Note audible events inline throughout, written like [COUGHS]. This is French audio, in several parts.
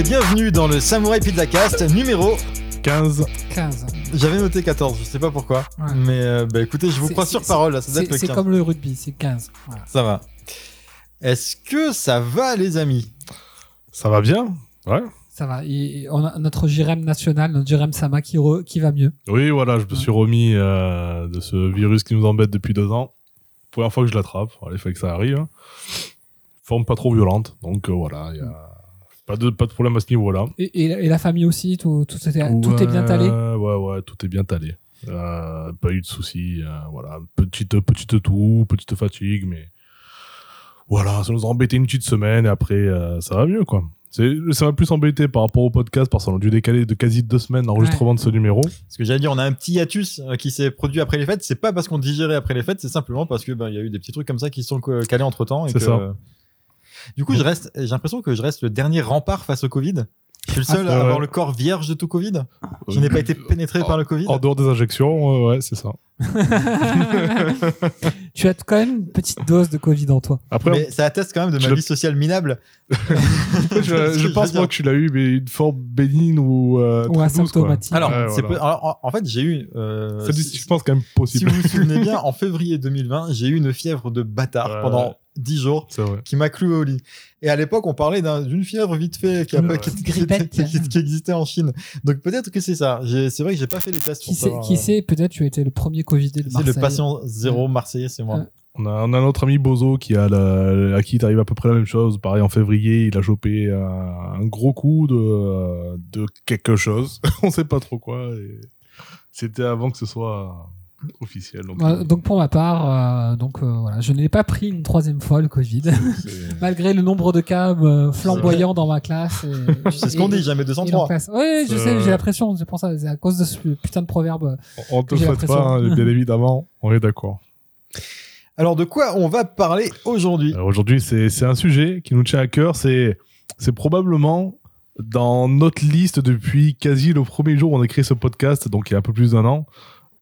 et bienvenue dans le Samurai Pizza Cast numéro 15. 15. J'avais noté 14, je sais pas pourquoi. Ouais. Mais euh, bah écoutez, je vous crois sur parole, là, ça doit C'est être le c'est 15. comme le rugby, c'est 15. Voilà. Ça va. Est-ce que ça va, les amis? Ça va bien Ouais. Ça va. Et, et on a notre Jérém national, notre Jérém Sama qui, re- qui va mieux. Oui, voilà, je me suis remis euh, de ce virus qui nous embête depuis deux ans. Première fois que je l'attrape. Il fallait que ça arrive. Forme pas trop violente. Donc euh, voilà, il y a pas de, pas de problème à ce niveau-là. Et, et, la- et la famille aussi, tout, tout, était- tout est bien talé. Ouais, ouais, tout est bien talé. Euh, pas eu de soucis. euh, voilà, petite, petite toux, petite fatigue, mais voilà, ça nous a embêté une petite semaine et après, euh, ça va mieux, quoi. C'est, ça m'a plus embêté par rapport au podcast parce qu'on a dû décaler de quasi deux semaines l'enregistrement de ce numéro. Parce que j'allais dire, on a un petit hiatus qui s'est produit après les fêtes. C'est pas parce qu'on digérait après les fêtes, c'est simplement parce que bah, il y a eu des petits trucs comme ça qui se sont calés entre temps. C'est ça. Du coup, je reste. J'ai l'impression que je reste le dernier rempart face au Covid. Je suis le seul Ah, à avoir ouais. le corps vierge de tout Covid. Je n'ai pas été pénétré par le Covid. En dehors des injections, ouais, ouais, c'est ça. [LAUGHS] tu as quand même une petite dose de Covid en toi. Après, Mais ça atteste quand même de ma vie sociale minable. [LAUGHS] je, [LAUGHS] pense moi que tu l'as eu, mais une forme bénigne ou, euh, Ou asymptomatique. Alors, Ouais, c'est voilà. peu- alors, en, fait, j'ai eu. euh, C'est, si- je pense quand même si possible. vous vous souvenez bien, en février 2020, j'ai eu une fièvre de bâtard Ouais. pendant 10 jours qui m'a cloué au lit. Et à l'époque, on parlait d'un- d'une fièvre vite fait qui, a qui- qui- [LAUGHS] qui- existait en Chine. Donc peut-être que c'est ça. J'ai- C'est vrai que j'ai pas fait les tests. Qui sait, euh, sait peut-être tu as été le premier Covidé de C'est le Marseille. patient zéro marseillais, c'est moi. Ouais. On a, on a notre ami Bozo qui a la, à qui il arrive à peu près la même chose. Pareil, en février, il a chopé un, un gros coup de, de quelque chose. [LAUGHS] on sait pas trop quoi. C'était avant que ce soit officiel. Donc, Ouais, donc pour ma part, euh, donc euh, voilà, je n'ai pas pris une troisième fois le Covid, [LAUGHS] malgré le nombre de cas euh, flamboyants dans ma classe. [LAUGHS] C'est ce qu'on dit, jamais et leur 203. classe. Oui, je Euh, sais, j'ai la pression, c'est pour ça, c'est à cause de ce putain de proverbe. on te souhaite pas, l'impression. hein, bien évidemment. On est d'accord. Alors de quoi on va parler aujourd'hui Aujourd'hui, c'est un sujet qui nous tient à cœur. C'est c'est probablement dans notre liste depuis quasi le premier jour où on a créé ce podcast, donc il y a un peu plus d'un an.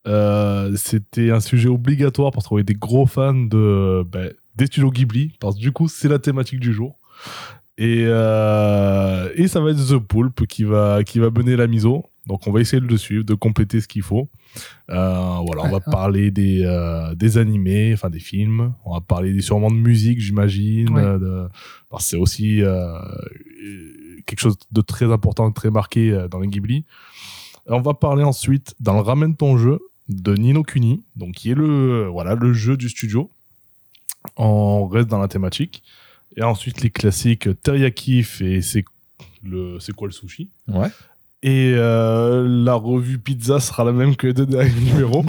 Euh, C'était un sujet obligatoire parce qu'on est des gros fans de, ben, des studios Ghibli, parce que du coup, c'est la thématique du jour. Et, euh, et ça va être The Pulp qui va, qui va mener la miso. Donc on va essayer de le suivre, de compléter ce qu'il faut. Euh, voilà, on va parler des, euh, des animés, enfin des films. On va parler des- sûrement de musique, j'imagine. Euh, c'est aussi quelque chose de très important, de très marqué dans les Ghibli. On va parler ensuite dans le Ramène ton jeu de Nino Kuni, donc qui est le voilà le jeu du studio. On reste dans la thématique. Et ensuite les classiques Teriyaki et c'est le c'est quoi le sushi? Ouais. Et euh, la revue pizza sera la même que les deux derniers [LAUGHS] numéros.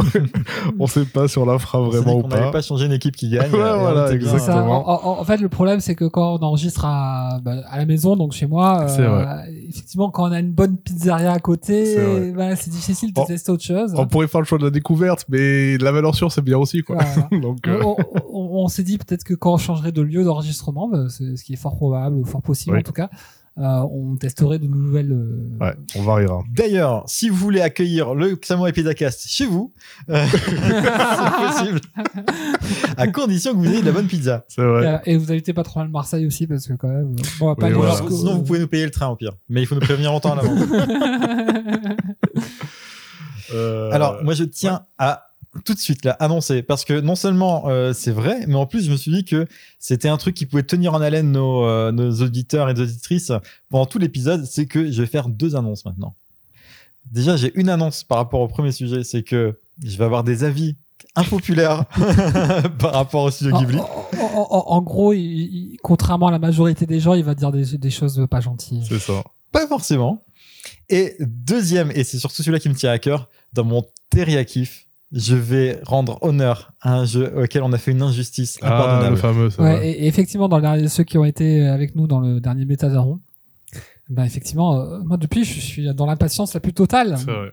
on sait pas si on la fera On vraiment ou qu'on n'allait pas. pas changer une équipe qui gagne. Ouais, on voilà. C'est ça. Exactement. En, en- en fait, le problème, c'est que quand on enregistre à, bah, à la maison, donc chez moi, C'est euh, effectivement, quand on a une bonne pizzeria à C'est côté, vrai. bah, c'est difficile de tester autre chose. On pourrait faire le choix de la découverte, mais la valeur sûre, c'est bien aussi. Quoi. Voilà. [LAUGHS] Donc, euh, on, on- on s'est dit peut-être que quand on changerait de lieu d'enregistrement, bah, c'est ce qui est fort probable ou fort possible Oui. en tout cas, euh, on testerait de nouvelles. euh, ouais, on variera. D'ailleurs, si vous voulez accueillir le Samurai Pizza Cast chez vous, euh, [LAUGHS] c'est possible. à condition que vous ayez de la bonne pizza. C'est vrai. euh, Et vous habitez pas trop loin de Marseille aussi parce que quand même. euh, Bon, on va pas Oui, aller voilà. Jusqu'au- sinon, vous pouvez nous payer le train au pire. Mais il faut nous prévenir longtemps à l'avance. [LAUGHS] [LAUGHS] Euh, Alors, moi, je tiens à tout de suite là annoncer parce que non seulement euh, c'est vrai, mais en plus, je me suis dit que c'était un truc qui pouvait tenir en haleine nos, euh, nos auditeurs et nos auditrices pendant tout l'épisode. C'est que je vais faire deux annonces maintenant. Déjà, j'ai une annonce par rapport au premier sujet, c'est que je vais avoir des avis impopulaires [LAUGHS] par rapport au studio En, Ghibli. en- en- en- en gros, il- il- contrairement à la majorité des gens, il va dire des, des choses pas gentilles. c'est ça. Pas forcément. Et deuxième, et c'est surtout celui-là qui me tient à cœur, dans mon teriyaki, je vais rendre honneur à un jeu auquel on a fait une injustice Ah, le impardonnable. fameux, ça. Ouais, et, et effectivement, dans le ceux qui ont été avec nous dans le dernier Métasaron, ben effectivement, euh, moi depuis, je suis dans l'impatience la plus totale. C'est vrai.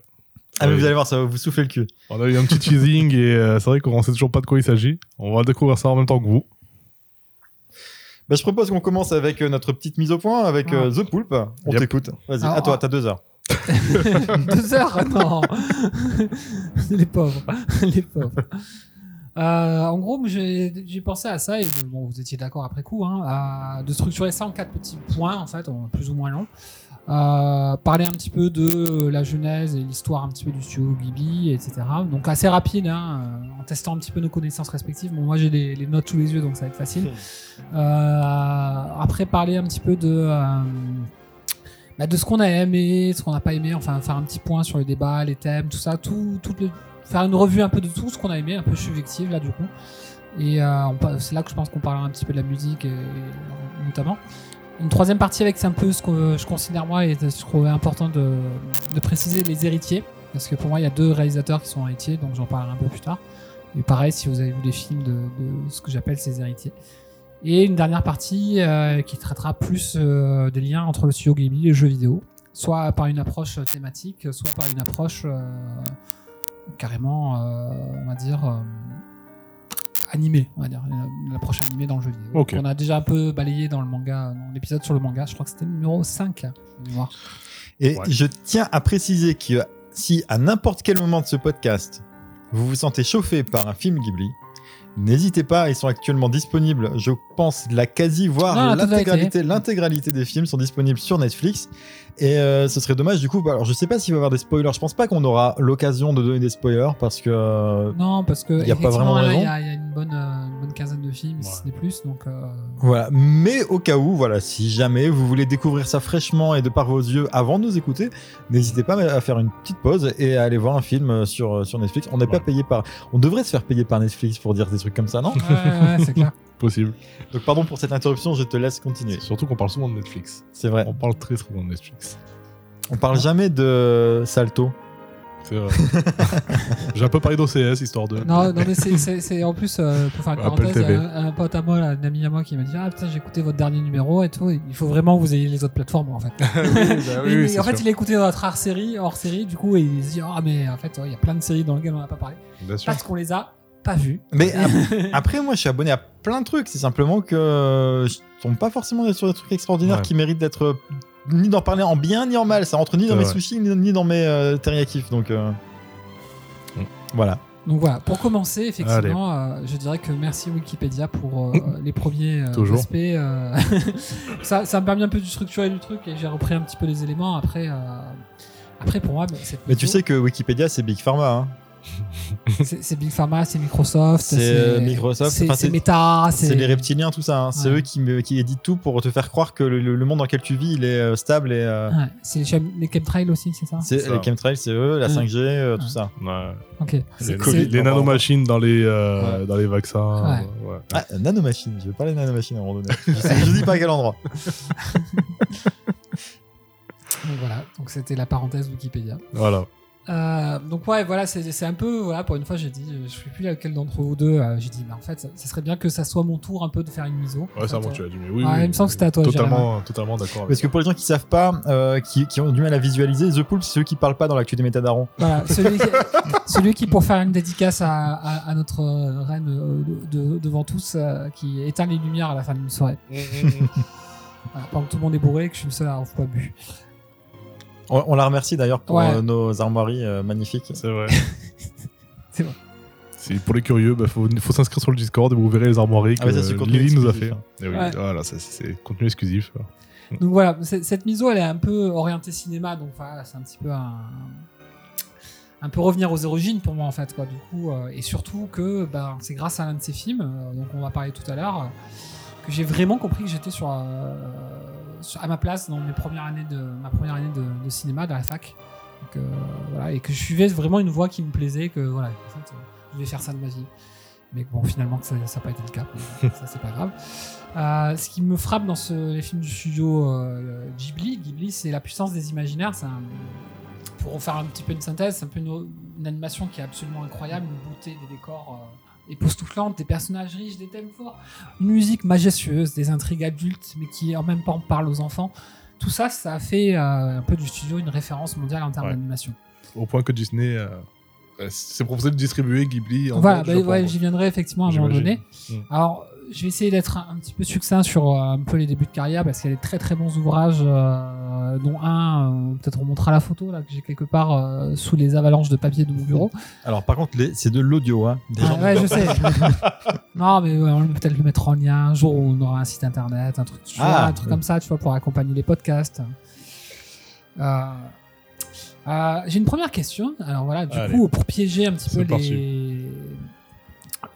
Ah, mais Oui. vous allez voir, ça va vous souffler le cul. On a eu un petit teasing et euh, c'est vrai qu'on sait toujours pas de quoi il s'agit. On va découvrir ça en même temps que vous. Bah, je propose qu'on commence avec euh, notre petite mise au point avec euh. The Poulpe. On Yep. t'écoute. Vas-y, à toi, ah. t'as deux heures. [LAUGHS] Deux heures Non Les pauvres. Les pauvres. Euh, en gros, j'ai pensé à ça, et bon, vous étiez d'accord après coup, hein, à- de structurer ça en quatre petits points, en fait, en plus ou moins longs. Euh, parler un petit peu de la genèse et l'histoire un petit peu du studio Ghibli, etc. Donc assez rapide, hein, euh, en testant un petit peu nos connaissances respectives. Bon, moi j'ai les, les notes sous les yeux, donc ça va être facile. [LAUGHS] Euh, après parler un petit peu de bah, de ce qu'on a aimé, ce qu'on n'a pas aimé, enfin faire un petit point sur le débat, les thèmes, tout ça, tout, tout le- faire une revue un peu de tout ce qu'on a aimé, un peu subjective là du coup. Et euh, c'est là que je pense qu'on parlera un petit peu de la musique, et, notamment. Une troisième partie avec c'est un peu ce que je considère moi et je trouvais important de, de préciser les héritiers, parce que pour moi il y a deux réalisateurs qui sont héritiers, donc j'en parlerai un peu plus tard. Et pareil si vous avez vu les films de, de ce que j'appelle ces héritiers. Et une dernière partie euh, qui traitera plus euh, des liens entre le studio Ghibli et les jeux vidéo, soit par une approche thématique, soit par une approche euh, carrément, euh, on va dire, euh, animée, on va dire, une approche animée dans le jeu vidéo. On a déjà un peu balayé dans le manga, dans l'épisode sur le manga, je crois que c'était le numéro 5, de mémoire. Et Ouais. je tiens à préciser que si à n'importe quel moment de ce podcast, vous vous sentez chauffé par un film Ghibli, n'hésitez pas, ils sont actuellement disponibles, je pense, la quasi, voire totalité. l'intégralité l'intégralité des films sont disponibles sur Netflix. Et euh, ce serait dommage du coup, alors je sais pas s'il va y avoir des spoilers, je pense pas qu'on aura l'occasion de donner des spoilers parce que... euh, Non, parce que Y a pas vraiment raison. Il y, a- il y a une bonne, euh, une bonne quinzaine de films, si ce n'est plus, donc... euh, Voilà, mais au cas où, voilà, si jamais vous voulez découvrir ça fraîchement et de par vos yeux avant de nous écouter, n'hésitez pas à faire une petite pause et à aller voir un film sur, sur Netflix. On n'est pas payé par, on devrait se faire payer par Netflix pour dire des trucs comme ça, non Ouais, ouais, c'est clair. [LAUGHS] Possible. Donc pardon pour cette interruption, je te laisse continuer. Surtout qu'on parle souvent de Netflix. C'est vrai. On parle très souvent de Netflix. On parle jamais de Salto. C'est vrai. [LAUGHS] J'ai un peu parlé d'OCS, histoire de. Non, non mais c'est- en plus, euh, pour faire une Apple parenthèse, un, un pote à moi, là, un ami à moi qui m'a dit Ah putain, j'ai écouté votre dernier numéro et tout. Il faut vraiment que vous ayez les autres plateformes en fait. [LAUGHS] oui, Et oui, c'est en fait, sûr. il a écouté notre hors série, hors série, du coup, et il se dit Ah, mais en fait, ouais, il y a plein de séries dans lesquelles on n'a pas parlé. Bien sûr. Parce qu'on les a pas vues. Mais ap- après, moi, je suis abonné à plein de trucs. C'est simplement que je tombe pas forcément sur des trucs extraordinaires Ouais. qui méritent d'être ni d'en parler en bien ni en mal. Ça rentre ni dans mes vrai. sushis ni, dans mes euh, teriyakis. Donc euh, Mm. voilà. Donc voilà, pour commencer, effectivement, euh, je dirais que merci Wikipédia pour euh, les premiers euh, aspects. euh, [LAUGHS] ça, ça me permet un peu de structurer le truc et j'ai repris un petit peu les éléments. Après, euh, après pour moi, Mais tu sais que Wikipédia, c'est Big Pharma. hein. C'est Big Pharma, c'est Microsoft, C'est Microsoft, c'est enfin, c'est c'est- Meta, C'est les reptiliens, tout ça. hein. C'est Ouais. eux qui, me, qui éditent tout pour te faire croire que le, le- le monde dans lequel tu vis, il est euh, stable. et euh, Ouais, c'est les, les chemtrails aussi, c'est ça c'est. Les chemtrails, c'est eux, la Ouais. 5G, euh, tout Ouais. ça. Ouais. Ok. Les, Covid, les nanomachines dans les, euh, Ouais. dans les vaccins. Ouais. ouais. Ah, nanomachine. Je vais parler de nanomachine à un moment donné. [LAUGHS] je, sais- je dis pas à quel endroit. [LAUGHS] Donc voilà, donc c'était la parenthèse Wikipédia. Voilà. Euh, donc ouais, voilà, c'est c'est un peu, voilà, pour une fois, j'ai dit, je sais plus lequel d'entre vous deux, euh, j'ai dit, mais en fait, ça, ça serait bien que ça soit mon tour un peu de faire une mise au. Ouais, c'est à En moi tu as dit. Mais oui, Ouais, oui, il me semble que c'était à toi, Totalement, totalement d'accord. avec Parce que toi. pour les gens qui savent pas, euh, qui, qui ont du mal à visualiser, The Pool, c'est ceux qui parlent pas dans l'actu des métadaron. Voilà, [LAUGHS] celui qui, celui qui, pour faire une dédicace à, à, à notre euh, reine euh, de- de- devant tous, euh, qui éteint les lumières à la fin d'une soirée. Voilà, pendant que tout le monde est bourré et que je suis le seul à avoir pas bu. On, on la remercie d'ailleurs pour Ouais. euh, nos armoiries euh, magnifiques. C'est vrai. [LAUGHS] C'est vrai. Pour les curieux, il faut, faut s'inscrire sur le Discord et vous verrez les armoiries que Ah ouais, ça, c'est euh, contenu Lily nous a exclusif, fait. hein. Et oui, Ouais. Voilà, ça, c'est c'est contenu exclusif. Donc voilà, cette mise au, elle est un peu orientée cinéma, donc voilà, c'est un petit peu un, un peu revenir aux origines pour moi en fait, quoi. Du coup, euh, et surtout que ben, c'est grâce à l'un de ces films, euh, donc on va parler tout à l'heure, euh, que j'ai vraiment compris que j'étais sur, euh, sur- à ma place dans mes premières années de ma première année de, de cinéma dans la fac. Donc, euh, voilà, et que je suivais vraiment une voie qui me plaisait, que voilà, en fait, euh, je vais faire ça de ma vie. Mais bon, finalement, que ça n'a pas été le cas. [LAUGHS] Ça, c'est pas grave. Euh, ce qui me frappe dans ce- les films du studio euh, Ghibli, Ghibli, c'est la puissance des imaginaires. Un- pour faire un petit peu une synthèse, c'est un peu une, une animation qui est absolument incroyable, une beauté des décors euh, époustouflantes, des personnages riches, des thèmes forts, une musique majestueuse, des intrigues adultes, mais qui en même temps parlent aux enfants. Tout ça, ça a fait euh, un peu du studio une référence mondiale en termes Ouais. d'animation. Au point que Disney euh, euh, s'est proposé de distribuer Ghibli en Voilà, bah, ouais, j'y viendrai effectivement à un moment donné. Mm. Alors, je vais essayer d'être un, un petit peu succinct sur euh, un peu les débuts de carrière parce qu'il y a des très très bons ouvrages euh, dont un, euh, peut-être on montrera la photo là que j'ai quelque part sous les avalanches de papier de mon bureau. Alors, par contre, c'est de l'audio. Hein. Des Ah, gens- ouais, je sais. [LAUGHS] non, mais ouais, on va peut-être le mettre en lien un jour où on aura un site internet, un truc, tu vois, Ah, un truc ouais. comme ça, tu vois, pour accompagner les podcasts. J'ai une première question. Alors voilà, du Allez. coup, pour piéger un petit peu les...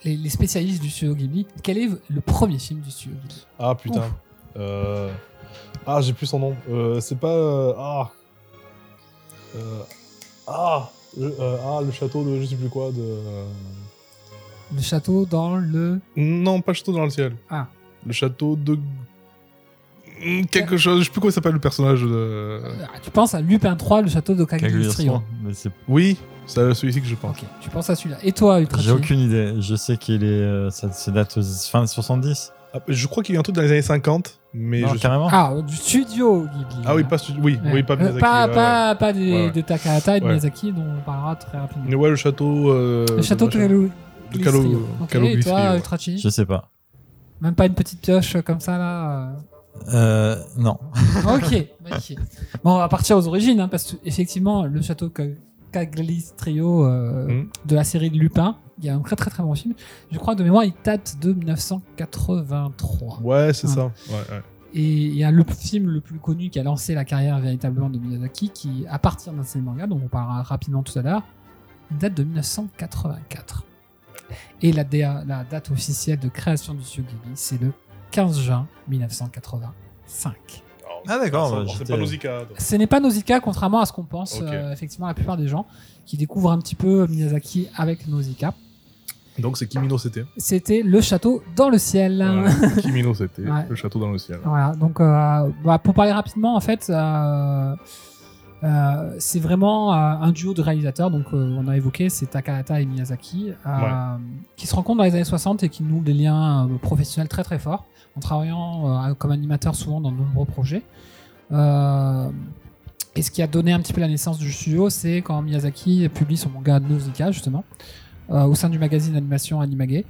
les les spécialistes du studio Ghibli, quel est le premier film du studio Ghibli Ah putain. Euh, Ah, j'ai plus son nom. Euh, c'est pas. euh, Ah. Ah. Le, ah, le château de je sais plus quoi. De... Le château dans le. Non, pas le château dans le ciel. Ah. Le château de. Hmm, Quelque chose, je sais plus comment il s'appelle le personnage de. Ah, Tu penses à Lupin 3, le château de Cagliostro. Oui, c'est celui-ci que je pense. Ok, tu penses à celui-là. Et toi, Ultra J'ai aucune idée. Je sais qu'il est. euh, ça, ça date aux fin des 70. Ah, je crois qu'il y a un truc dans les années 50, mais Non, je carrément. Ah, du studio Ghibli. Ah oui, hein. pas celui- oui, Ouais. oui, pas Euh, Miyazaki. pas, ouais, pas, pas des- Ouais, ouais. de Takahata et de Ouais. Miyazaki, dont on parlera très rapidement. Mais ouais, le château. euh, le château de. Calo- de. Calo- Ok, Calo et toi, ouais. Ultrachi Je sais pas. Même pas une petite pioche comme ça, là Euh, non. [LAUGHS] Ok, magnifique. Bon, on va partir aux origines, hein, parce que effectivement, le château Ca- Cagliostro euh, Mhm. de la série de Lupin, il y a un très très très bon film. Je crois que de mémoire, il date de 1983. Ouais, c'est Ah. ça. Ouais, ouais. Et il y a le film le plus connu qui a lancé la carrière véritablement de Miyazaki, qui, à partir d'un de ses mangas, dont on parlera rapidement tout à l'heure, date de 1984. Et la, DA la date officielle de création du studio Ghibli, c'est le 15 juin 1985. Ah, d'accord, C'est- bah, C'est pas Nausicaa. donc. Ce n'est pas Nausicaa, contrairement à ce qu'on pense, euh, effectivement, la plupart des gens qui découvrent un petit peu Miyazaki avec Nausicaa. Donc c'est Kimino c'était. C'était le château dans le ciel. Voilà. [LAUGHS] Kimino c'était. Ouais. Le château dans le ciel. Voilà, donc euh, bah, pour parler rapidement, en fait, euh, euh, c'est vraiment euh, un duo de réalisateurs. Donc, euh, on a évoqué, c'est Takahata et Miyazaki, qui se rencontrent dans les années 60 et qui nouent des liens professionnels très très forts, en travaillant comme animateur souvent dans de nombreux projets. Et ce qui a donné un petit peu la naissance du studio, c'est quand Miyazaki publie son manga Nausicaa, justement, au sein du magazine d'animation Animage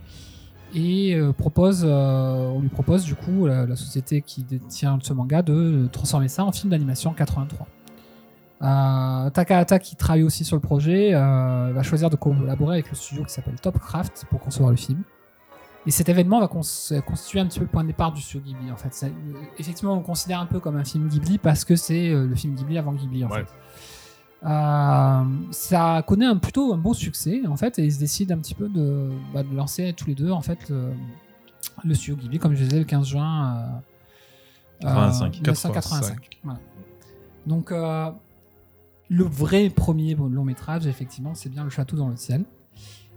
et propose, on lui propose du coup la, la société qui détient ce manga de transformer ça en film d'animation en 83. Euh, Takahata qui travaille aussi sur le projet euh, va choisir de collaborer avec le studio qui s'appelle Topcraft pour concevoir le film. Et cet événement va cons- constituer un petit peu le point de départ du studio Ghibli en fait. Effectivement, on le considère un peu comme un film Ghibli parce que c'est euh, le film Ghibli avant Ghibli en Ouais. fait. Euh, ça connaît un, plutôt un beau succès en fait et ils se décident un petit peu de, bah, de lancer tous les deux en fait le, le studio Ghibli comme je disais le 15 juin euh, 85. 1985. Voilà. Donc le vrai premier long métrage effectivement c'est bien le château dans le ciel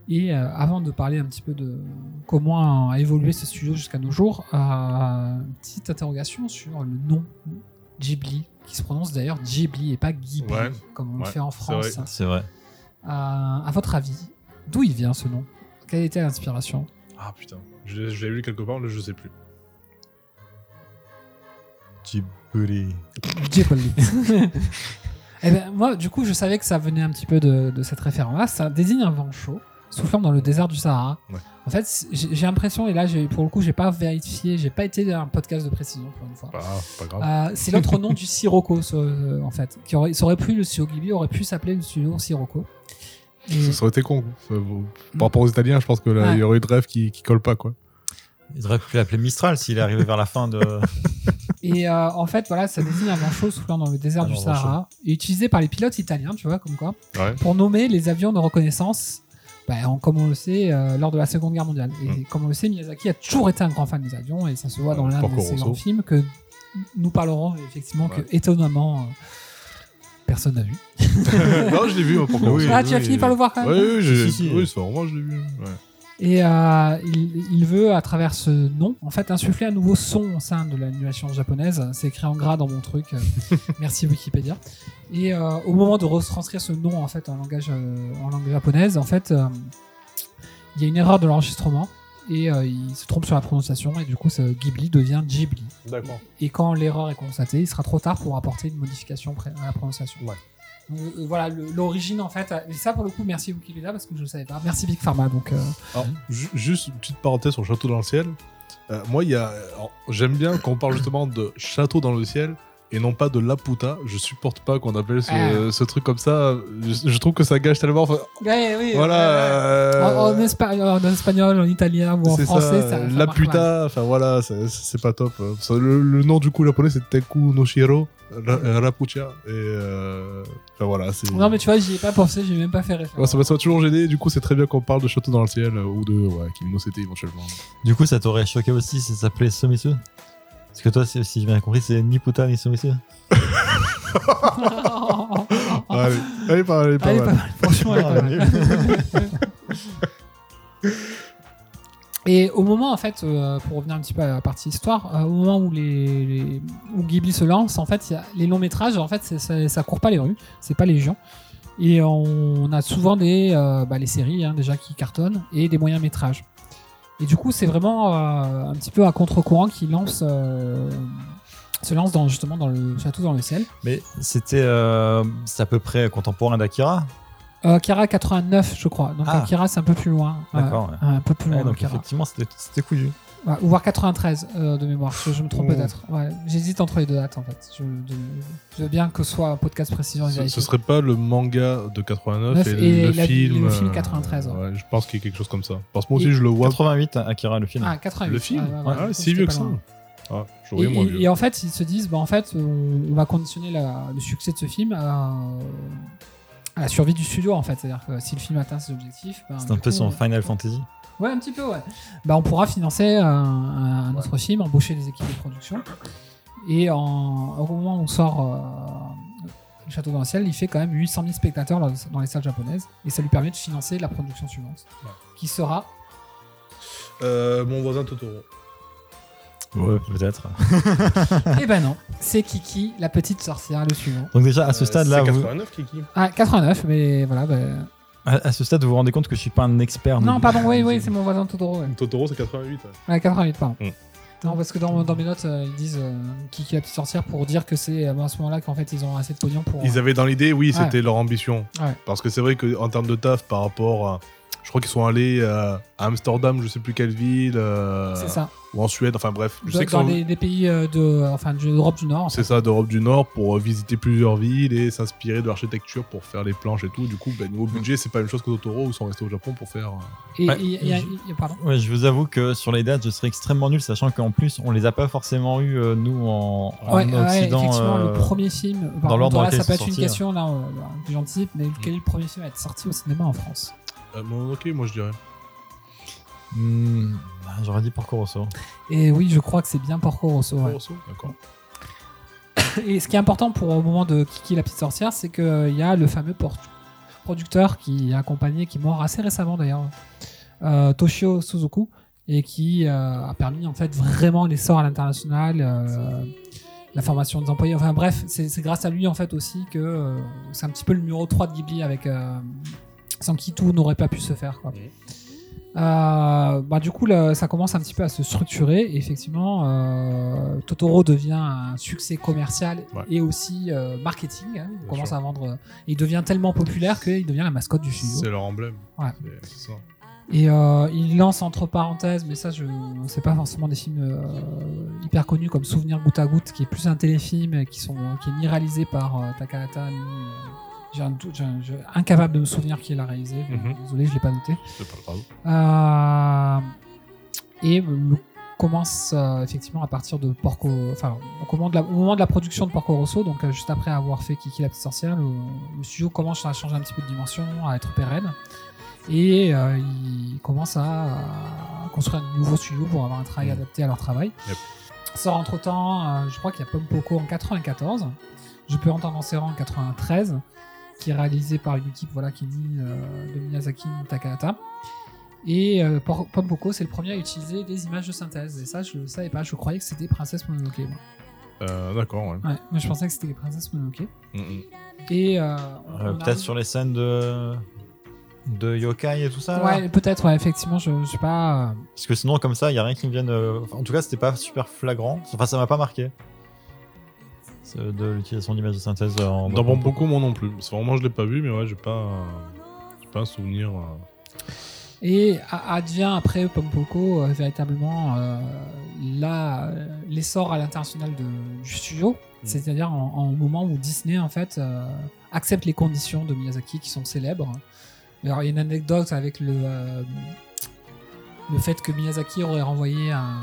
et euh, avant de parler un petit peu de comment a évolué ce studio jusqu'à nos jours euh, une petite interrogation sur le nom Ghibli qui se prononce d'ailleurs Ghibli et pas Ghibli Ouais. comme on le fait en c'est France vrai. C'est vrai. euh, à votre avis, d'où il vient ce nom? Quelle était l'inspiration? Ah putain. Je, je l'ai lu quelque part, là je sais plus. Ghibli. Ghibli. [LAUGHS] Eh ben, moi, du coup, je savais que ça venait un petit peu de, de cette référence-là. Ça désigne un vent chaud soufflant dans le désert du Sahara. Ouais. En fait, j'ai l'impression, et là, j'ai- pour le coup, j'ai pas vérifié, j'ai pas été dans un podcast de précision pour une fois. Euh, c'est l'autre nom du Sirocco, ce- euh, en fait. Qui aurait, ça aurait pu, le aurait pu s'appeler le Sirocco. Et- Ça aurait été con. Ça, bon, Par rapport aux Italiens, je pense qu'il Ouais. y aurait eu de rêve qui, qui colle pas quoi. Il aurait pu l'appeler Mistral s'il est arrivé vers la fin de. [LAUGHS] Et euh, en fait, voilà, ça désigne un chaud soufflant dans le désert Un du Sahara, et utilisé par les pilotes italiens, tu vois, comme quoi, Ouais. pour nommer les avions de reconnaissance, bah, en- comme on le sait, euh, lors de la Seconde Guerre mondiale. Et Mm. comme on le sait, Miyazaki a toujours été un grand fan des avions, et ça se voit dans l'un de ses grands films que nous parlerons effectivement Ouais. que, étonnamment, euh, personne n'a vu. [LAUGHS] non, je l'ai vu, moi, Oui, ah, tu as fini par le voir quand même Oui, oui, j'ai- Si, si, oui, c'est vraiment, je l'ai vu. Ouais. Et euh, il, il veut, à travers ce nom, en fait, insuffler un nouveau son au sein de l'animation japonaise. C'est écrit en gras dans mon truc. [LAUGHS] Merci Wikipédia. Et euh, au moment de retranscrire ce nom en fait en langage euh, en langue japonaise, en fait, il y a une erreur de l'enregistrement et euh, il se trompe sur la prononciation et du coup, ce Ghibli devient Ghibli. D'accord. Et quand l'erreur est constatée, il sera trop tard pour apporter une modification à la prononciation. Ouais. Euh, voilà l'origine en fait. Et ça pour le coup, merci Wikipédia parce que je ne savais pas. Merci Big Pharma. Donc euh, Alors, ju- juste une petite parenthèse sur château dans le ciel. Euh, moi, il y a. J'aime bien qu'on parle justement de château dans le ciel et non pas de la puta. Je supporte pas qu'on appelle ce, Ah. ce truc comme ça. Je, je trouve que ça gâche tellement. Enfin, Ouais, oui, voilà. euh, euh, en, en espa- en espagnol, en italien ou en français, ça, ça, ça la puta, enfin voilà, c'est- pas top. Le, le nom du coup japonais c'est Teku no Shiro euh, Rapucha. Et euh, enfin voilà, c'est. Non, mais tu vois, j'y ai pas pensé, j'ai même pas fait référence. Ouais, ça m'a toujours gêné, du coup c'est très bien qu'on parle de Château dans le ciel ou de ouais, Kimi no Sete éventuellement. Du coup, ça t'aurait choqué aussi si ça s'appelait Somisu Parce que toi, si si j'ai bien compris, c'est ni puta ni Somisu. [LAUGHS] allez, allez, pas, allez, pas Allez, mal. pas mal. Franchement, elle est pas mal. [LAUGHS] Et au moment, en fait, euh, pour revenir un petit peu à la partie histoire, euh, au moment où, les, les- où Ghibli se lance, en fait, il y a les longs métrages, en fait, ça court pas les rues, c'est pas légion. Et on a souvent des, euh, bah, les séries hein, déjà qui cartonnent et des moyens métrages. Et du coup, c'est vraiment euh, un petit peu à contre-courant qui lance, euh, se lance dans, justement dans le château dans le ciel. Mais c'était euh, c'est à peu près contemporain d'Akira. Euh, Akira 89, je crois. Donc Ah. Akira, c'est un peu plus loin. D'accord. ouais. Un peu plus loin. Ouais, donc Akira. effectivement, c'était c'était couillu. Ouais, ou voire 93 euh, de mémoire, je, je me trompe peut-être. Ouais, J'hésite entre les deux dates en fait. Je, de- je veux bien que ce soit un podcast précision. Ce, ce serait pas le manga de 89 Neuf et, et le, la- film. le film euh, 93, ouais. ouais, je pense qu'il y a quelque chose comme ça. Parce que moi aussi Et- je le vois. 88, Akira, le film. Ah, 88. le film Ouais, ouais, ouais, Ah, si j'étais vieux que ça. Ah, Et, moins vieux. et en fait, ils se disent, bah, en fait, on, on va conditionner la- le succès de ce film à, à la survie du studio, en fait. C'est-à-dire que si le film atteint ses objectifs, ben, C'est un peu coup, son on- Final Fantasy. Ouais, un petit peu, ouais. Bah, on pourra financer un, un autre film, embaucher des équipes de production. Et en, au moment où on sort euh, Le Château dans le ciel, il fait quand même 800 000 spectateurs dans, dans les salles japonaises. Et ça lui permet de financer la production suivante, Ouais. qui sera. Euh, mon voisin Totoro. Ouais, peut-être. [LAUGHS] eh ben non, c'est Kiki, la petite sorcière, le suivant. Donc déjà, à ce Euh, stade-là, c'est vous, 89 Kiki. Ah, 89, mais voilà. bah- à, à ce stade, vous vous rendez compte que je suis pas un expert. Non, pardon, oui, oui, c'est mon voisin Totoro. Ouais, Totoro c'est 88. ouais. Ouais, 88, pardon. Mm. Non, parce que dans, dans mes notes, euh, ils disent euh, Kiki, la petite sorcière, pour dire que c'est euh, à ce moment-là qu'en fait, ils ont assez de pognon pour. Ils avaient dans l'idée, oui, Ouais. c'était leur ambition. Ouais. Parce que c'est vrai qu'en termes de taf, par rapport à. Je crois qu'ils sont allés euh, à Amsterdam, je sais plus quelle ville, euh, C'est ça. ou en Suède, enfin bref. Je Dans, sais que dans des, des pays euh, de, enfin, de l'Europe du Nord. c'est ça, d'Europe du Nord, pour visiter plusieurs villes et s'inspirer de l'architecture pour faire les planches et tout. Du coup, ben, niveau budget, c'est pas la même chose que Totoro, où ils sont restés au Japon pour faire. Et Ouais. a- pardon. Ouais, je vous avoue que sur les dates, je serais extrêmement nul, sachant qu'en plus, on les a pas forcément eu euh, nous en, en Ouais, Occident. effectivement, euh, le premier film. par dans l'ordre dans ça peut être une sortis, question là, euh, du gentil, mais quel est le premier film à être sorti au cinéma en France? Euh, Mononoke, moi je dirais. hmm, bah, J'aurais dit Porco Rosso. Et oui, je crois que c'est bien Porco Rosso. ouais. Rosso, D'accord. [COUGHS] Et ce qui est important pour au moment de Kiki la petite sorcière, c'est qu'il y a le fameux producteur qui est accompagné, qui est mort assez récemment d'ailleurs, euh, Toshio Suzuku, et qui euh, a permis en fait vraiment l'essor à l'international, euh, la formation des employés. Enfin bref, c'est c'est grâce à lui en fait aussi que euh, c'est un petit peu le numéro 3 de Ghibli avec euh, sans qui tout n'aurait pas pu se faire. Quoi. Euh, bah, du coup, là, ça commence un petit peu à se structurer. Et effectivement, euh, Totoro devient un succès commercial Ouais. et aussi euh, marketing. hein. On Bien commence sûr. à vendre. il devient tellement populaire qu'il devient la mascotte du C'est studio. leur emblème. Ouais. C'est- C'est ça. Et euh, il lance entre parenthèses, mais ça, je c'est pas forcément des films euh, hyper connus comme Souvenir goutte à goutte, qui est plus un téléfilm, qui sont qui est ni réalisé par euh, Takahata ni j'ai un doute, j'ai un- j'ai- incapable de me souvenir qui l'a réalisé. Mhm. Désolé, je l'ai pas noté. C'est pas grave. Euh, et le- commence euh, effectivement à partir de Porco. Enfin, au moment de la, au moment de la production de Porco Rosso, donc euh, juste après avoir fait Kiki la petite sorcière, le, le studio commence à changer un petit peu de dimension, à être pérenne. Et euh, il commence à, à construire un nouveau studio pour avoir un travail Mhm. adapté à leur travail. Yep. Sort entre temps, je crois qu'il y a Pom Poco en 94. Je peux entendre en serrant en 93 qui est réalisé par une équipe voilà, qui est née euh, de Miyazaki Takahata. Et euh, Por- Pom Poco, c'est le premier à utiliser des images de synthèse. Et ça, je ne savais pas. Je croyais que c'était Princesse Mononoke. Moi. Euh, D'accord, ouais. Ouais, moi, je pensais que c'était Princesse Mononoke. Mm, mm. Et euh, Euh, Peut-être arrive- sur les scènes de de yokai et tout ça. Ouais, peut-être, ouais, effectivement, je, je sais pas. Parce que sinon, comme ça, il y a rien qui me vienne. enfin, en tout cas, c'était pas super flagrant. Enfin, ça m'a pas marqué. De l'utilisation d'images de synthèse en. Dans Bon moi non plus. C'est vraiment, je l'ai pas vu, mais ouais, j'ai pas, euh, j'ai pas un souvenir. euh. Et advient après Pom Poco euh, véritablement euh, la- l'essor à l'international du studio. C'est-à-dire en, moment où Disney en fait euh, accepte les conditions de Miyazaki qui sont célèbres. Alors il y a une anecdote avec le euh, le fait que Miyazaki aurait renvoyé un,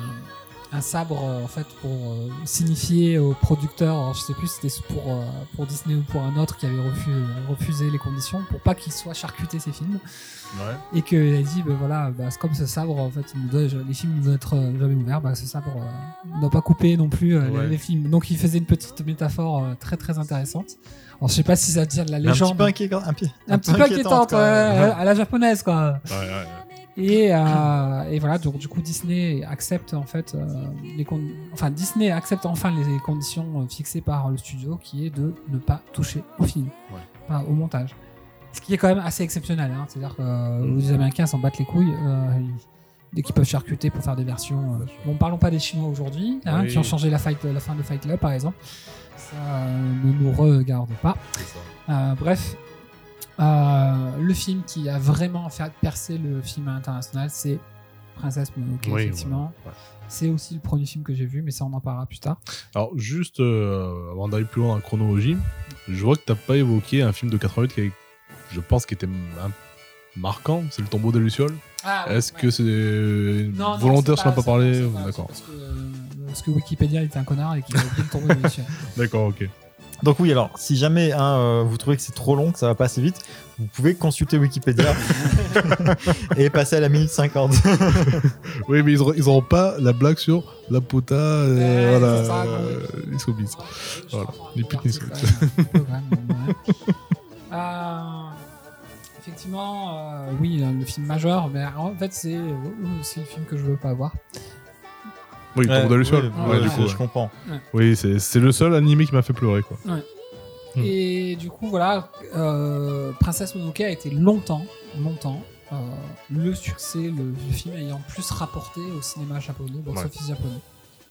un sabre euh, en fait pour euh, signifier au producteur, alors, je sais plus si c'était pour euh, pour Disney ou pour un autre qui avait refusé, refusé les conditions pour pas qu'il soit charcuté ses films Ouais. et qu'il a dit ben voilà bah, c'est comme ce sabre en fait il nous doit- les films ne doivent être jamais ouverts bah, ce sabre euh, ne doit pas couper non plus euh, les- Ouais. les, films donc il faisait une petite métaphore euh, très très intéressante alors je sais pas si ça tient de la Mais un petit légende peu inquiétant. Un, pi- un petit peu inquiétante [LAUGHS] à la japonaise quoi Ouais, ouais, et, euh, et voilà, donc du coup Disney accepte en fait euh, les enfin Disney accepte enfin les conditions euh, fixées par le studio qui est de ne pas toucher au film, Ouais. pas au montage. Ce qui est quand même assez exceptionnel, hein. c'est-à-dire que euh, les Américains s'en battent les couilles. ils- Dès qu'ils peuvent charcuter pour faire des versions. Bon, parlons pas des Chinois aujourd'hui, hein, Oui. qui ont changé la, fight, la fin de Fight Club par exemple. Ça ne nous regarde pas. bref, euh, le film qui a vraiment fait percer le film international, c'est Princesse Mononoke, Oui, effectivement. Ouais. C'est aussi le premier film que j'ai vu, mais ça on en parlera plus tard. Alors, juste euh, avant d'aller plus loin dans la chronologie, je vois que t'as pas évoqué un film de 88 qui, je pense, qui était marquant, c'est Le tombeau de Luciole. Est-ce que c'est volontaire si on n'a pas parlé D'accord. Parce que, euh, parce que Wikipédia était un connard et qu'il a oublié le tombeau de Luciole. [LAUGHS] D'accord, ok. Donc oui, alors si jamais hein, euh, vous trouvez que c'est trop long, que ça va pas assez vite, vous pouvez consulter Wikipédia [LAUGHS] et passer à la minute 50. [LAUGHS] Oui, mais ils auront, ils auront pas la blague sur la pota. euh, Ouais, voilà, ça, euh, les soubis. Voilà, ni pute ni C'est soupe. quand même un peu, quand même, ouais. [LAUGHS] Euh, Effectivement, euh, oui, euh, le film majeur, mais en fait, c'est c'est le film que je veux pas voir. Oui, le tombeau de Luciole. Ouais, Ouais, ouais, du je- coup. je ouais. comprends. Oui, c'est c'est le seul animé qui m'a fait pleurer, quoi. Hmm. Et du coup, voilà, euh, Princesse Mononoke a été longtemps, longtemps, euh, le succès, le, le film ayant plus rapporté au cinéma japonais, au box-office japonais.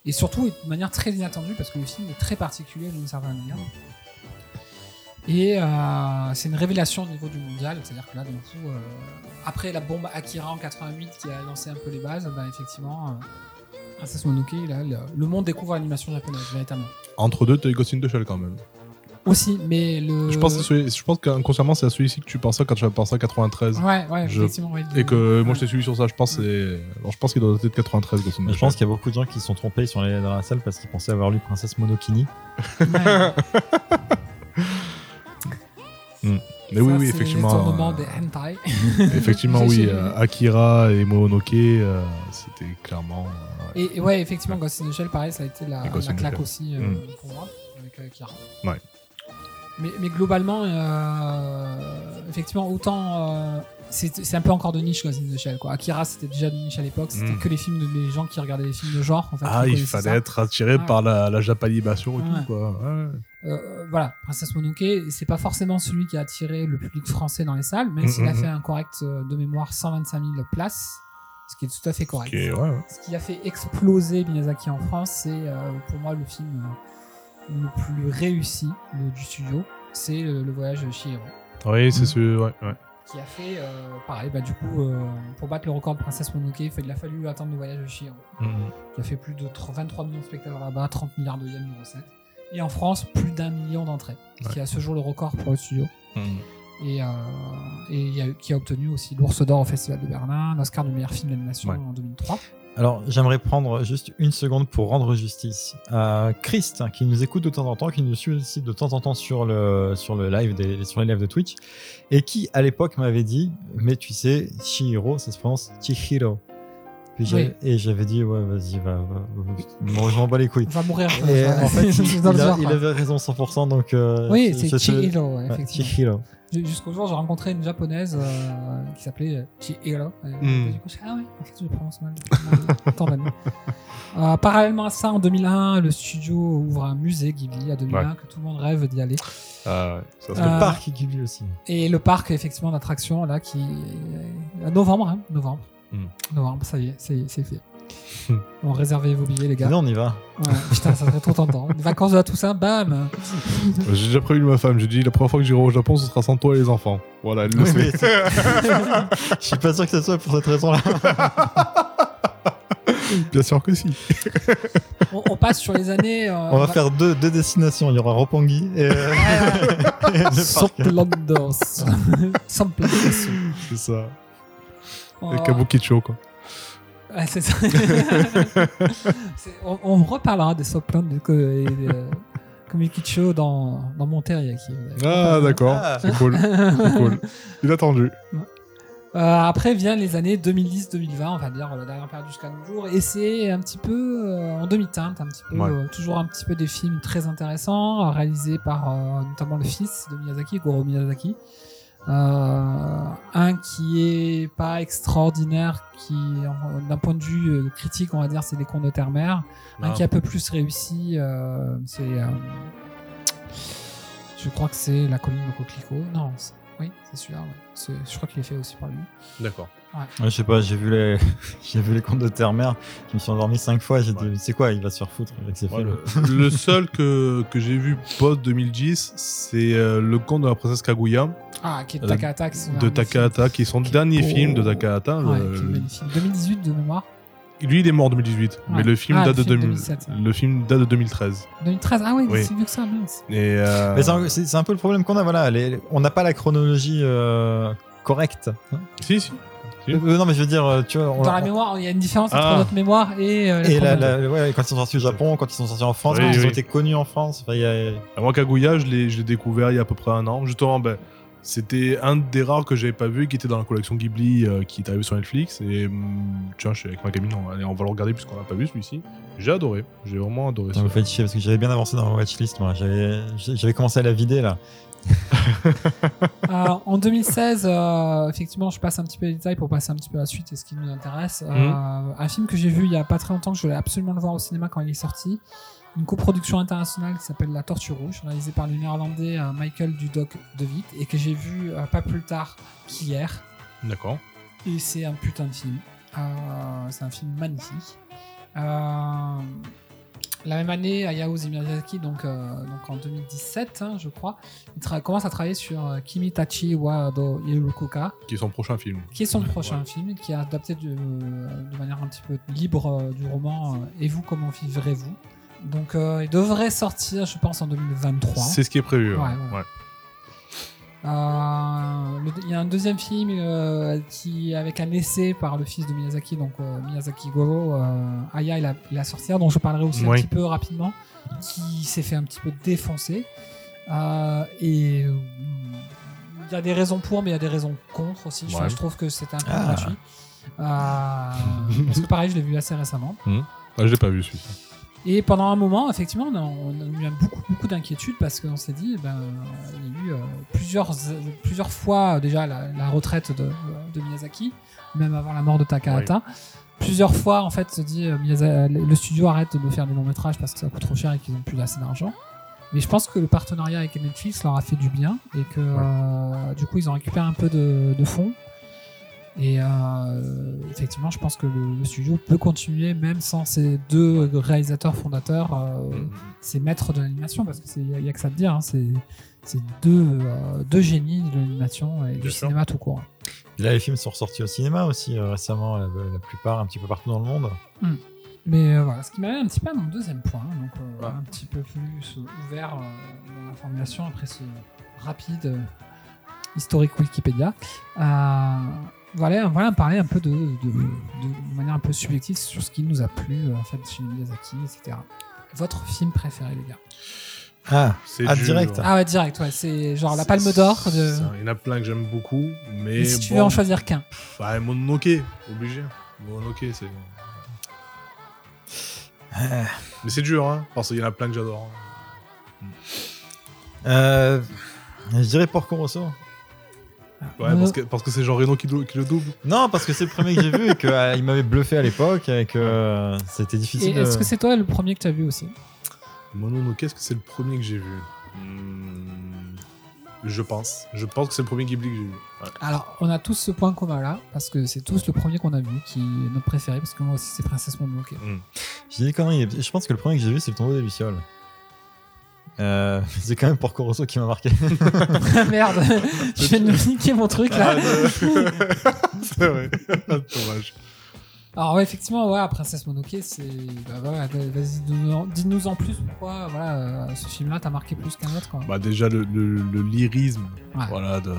Et surtout, de manière très inattendue, parce que le film est très particulier d'une certaine manière. Et euh, c'est une révélation au niveau du mondial, c'est-à-dire que là, d'un coup, euh, après la bombe Akira en 88 qui a lancé un peu les bases, bah, effectivement, euh, Mononoke, là, le, le monde découvre l'animation japonaise, véritablement. Entre deux, t'as eu Ghost in the Shell quand même. Aussi, mais le. Je pense, que celui- je pense qu'inconsciemment, c'est à celui-ci que tu pensais quand tu as pensé à 93. Ouais, ouais, Je- effectivement, oui. Et que moi, Ouais. je t'ai suivi sur ça. Je pense, que c'est- alors, je pense qu'il doit dater de 93, Ghost in the Je pense qu'il y a beaucoup de gens qui se sont trompés, ils sont allés dans la salle parce qu'ils pensaient avoir lu Princesse Monokini. Ouais. [LAUGHS] Mais oui, Ça, oui, c'est effectivement. l'étonnement euh, des hentai. [LAUGHS] Effectivement, [LAUGHS] oui. euh, Akira et Mononoke, euh, c'était clairement. Et, et ouais, effectivement, Ghost in the Shell, pareil, ça a été la, claque aussi Mm. pour moi, avec euh, Kira. Ouais. Mais, mais globalement, effectivement, autant. C'est un peu encore de niche, Ghost in the Shell. Quoi. Akira, c'était déjà de niche à l'époque. C'était Mm. que les films, de, les gens qui regardaient les films de genre. En fait, Ah, il fallait ça. être attiré par la, la japanimation et tout, quoi. Ouais. Euh, voilà, Princesse Mononoke, c'est pas forcément celui qui a attiré le public français dans les salles, même s'il a Mhm. fait un correct euh, de mémoire 125 000 places, ce qui est tout à fait correct. Ce qui a fait exploser Miyazaki en France, c'est euh, pour moi le film euh, le plus réussi du studio, c'est Le Voyage de Chihiro. Oui, c'est Mm. ce. Ouais, ouais. Qui a fait, euh, pareil, bah, du coup, euh, pour battre le record de Princesse Mononoke, il a fallu attendre Le Voyage de Chihiro Mhm. qui a fait plus de 30 23 millions de spectateurs là-bas, 30 milliards de yens de recettes. Et en France, plus d'un million d'entrées, qui à ce jour le record pour le studio. Mhm. Et, euh, et il y a- qui a obtenu aussi l'Ours d'Or au Festival de Berlin, l'Oscar du meilleur film d'animation Ouais. en 2003. Alors, j'aimerais prendre juste une seconde pour rendre justice à Christ, qui nous écoute de temps en temps, qui nous suit aussi de temps en temps sur le, sur le live des, sur les lives de Twitch, et qui, à l'époque, m'avait dit, mais tu sais, Chihiro, ça se prononce Chihiro. Et j'avais dit, ouais, vas-y, va, va, va- je m'en bats les couilles. Va mourir. Et Ouais. en fait, [LAUGHS] il, le il a- avait raison 100%, donc... euh, Oui, c'est Chihiro, ouais, effectivement. Chihiro. Jusqu'au jour, j'ai rencontré une japonaise euh, qui s'appelait euh, Chihiro. Et, Mm. du coup, je ah ouais, en fait, je le prononce mal. [LAUGHS] Tant. Euh, parallèlement à ça, en 2001, le studio ouvre un musée Ghibli à 2001 que tout le monde rêve d'y aller. Ah. Ça, Euh, Le parc Ghibli aussi. Et le parc, effectivement, d'attractions, là, qui. est- à novembre, hein, novembre. Hmm. Novembre, ça y est, c'est c'est fait. Hmm. Bon, réservez vos billets, les gars. Venez, on y va. Ouais, putain, ça serait trop tentant. Les [LAUGHS] vacances de la Toussaint, bam J'ai déjà prévenu ma femme. J'ai dit la première fois que j'irai au Japon, ce sera sans toi et les enfants. Voilà, elle le Oui, sait. Je suis pas sûr que ce soit pour cette raison-là. [LAUGHS] Bien sûr que si. on, on passe sur les années. euh, On va faire deux, deux destinations. Il y aura Roppongi et, euh, [LAUGHS] et parc. Soplandos. Soplandos. C'est ça. Oh. Et Kabukicho, quoi. Ouais, c'est ça. [LAUGHS] On, on reparlera des Soplan et de euh, Komikicho dans, dans mon teriyaki. Ah, d'accord. Ah. C'est cool. C'est cool. Il a attendu. Euh, après viennent les années 2010-2020, on va dire la dernière période jusqu'à nos jours, et c'est un petit peu euh, en demi-teinte, un petit peu, Ouais. euh, toujours un petit peu des films très intéressants, réalisés par euh, notamment le fils de Miyazaki, Goro Miyazaki. Euh, un qui est pas extraordinaire, qui d'un point de vue euh, critique, on va dire, c'est Les Contes de Terre-Mère. Un Ah. qui est un peu plus réussi, euh, c'est, je crois que c'est La Colline au Coquelicot. Non, oui, c'est celui-là. ouais. Je crois qu'il est fait aussi par lui. D'accord. Ouais, je sais pas, j'ai vu les, [LAUGHS] j'ai vu les contes de terre-mère. Je me suis endormi cinq fois. J'ai dit, Ouais. c'est quoi Il va se faire foutre avec ses Ouais, films. le, le [LAUGHS] seul que, que j'ai vu post 2010, c'est euh, le conte de la princesse Kaguya Ah, qui est Euh, Takahata. qui sont de derniers Takahata, qui est son Qui dernier film de Takahata. Ouais, Le- qui est magnifique. 2018 de mémoire. lui, il est mort en 2018, mais Ouais. le film Ah, date le de film 2000 2007, ouais. le film date de 2013. 2013. Ah oui, Oui. c'est mieux que ça, mince. Et euh, Mais c'est un, peu le problème qu'on a. Voilà, les- on n'a pas la chronologie euh, correcte. hein. si si. Si. Euh, non, mais je veux dire, euh, tu vois, on- Dans la mémoire, il y a une différence entre Ah. notre mémoire et. euh, Et la, chronologie. la- ouais, quand ils sont sortis au Japon, quand ils sont sortis en France, Oui, quand ils ont été connus en France, enfin, y a- Moi, Kaguya, je l'ai découvert il y a à peu près un an. Justement, ben, c'était un des rares que j'avais pas vu qui était dans la collection Ghibli euh, qui est arrivé sur Netflix. Et hum, tiens, je suis avec ma gamine, on, allez, on va le regarder puisqu'on l'a pas vu celui-ci. J'ai adoré, j'ai vraiment adoré. Ça me fait chier parce que j'avais bien avancé dans ma watchlist. Moi, j'avais commencé à la vider là. Euh, en 2016, euh, effectivement, je passe un petit peu les détails pour passer un petit peu à la suite et ce qui nous intéresse. Euh, Mhm. un film que j'ai vu il y a pas très longtemps, que je voulais absolument le voir au cinéma quand il est sorti. Une coproduction internationale qui s'appelle La Tortue Rouge, réalisée par le néerlandais Michael Dudok de Witt et que j'ai vu pas plus tard qu'hier. D'accord. Et c'est un putain de film. Euh, c'est un film magnifique. Euh, la même année, Hayao Miyazaki, donc, euh, donc en 2017, hein, je crois, il commence à travailler sur euh, Kimitachi wa do Irukuka, Qui est son prochain film. qui est son Ouais, prochain ouais. film, qui est adapté de, de manière un petit peu libre euh, du roman Et vous, comment vivrez-vous? Donc euh, il devrait sortir, je pense, en 2023. C'est ce qui est prévu. ouais. Ouais, ouais. Il y a un deuxième film euh, qui avec un essai par le fils de Miyazaki, donc euh, Miyazaki Goro, euh, Aya il a, il a sorti, dont je parlerai aussi un petit peu rapidement, qui s'est fait un petit peu défoncer. Et il y a des raisons pour, mais il y a des raisons contre aussi. Je- Ouais. Je trouve que c'était un peu Ah. gratuit. Euh, parce que pareil, je l'ai vu assez récemment. Ah, je l'ai pas vu celui-ci. Et pendant un moment, effectivement, on a, on a eu beaucoup, beaucoup d'inquiétudes parce qu'on s'est dit, ben, il y a eu euh, plusieurs, plusieurs fois euh, déjà la, la retraite de, de Miyazaki, même avant la mort de Takahata. Plusieurs fois, en fait, se dit, euh, le studio arrête de faire des longs métrages parce que ça coûte trop cher et qu'ils n'ont plus assez d'argent. Mais je pense que le partenariat avec Netflix leur a fait du bien et que euh, du coup, ils ont récupéré un peu de, de fonds. Et euh, effectivement, je pense que le, le studio peut continuer même sans ces deux réalisateurs fondateurs, euh, Mm. ces maîtres de l'animation, parce qu'il n'y a, que ça à dire, hein, c'est deux, euh, deux génies de l'animation et Bien du sûr. cinéma tout court. Et là, les films sont ressortis au cinéma aussi euh, récemment, la, la plupart, un petit peu partout dans le monde. Mais euh, voilà, ce qui m'amène un petit peu à mon deuxième point, hein, donc Ouais. un petit peu plus ouvert dans la formulation après ce rapide historique Wikipédia. Euh, voilà, voilà, parler un peu de, de, de- de manière un peu subjective sur ce qui nous a plu euh, en fait chez Miyazaki, etc. Votre film préféré, les gars Ah, C'est Ah, dur. direct. Ah ouais, direct, ouais, c'est genre la palme d'or de. Il y en a plein que j'aime beaucoup, mais. Mais si tu veux en choisir qu'un. Ouais, Mononoke, obligé. Mononoke, c'est. Mais c'est dur, hein, parce qu'il y en a plein que j'adore. euh, je dirais Porco Rosso. Ouais, Euh, parce que parce que c'est Jean Reno qui, le- qui le double. Non, parce que c'est le premier que j'ai vu et qu'il m'avait bluffé à l'époque et que euh, c'était difficile. est-ce de- que c'est toi le premier que tu as vu aussi? Mononoke, est-ce que c'est le premier que j'ai vu? Hmm, Je pense. Je pense que c'est le premier Ghibli que j'ai vu. Ouais. Alors, on a tous ce point commun là, parce que c'est tous le premier qu'on a vu, qui est notre préféré, parce que moi aussi c'est Princesse Mononoke. J'ai dit des conneries. Je pense que le premier que j'ai vu, c'est le tombeau des Lucioles. Euh, [LAUGHS] c'est quand même Porco Rosso qui m'a marqué. [LAUGHS] Merde, [LAUGHS] je viens de niquer mon truc là. Ah, c'est vrai. Dommage. Alors ouais, effectivement, ouais, Princesse Mononoke, c'est. Bah, voilà, vas-y, dis-nous- en plus pourquoi voilà, euh, ce film-là t'a marqué plus qu'un autre. Quoi. Bah déjà le, le- le lyrisme Ouais. voilà, de,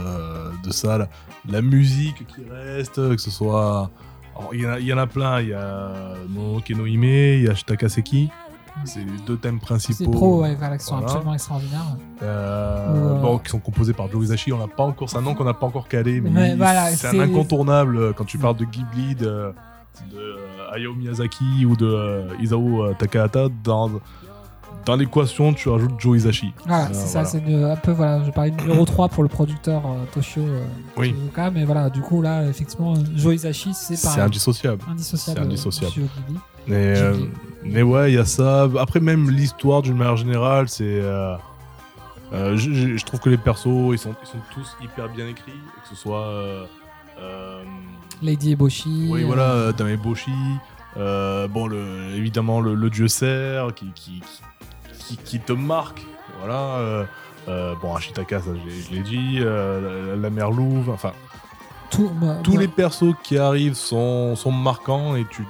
de ça, la, la musique qui reste, que ce soit... Il y, en a- il y en a plein, il y a no Hime, il y a Shitaka Seki, c'est les deux thèmes C'est principaux. pro, ouais, voilà, qui sont Voilà. absolument extraordinaires. Euh, bon, qui sont composés par Joe Hisaishi, on n'a pas encore, c'est un nom qu'on n'a pas encore calé, mais voilà, c'est c'est- un incontournable euh, quand tu parles de Ghibli, de, de euh, Hayao Miyazaki ou de euh, Isao Takahata, dans, dans l'équation tu rajoutes Joe Hisaishi. Voilà, Euh, c'est ça, voilà. c'est un peu, voilà, je parlais de numéro 3 pour le producteur euh, Toshio euh, Oui. Tezuka, mais voilà, du coup, là, effectivement, Joe Hisaishi, c'est C'est indissociable. indissociable. c'est indissociable. Mais, euh, mais ouais, il y a ça. Après, même l'histoire d'une manière générale, c'est. euh, euh, je, trouve que les persos, ils sont, ils sont tous hyper bien écrits. Que ce soit. Lady Eboshi. oui, voilà, Tameboshi. Euh, bon, le, évidemment, le, le dieu cerf qui, qui, qui, qui- qui te marque. Voilà. bon, Ashitaka, ça, je l'ai- dit. la, la mère louve. Enfin, tout, moi, tous moi, les persos qui arrivent sont, sont marquants et tu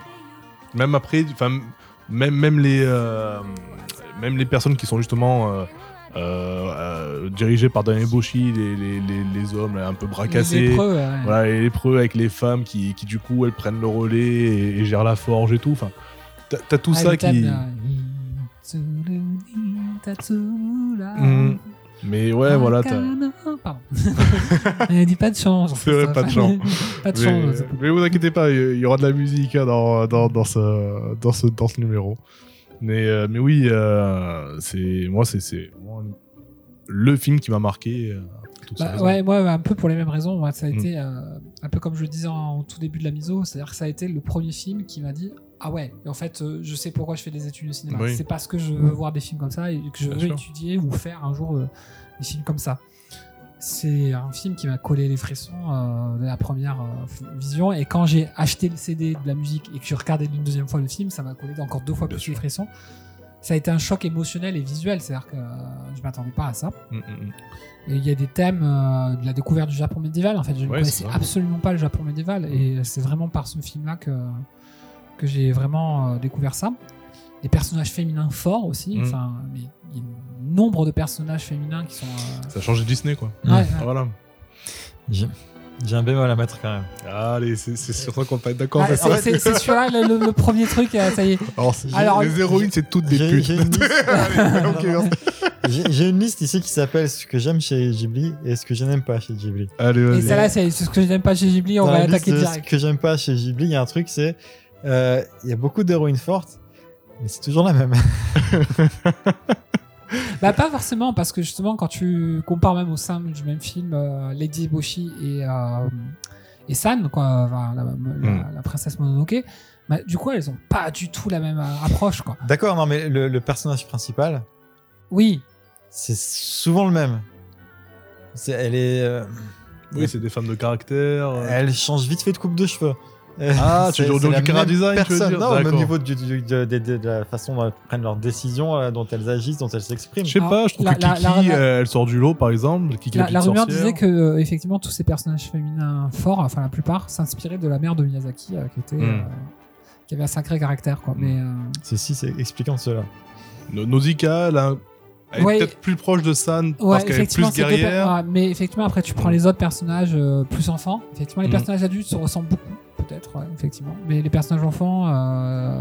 même après enfin même même les euh, même les personnes qui sont justement euh, euh, dirigées par Dan Eboshi les, les, les, les hommes là, un peu bras les lépreux, ouais. voilà les lépreux avec les femmes qui, qui du coup elles prennent le relais et, et gèrent la forge et tout enfin t'as tout Ah, ça qui là. Mais ouais voilà t'as Akana. Pardon. [LAUGHS] Elle dit pas de chant. j'en C'est vrai, [LAUGHS] pas de chant. pas de mais, cool. mais vous inquiétez pas, il y aura de la musique hein, dans, dans, dans, ce, dans, ce, dans ce numéro. Mais, euh, mais oui, euh, c'est moi, c'est le film qui m'a marqué. euh, Bah, ouais, moi, un peu pour les mêmes raisons. Moi, ça a Mm. été euh, un peu comme je le disais en, en tout début de la miso, c'est-à-dire que ça a été le premier film qui m'a dit Ah ouais, en fait, euh, je sais pourquoi je fais des études de cinéma. Oui. C'est parce que je veux voir des films comme ça et que je Bien veux sûr. étudier ou faire un jour euh, des films comme ça. C'est un film qui m'a collé les frissons euh, de la première euh, vision. Et quand j'ai acheté le CD de la musique et que j'ai regardé une deuxième fois le film, ça m'a collé encore deux fois Bien plus sûr. les frissons. Ça a été un choc émotionnel et visuel, c'est-à-dire que euh, je m'attendais pas à ça. Mm, mm, mm. Et il y a des thèmes de la découverte du Japon médiéval. En fait, je ne connaissais absolument pas le Japon médiéval. Et c'est vraiment par ce film-là que, que j'ai vraiment euh, découvert ça. Les personnages féminins forts aussi. Mm. Enfin, mais il y a un nombre de personnages féminins qui sont. euh, Ça a changé Disney, quoi. Ouais, ouais. Voilà. J'ai j'ai un bémol à mettre quand même. Allez, c'est c'est sur ça qu'on pas être d'accord. Ah, c'est- ça- c'est c'est celui-là le, le- le premier truc, euh, ça y est. Alors, c'est- Alors, les héroïnes, c'est toutes des J'ai putes. j'ai une, liste- [LAUGHS] Allez, ok, Non, non. merci. j'ai- j'ai une liste ici qui s'appelle ce que j'aime chez Ghibli et ce que je n'aime pas chez Ghibli. Allez, Et vas-y. celle-là, c'est ce que je n'aime pas chez Ghibli. On Dans va attaquer de ce direct. que j'aime pas chez Ghibli, il y a un truc, c'est euh, il y a beaucoup d'héroïnes fortes, mais c'est toujours la même. [LAUGHS] Bah pas forcément parce que justement quand tu compares même au sein du même film euh, Lady Eboshi et euh, et San quoi enfin, la, la- Mm. la princesse Mononoke bah, du coup elles ont pas du tout la même approche quoi D'accord, non, mais le, le personnage principal, oui c'est souvent le même. C'est- elle est, euh, Oui, c'est des femmes de caractère. elle change vite fait de coupe de cheveux. Ah, [LAUGHS] tu C'est- veux dire du cara design, tu veux personne. dire Non, au niveau du, du- de, de- de- de la façon dont elles prennent leurs décisions, euh, dont elles agissent, dont elles s'expriment. Je sais pas, je trouve la- que la- Kiki, la- euh, elle sort du lot, par exemple. Kiki la, la, la petite rumeur sorcière. disait que euh, effectivement tous ces personnages féminins forts enfin la plupart s'inspiraient de la mère de Miyazaki euh, qui était Mm. euh, qui avait un sacré caractère quoi Mm. mais euh, Ceci, c'est expliquant cela. No- Nausicaa, elle, a- elle est Ouais. peut-être plus proche de San Ouais, parce qu'elle est plus guerrière. ouais, mais effectivement, après, tu prends les autres personnages euh, plus enfants. Effectivement, les Mhm. personnages adultes se ressemblent beaucoup, peut-être, ouais, effectivement. Mais les personnages enfants, euh,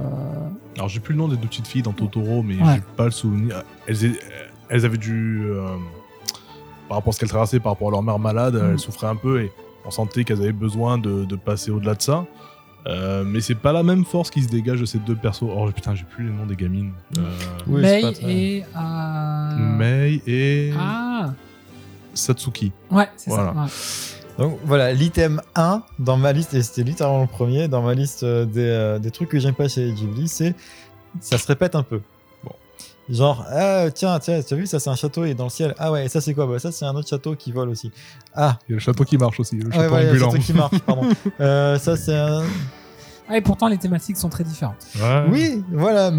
Alors, j'ai plus le nom des deux petites filles dans Totoro, mais Ouais. j'ai pas le souvenir. Elles, avaient dû. euh, par rapport à ce qu'elles traversaient, par rapport à leur mère malade, Mhm. elles souffraient un peu et on sentait qu'elles avaient besoin de, de passer au-delà de ça. Euh, mais c'est pas la même force qui se dégage de ces deux persos. Oh putain, j'ai plus les noms des gamines. Euh, Oui, Mei pas et. euh, Mei et Ah Satsuki. Ouais, c'est Voilà. ça. ouais. Donc voilà, l'item 1 dans ma liste, et c'était littéralement le premier, dans ma liste euh, des, euh, des trucs que j'aime pas chez Ghibli, c'est ça se répète un peu. Bon. Genre, ah, tiens, tiens, tu as vu, ça c'est un château, il est dans le ciel. Ah ouais, et ça c'est quoi? Bah, Ça c'est un autre château qui vole aussi. Ah, Il y a le château qui marche aussi, le ouais, château voilà, il y a le ambulant. château qui marche, [LAUGHS] pardon. Euh, ça c'est un. Ah, et pourtant, les thématiques sont très différentes. Ouais. Oui, voilà.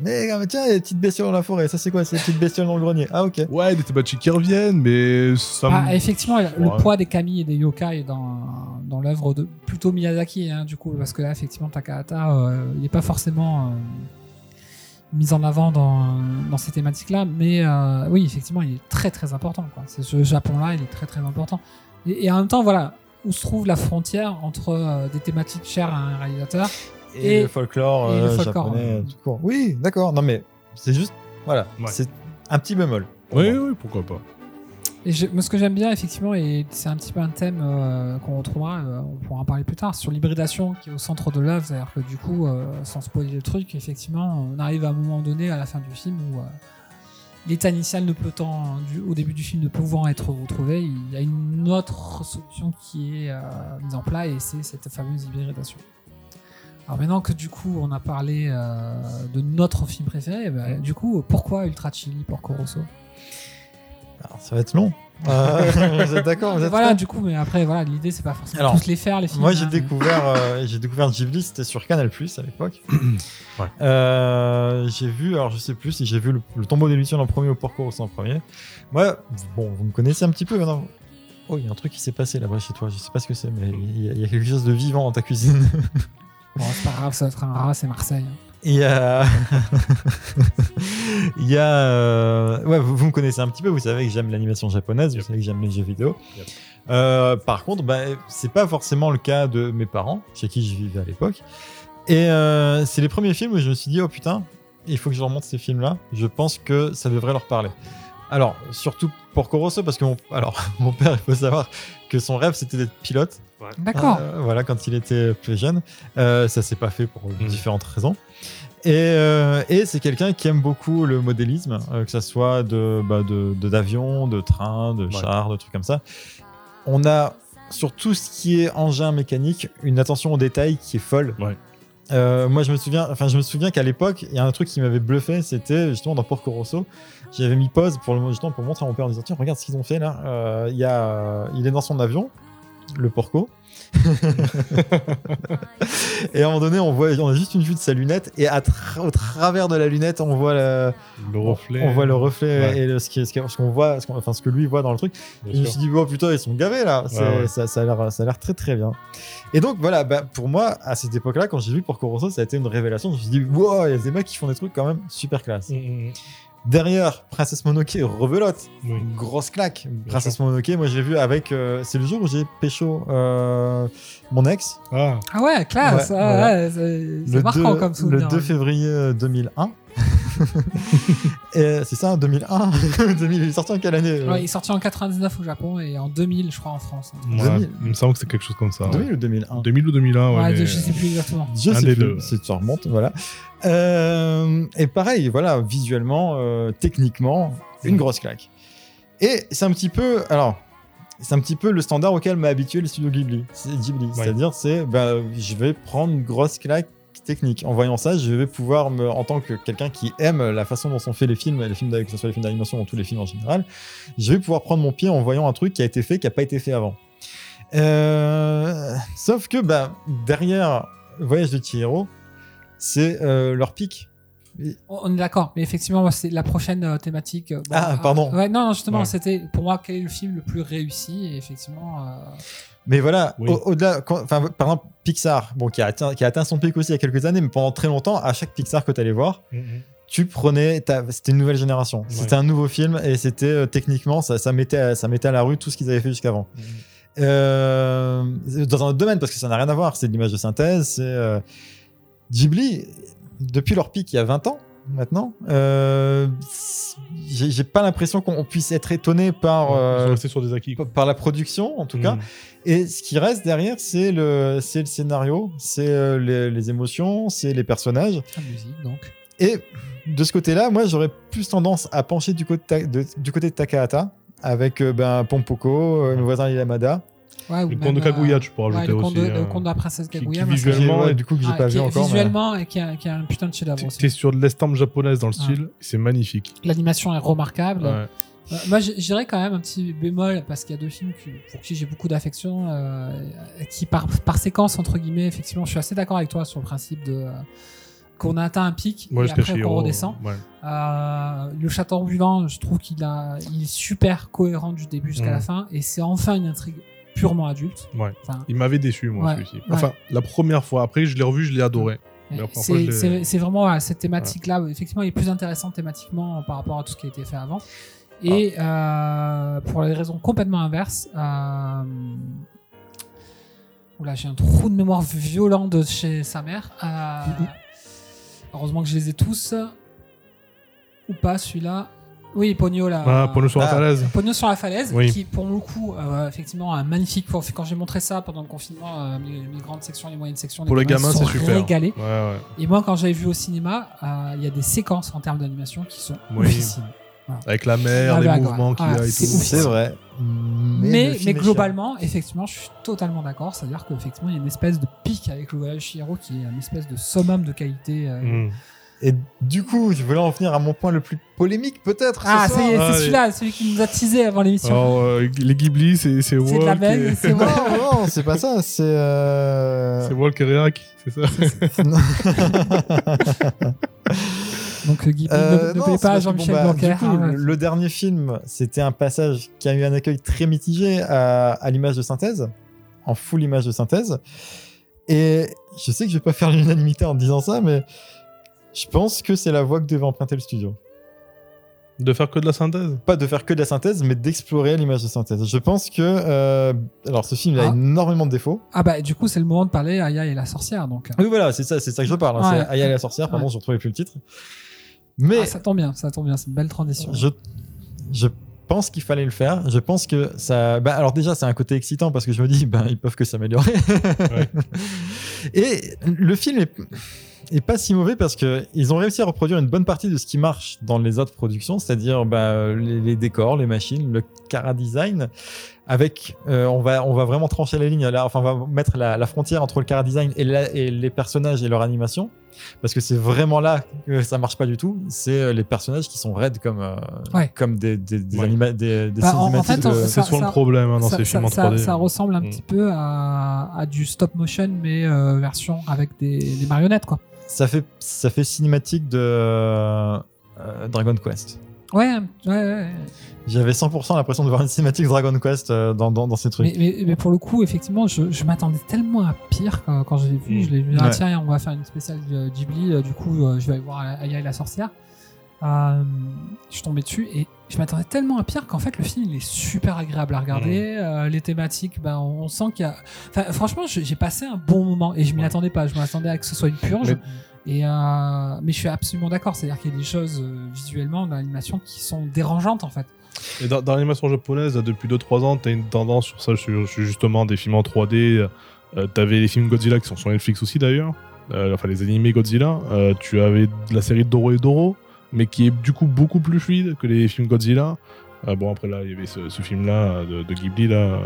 Mm. Mais tiens, il y a des petites bestioles dans la forêt. Ça c'est quoi? C'est des petites bestioles dans le grenier. Ah ok. Ouais, des thématiques qui reviennent, mais ça Ah, effectivement, le poids des kami et des yokai dans, dans l'œuvre de plutôt Miyazaki, hein, du coup, parce que là, effectivement, Takahata, euh, il n'est pas forcément euh, mis en avant dans, dans ces thématiques-là, mais euh, oui, effectivement, il est très très important. Quoi. C'est ce Japon-là, il est très très important. Et, et en même temps, voilà, où se trouve la frontière entre euh, des thématiques chères à un réalisateur Et, Et- le folklore, et le euh, folklore, japonais, ouais. tout court. Oui, d'accord. Non, mais c'est juste. Voilà. Ouais. C'est un petit bémol. Oui, oui, pourquoi pas. Et je- moi, ce que j'aime bien, effectivement, et c'est un petit peu un thème euh, qu'on retrouvera, euh, on pourra en parler plus tard, sur l'hybridation qui est au centre de l'œuvre. C'est-à-dire que du coup, euh, sans spoiler le truc, effectivement, on arrive à un moment donné, à la fin du film, où euh, l'état initial ne peut en, du- au début du film ne pouvant être retrouvé, il y a une autre solution qui est euh, mise en place, et c'est cette fameuse hybridation. Alors maintenant que du coup on a parlé euh, de notre film préféré, bah, du coup pourquoi Ultra Chili Porco Rosso Alors, ça va être long. Euh, [LAUGHS] vous êtes d'accord Voilà, du coup, mais après, voilà, l'idée, c'est pas forcément Alors, tous les faire, les films. Moi, j'ai hein, découvert, euh, j'ai découvert Ghibli, c'était sur Canal Plus à l'époque. [CLEARS THROAT] Ouais. Euh, j'ai vu, alors je sais plus si j'ai vu le, le tombeau des Lucioles en premier ou Porco Rosso en premier. Moi, bon, vous me connaissez un petit peu maintenant. Oh, il y a un truc qui s'est passé là-bas chez toi, je sais pas ce que c'est, mais il y, y a quelque chose de vivant dans ta cuisine. [LAUGHS] Bon, c'est pas grave, ça va être un rat, c'est Marseille. Il y a. [LAUGHS] Il y a. euh, Ouais, vous, vous me connaissez un petit peu, vous savez que j'aime l'animation japonaise, vous savez que j'aime les jeux vidéo. Yep. Euh, par contre, bah, c'est pas forcément le cas de mes parents, chez qui je vivais à l'époque. Et euh, c'est les premiers films où je me suis dit, oh putain, il faut que je leur montre ces films-là. Je pense que ça devrait leur parler. Alors, surtout pour Corosso, parce que mon, alors, [LAUGHS] mon père, il faut savoir que son rêve, c'était d'être pilote. D'accord. Euh, voilà, quand il était plus jeune. Euh, ça s'est pas fait pour Mhm. différentes raisons. Et, euh, et c'est quelqu'un qui aime beaucoup le modélisme, euh, que ça soit de bah, de- de- d'avions, de, trains, de Ouais. chars, de trucs comme ça. On a sur tout ce qui est engin mécanique une attention au détail qui est folle. Ouais. Euh, moi, je me souviens, enfin, je me souviens qu'à l'époque, il y a un truc qui m'avait bluffé, c'était justement dans Porco Rosso. J'avais mis pause pour le justement pour montrer à mon père en disant tiens, regarde ce qu'ils ont fait là. Euh, Il y a, il est dans son avion, le Porco. [LAUGHS] et à un moment donné, on voit, on a juste une vue de sa lunette, et à tra- au travers de la lunette, on voit le, Le reflet. on voit le reflet Ouais. et le- ce qu'on voit, ce qu'on- enfin ce que lui voit dans le truc. bien Et je me suis dit, oh putain, ils sont gavés là. Ouais, ouais. Ça, ça a l'air, ça a l'air très très bien. Et donc voilà, bah, pour moi, à cette époque-là, quand j'ai vu Porco Rosso, ça a été une révélation. Je me suis dit, wow, il y a des mecs qui font des trucs quand même super classe. Mm, mm, Derrière, Princesse Mononoke, rebelote. mm. Oui. Une grosse claque. Princesse Mononoke, moi j'ai vu avec. euh, c'est le jour où j'ai pécho euh, mon ex. Ah, Ah ouais, classe. Ouais, ah voilà. ouais, c'est marquant 2, comme souvenir. Le 2 février euh, 2001. [LAUGHS] Et c'est ça, 2001 2000, [LAUGHS] Il est sorti en quelle année euh Ouais, il est sorti en 99 au Japon et en 2000, je crois, en France. ouais, 2000. il me semble que c'est quelque chose comme ça. 2000 ou 2001 2000 ou 2001, ouais. Ouais, mais- je sais plus exactement. Je Un sais des plus, deux. c'est- ça remonte, voilà. Euh, et pareil, voilà, visuellement, euh, techniquement, une grosse claque. Et c'est un petit peu, alors, c'est un petit peu le standard auquel m'a habitué les studios Ghibli. C'est Ghibli, c'est-à-dire, c'est, bah, je vais prendre une grosse claque technique. En voyant ça, je vais pouvoir me, en tant que quelqu'un qui aime la façon dont sont faits les films, les films, que ce soit les films d'animation ou tous les films en général, je vais pouvoir prendre mon pied en voyant un truc qui a été fait, qui n'a pas été fait avant. Euh, sauf que bah, derrière Voyage de Chihiro, c'est euh, leur pic. On est d'accord, mais effectivement, c'est la prochaine euh, thématique. bon, Ah, euh, pardon. Ouais, non, non, justement, Ouais. c'était pour moi quel est le film le plus réussi et effectivement. Mais voilà, Oui. au-delà, par exemple, Pixar, bon, qui, a atteint, qui a atteint son pic aussi il y a quelques années, mais pendant très longtemps, à chaque Pixar que tu allais voir, Mm, mm. tu prenais, ta- c'était une nouvelle génération, c'était un nouveau film et c'était euh, techniquement, ça, ça, mettait à, ça mettait à la rue tout ce qu'ils avaient fait jusqu'avant. Mm, mm. Euh, dans un autre domaine, parce que ça n'a rien à voir, c'est de l'image de synthèse, c'est euh, Ghibli, depuis leur pic il y a 20 ans maintenant, euh, j'ai pas l'impression qu'on puisse être étonné par, euh, restés sur des acquis. quoi. par la production, en tout cas. Mm. Et ce qui reste derrière, c'est le, c'est le scénario, c'est euh, les, les émotions, c'est les personnages. la musique, donc. Et de ce côté-là, moi, j'aurais plus tendance à pencher du côté, de du côté de Takahata, avec euh, ben, Pompoko, le voisin Ilamada. Ouais, ou Le conte de Kaguya, tu euh, rajouter ouais, le conte aussi. de, le euh, conte de la princesse Kaguya. qui visuellement, est- du coup, que j'ai Ah, pas vu encore. mais- Visuellement, et qui a, qui a un putain de chef-d'œuvre T'es aussi. t'es sur de l'estampe japonaise dans le style, c'est magnifique. L'animation est remarquable. Ouais. Euh, moi, j'irais quand même un petit bémol parce qu'il y a deux films qui- pour qui j'ai beaucoup d'affection, euh, qui par, par séquence, entre guillemets, effectivement, je suis assez d'accord avec toi sur le principe de euh, qu'on a atteint un pic et après qu'on redescend. ouais. Euh, le château ambulant, je trouve qu'il a, il est super cohérent du début jusqu'à Mm. la fin et c'est enfin une intrigue purement adulte. Ouais. Enfin, Il m'avait déçu, moi, Ouais, celui-ci. ouais. Enfin, la première fois. Après, je l'ai revu, je l'ai adoré. C'est vraiment voilà, cette thématique-là, effectivement, il est plus intéressant thématiquement par rapport à tout ce qui a été fait avant. Et Ah. euh, pour les raisons complètement inverses, euh... Oula, j'ai un trou de mémoire violent de chez sa mère. Euh, Heureusement que je les ai tous. Ou pas, celui-là. Oui, Pogno, là. Ah, pour nous sur la Ah. falaise. Pogno sur la falaise, Oui. qui pour le coup, euh, effectivement, un magnifique. Quand j'ai montré ça pendant le confinement, euh, mes, mes grandes sections, les moyennes sections, Pour les gamins, se sont c'est super. régalés. Ouais, ouais. Et moi, quand j'avais vu au cinéma, euh, il y a des séquences en termes d'animation qui sont Oui. oufissimes. Avec la mer, Ah, les mouvements ouais. qu'il y a Ah, et c'est tout. C'est vrai. Mais, le mais, globalement, effectivement, je suis totalement d'accord. C'est-à-dire qu'effectivement, il y a une espèce de pic avec le voyage Chihiro qui est une espèce de summum de qualité. euh. Mm. Et du coup, je voulais en venir à mon point le plus polémique, peut-être. ce Ah, soir. ça y est, Ah, c'est celui-là, celui qui nous a teasé avant l'émission. Euh, les Ghibli, c'est c'est c'est de la et- c'est. [LAUGHS] Non, non, c'est pas ça. C'est. euh, C'est Walk et Réac, c'est ça [LAUGHS] Donc, euh, Ghibli, Euh, ne, ne non, c'est pas Jean-Michel bon, bah, Blanquer. du coup, hein, ouais. le dernier film, c'était un passage qui a eu un accueil très mitigé à, à l'image de synthèse, en full image de synthèse. Et je sais que je vais pas faire l'unanimité en disant ça, mais je pense que c'est la voie que devait emprunter le studio. De faire que de la synthèse? Pas de faire que de la synthèse, mais d'explorer l'image de synthèse. Je pense que. euh, alors, ce film il a Ah. énormément de défauts. Ah, bah, du coup, c'est le moment de parler Aya et la sorcière. Donc, Oui, voilà, c'est ça, c'est ça que je parle. hein. Ouais. C'est Aya la sorcière, pardon, Ouais. je retrouvais plus le titre. Mais Ah, ça tombe bien, ça tombe bien, c'est une belle transition. je, je pense qu'il fallait le faire. Je pense que ça. Bah, alors, déjà, c'est un côté excitant parce que je me dis, ben, ils peuvent que s'améliorer. [LAUGHS] Et le film est, est pas si mauvais parce que ils ont réussi à reproduire une bonne partie de ce qui marche dans les autres productions, c'est-à-dire bah, les, les décors, les machines, le cara design. Avec, euh, on va, on va vraiment trancher la ligne là. Enfin, on va mettre la, la frontière entre le cara design et, la- et les personnages et leur animation, parce que c'est vraiment là que ça marche pas du tout. C'est euh, les personnages qui sont raides comme, euh, Ouais. comme des, des, des, Ouais. anima- des, des Bah, en- en cinématiques fait, de- C'est souvent ça- le problème hein, dans ça, ces films en ça- 3D. ça ressemble un Mm. petit peu à, à du stop motion, mais euh, version avec des, des marionnettes, quoi. Ça fait, ça fait cinématique de euh, Dragon Quest. Ouais, ouais, ouais. J'avais 100% l'impression de voir une cinématique Dragon Quest euh, dans, dans, dans ces trucs. Mais, mais, mais pour le coup, effectivement, je, je m'attendais tellement à pire quand, quand je l'ai vu. Mm. Je l'ai vu, ah Ouais. tiens, on va faire une spéciale euh, Ghibli, du coup, je vais aller voir Aya et la sorcière. Euh, je suis tombé dessus et je m'attendais tellement à pire qu'en fait, le film il est super agréable à regarder. Euh, les thématiques, ben, on sent qu'il y a. Enfin, franchement, j'ai passé un bon moment et je m'y Ouais. attendais pas. Je m'attendais à que ce soit une purge. Mais- Et euh, mais je suis absolument d'accord. C'est-à-dire qu'il y a des choses visuellement dans l'animation qui sont dérangeantes en fait. Et dans, dans l'animation japonaise, depuis 2-3 ans, t'as une tendance sur ça, sur, justement des films en 3D. Euh, T'avais les films Godzilla qui sont sur Netflix aussi d'ailleurs, enfin les animés Godzilla. Tu avais la série Doro et Doro, mais qui est du coup beaucoup plus fluide que les films Godzilla. Euh, bon, après là, il y avait ce, ce film-là de, de Ghibli, là, euh,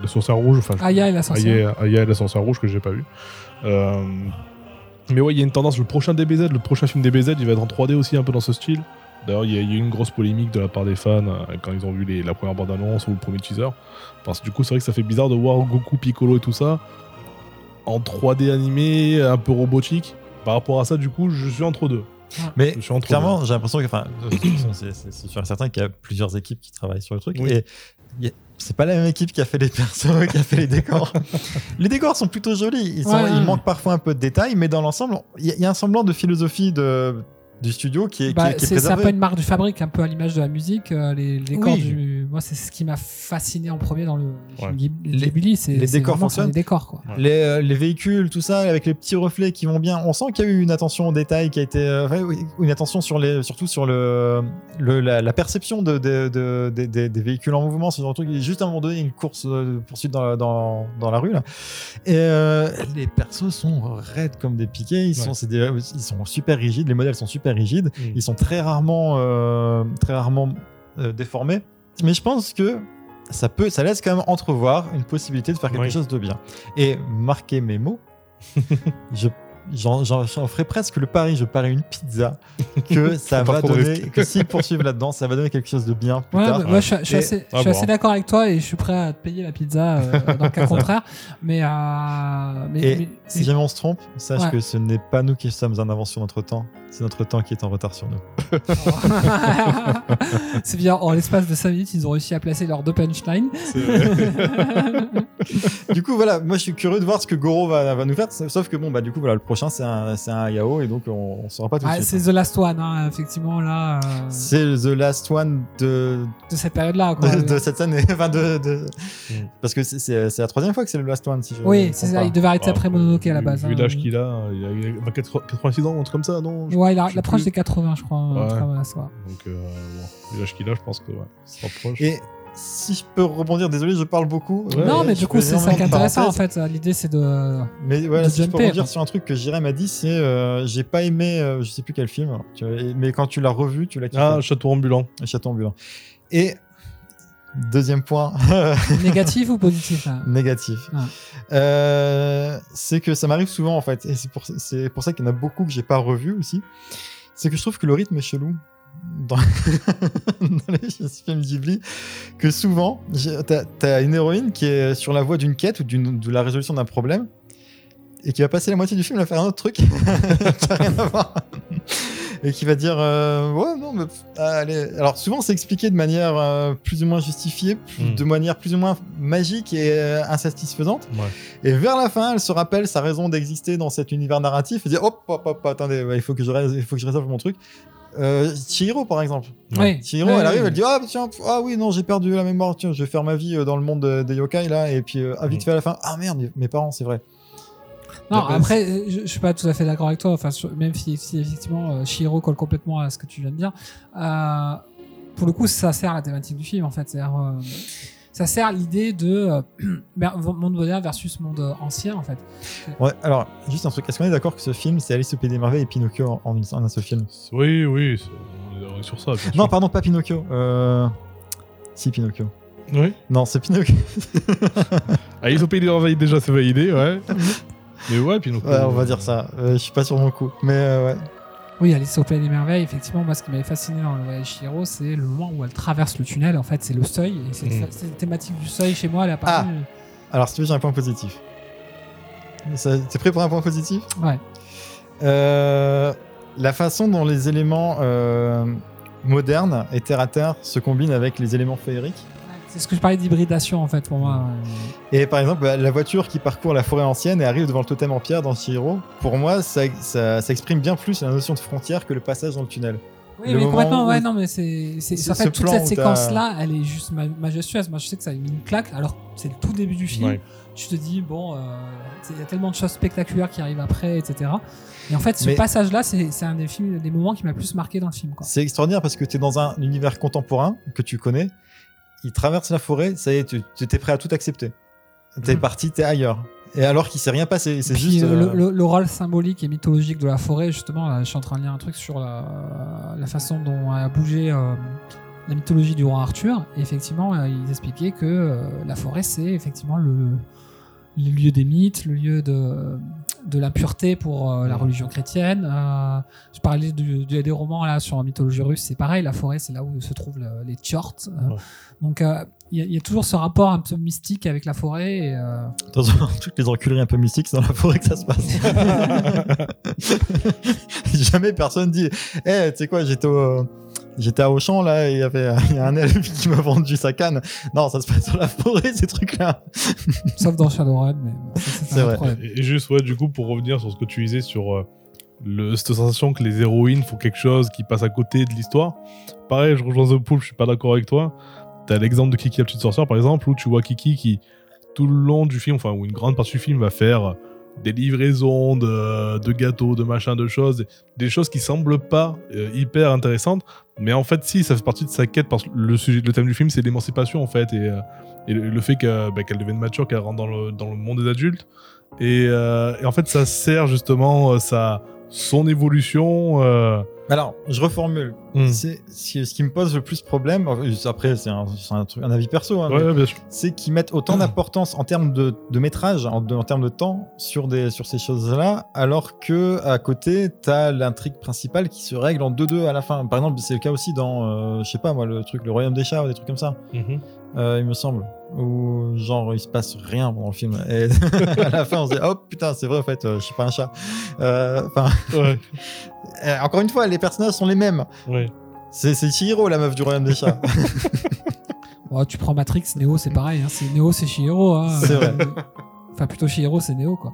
Le Rouge. Enfin, Aya et la sorcière. Aya, Aya et la sorcière rouge que j'ai pas vu. Euh, mais ouais, il y a une tendance. Le prochain DBZ, le prochain film DBZ, il va être en 3D aussi, un peu dans ce style. D'ailleurs, il y, a il y a eu une grosse polémique de la part des fans euh, quand ils ont vu les- la première bande-annonce ou le premier teaser. Parce que du coup, c'est vrai que ça fait bizarre de voir Goku, Piccolo et tout ça en 3D animé, un peu robotique. Par rapport à ça, du coup, je suis entre deux. Mais Je suis entre clairement, j'ai l'impression que, enfin, c'est c'est- c'est sûr et certain qu'il y a plusieurs équipes qui travaillent sur le truc. Oui. Et a- c'est pas la même équipe qui a fait les persos, qui a fait les décors. [LAUGHS] les décors sont plutôt jolis. Ils, sont, Ouais, ils ouais. manquent parfois un peu de détails, mais dans l'ensemble, il y, y a un semblant de philosophie de, du studio qui est, qui Bah, est- qui est c'est c'est un préservé. peu une marque du fabrique, un peu à l'image de la musique. euh, les, les décors Oui. du... Moi, c'est ce qui m'a fasciné en premier dans le film Ouais. Les- Ghibli. C'est les c'est décors fonctionnent. les décors, quoi. Les, euh, les véhicules, tout ça, avec les petits reflets qui vont bien. On sent qu'il y a eu une attention au détail qui a été. euh, une attention sur les, surtout sur le, le- la, la perception de, de- de- de- des- des véhicules en mouvement. Ce genre de truc. Juste à un moment donné, une course euh, poursuite dans, dans, dans la rue. Là. Et euh, les persos sont raides comme des piquets. Ils, sont, Ouais. c'est des- ils sont super rigides. Les modèles sont super rigides. Mm. Ils sont très rarement, euh, très rarement euh, déformés. Mais je pense que ça peut, ça laisse quand même entrevoir une possibilité de faire quelque Oui. chose de bien. Et marquer mes mots, [LAUGHS] je J'en, ferai presque le pari, je parie une pizza, que [LAUGHS] ça va donner, que s'ils poursuivent là-dedans, ça va donner quelque chose de bien plus Ouais, tard. moi, je, suis- je suis Et- assez, Ah bon. assez d'accord avec toi et je suis prêt à te payer la pizza euh, [LAUGHS] dans le cas contraire. Mais, euh, mais, Et mais- si jamais on se trompe, sache Ouais. que ce n'est pas nous qui sommes en avance sur notre temps, C'est notre temps qui est en retard sur nous. [LAUGHS] c'est bien, en l'espace de 5 minutes, ils ont réussi à placer leurs deux punchlines. [LAUGHS] du coup, voilà, moi je suis curieux de voir ce que Goro va, va nous faire. Sauf que bon, bah du coup, voilà, le prochain c'est un, c'est un Yao et donc on, on saura pas tout de Ah, suite. c'est The Last One, hein, effectivement, là. euh, C'est the last one de, de cette période-là, quoi. de, [LAUGHS] de cette année. enfin, de, de- Mm. Parce que c'est- la troisième fois que c'est le last one. Si je Oui, c'est ça, il devait arrêter après Ah, Mononoke à la base. Vu hein. l'âge qu'il a, il a, il a 86 ans, un truc comme ça, non Je- Ouais, l'approche plus. des 80, je crois. Ouais. ça, ouais. Donc, euh, bon, l'âge qu'il a, je pense que ouais, c'est proche. Et si je peux rebondir, désolé, je parle beaucoup. Ouais, non, mais du coup, c'est ça qui est intéressant, en fait. L'idée, c'est de. Mais voilà, de si je peux rebondir quoi. sur un truc que Jérém m'a dit, c'est euh, j'ai pas aimé, euh, je sais plus quel film, tu vois, et- mais quand tu l'as revu, tu l'as kiffé. Ah, château ambulant. Château ambulant. Et deuxième point [LAUGHS] Négatif ou positif négatif, Ah. Euh, c'est que ça m'arrive souvent en fait, et c'est pour, ça qu'il y en a beaucoup que j'ai pas revu aussi. C'est que je trouve que le rythme est chelou dans, [LAUGHS] dans les films Ghibli, que souvent t'as as une héroïne qui est sur la voie d'une quête ou de la résolution d'un problème et qui va passer la moitié du film à faire un autre truc [LAUGHS] qui a rien à voir. Et qui va dire euh, ouais non mais pff, allez alors souvent c'est expliqué de manière euh, plus ou moins justifiée plus- Mm. de manière plus ou moins magique et euh, insatisfaisante Ouais. et vers la fin elle se rappelle sa raison d'exister dans cet univers narratif et dit hop hop hop attendez il faut que je rés- il faut que je résolve mon truc euh, Chihiro par exemple Oui. Chihiro Oui, elle arrive oui. elle dit ah tiens pff, ah oui non j'ai perdu la mémoire tiens je vais faire ma vie euh, dans le monde euh, des yokai là et puis euh, ah vite Mm. fait à la fin ah merde mes parents c'est vrai Non, après, je, je suis pas tout à fait d'accord avec toi. Enfin, sur- même si, si effectivement euh, Shihiro colle complètement à ce que tu viens de dire, euh, pour le coup, ça sert à la thématique du film en fait. Euh, ça sert à l'idée de euh, [CLEARS THROAT] monde moderne versus monde ancien en fait. ouais alors juste un truc est-ce qu'on est d'accord que ce film c'est Alice au pays des merveilles et Pinocchio en, en, un seul film? Oui, oui, on est- est sur ça. bien non pardon pas Pinocchio euh... si Pinocchio Oui. non c'est Pinocchio ils ont payé des merveilles déjà, c'est validé, ouais. [LAUGHS] Mais ouais, puis donc. ouais on va dire ça Euh, je suis pas sur mon coup mais euh, ouais Oui, Alice au pays des merveilles. Effectivement, moi, ce qui m'avait fasciné dans le voyage Shihiro, c'est le moment où elle traverse le tunnel. En fait, c'est le seuil. Et c'est Mm. c'est la thématique du seuil chez moi. Elle est apparue. Alors, si tu veux, j'ai un point positif. Ça- T'es prêt pour un point positif? Ouais. Euh, La façon dont les éléments euh, modernes et terre à terre se combinent avec les éléments féeriques? C'est ce que je parlais d'hybridation en fait pour moi. Et par exemple, la voiture qui parcourt la forêt ancienne et arrive devant le totem en pierre dans Chihiro, pour moi, ça, ça- ça exprime bien plus la notion de frontière que le passage dans le tunnel. Oui, Le mais complètement, ouais, non, mais c'est. En fait, ce toute cette séquence-là, elle est juste ma- majestueuse. Moi, je sais que ça a mis une claque. Alors, c'est le tout début du film. Ouais. Tu te dis, bon, euh, il y a tellement de choses spectaculaires qui arrivent après, etc. Et en fait, ce passage-là, c'est un des, films, des moments qui m'a le plus marqué dans le film. C'est extraordinaire parce que tu es dans un univers contemporain que tu connais. Il traverse la forêt, ça y est, tu étais prêt à tout accepter. T'es Mhm. parti, t'es ailleurs. Et alors qu'il s'est rien passé, c'est juste. euh, euh, rôle symbolique et mythologique de la forêt, justement, là, je suis en train de lire un truc sur la, la façon dont a bougé euh, la mythologie du roi Arthur. Et effectivement, euh, ils expliquaient que euh, la forêt, c'est effectivement le, le lieu des mythes, le lieu de, de la pureté pour euh, la religion chrétienne. Euh, je parlais du- du- des romans là sur la mythologie russe, c'est pareil. La forêt, c'est là où se trouvent le- les tchorts. Euh, Ouais. Donc, il y, a- il y a toujours ce rapport un peu mystique avec la forêt. Et, Dans toutes [LAUGHS] les enculeries un peu mystiques, c'est dans la forêt que ça se passe. [LAUGHS] [LAUGHS] Jamais personne dit Eh, tu sais quoi, j'étais au. J'étais à Auchan là et il y avait [LAUGHS] il y a un elfe qui m'a vendu sa canne. Non, ça se passe dans la forêt ces trucs-là. [LAUGHS] sauf dans Shadowrun, mais c'est vrai. autre problème. Et et juste, ouais, du coup, pour revenir sur ce que tu disais sur euh, le, cette sensation que les héroïnes font quelque chose qui passe à côté de l'histoire. Pareil, je rejoins The Pool, je suis pas d'accord avec toi. T'as l'exemple de Kiki la petite sorcière, par exemple, où tu vois Kiki qui, tout le long du film, enfin, ou une grande partie du film, va faire des livraisons de, gâteaux, de machins, de choses, des choses qui semblent pas euh, hyper intéressantes, mais en fait, si, ça fait partie de sa quête, parce que le, sujet, le thème du film, c'est l'émancipation, en fait, et, euh, le, fait bah, qu'elle devienne mature, qu'elle rentre dans le, monde des adultes. Et, euh, et en fait, ça sert justement sa, son évolution. euh, Alors, je reformule. Hmm. C'est ce qui me pose le plus problème. Après, c'est un, avis perso. hein, Ouais, c'est qu'ils mettent autant [CLEARS THROAT] d'importance en termes de, de métrage, en, de- en termes de temps sur, des, sur ces choses-là, alors que à côté, t'as l'intrigue principale qui se règle en 2-2 à la fin. Par exemple, c'est le cas aussi dans, euh, je sais pas moi, le truc, le Royaume des chats ou des trucs comme ça, Mhm. Euh, il me semble. Où genre il se passe rien pendant le film. Et [LAUGHS] à la fin, on se dit, oh putain, c'est vrai, en fait, euh, je suis pas un chat. Euh, Enfin, Ouais. [LAUGHS] encore une fois, les personnages sont les mêmes. Ouais. C'est Chihiro, la meuf du royaume des chats. [LAUGHS] Bon, tu prends Matrix, Neo, c'est pareil. Hein. C'est Neo, c'est Shihiro. Hein. C'est vrai. Enfin, plutôt Shihiro, c'est Neo, quoi.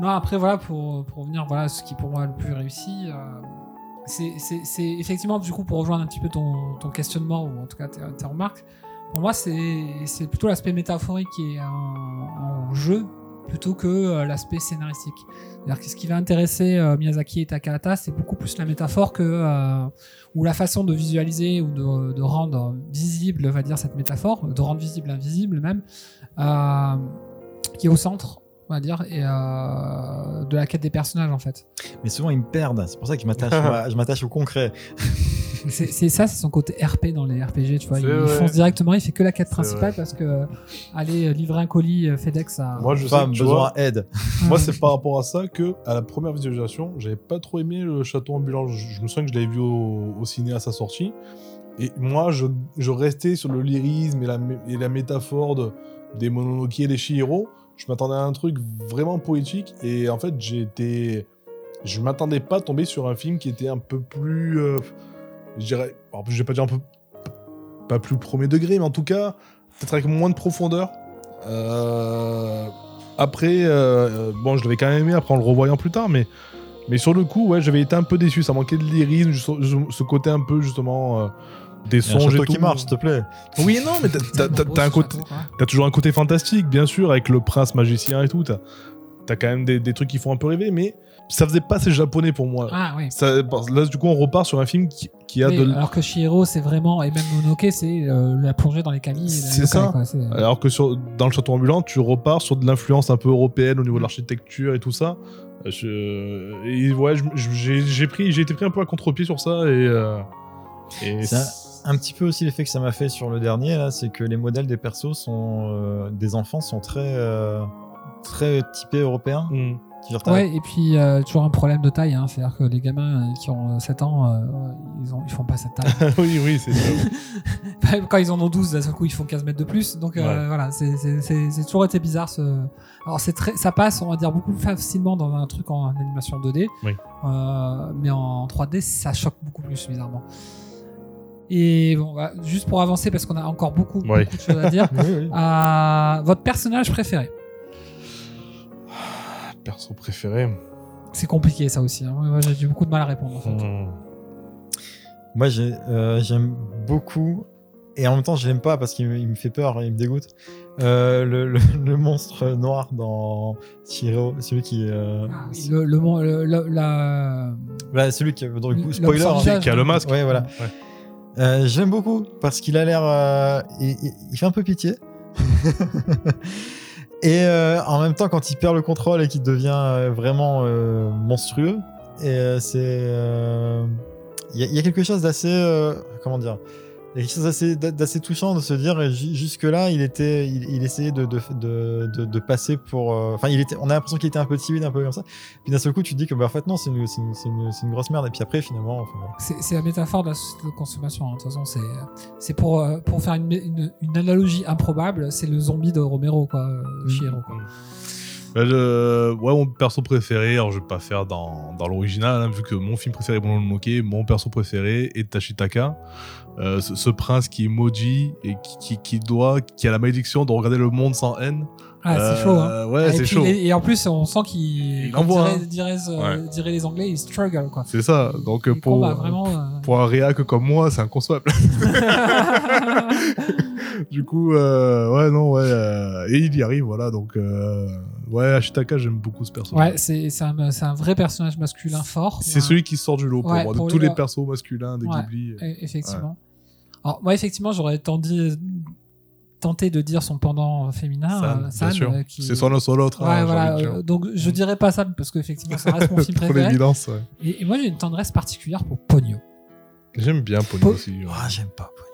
Non, après, voilà, pour, pour revenir, voilà, ce qui pour moi est le plus réussi, euh, c'est effectivement, du coup, pour rejoindre un petit peu ton, ton questionnement, ou en tout cas tes, tes remarques, pour moi, c'est plutôt l'aspect métaphorique qui est en, jeu plutôt que euh, l'aspect scénaristique. C'est-à-dire que ce qui va intéresser euh, Miyazaki et Takahata, c'est beaucoup plus la métaphore que euh, ou la façon de visualiser ou de, de rendre visible, on va dire, cette métaphore, de rendre visible l'invisible même, euh, qui est au centre, on va dire, et euh, de la quête des personnages en fait. Mais souvent, ils me perdent. C'est pour ça que je m'attache [LAUGHS] moi, je m'attache au concret. C'est ça, c'est son côté RP dans les RPG, tu vois. Il fonce directement, il fait que la quête principale vrai. parce que euh, aller euh, livrer un colis euh, FedEx à. Moi, je sais, besoin vois, aide. [LAUGHS] moi, c'est par rapport à ça que, à la première visualisation, j'avais pas trop aimé le château ambulant. Je, je me souviens que je l'avais vu au, au ciné à sa sortie. Et moi, je, je restais sur le lyrisme et la, et la métaphore de, des Mononoke et des Chihiro. Je m'attendais à un truc vraiment poétique. Et en fait, été. Je m'attendais pas à tomber sur un film qui était un peu plus. euh, je dirais. alors, je vais pas dire un peu. Pas plus premier degré, mais en tout cas, peut-être avec moins de profondeur. Euh, après, euh, bon, je l'avais quand même aimé après en le revoyant plus tard, mais, mais sur le coup, ouais, j'avais été un peu déçu. Ça manquait de lyrisme, ce, côté un peu justement euh, des songes et tout. qui marche, s'il te plaît. Oui, non, mais t'as- toujours un côté fantastique, bien sûr, avec le prince magicien et tout. T'as as quand même des, des trucs qui font un peu rêver, mais ça faisait pas assez japonais pour moi. Ah oui. Ça- là, du coup, on repart sur un film qui, qui a Oui, de. Alors que Shihiro, c'est vraiment, et même Mononoke, c'est euh, la plongée dans les camis. C'est ça. Alors que sur, dans le château ambulant, tu repars sur de l'influence un peu européenne au niveau de l'architecture et tout ça. Je, et ouais, j'ai j'ai pris, j'ai été pris un peu à contre-pied sur ça et. euh, et Ça- Un petit peu aussi l'effet que ça m'a fait sur le dernier, là, c'est que les modèles des persos sont. euh, des enfants sont très. euh, très typés européens. Hmm. Ouais, et puis euh, toujours un problème de taille, hein, c'est-à-dire que les gamins euh, qui ont euh, 7 ans, euh, ils, ont, ils font pas cette taille. [LAUGHS] oui, oui, c'est ça. [LAUGHS] Quand ils en ont 12, d'un seul coup, ils font 15 mètres de plus. Donc Ouais. voilà, c'est- toujours été bizarre. Ce... Alors c'est très, ça passe, on va dire, beaucoup plus facilement dans un truc en animation 2D. Oui. Euh, mais en 3D, ça choque beaucoup plus, bizarrement. Et bon, voilà, juste pour avancer, parce qu'on a encore beaucoup, Ouais. beaucoup de choses à dire. [LAUGHS] Oui, oui. Votre personnage préféré? Perso préféré. C'est compliqué ça aussi. hein. Moi j'ai eu beaucoup de mal à répondre en fait. Hmm. Moi, euh, j'aime beaucoup, et en même temps, je l'aime pas parce qu'il me, fait peur, il me dégoûte. Euh, le, le- le monstre noir dans Chihiro, celui qui. euh, Ah oui, le, le, la... bah, celui qui. Donc, spoiler. hein. Qui a le masque. Ouais, voilà. Ouais. Euh, J'aime beaucoup parce qu'il a l'air. euh, il- il fait un peu pitié. [LAUGHS] et euh, en même temps, quand il perd le contrôle et qu'il devient euh, vraiment euh, monstrueux, c'est. Il y, y a quelque chose d'assez. comment dire a quelque chose d'assez- touchant de se dire et ju- jusque là il était il, il essayait de, de, de, de- de passer pour euh, enfin il était on a l'impression qu'il était un peu timide un peu comme ça puis d'un seul coup tu te dis que bah en fait non c'est une, c'est une, c'est une, une grosse merde et puis après finalement enfin, voilà. C'est c'est la métaphore de la société de consommation. hein. De toute façon, c'est c'est pour, euh, pour faire une, une, une analogie improbable, c'est le zombie de Romero, quoi, euh, Chihiro, quoi. Bah, le- Ouais, mon perso préféré, alors je vais pas faire dans, dans l'original, hein, vu que mon film préféré est Mononoke, mon perso préféré est Tashitaka. Euh, ce, ce prince qui est maudit et qui, qui, qui doit, qui a la malédiction de regarder le monde sans haine. Ah, Euh, c'est chaud, hein. Ouais, et, c'est chaud. les- et en plus, on sent qu'il envoie, dirait, hein. dirait, euh, Ouais. diraient les Anglais, il struggle, quoi. C'est ça. Donc Il pour, combat vraiment. euh, pour un réac comme moi, c'est inconcevable. [LAUGHS] du coup, euh, ouais, non, ouais. euh, et il y arrive, voilà. Donc, euh, ouais, Ashitaka, j'aime beaucoup ce personnage. ouais, c'est c'est un, c'est un vrai personnage masculin fort. C'est Ouais. celui qui sort du lot pour Ouais, moi, pour de tous le- les persos masculins des Ouais. Ghibli. E- Effectivement. Alors, moi, effectivement, j'aurais tendu- tenté de dire son pendant féminin, San, euh, sûr. euh, qui- C'est son ou l'autre. Ouais, hein, j'ai voilà. euh, donc, je dirais pas Sam parce qu'effectivement, ça reste mon [LAUGHS] film Trop préféré. l'évidence, ouais. Et, et moi, j'ai une tendresse particulière pour Pogno. J'aime bien Pogno Po- aussi. ouais. ah j'aime pas Pogno.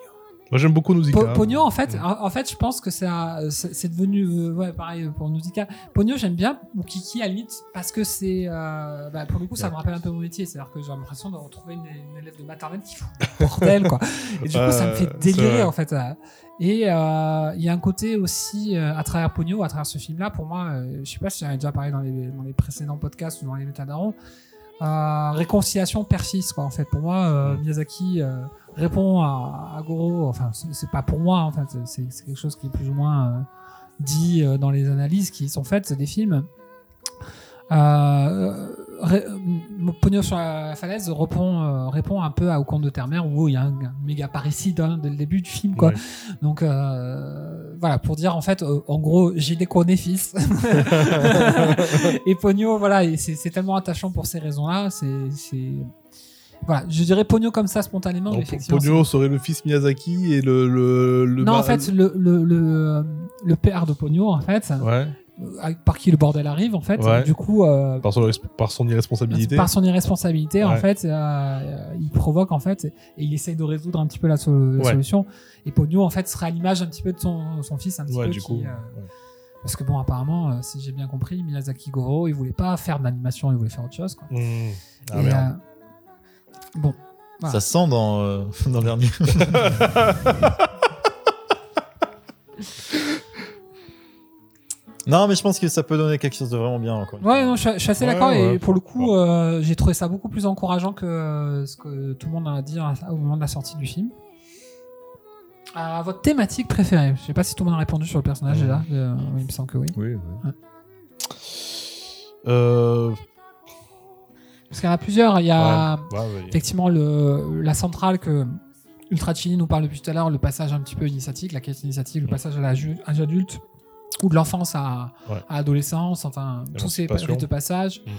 Moi, j'aime beaucoup Nausicaa. Po- Pogno, en fait, en, en fait, je pense que c'est devenu, euh, ouais, pareil pour Nausicaa. Pogno, j'aime bien, ou Kiki à la limite, parce que c'est, euh, bah, pour le coup, ça me rappelle un peu mon métier. C'est-à-dire que j'ai l'impression de retrouver une, une élève de maternelle qui fout le bordel, quoi. Et du coup, ça me fait délirer, en fait. euh. Et euh, il y a un côté aussi, euh, à travers Pogno, à travers ce film-là, pour moi, euh, je sais pas si j'en ai déjà parlé dans les, dans les précédents podcasts ou dans les métadarons, réconciliation persiste quoi en fait pour moi euh, Miyazaki répond à, à Goro. Enfin c'est pas pour moi en fait. C'est quelque chose qui est plus ou moins euh, dit euh, dans les analyses qui sont faites des films. Euh, ré- euh, Pogno sur la falaise répond, euh, répond un peu à Au conte de Terre-Mère où il y a un, un méga parricide hein, dès le début du film quoi. Ouais. donc euh, voilà pour dire en fait euh, en gros j'ai déconné fils [LAUGHS] et Pogno voilà c'est tellement attachant pour ces raisons là c'est c'est voilà je dirais Pogno comme ça spontanément mais Donc, effectivement Pogno serait le fils Miyazaki et le. le, le non en fait le, le, le, père de Pogno en fait Ouais, euh, par qui le bordel arrive en fait Ouais. du coup euh, par son, par son irresponsabilité. par son irresponsabilité en fait euh, il provoque en fait et il essaye de résoudre un petit peu la, so- solution et Pogno en fait sera à l'image un petit peu de son, son fils un petit peu du qui, coup. euh, ouais. parce que bon apparemment euh, si j'ai bien compris Miyazaki Goro il voulait pas faire d'animation il voulait faire autre chose quoi. Mmh. Ah, Et, euh, bon Voilà. Ça se sent dans, euh, [LAUGHS] dans le dernier. non, mais je pense que ça peut donner quelque chose de vraiment bien. Encore Ouais, non, je, suis- je suis assez d'accord ouais. et pour le coup, euh, j'ai trouvé ça beaucoup plus encourageant que euh, ce que tout le monde a dit à- au moment de la sortie du film. À votre thématique préférée, je sais pas si tout le monde a répondu sur le personnage déjà, euh, il me semble que oui. Oui, oui. Ouais. Euh, Parce qu'il y en a plusieurs, il y a ouais, ouais, ouais. effectivement le, la centrale que Ultra Chili nous parle depuis tout à l'heure, le passage un petit peu initiatique, la quête initiatique, le passage à l'âge âge adulte ou de l'enfance à, Ouais. à adolescence, enfin tous ces rites de passage. Mm.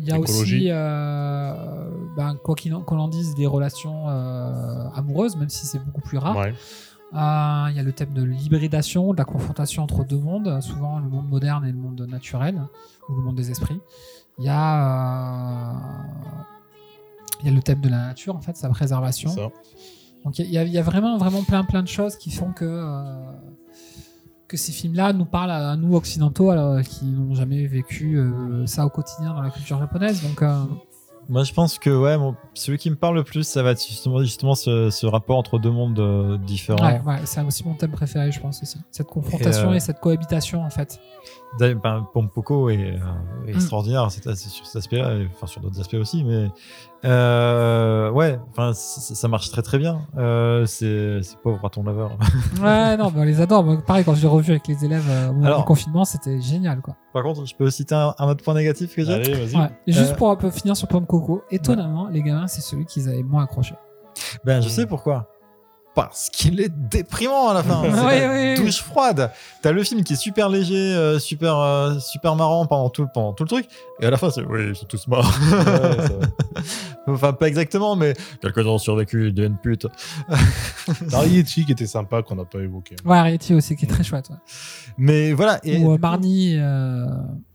Il y a Écologie. aussi, euh, ben, quoi qu'on en dise, des relations euh, amoureuses, même si c'est beaucoup plus rare. Euh, il y a le thème de l'hybridation, de la confrontation entre deux mondes, souvent le monde moderne et le monde naturel, ou le monde des esprits. Il y a, euh, il y a le thème de la nature, en fait, sa préservation. Ça. Donc il y, a- il y a vraiment, vraiment plein, plein de choses qui font que, euh, que ces films-là nous parlent à, nous occidentaux, alors, qui n'ont jamais vécu euh, ça au quotidien dans la culture japonaise. Donc euh, Moi, je pense que ouais, mon- celui qui me parle le plus, ça va être justement, justement ce, ce rapport entre deux mondes euh, différents. ouais, ouais, c'est aussi mon thème préféré, je pense aussi. Cette confrontation Et, et, euh, cette cohabitation, en fait. D'ailleurs, Ben, Pompoko est, euh, Mm. est extraordinaire c'est- c'est sur cet aspect-là, et, enfin sur d'autres aspects aussi, mais euh, ouais, enfin ça marche très très bien. Euh, c'est c'est pauvre raton laveur. [LAUGHS] Ouais, non, mais on les adore. Moi, pareil, quand je l'ai revu avec les élèves euh, au moment Alors- du confinement, c'était génial, quoi. Par contre, je peux citer un, un autre point négatif que j'ai? Allez, vas-y. Ouais. Juste Euh, pour un peu finir sur Pomme Coco, étonnamment, les gamins, c'est celui qu'ils avaient moins accroché. Ben, je Mm. sais pourquoi. Parce qu'il est déprimant à la fin. [LAUGHS] C'est ouais, la ouais. douche froide. T'as le film qui est super léger, euh, super, euh, super marrant pendant tout, pendant tout le truc. Et à la fin, c'est oui, ils sont tous morts. [LAUGHS] Enfin, pas exactement, mais quelques-uns ont survécu, ils deviennent putes. [LAUGHS] Arieti qui était sympa qu'on n'a pas évoqué. Ouais, Ariety aussi, qui est très chouette. ouais. Mais voilà. Et Ou euh, Marnie, euh...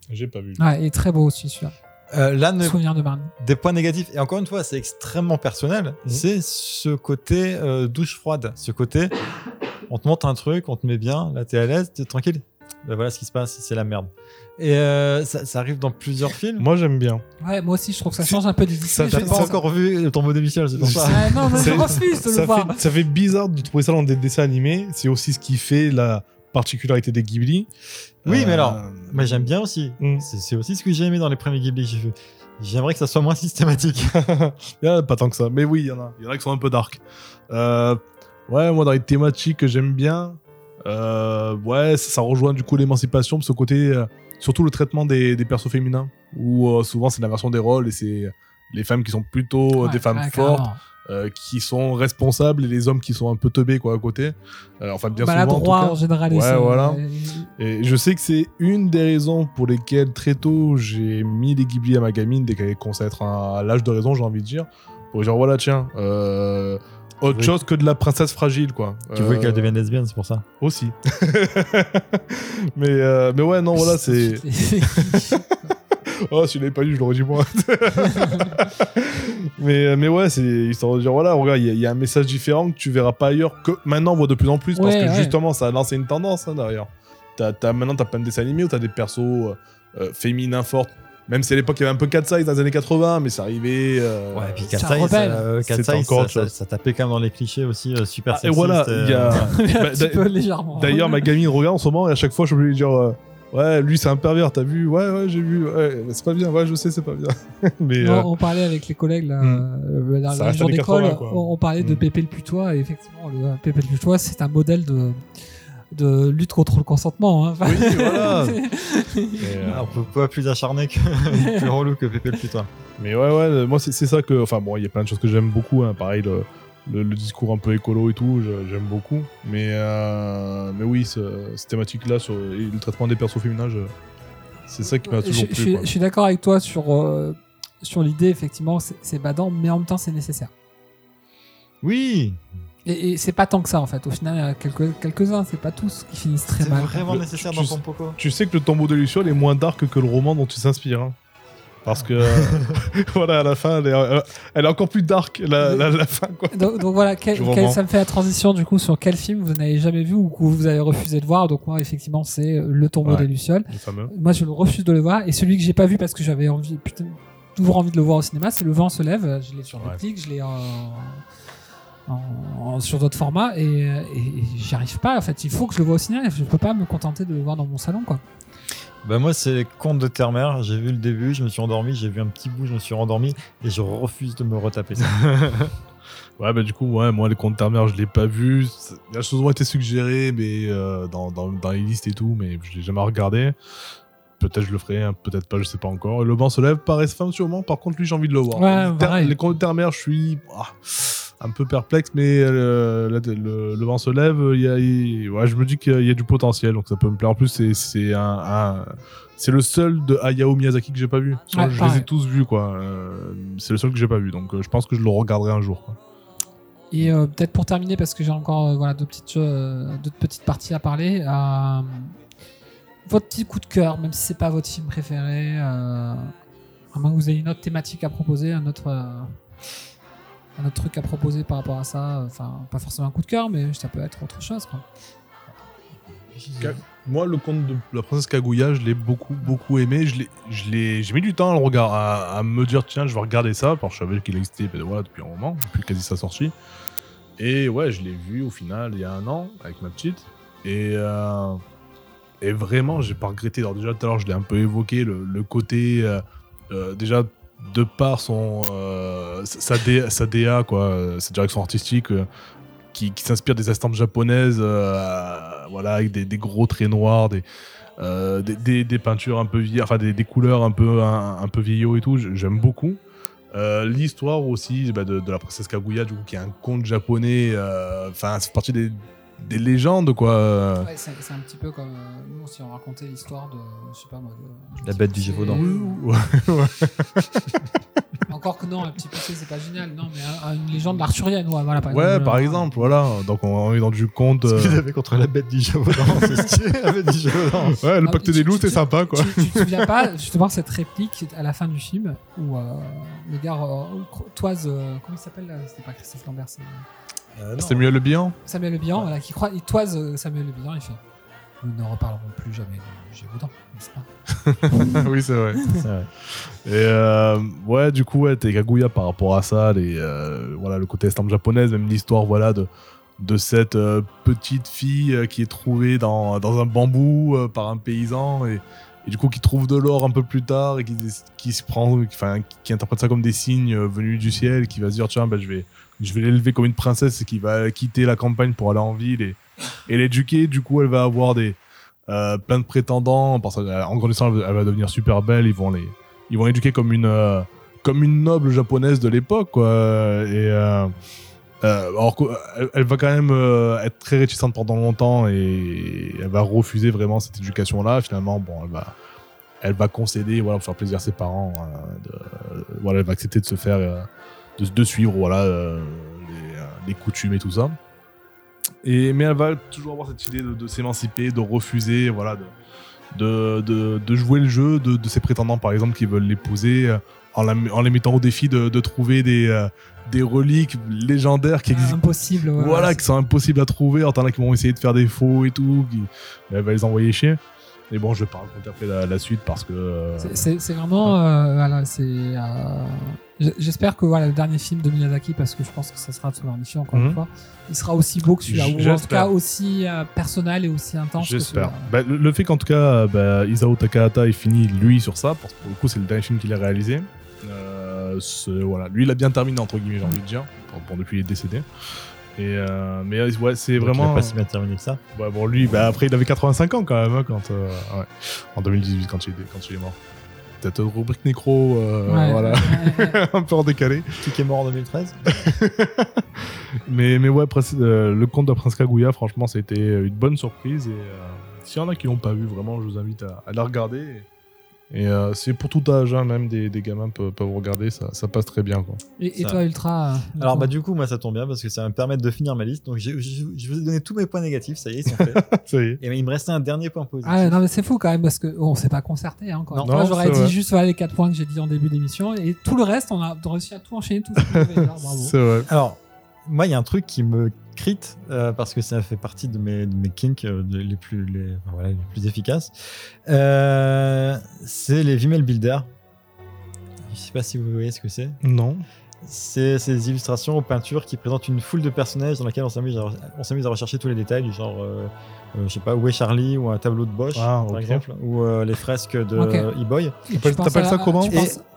J'ai pas vu. ouais, est très beau aussi, celui-là. Euh, là, ne- Souvenir de Marnie. des points négatifs, et encore une fois, c'est extrêmement personnel, Mhm. c'est ce côté euh, douche froide. Ce côté, on te montre un truc, on te met bien, là, t'es à l'aise, t'es tranquille. Ben voilà ce qui se passe, c'est la merde. Et euh, ça, ça arrive dans plusieurs films. Moi, j'aime bien. Ouais, moi aussi, je trouve que ça change un peu des ça- Disney. Je pas encore vu le tombeau des Lucioles, c'est pour ça. Ouais, non, mais je C'est- refuse de le ça, voir. ça fait bizarre de trouver ça dans des dessins animés. C'est aussi ce qui fait la particularité des Ghibli. Oui, mais Euh, alors, Mais j'aime bien aussi. Mm. C'est aussi ce que j'ai aimé dans les premiers Ghibli que j'ai fait. J'aimerais que ça soit moins systématique. [LAUGHS] Il y en a pas tant que ça. Mais oui, il y en a. Il y en a qui sont un peu dark. Euh, ouais, moi, dans les thématiques que j'aime bien, euh, ouais, ça, ça rejoint du coup l'émancipation, ce côté, euh, surtout le traitement des, des persos féminins, où euh, souvent c'est l'inversion des rôles et c'est les femmes qui sont plutôt euh, des femmes ouais, fortes, carrément. Euh, qui sont responsables et les hommes qui sont un peu teubés quoi à côté. Euh, enfin, bien souvent. en tout Maladroit cas. en général. Ouais, voilà. Et je sais que c'est une des raisons pour lesquelles très tôt j'ai mis les Ghibli à ma gamine dès qu'elle commençait à être à à l'âge de raison, j'ai envie de dire. Pour dire voilà, tiens, euh, autre Oui. chose que de la princesse fragile, quoi. Tu Euh, veux qu'elle devienne lesbienne, c'est pour ça. Aussi. [LAUGHS] mais, euh, mais ouais, non, voilà, c'est. [LAUGHS] Oh, si je l'avais pas lu, je l'aurais dit moi. [LAUGHS] mais, euh, mais ouais, c'est histoire de dire voilà, regarde, il y, a- il y a un message différent que tu verras pas ailleurs, que maintenant on voit de plus en plus, parce que ouais. justement, ça a lancé une tendance hein, derrière. T'as, t'as- maintenant, t'as plein de dessins animés où t'as des persos euh, euh, féminins fortes. Même si à l'époque, il y avait un peu Cat Size dans les années 80, mais ça arrivait. euh, Ouais, et puis ça Cat Size, euh, Cat C'est Size, encore ça, ça, ça tapait quand même dans les clichés aussi, euh, super Ah, et voilà, euh, il y a. [LAUGHS] un Bah, petit d'a- peu légèrement. D'ailleurs, ma gamine regarde en ce moment et à chaque fois, je suis obligé de lui dire euh, Ouais, lui c'est un pervers, t'as vu? Ouais, ouais, j'ai vu. Ouais, c'est pas bien. Ouais, je sais, c'est pas bien. [LAUGHS] Mais Non, euh, on parlait avec les collègues là, Hmm. euh, la jour années d'école, 80, quoi. on, on parlait de Hmm. Pépé le putois et effectivement le euh, Pépé le putois c'est un modèle de de lutte contre le consentement. hein. Enfin, Oui, voilà. [LAUGHS] euh, on peut pas plus acharné que plus relou que Pépé le putain. [LAUGHS] Mais ouais, ouais, moi c'est c'est ça que. Enfin, bon, il y a plein de choses que j'aime beaucoup. hein. Pareil, le, le, le discours un peu écolo et tout, j'aime beaucoup. Mais, euh, mais oui, ce- cette thématique-là sur et le traitement des persos féminins, je- c'est ça qui m'a toujours je plu. je suis d'accord avec toi sur euh, sur l'idée effectivement c'est c'est badant mais en même temps c'est nécessaire. Oui, Et, et c'est pas tant que ça en fait. Au final, il y a quelques quelques-uns, c'est pas tous qui finissent très c'est mal. vraiment Le- nécessaire tu- dans tu- ton poco. Tu sais que le tombeau de Luciole est moins dark que le roman dont tu s'inspires. hein. Parce que, [LAUGHS] voilà, à la fin, elle est, euh, elle est encore plus dark, la, la, la fin, quoi. Donc, donc voilà, quel- quel- ça me fait la transition du coup sur quel film vous n'avez jamais vu ou que vous avez refusé de voir. Donc moi, effectivement, c'est Le tombeau Ouais. des Lucioles. Moi, je le refuse de le voir. Et celui que j'ai pas vu parce que j'avais envie, putain, toujours envie de le voir au cinéma, c'est Le vent se lève. Je l'ai sur Ouais. Netflix, je l'ai en, en- en- sur d'autres formats et, et, et j'y arrive pas. En fait, il faut que je le vois au cinéma. Je peux pas me contenter de le voir dans mon salon, quoi. Bah moi c'est Conte de Terre-Mère, j'ai vu le début, je me suis endormi, j'ai vu un petit bout, je me suis rendormi et je refuse de me retaper ça. [LAUGHS] Ouais, bah du coup, ouais, moi, les comptes ternaires, je l'ai pas vu. Les choses ont été suggérées, mais euh, dans, dans, dans les listes et tout, mais je l'ai jamais regardé. Peut-être je le ferai, hein, peut-être pas, je sais pas encore. Et le vent se lève par femme sûrement. Par contre, lui, j'ai envie de le voir. Ouais, les, les comptes ternaires, je suis ah, un peu perplexe, mais euh, là, le, le vent se lève. Il y a, ouais, je me dis qu'il y a du potentiel, donc ça peut me plaire. En plus, c'est c'est un, un- c'est le seul de Hayao Miyazaki que j'ai pas vu. Je les ai tous vus, quoi. Euh, c'est le seul que j'ai pas vu, donc euh, je pense que je le regarderai un jour. Quoi. Et euh, peut-être pour terminer, parce que j'ai encore voilà, deux, petites, deux petites parties à parler, votre petit coup de cœur, même si c'est pas votre film préféré, à moins que vous ayez une autre thématique à proposer, un autre, un autre truc à proposer par rapport à ça, enfin pas forcément un coup de cœur, mais ça peut être autre chose. Quoi. Moi, le conte de la princesse Kaguya, je l'ai beaucoup, beaucoup aimé. Je l'ai, je l'ai, j'ai mis du temps à, le regard, à, à me dire, tiens, je vais regarder ça, parce que je savais qu'il existait ben, voilà, depuis un moment, depuis quasi sa sortie. Et ouais, je l'ai vu au final il y a un an avec ma petite. Et, euh, et vraiment, j'ai pas regretté. Alors, déjà, tout à l'heure, je l'ai un peu évoqué, le, le côté, euh, euh, déjà, de par son, euh, sa, DA, sa DA, quoi, euh, sa direction artistique. euh, qui, s'inspire des estampes japonaises, voilà, avec des, gros traits noirs, des, des, peintures un peu vieilles, enfin des, couleurs un peu, un, peu vieillot et tout. J'aime beaucoup. L'histoire aussi bah, de, la princesse Kaguya, du coup, qui est un conte japonais. Enfin, c'est partie des, des légendes, quoi. Ouais, c'est, un petit peu comme euh, nous, si on racontait l'histoire de, je sais pas moi, de, La bête du Gévaudan. Ouais, ouais. [LAUGHS] Encore que non, un petit peu, c'est pas génial, non, mais un- une légende arthurienne, ouais, voilà, par Ouais, exemple. par Euh, exemple, voilà. Donc, on est dans du conte. Ce euh, qu'ils avaient contre la bête du Gévaudan, [LAUGHS] c'est bête du Gévaudan. Ouais, le Ah, pacte tu- des loups, c'est sympa, quoi. Tu, tu te souviens pas [LAUGHS] justement cette réplique à la fin du film où euh, le gars euh, toise euh, comment il s'appelle là? C'était pas Christophe Lambert, c'est Euh, mieux le bilan Samuel Le Bihan, voilà, qui croit, il toise euh, Samuel Le Bihan, il fait nous ne reparlerons plus jamais de Gévaudan, n'est-ce pas [LAUGHS] Oui, c'est vrai. C'est vrai. Et euh, ouais, du coup, ouais, t'es Kaguya par rapport à ça, les, euh, voilà, le côté estampe japonaise, même l'histoire voilà, de, de cette euh, petite fille qui est trouvée dans, dans un bambou euh, par un paysan et, et du coup qui trouve de l'or un peu plus tard et qui, qui se prend, enfin, qui, qui interprète ça comme des signes venus du ciel, qui va se dire tiens, ben, je vais, je vais l'élever comme une princesse qui va quitter la campagne pour aller en ville et, l'éduquer. Du coup, elle va avoir des euh, plein de prétendants. Parce qu'en grandissant, elle va- devenir super belle. Ils vont les, ils vont l'éduquer comme une, euh, comme une noble japonaise de l'époque. Et euh, euh, alors qu'elle elle va quand même euh, être très réticente pendant longtemps et elle va refuser vraiment cette éducation-là. Finalement, bon, elle va, elle va concéder, voilà, pour faire plaisir à ses parents. euh, de- voilà, elle va accepter de se faire, euh, de, de suivre, voilà, euh, les, euh, les coutumes et tout ça. Et, mais elle va toujours avoir cette idée de, de s'émanciper, de refuser, voilà, de, de, jouer le jeu de, ses prétendants, par exemple, qui veulent l'épouser, euh, en, en les mettant au défi de, trouver des, des reliques légendaires qui existent. Impossible. ouais, Voilà, qui sont impossibles à trouver. Alors, t'en as qui vont essayer de faire des faux et tout, qui elle va les envoyer chier. Et bon, je vais pas raconter après la, la suite parce que. euh, C'est- vraiment. euh, voilà, c'est. euh, J'espère que voilà, le dernier film de Miyazaki, parce que je pense que ça sera son dernier film encore Mhm. une fois, il sera aussi beau que celui-là, ou en tout cas aussi euh, personnel et aussi intense que J'espère. celui-là. Bah, le, le fait qu'en tout cas, bah, Isao Takahata ait fini lui sur ça, parce que pour le coup, c'est le dernier film qu'il a réalisé. Euh, ce- voilà, lui, il a bien terminé entre guillemets, j'ai envie de dire, bon, bon, depuis il est décédé. Et euh, mais euh, ouais, c'est Donc, il vraiment. pas si bien terminé que ça. Ouais, bon, lui, bah, après, il avait 85 ans quand même, hein, quand, euh, ouais. en 2018, quand il, est- quand il est mort. Peut-être une rubrique nécro, euh, Ouais, voilà, [LAUGHS] un peu en décalé. Qui est mort en 2013 [LAUGHS] Mais, mais ouais, euh, le conte de Prince Kaguya, franchement, c'était une bonne surprise. Et euh, s'il y en a qui l'ont pas vu, vraiment, je vous invite à, à la regarder. Et euh, c'est pour tout âge, hein, même des, des gamins peuvent, peuvent regarder, ça, ça passe très bien. Quoi. Et, et toi, Ultra euh, Alors du bah coup du coup moi ça tombe bien parce que ça va me permettre de finir ma liste. Donc je, je vous ai donné tous mes points négatifs, ça y est, ils sont faits. [LAUGHS] ça y est. Et il me restait un dernier point positif. Ah non mais c'est fou quand même parce que on s'est pas concerté hein, encore. Non. Non, j'aurais dit vrai. juste voilà, les quatre points que j'ai dit en début d'émission et tout le reste on a réussi à tout enchaîner tout ce qu'on [LAUGHS] bravo. C'est vrai. Alors moi il y a un truc qui me crit euh, parce que ça fait partie de mes, de mes kinks euh, de- les plus les, enfin, voilà, les plus efficaces. Euh, c'est les Vimel Builder. Je sais pas si vous voyez ce que c'est. Non. C'est ces illustrations aux peintures qui présentent une foule de personnages dans laquelle on s'amuse à, on s'amuse à rechercher tous les détails, du genre, euh, euh, je sais pas, où est Charlie ou un tableau de Bosch, Ah, par exemple, ou euh, les fresques de Ok. E-Boy. T'appelles- ça comment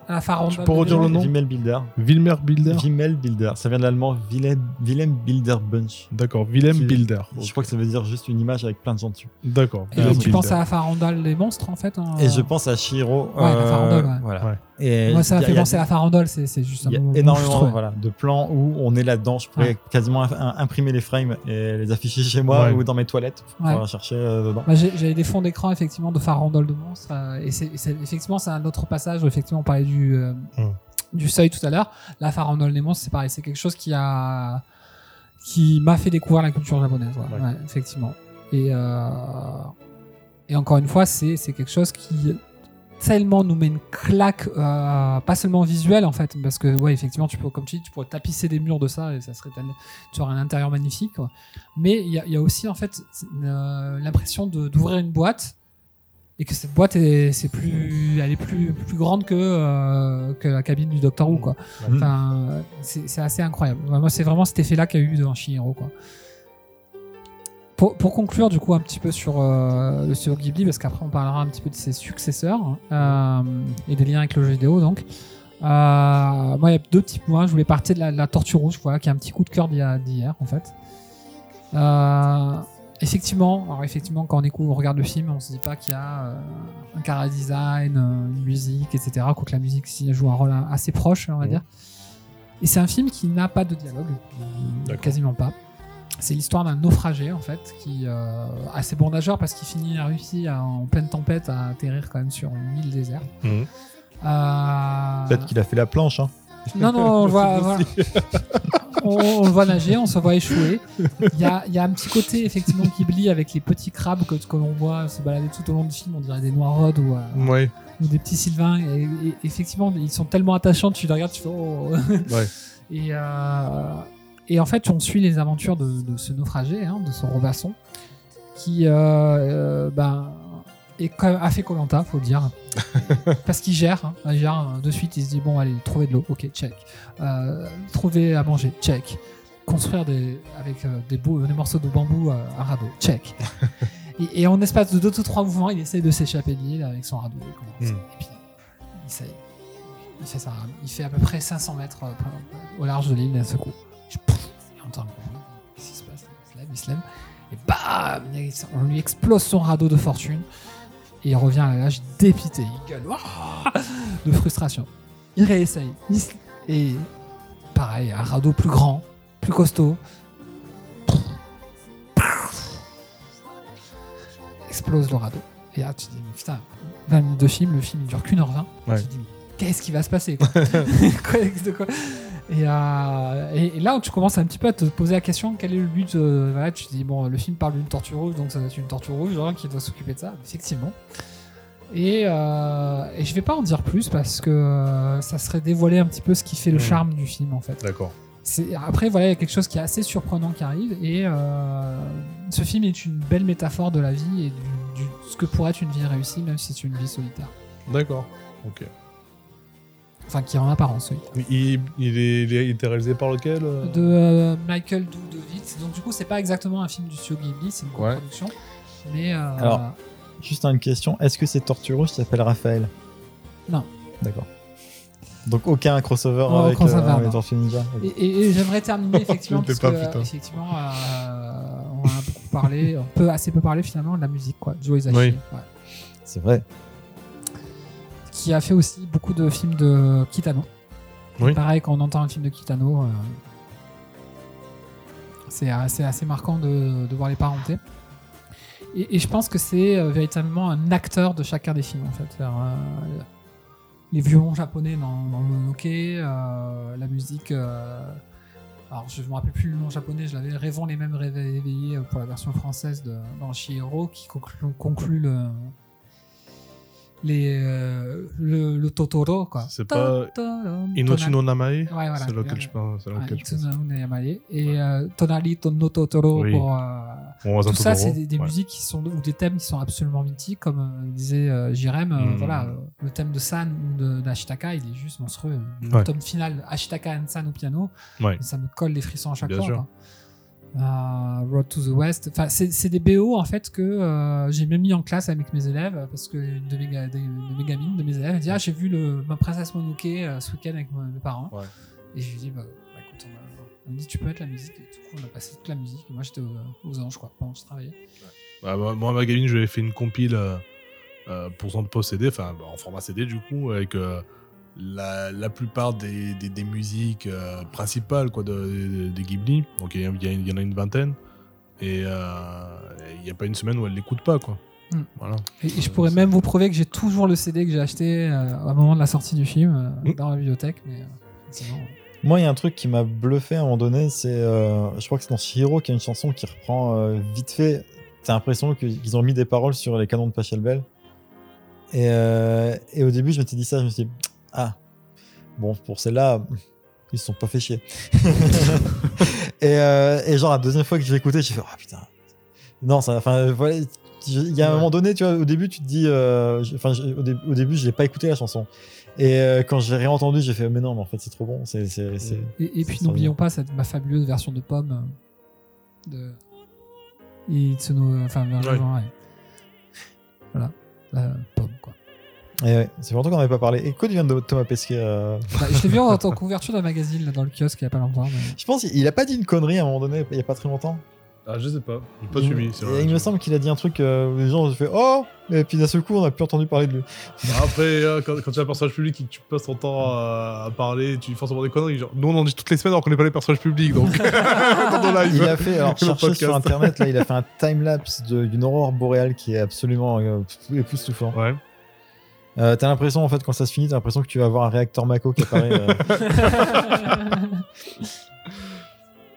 la farandole Tu peux redire le nom Vimel Builder. Wilmer Builder Vimel Builder. Ça vient de l'allemand Willem, Willem Builder Bunch. D'accord, Willem Qui- Builder. Je crois que ça veut dire juste une image avec plein de gens dessus. D'accord. Et tu penses à la farandole des monstres en fait hein, Et je pense à Shiro. Ouais, la farandole, ouais. Voilà. Ouais. Et Moi ça m'a a- fait y a- penser à la farandole, c'est juste un Il y a énormément voilà, de plans où on est là-dedans. Je pourrais Ouais. quasiment im- imprimer les frames et les afficher chez moi Ouais. ou dans mes toilettes pour Ouais. pouvoir chercher euh, dedans. Bah, j'ai- J'avais des fonds d'écran effectivement de farandole de monstres euh, et c'est c'est- effectivement c'est un autre passage où effectivement on parlait du euh, Mm. du seuil tout à l'heure. La farandole des monstres c'est pareil, c'est quelque chose qui a qui m'a fait découvrir la culture japonaise. ouais. Ouais. Ouais, effectivement. Et euh, et encore une fois c'est quelque chose qui tellement nous met une claque euh, pas seulement visuelle en fait parce que ouais effectivement tu peux comme tu dis tu pourrais tapisser des murs de ça et ça serait tu aurais un intérieur magnifique quoi. mais il y, a- il y a aussi en fait euh, l'impression d'ouvrir une boîte et que cette boîte est c'est plus elle est plus plus grande que euh, que la cabine du Docteur Who quoi. Mhm. enfin c'est c'est assez incroyable. Moi c'est vraiment cet effet là qu'il y a eu dans Shihiro quoi. Pour, pour conclure du coup un petit peu sur euh, le studio Ghibli parce qu'après on parlera un petit peu de ses successeurs euh, et des liens avec le jeu vidéo donc. Euh, moi il y a deux petits points. Je voulais partir de la, de la Tortue Rouge voilà qui est un petit coup de cœur d'hier d'hier, en fait. Euh, effectivement alors effectivement quand on écoute on regarde le film on se dit pas qu'il y a euh, un cara design euh, une musique etc quoique la musique joue un rôle assez proche on va Mhm. dire et c'est un film qui n'a pas de dialogue quasiment pas c'est l'histoire d'un naufragé en fait qui euh, assez bon nageur parce qu'il finit a réussi à- en pleine tempête à atterrir quand même sur une île déserte. Mhm. Euh, Peut-être qu'il a fait la planche. Hein. non non [LAUGHS] voit, voilà. [LAUGHS] on, on le voit nager, on se voit échouer. Il y a, il y a un petit côté effectivement Ghibli avec les petits crabes que, que l'on voit se balader tout au long du film, on dirait des noirodes ou, euh, Ouais. ou des petits sylvains. Et, et effectivement ils sont tellement attachants, tu les regardes, tu fais oh. Ouais. [LAUGHS] Et, euh, et en fait, on suit les aventures de, de ce naufragé, hein, de ce robasson, qui euh, ben, est quand même, a fait Colanta, faut le dire, [LAUGHS] parce qu'il gère, hein, il gère hein, de suite. Il se dit bon, allez, trouver de l'eau, ok, check. Euh, trouver à manger, check. Construire des, avec euh, des, beaux, des morceaux de bambou euh, un radeau, check. [LAUGHS] et, et en espace de deux ou trois mouvements, il essaie de s'échapper de l'île avec son radeau. Et puis, il, essaye. il fait ça, il fait à peu près 500 mètres euh, au large de l'île d'un seul coup. Je- on entend. Qu'est-ce qui se passe? Il se lève, il se lève. Et bam On lui explose son radeau de fortune. Et il revient à la nage dépité. Il gueule [LAUGHS] de frustration. Il réessaye. Il se- Et pareil, un radeau plus grand, plus costaud. Explose le radeau. Et là, tu te dis, mais putain, 20 minutes de film, le film il dure qu'une heure 20. Ouais. Tu te dis, qu'est-ce qui va se passer Quoi, [LAUGHS] [LAUGHS] de quoi et, euh, et, et là où tu commences un petit peu à te poser la question quel est le but euh, voilà, tu te dis bon le film parle d'une tortue rouge donc ça doit être une tortue rouge hein, qui doit s'occuper de ça effectivement et, euh, et je vais pas en dire plus parce que euh, ça serait dévoiler un petit peu ce qui fait le Mhm. charme du film en fait D'accord. après voilà il y a quelque chose qui est assez surprenant qui arrive et euh, ce film est une belle métaphore de la vie et du, du- ce que pourrait être une vie réussie, même si c'est une vie solitaire. D'accord. Ok. Enfin, qui est en apparence solitaire. Il, il est, il est- il était réalisé par lequel euh De euh, Michael Dudovitz. Donc, du coup, c'est pas exactement un film du studio Ghibli, c'est une Ouais. coproduction. Mais. euh, Alors, Juste une question, est-ce que c'est Tortue Rouge qui s'appelle Raphaël? Non. D'accord. Donc aucun crossover Non, avec, crossover, euh, avec Ninja. Et, et- et j'aimerais terminer [LAUGHS] effectivement parce pas, que effectivement euh, on a beaucoup parlé, on peut assez peu parler finalement de la musique quoi, Joe Hisaishi, Oui. ouais. C'est vrai. Qui a fait aussi beaucoup de films de Kitano. Oui. Pareil quand on entend un film de Kitano, euh, c'est assez, assez marquant de, de voir les parentés. Et, et je pense que c'est euh, véritablement un acteur de chacun des films en fait. C'est-à-dire, euh, les violons japonais dans, dans Mononoke, la musique. alors je me rappelle plus le nom japonais, je l'avais Rêvons les mêmes réveillés éveillés pour la version française de, dans Chihiro qui conclut, conclut le les euh, le, le Totoro quoi. C'est pas Inochi no Namae Ouais, voilà. C'est lequel je pense. C'est Ouais, lequel je pense. Et euh, Tonari to no Totoro Oui. pour euh, tout ça, c'est des, des Ouais. musiques qui sont ou des thèmes qui sont absolument mythiques, comme euh, disait Jirem. euh, Mm. voilà, le thème de San ou d'Ashitaka, il est juste monstrueux. Le tome final, Ashitaka and San au piano, ça me colle les frissons à chaque Bien fois. Euh, Road to the West. Enfin, c'est des BO en fait que euh, j'ai même mis en classe avec mes élèves parce que une de mes, des- de mes gamines, de mes élèves, elle dit ah j'ai vu le, ma princesse Mononoke euh, ce week-end avec mes parents. Ouais. Et je lui dis bah, bah, écoute, on, me dit tu peux mettre la musique. Et du coup on a passé toute la musique. Et moi j'étais aux, aux anges quoi pendant que je travaillais. Bah, moi, ma gamine, je lui ai fait une compile euh, euh, pour son post CD, enfin bah, en format CD du coup, avec euh, la, la plupart des, des, des musiques euh, principales quoi, de, de- des Ghibli. Donc il y, en a une vingtaine. Et euh, il n'y a pas une semaine où elle l'écoute pas. Quoi. Mm. Voilà. Et, et je pourrais même vous prouver que j'ai toujours le CD que j'ai acheté euh, au moment de la sortie du film euh, Mm. dans la bibliothèque. Mais euh, sinon, Moi, il y a un truc qui m'a bluffé à un moment donné, c'est, euh, je crois que c'est dans Shihiro qu'il y a une chanson qui reprend euh, vite fait. T'as l'impression que- qu'ils ont mis des paroles sur les canons de Pachelbel. Et, euh, et au début, je m'étais dit ça, je me suis dit, ah, bon, pour celle-là, ils se sont pas fait chier. [LAUGHS] et, euh, et genre, la deuxième fois que j'ai écouté, j'ai fait, oh putain. Non, ça, enfin, voilà, il y a un Ouais. moment donné, tu vois, au début, tu te dis, euh, enfin, au, dé- au début, je l'ai pas écouté la chanson. Et euh, quand j'ai réentendu, j'ai fait, mais non, mais en fait, c'est trop bon. C'est, c'est, c'est- Et, et puis n'oublions pas cette, ma fabuleuse version de pomme de Itsuno, enfin Ouais. ouais. voilà, la pomme ouais, c'est longtemps qu'on n'avait pas parlé. Et quoi devient de Thomas Pesquet euh Bah, je l'ai vu en, en couverture d'un magazine là, dans le kiosque il y a pas longtemps. mais- Je pense qu'il a pas dit une connerie à un moment donné, il y a pas très longtemps. Ah, je sais pas. J'ai pas il, suivi. vrai. il me semble qu'il a dit un truc euh, où les gens ont fait Oh Et puis d'un seul coup, on a plus entendu parler de lui. Après, euh, quand, quand tu es un personnage public et que tu passes ton temps à, à parler, tu dis forcément des conneries. Genre, nous, on en dit toutes les semaines alors qu'on n'est pas les personnages publics. Donc, [LAUGHS] dans. Il a fait, alors [LAUGHS] sur internet, là, il a fait un timelapse d'une aurore boréale qui est absolument euh, époustouflant. Ouais. Euh, t'as l'impression, en fait, quand ça se finit, t'as l'impression que tu vas avoir un réacteur Mako qui apparaît. euh. [LAUGHS]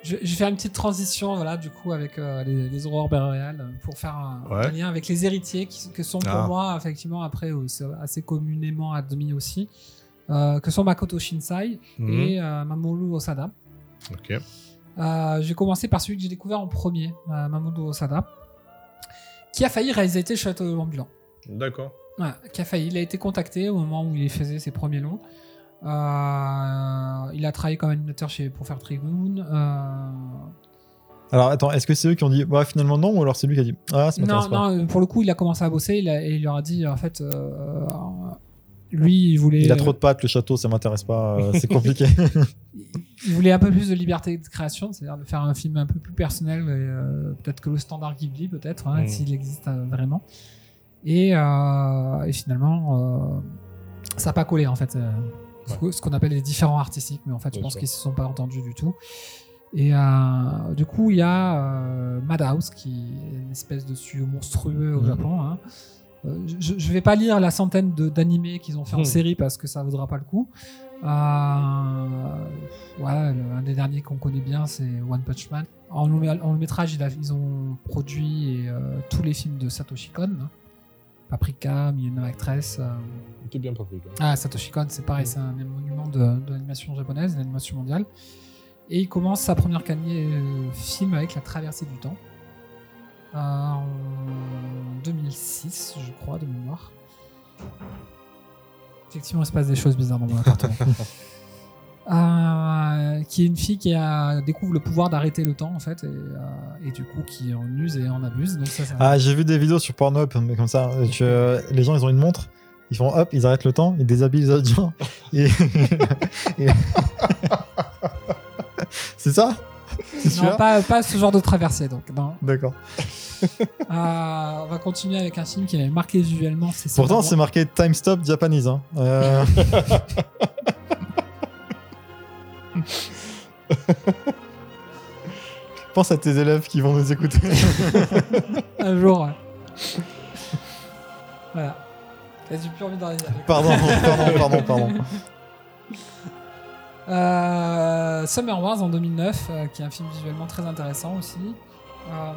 je, je vais faire une petite transition voilà du coup avec euh, les, les aurores boréales pour faire un, Ouais. un lien avec les héritiers qui, que sont pour Ah. moi effectivement après euh, c'est assez communément admis aussi euh, que sont Makoto Shinsai Mhm. et euh, Mamoru Osada. Ok. Euh, j'ai commencé par celui que j'ai découvert en premier, euh, Mamoru Osada, qui a failli réaliser le château ambulant. D'accord. Ouais, qui a failli. Il a été contacté au moment où il faisait ses premiers longs. Euh, il a travaillé comme animateur chez, pour faire Trigoon. Euh, Alors, attends, est-ce que c'est eux qui ont dit Bah, finalement, non Ou alors c'est lui qui a dit Ah, ça non, m'intéresse pas non, pour le coup, il a commencé à bosser il a- et il leur a dit en fait, euh, lui, il voulait. Il a trop de pattes, le château, ça m'intéresse pas, [LAUGHS] c'est compliqué. il voulait un peu plus de liberté de création, c'est-à-dire de faire un film un peu plus personnel, peut-être que le standard Ghibli, peut-être, hein, Mm. s'il existe vraiment. Et, euh, et finalement, euh, ça n'a pas collé en fait. euh, ce qu'on appelle les différents artistiques, mais en fait, je Bien pense qu'ils se sont pas entendus du tout. Et euh, du coup, il y a euh, Madhouse, qui est une espèce de studio monstrueux au Mhm. Japon. hein. Euh, je, je vais pas lire la centaine d'animés qu'ils ont fait en Mhm. série parce que ça vaudra pas le coup. Voilà, le- un des derniers qu'on connaît bien, c'est One Punch Man. En long, en long métrage, a- ils ont produit tous les films de Satoshi Kon. hein. Paprika, Millionaire Actress. euh, T'es bien parfait. ah, Satoshi Kon, c'est pareil, c'est un monument de, de l'animation japonaise, de l'animation mondiale. Et il commence sa première carrière euh, film avec La Traversée du Temps. Euh, en 2006, je crois, de mémoire. Effectivement, il se passe des choses bizarres dans mon appartement. [LAUGHS] Euh, qui est une fille qui a, découvre le pouvoir d'arrêter le temps en fait et, euh, et du coup qui en use et en abuse donc ça, ça- Ah, j'ai vu des vidéos sur Pornhub mais comme ça. euh, les gens, ils ont une montre. Ils font hop, ils arrêtent le temps, ils déshabillent les autres gens. [LAUGHS] Et... et- [LAUGHS] C'est ça? Non, pas, pas ce genre de traversée donc. D'accord. [LAUGHS] Euh, on va continuer avec un film qui m'avait marqué visuellement Pourtant, c'est marqué Time Stop Japanese. Hein. Euh, [LAUGHS] Pense à tes élèves qui vont nous écouter. [LAUGHS] un jour ouais. [LAUGHS] voilà j'ai plus envie d'en dire pardon, pardon, pardon, pardon. Euh, Summer Wars en 2009, euh, qui est un film visuellement très intéressant aussi. Euh,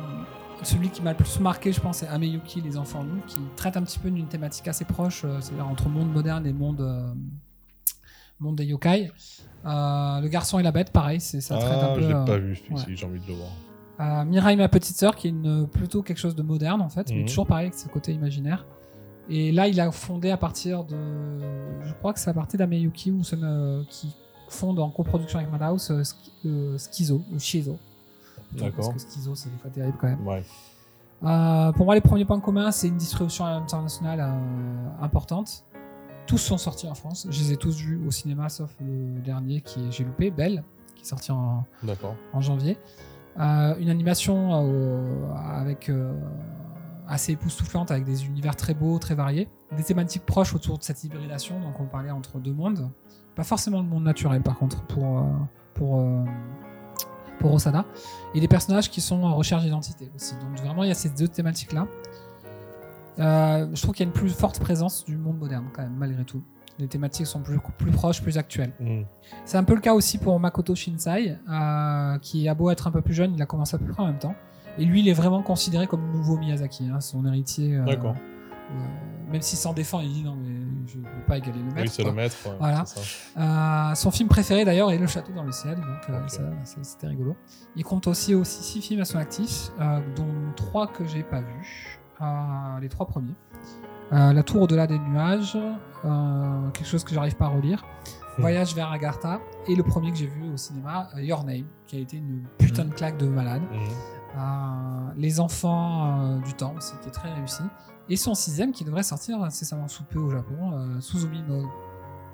celui qui m'a le plus marqué, je pense, c'est Ameyuki, les enfants nus, qui traite un petit peu d'une thématique assez proche, c'est-à-dire entre monde moderne et monde, monde des yokai. Euh, le garçon et la bête, pareil, c'est ça traite Ah, un peu. je l'ai euh, pas vu ouais. j'ai envie de le voir. euh, Mirai, ma petite sœur, qui est une, plutôt quelque chose de moderne en fait, mais Mhm. toujours pareil avec ce côté imaginaire. Et là, il a fondé à partir de. Je crois que c'est à partir d'Ameyuki ou euh, qui fonde en coproduction avec Madhouse Schizo ou Shizo. D'accord. Parce que Schizo, c'est des fois terrible quand même. Ouais. Pour moi, les premiers points communs, c'est une distribution internationale importante. Tous sont sortis en France. Je les ai tous vus au cinéma, sauf le dernier qui est- j'ai loupé, Belle, qui est sorti en, janvier. Euh, une animation euh, avec euh, assez époustouflante, avec des univers très beaux, très variés, des thématiques proches autour de cette hybridation. Donc on parlait entre deux mondes, pas forcément le monde naturel par contre pour pour pour Osada, et des personnages qui sont en recherche d'identité aussi. Donc vraiment il y a ces deux thématiques là. Je trouve qu'il y a une plus forte présence du monde moderne quand même malgré tout. Les thématiques sont plus, plus proches, plus actuelles. Mm. C'est un peu le cas aussi pour Makoto Shinsai, euh, qui a beau être un peu plus jeune, il a commencé à peu près en même temps. Et lui, il est vraiment considéré comme le nouveau Miyazaki, hein, son héritier. euh, D'accord. euh, même s'il s'en défend, il dit non, mais je ne veux pas égaler le maître. Oui, c'est le maître. ouais, Voilà. ça. Euh, son film préféré d'ailleurs est Le Château dans le ciel, donc euh, Ok. ça, c'est- c'était rigolo. Il compte aussi, aussi six films à son actif, euh, dont trois que j'ai pas vus, Les trois premiers. Euh, La Tour au-delà des nuages, euh, quelque chose que j'arrive pas à relire. Hmm. Voyage vers Agartha et le premier que j'ai vu au cinéma, euh, Your Name, qui a été une putain de claque de malade. Mm. Euh, les enfants du temps aussi, qui est très réussi. Et son sixième qui devrait sortir incessamment sous peu au Japon, Suzumi no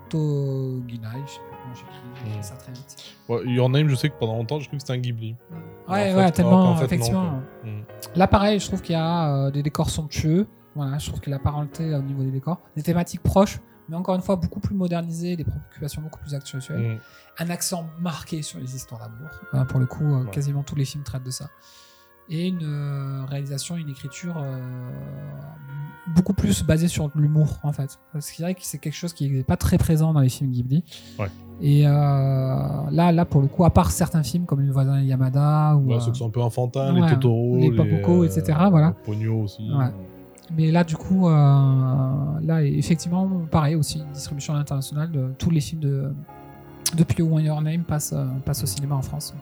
Toginai, je sais j'écris, j'ai écrit Mm. ça très vite. Ouais, Your Name, je sais que pendant longtemps, j'ai cru que c'était un Ghibli. Ouais, En fait- ouais, tellement, fait, effectivement. Mm. Là, pareil, je trouve qu'il y a euh, des décors somptueux. Voilà, je trouve que la parenté au niveau des décors, des thématiques proches, mais encore une fois beaucoup plus modernisées, des préoccupations beaucoup plus actuelles. Mm. un accent marqué sur les histoires d'amour. Euh, pour le coup, euh, Ouais. quasiment tous les films traitent de ça. Et une euh, réalisation, une écriture euh, beaucoup plus basée sur l'humour, en fait. Parce qu'il dirait que c'est quelque chose qui n'est pas très présent dans les films Ghibli. Ouais. Et euh, là, là, pour le coup, à part certains films comme Le voisin Yamada, ou, Ouais, euh, ceux qui sont un peu enfantins, ouais, les Totoro, les Papuko, etc., voilà. Pogno aussi. Mais là, du coup, là, effectivement, pareil aussi, une distribution internationale de tous les films de depuis One Your Name passent, passent au cinéma en France.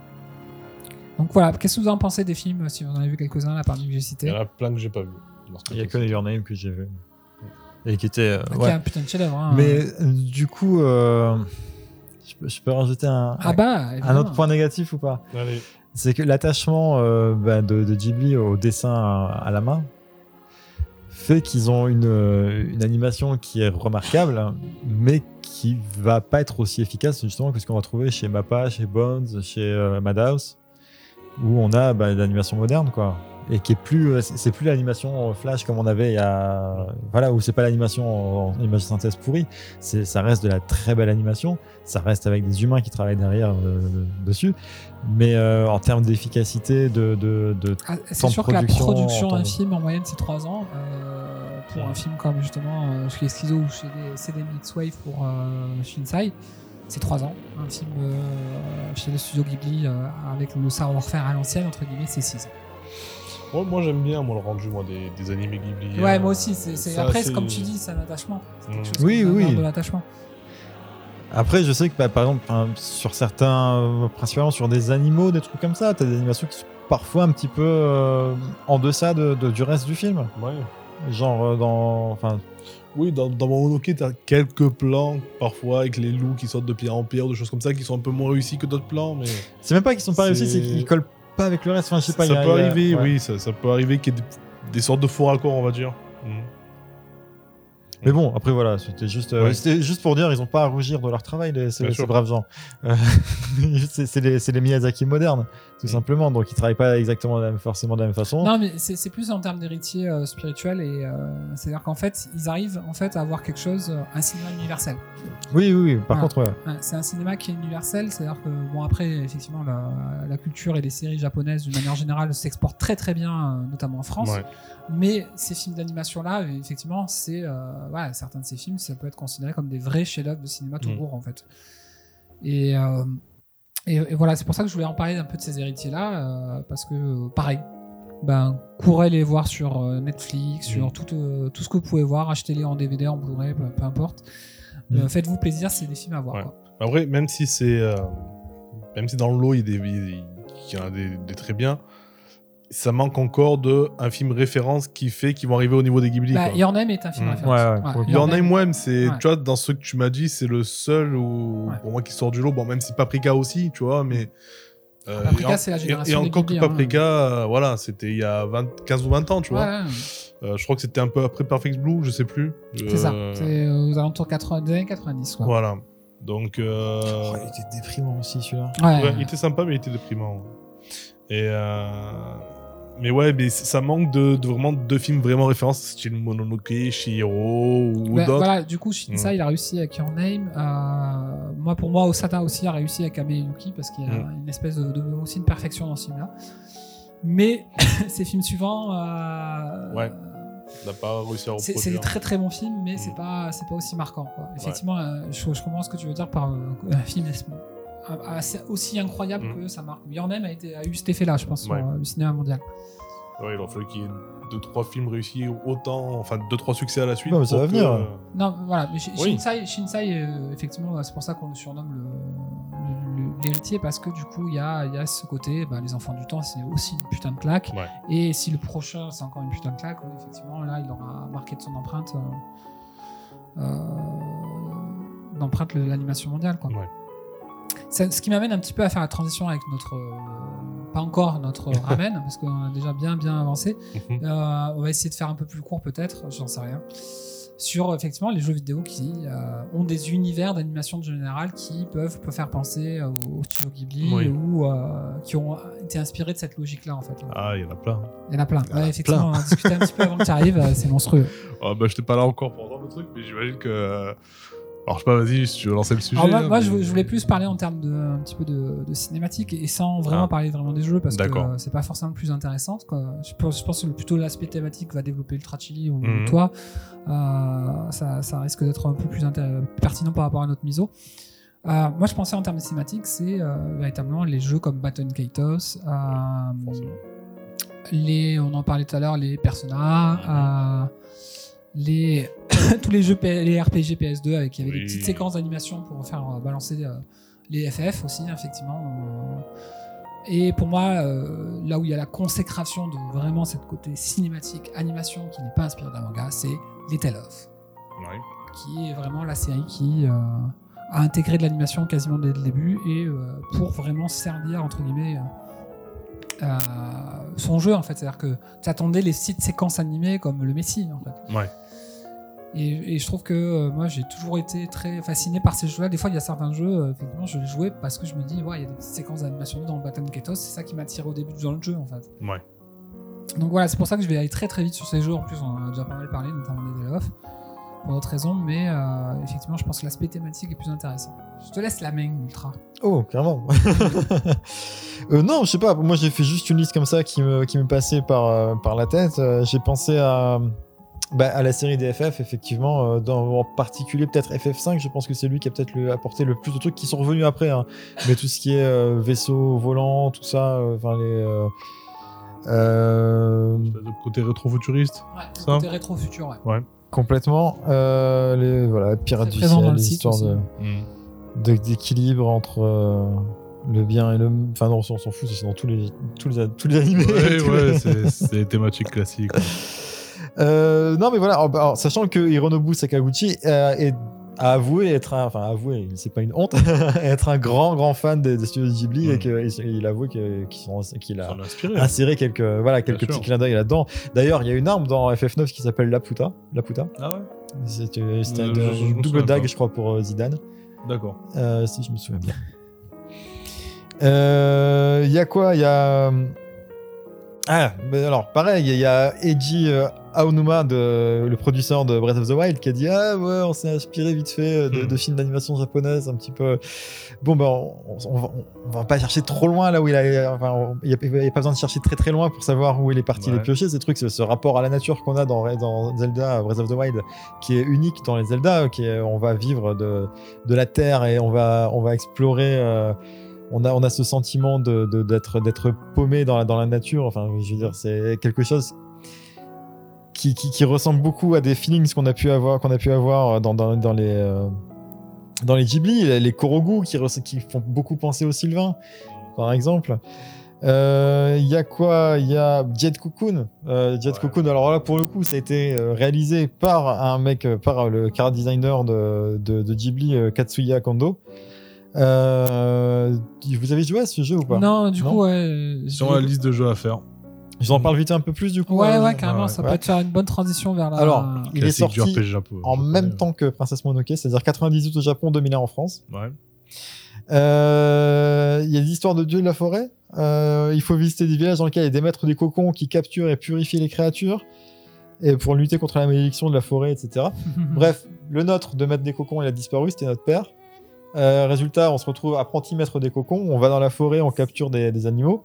Donc voilà, qu'est-ce que vous en pensez des films, si vous en avez vu quelques-uns là parmi que j'ai Il y cités en a plein que j'ai pas vu. Il y a que Your Name que j'ai vu. Et qui était. euh, Qui ouais. est un putain de chef-d'œuvre. hein. Mais euh, du coup, euh, je, peux, je peux rajouter un, ah bah, un autre point négatif ou pas? Allez. C'est que l'attachement euh, bah, de, de Ghibli au dessin à, à la main fait qu'ils ont une, euh, une animation qui est remarquable, mais qui va pas être aussi efficace justement que ce qu'on va trouver chez Mappa, chez Bones, chez euh, Madhouse, où on a bah, l'animation moderne, quoi. Et qui est plus, euh, c'est plus l'animation flash comme on avait il y a, voilà, où c'est pas l'animation en image synthèse pourrie, c'est, ça reste de la très belle animation, ça reste avec des humains qui travaillent derrière euh, dessus, mais euh, en termes d'efficacité, de, de, de Ah, c'est de sûr que la production, d'un film en moyenne c'est 3 ans. euh, pour un film comme justement euh, chez Schizo ou chez les CD Mixwave pour euh, Shinsai, c'est 3 ans. Un film euh, chez le studio Ghibli euh, avec le savoir-faire à l'ancienne, entre guillemets, c'est 6 ans. Ouais, moi, j'aime bien moi, le rendu moi, des, des animés Ghibli. Ouais, euh, moi aussi. c'est Après, comme tu dis, c'est un attachement. C'est quelque Mm. chose Oui, oui. de l'attachement. Après, je sais que bah, par exemple, sur certains, euh, principalement sur des animaux, des trucs comme ça, t'as des animations qui sont parfois un petit peu euh, en deçà de, de- du reste du film. Ouais. Genre euh, dans. Enfin, Oui, dans, dans Mononoke, t'as quelques plans, parfois, avec les loups qui sautent de pierre en pierre, des choses comme ça, qui sont un peu moins réussis que d'autres plans, mais c'est même pas qu'ils sont pas réussis, C'est- qu'ils collent pas avec le reste. Enfin, je sais ça y peut y arriver, oui, ça, ça peut arriver qu'il y ait des, des sortes de faux raccords, on va dire. Mais bon, après voilà, c'était juste, euh, Ouais. c'était juste pour dire, ils ont pas à rougir de leur travail, les, ces, ces braves gens. Euh, [LAUGHS] c'est c'est les, c'est les Miyazaki modernes, tout Mm. simplement. Donc ils travaillent pas exactement de la même, forcément de la même façon. Non, mais c'est c'est plus en termes d'héritier euh, spirituel et euh, c'est-à-dire qu'en fait, ils arrivent en fait à avoir quelque chose, un cinéma universel. Oui, oui, oui. Par Ouais. contre, c'est un cinéma qui est universel, c'est-à-dire que bon après effectivement la, la culture et les séries japonaises d'une manière générale s'exportent très très bien, notamment en France. Ouais. Mais ces films d'animation là, effectivement, c'est euh, certains de ces films, ça peut être considéré comme des vrais chefs-d'œuvre de cinéma tout Mm. court en fait. Et, euh, et, et voilà, c'est pour ça que je voulais en parler un peu de ces héritiers là, parce que euh, pareil, ben courez les voir sur euh, Netflix, sur Mm. tout, euh, tout ce que vous pouvez voir, achetez-les en DVD, en Blu-ray, peu, peu importe. Mm. Euh, Faites-vous plaisir, c'est des films à voir. Ouais. quoi. Après, même si c'est. euh, même si dans le lot, il y a des, il y en a des, des très bien, ça manque encore de un film référence qui fait qu'ils vont arriver au niveau des Ghibli. Bah, quoi. Your Name est un film Mm. référence. Ouais, ouais. Your Name, c'est, Ouais. tu vois, dans ce que tu m'as dit, c'est le seul où, Ouais. pour moi qui sort du lot. Bon, même si Paprika aussi, tu vois, mais. euh, Paprika, en- c'est la génération Et, encore Ghibli, que hein. Paprika, euh, voilà, c'était il y a 20 15 ou 20 ans, tu vois. Ouais, ouais, Euh, je crois que c'était un peu après Perfect Blue, je sais plus. c'est ça. C'est aux alentours 80, des années 90. Quoi. Voilà. Donc. euh, Oh, il était déprimant aussi celui-là. Ouais. Ouais, il était sympa, mais il était déprimant. Et euh, Mais ouais, mais ça manque de, de vraiment deux films vraiment références, style Mononoke, Shihiro ou Bah, d'autres. voilà, du coup, Shinsa, Mm. il a réussi avec Your Name. Euh, moi, pour moi, Osata aussi a réussi avec Ame Yuki parce qu'il y a Mm. une espèce de, de- aussi une perfection dans ce film-là. Mais [LAUGHS] ces films suivants, euh, Ouais. On n'a pas réussi à reproduire. c'est des très très bons films, mais c'est Mm. pas c'est pas aussi marquant. Quoi. Effectivement, euh, je, je comprends ce que tu veux dire par euh, un film assez- aussi incroyable Mm. que ça marque. Name a, été, a eu cet effet-là, je pense, Ouais. sur euh, le cinéma mondial. Ouais, il a fallu qu'il y ait deux, trois films réussis autant, enfin deux, trois succès à la suite. Ouais, mais ça va que- venir. Non, voilà, mais Oui. Shinsai, Shinsai, euh, effectivement, c'est pour ça qu'on le surnomme le- l'héritier, parce que du coup, il y a, il y a ce côté, bah, les enfants du temps, c'est aussi une putain de claque. Ouais. Et si le prochain, c'est encore une putain de claque, effectivement, là, il aura marqué de son empreinte, euh, euh, d'empreinte l'animation mondiale, quoi. Ouais. Ça- ce qui m'amène un petit peu à faire la transition avec notre. euh, pas encore notre [LAUGHS] ramen, parce qu'on a déjà bien bien avancé. Mhm. Euh, on va essayer de faire un peu plus court peut-être, j'en sais rien. Sur effectivement les jeux vidéo qui euh, ont des univers d'animation de général qui peuvent, peuvent faire penser au, au studio Ghibli Oui. ou euh, qui ont été inspirés de cette logique-là en fait. Ah, il y en a plein. Il y en a plein. Ouais, effectivement, plein. on a discuté un petit peu avant que tu arrives, c'est monstrueux. Oh, [LAUGHS] bah, j'étais pas là encore pour entendre le truc, mais j'imagine que. Alors, je sais pas, vas-y, si tu veux lancer le sujet. Alors moi, mais- je, je voulais plus parler en termes de un petit peu de, de cinématique et sans vraiment Ah. parler vraiment des jeux parce que euh, c'est pas forcément le plus intéressant. Quoi. Je, pense, je pense que plutôt l'aspect thématique va développer Ultra Chili ou Mhm. toi. Euh, ça, ça risque d'être un peu plus pertinent par rapport à notre miso. Euh, moi, je pensais en termes de cinématique, c'est euh, véritablement les jeux comme Baton Kaitos, les, on en parlait tout à l'heure, les Persona, Mhm. Les [COUGHS] tous les jeux, P- les RPG PS2 avec il y avait des petites séquences d'animation pour faire euh, balancer euh, les FF aussi, effectivement. euh. et pour moi, euh, là où il y a la consécration de vraiment cette côté cinématique, animation qui n'est pas inspiré d'un manga, c'est les Tale of Ouais. qui est vraiment la série qui euh, a intégré de l'animation quasiment dès le début et euh, pour vraiment servir entre guillemets son jeu en fait c'est à dire que tu attendais les petites séquences animées comme le Messi en fait Ouais. Et, et je trouve que euh, moi j'ai toujours été très fasciné par ces jeux là des fois il y a certains jeux euh, effectivement je les jouais parce que je me dis ouais il y a des petites séquences d'animation dans le Baton Ketos c'est ça qui m'a tiré au début dans le jeu en fait Ouais. donc voilà, c'est pour ça que je vais aller très très vite sur ces jeux. En plus, on en a déjà pas mal parlé, notamment des Day Off, pour d'autres raisons. Mais euh, effectivement, je pense que l'aspect thématique est plus intéressant. Je te laisse la main, Ultra. Oh, clairement. [LAUGHS] Euh, non, je sais pas. Moi, j'ai fait juste une liste comme ça qui me, qui me passait par, euh, par la tête. J'ai pensé à, bah, à la série des FF, effectivement. euh, dans, en particulier, peut-être FF5. Je pense que c'est lui qui a peut-être apporté le plus de trucs qui sont revenus après. hein. Mais tout ce qui est euh, vaisseau volant, tout ça. euh, Enfin, les. euh, euh, Le côté rétro-futuriste. Ouais, Ça côté rétro-futur, ouais. complètement. Euh, les voilà, Pirates du ciel, l'histoire de. Mm. de- d'équilibre entre euh, le bien et le. Enfin, non, on s'en fout, c'est dans tous les, tous les, tous les animés. Ouais, tous [LAUGHS] ouais, les- c'est c'est des thématiques classiques. [LAUGHS] Euh, non, mais voilà, alors, sachant que Hironobu Sakaguchi euh, est- a avoué être un, enfin avoué, c'est pas une honte, [LAUGHS] être un grand grand fan des, des studios Ghibli et Mm. qu'il il avoue qu'il a inspiré. inséré quelques voilà quelques Bien petits sûr. clins d'œil là-dedans. D'ailleurs, il y a une arme dans FF9 qui s'appelle la puta, la puta. Ah ouais C'était c'était Euh, une, double dague, pas. je crois, pour euh, Zidane, D'accord. euh, si je me souviens bien. Euh, Il y a quoi? Il y a ah, mais alors pareil, il y a Eiji euh, Aonuma, de, le producteur de Breath of the Wild, qui a dit ah ouais, on s'est inspiré vite fait euh, de, Hmm. de films d'animation japonaise, un petit peu. Bon ben, on, on va, on va pas chercher trop loin là où il a. Enfin, il y a, pas besoin de chercher très très loin pour savoir où il est parti Ouais. les piocher. Ces trucs, ce rapport à la nature qu'on a dans, dans Zelda Breath of the Wild, qui est unique dans les Zelda, qui est, on va vivre de, de la terre et on va, on va explorer. euh, on a, on a ce sentiment de, de- d'être, d'être paumé dans la, dans la nature. Enfin, je veux dire, c'est quelque chose qui, qui, qui ressemble beaucoup à des feelings qu'on a pu avoir, qu'on a pu avoir dans, dans, dans les, euh, dans les Ghibli, les, Korogu qui, font beaucoup penser au Sylvain, par exemple. Euh, Il y a quoi? Il y a Jet Cocoon. Euh, Jet Ouais. Cocoon, alors là, pour le coup, ça a été euh, réalisé par un mec, euh, par le car designer de, de, de Ghibli, euh, Katsuya Kondo. Euh, vous avez joué à ce jeu ou pas? Non, du Non? coup, ouais. Sur la liste de jeux à faire. Je vous en parle vite un peu plus du coup. Ouais, euh, ouais, carrément, ouais, ça ouais. peut te faire une bonne transition vers la. Alors, il est sorti du en japonais. même temps que Princesse Mononoke, c'est-à-dire 98 au Japon, 2001 en France. Ouais. Euh, Il y a des histoires de dieux de la forêt. Euh, il faut visiter des villages dans lesquels il y a des maîtres des cocons qui capturent et purifient les créatures et pour lutter contre la malédiction de la forêt, etc. [LAUGHS] Bref, le nôtre de maître des cocons, il a disparu, c'était notre père. Euh, résultat, on se retrouve apprenti maître des cocons, on va dans la forêt, on capture des, des animaux,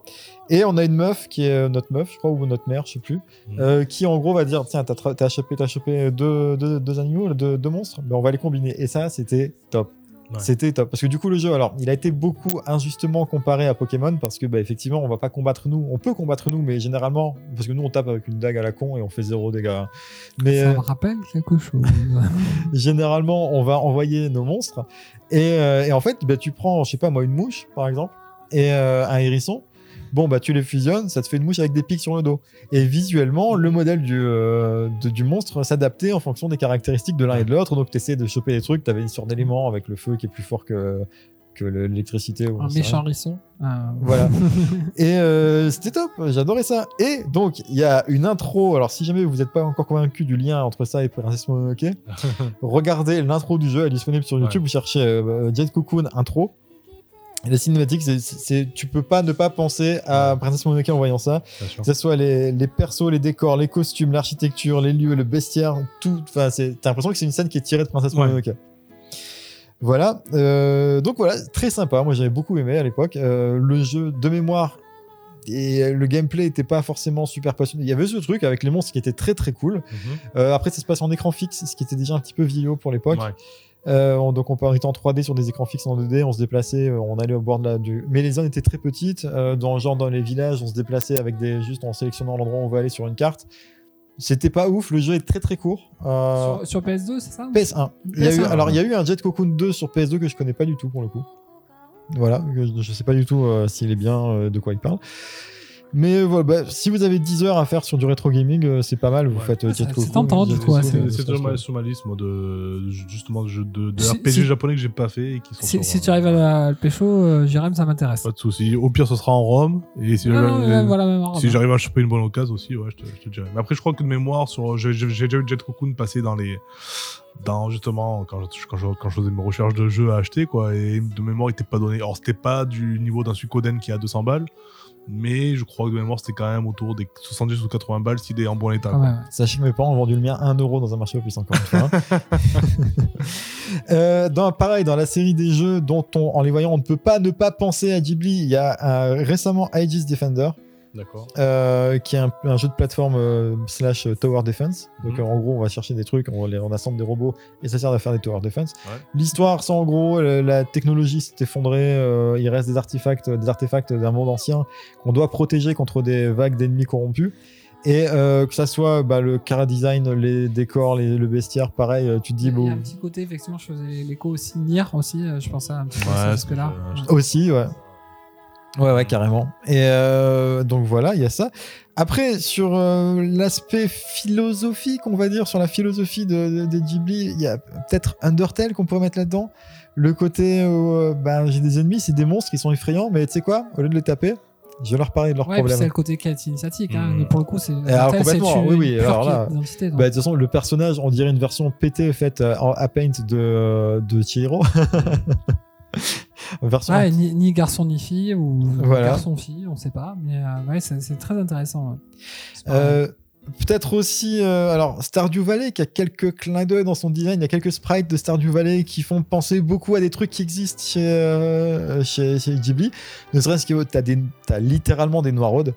et on a une meuf qui est euh, notre meuf, je crois, ou notre mère, je sais plus, Mhm. euh, qui en gros va dire tiens, t'as chopé, t'as chopé deux, deux, deux animaux, deux, deux monstres, ben, on va les combiner. Et ça, c'était top. Ouais. C'était top. Parce que du coup le jeu alors il a été beaucoup injustement comparé à Pokémon parce que bah, effectivement on va pas combattre nous. On peut combattre nous mais généralement parce que nous on tape avec une dague à la con et on fait zéro dégâts. Mais Ça euh, me rappelle quelque chose. [LAUGHS] généralement on va envoyer nos monstres. Et, euh, et en fait bah, tu prends je sais pas moi une mouche par exemple et euh, un hérisson bon bah tu les fusionnes ça te fait une mouche avec des pics sur le dos et visuellement le modèle du, euh, de- du monstre s'adaptait en fonction des caractéristiques de l'un et de l'autre donc tu essaies de choper des trucs tu avais une sorte d'élément avec le feu qui est plus fort que, que le- l'électricité Un méchant hérisson. Euh, Voilà. [LAUGHS] Et euh, c'était top, j'adorais ça. Et donc, il y a une intro. Alors, si jamais vous n'êtes pas encore convaincu du lien entre ça et Princess Mononoke, [LAUGHS] regardez l'intro du jeu, elle est disponible sur YouTube. Vous cherchez euh, Jet Cocoon intro. La cinématique, c'est, tu peux pas ne pas penser à Princess Mononoke en voyant ça. Que ce soit les, les persos, les décors, les costumes, l'architecture, les lieux, le bestiaire, tout. Enfin, c'est, t'as l'impression que c'est une scène qui est tirée de Princess Ouais. Mononoke. Voilà. Euh, donc voilà, très sympa. Moi, j'avais beaucoup aimé à l'époque. Euh, le jeu de mémoire et le gameplay était pas forcément super passionné. Il y avait ce truc avec les monstres qui était très très cool. Mhm. Euh, après, ça se passe en écran fixe, ce qui était déjà un petit peu vieillot pour l'époque. Ouais. Euh, on- donc on peut en 3D sur des écrans fixes en 2D, on se déplaçait, euh, on allait au bord de la du. Mais les zones étaient très petites, euh, dans genre dans les villages, on se déplaçait avec des juste en sélectionnant l'endroit où on veut aller sur une carte. C'était pas ouf, le jeu est très très court. Euh, Sur, sur PS2, c'est ça PS1. Il y a eu, PS1. alors il y a eu un Jet Cocoon 2 sur PS2 que je connais pas du tout pour le coup. Voilà, je, je sais pas du tout s'il est bien, de quoi il parle. Mais euh, voilà, bah, si vous avez 10 heures à faire sur du rétro gaming, euh, c'est pas mal. Vous Ouais. faites euh, Ah, Jet c'est tentant, c'est- euh, C'est ça, déjà je ma- trouve. sur ma liste, moi, de, justement, de jeux de, de Si- RPG si- japonais que j'ai pas fait et qui sont Si, sur, si euh, tu arrives à, le pécho, euh, Jérém, ça m'intéresse. Pas de soucis. Au pire, ce sera en Rome. Et si Non, j'arrive- non, même, voilà, même en si Rome. j'arrive à choper une bonne occasion aussi, ouais, je te, je te dirai. Mais après, je crois que de mémoire, sur, j'ai déjà vu Jet Cocoon passer dans les. Dans justement, quand je, quand, je, quand je faisais mes recherches de jeux à acheter, quoi. Et de mémoire, il était pas donné. Alors, c'était pas du niveau d'un Suikoden qui a 200 balles. Mais je crois que de mémoire, c'était quand même autour des 70 ou 80 balles s'il est en bon état. Même. Sachez que mes parents ont vendu le mien 1 euro dans un marché aux puces encore une fois. [LAUGHS] Euh, dans, pareil, dans la série des jeux dont on, en les voyant, on ne peut pas ne pas penser à Ghibli. Il y a euh, récemment Aegis Defender, D'accord. euh, qui est un, un jeu de plateforme euh, slash tower defense. Donc Mhm. euh, en gros, on va chercher des trucs, on, les, on assemble des robots et ça sert à faire des tower defense. Ouais. L'histoire, c'est en gros, euh, la technologie s'est effondrée, euh, il reste des artefacts, des artefacts d'un monde ancien qu'on doit protéger contre des vagues d'ennemis corrompus. Et euh, que ça soit bah, le cara design, les décors, les- le bestiaire, pareil, euh, tu te dis Il y bon. a un petit côté, effectivement, je faisais l'écho aussi Nier aussi, euh, je pensais un petit peu à Ouais, c'est- aspect-là. je- Aussi, ouais. Ouais, ouais, carrément. Et euh, donc voilà, il y a ça. Après, sur euh, l'aspect philosophique, on va dire, sur la philosophie de, de- des Ghibli, il y a peut-être Undertale qu'on pourrait mettre là-dedans. Le côté, où, euh, ben, j'ai des ennemis, c'est des monstres qui sont effrayants, mais tu sais quoi? Au lieu de les taper, je vais leur parler de leurs Ouais, puis c'est problèmes. le côté initiatique. Hein. Mm. Mais pour le coup, c'est. alors, complètement, oui, oui, alors là-. Bah, de toute façon, le personnage, on dirait une version pétée faite en à paint de, de Chihiro. [LAUGHS] [LAUGHS] version Ouais, ni, ni garçon ni fille, ou Voilà. garçon-fille, on sait pas. Mais euh, ouais, c'est très intéressant. Euh, Peut-être aussi, euh, alors Stardew Valley qui a quelques clins d'œil dans son design, il y a quelques sprites de Stardew Valley qui font penser beaucoup à des trucs qui existent chez, euh, chez, chez Ghibli. Ne serait-ce que t'as t'as littéralement des noiraudes.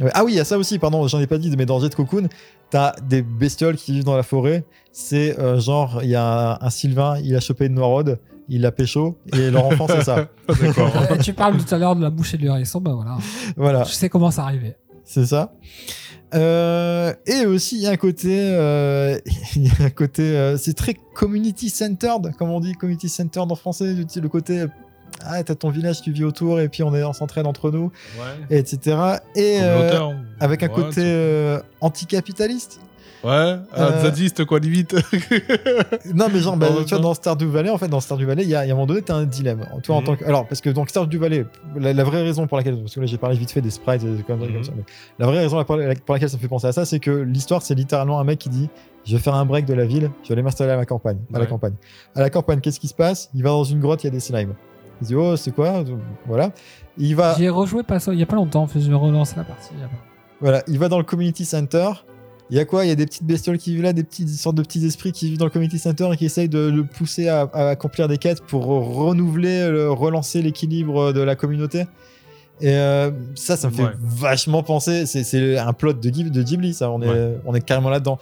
Ouais. Ah oui, il y a ça aussi, pardon, j'en ai pas dit, mais dans Jet Cocoon, t'as des bestioles qui vivent dans la forêt. C'est euh, genre, il y a un, un Sylvain, il a chopé une noiraude, il l'a pécho, et leur enfant, c'est ça. [LAUGHS] D'accord. Euh, tu parles tout à l'heure de la bouche et de l'hérisson, bah voilà. Voilà. Je sais comment ça arrivait. C'est ça. Euh, et aussi, il y a un côté, euh, [LAUGHS] il y a un côté, euh, c'est très community centered, comme on dit, community centered en français, le côté, ah, t'as ton village, tu vis autour, et puis on est, on s'entraide entre nous, Ouais. etc. Et euh, avec un Ouais, côté euh, anticapitaliste. Ouais, Euh, un zadiste quoi, limite. [LAUGHS] Non, mais genre, bah, tu vois, dans Stardew Valley, en fait, dans Stardew Valley, il y a, il y a un moment donné, t'as un dilemme. Toi, en Mhm. tant que, alors, parce que donc Stardew Valley, la, la vraie raison pour laquelle, parce que là, j'ai parlé vite fait des sprites, et des conneries Mhm. comme ça, mais la vraie raison pour la- pour laquelle ça me fait penser à ça, c'est que l'histoire, c'est littéralement un mec qui dit, je vais faire un break de la ville, je vais aller m'installer à ma campagne, à la campagne. À la campagne, qu'est-ce qui se passe? Il va dans une grotte, il y a des slimes. Il dit, oh, c'est quoi? Voilà. Il va, J'y ai rejoué pas, il y a pas longtemps, en fait, je vais relancer la partie. voilà, il va dans le community center. Il y a quoi? Il y a des petites bestioles qui vivent là, des petites sortes de petits esprits qui vivent dans le community center et qui essayent de le pousser à, à accomplir des quêtes pour renouveler, le- relancer l'équilibre de la communauté. Et euh, ça, ça me fait Ouais. vachement penser. C'est- un plot de, de Ghibli, ça. On est, Ouais. on est carrément là-dedans.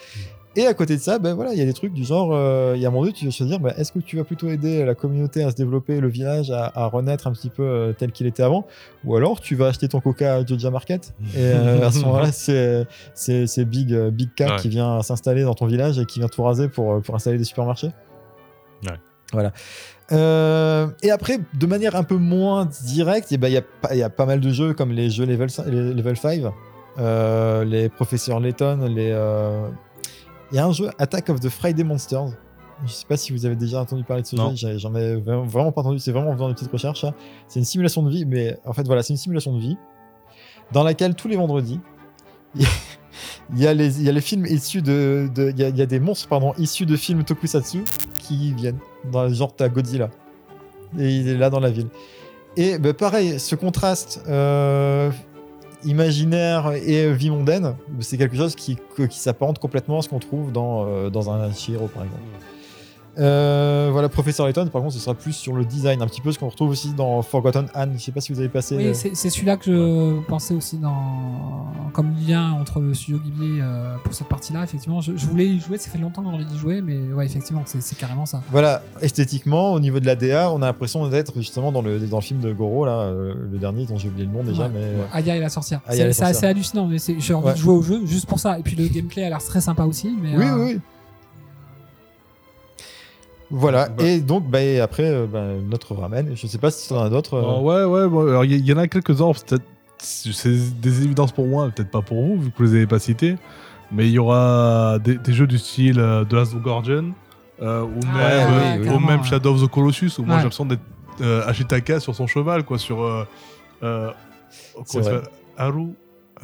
Et à côté de ça, ben voilà, il y a des trucs du genre, euh, il y a un moment donné, tu vas te dire, ben, est-ce que tu vas plutôt aider la communauté à se développer, le village à, à renaître un petit peu euh, tel qu'il était avant, ou alors tu vas acheter ton coca à Joja Market? Et euh, [LAUGHS] à ce moment-là, c'est c'est Big Big Cat Ouais. qui vient s'installer dans ton village et qui vient tout raser pour pour installer des supermarchés. Ouais. Voilà. Euh, et après, de manière un peu moins directe, eh ben, il y, a pas- il y a pas mal de jeux comme les jeux Level, cin- les level 5, euh, les Professeurs Layton, les. euh, y a un jeu Attack of the Friday Monsters. Je sais pas si vous avez déjà entendu parler de ce Non. jeu. J'en ai vraiment pas entendu. C'est vraiment en faisant des petites recherches. hein. C'est une simulation de vie, mais en fait voilà, c'est une simulation de vie dans laquelle tous les vendredis, [LAUGHS] il y a les, il y a les films issus de, de- il y, a, il y a des monstres pardon issus de films tokusatsu qui viennent dans genre t'as Godzilla et il est là dans la ville. Et ben, pareil, ce contraste euh, imaginaire et vie mondaine, c'est quelque chose qui, qui s'apparente complètement à ce qu'on trouve dans, euh, un Shiro par exemple. Euh, voilà, Professeur Layton, par contre, ce sera plus sur le design, un petit peu ce qu'on retrouve aussi dans Forgotten Anne. Je sais pas si vous avez passé. Oui, euh, c'est celui-là que je pensais aussi dans comme lien entre le studio Ghibli euh, pour cette partie-là. Effectivement, je, je voulais y jouer. Ça fait longtemps que j'ai envie d'y jouer, mais ouais, effectivement, c'est c'est carrément ça. Voilà, esthétiquement, au niveau de la DA, on a l'impression d'être justement dans le, dans le film de Goro, là, euh, le dernier dont j'ai oublié le nom déjà, Ouais. mais. Aya et la sorcière. C'est assez hallucinant, mais j'ai envie Ouais. de jouer au jeu juste pour ça. Et puis le gameplay a l'air très sympa aussi. Mais Oui, euh, oui, oui. Voilà, Bah. et donc bah, et après, euh, bah, notre ramen, je sais pas si tu en as d'autres. euh, Ah ouais, ouais, bon, alors il y, en a quelques-uns, c'est des évidences pour moi, peut-être pas pour vous, vu que vous les avez pas cités. Mais il y aura des, des jeux du style euh, The Last Guardian, euh, ou, Ah, même, ouais, euh, ou carrément, même ouais. Shadow of the Colossus, où moi Ouais. j'ai l'impression d'être euh, Ashitaka sur son cheval, quoi, sur. Euh, euh, Haru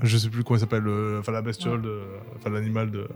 Je sais plus comment il s'appelle, le- enfin la bestiole, de- enfin l'animal de,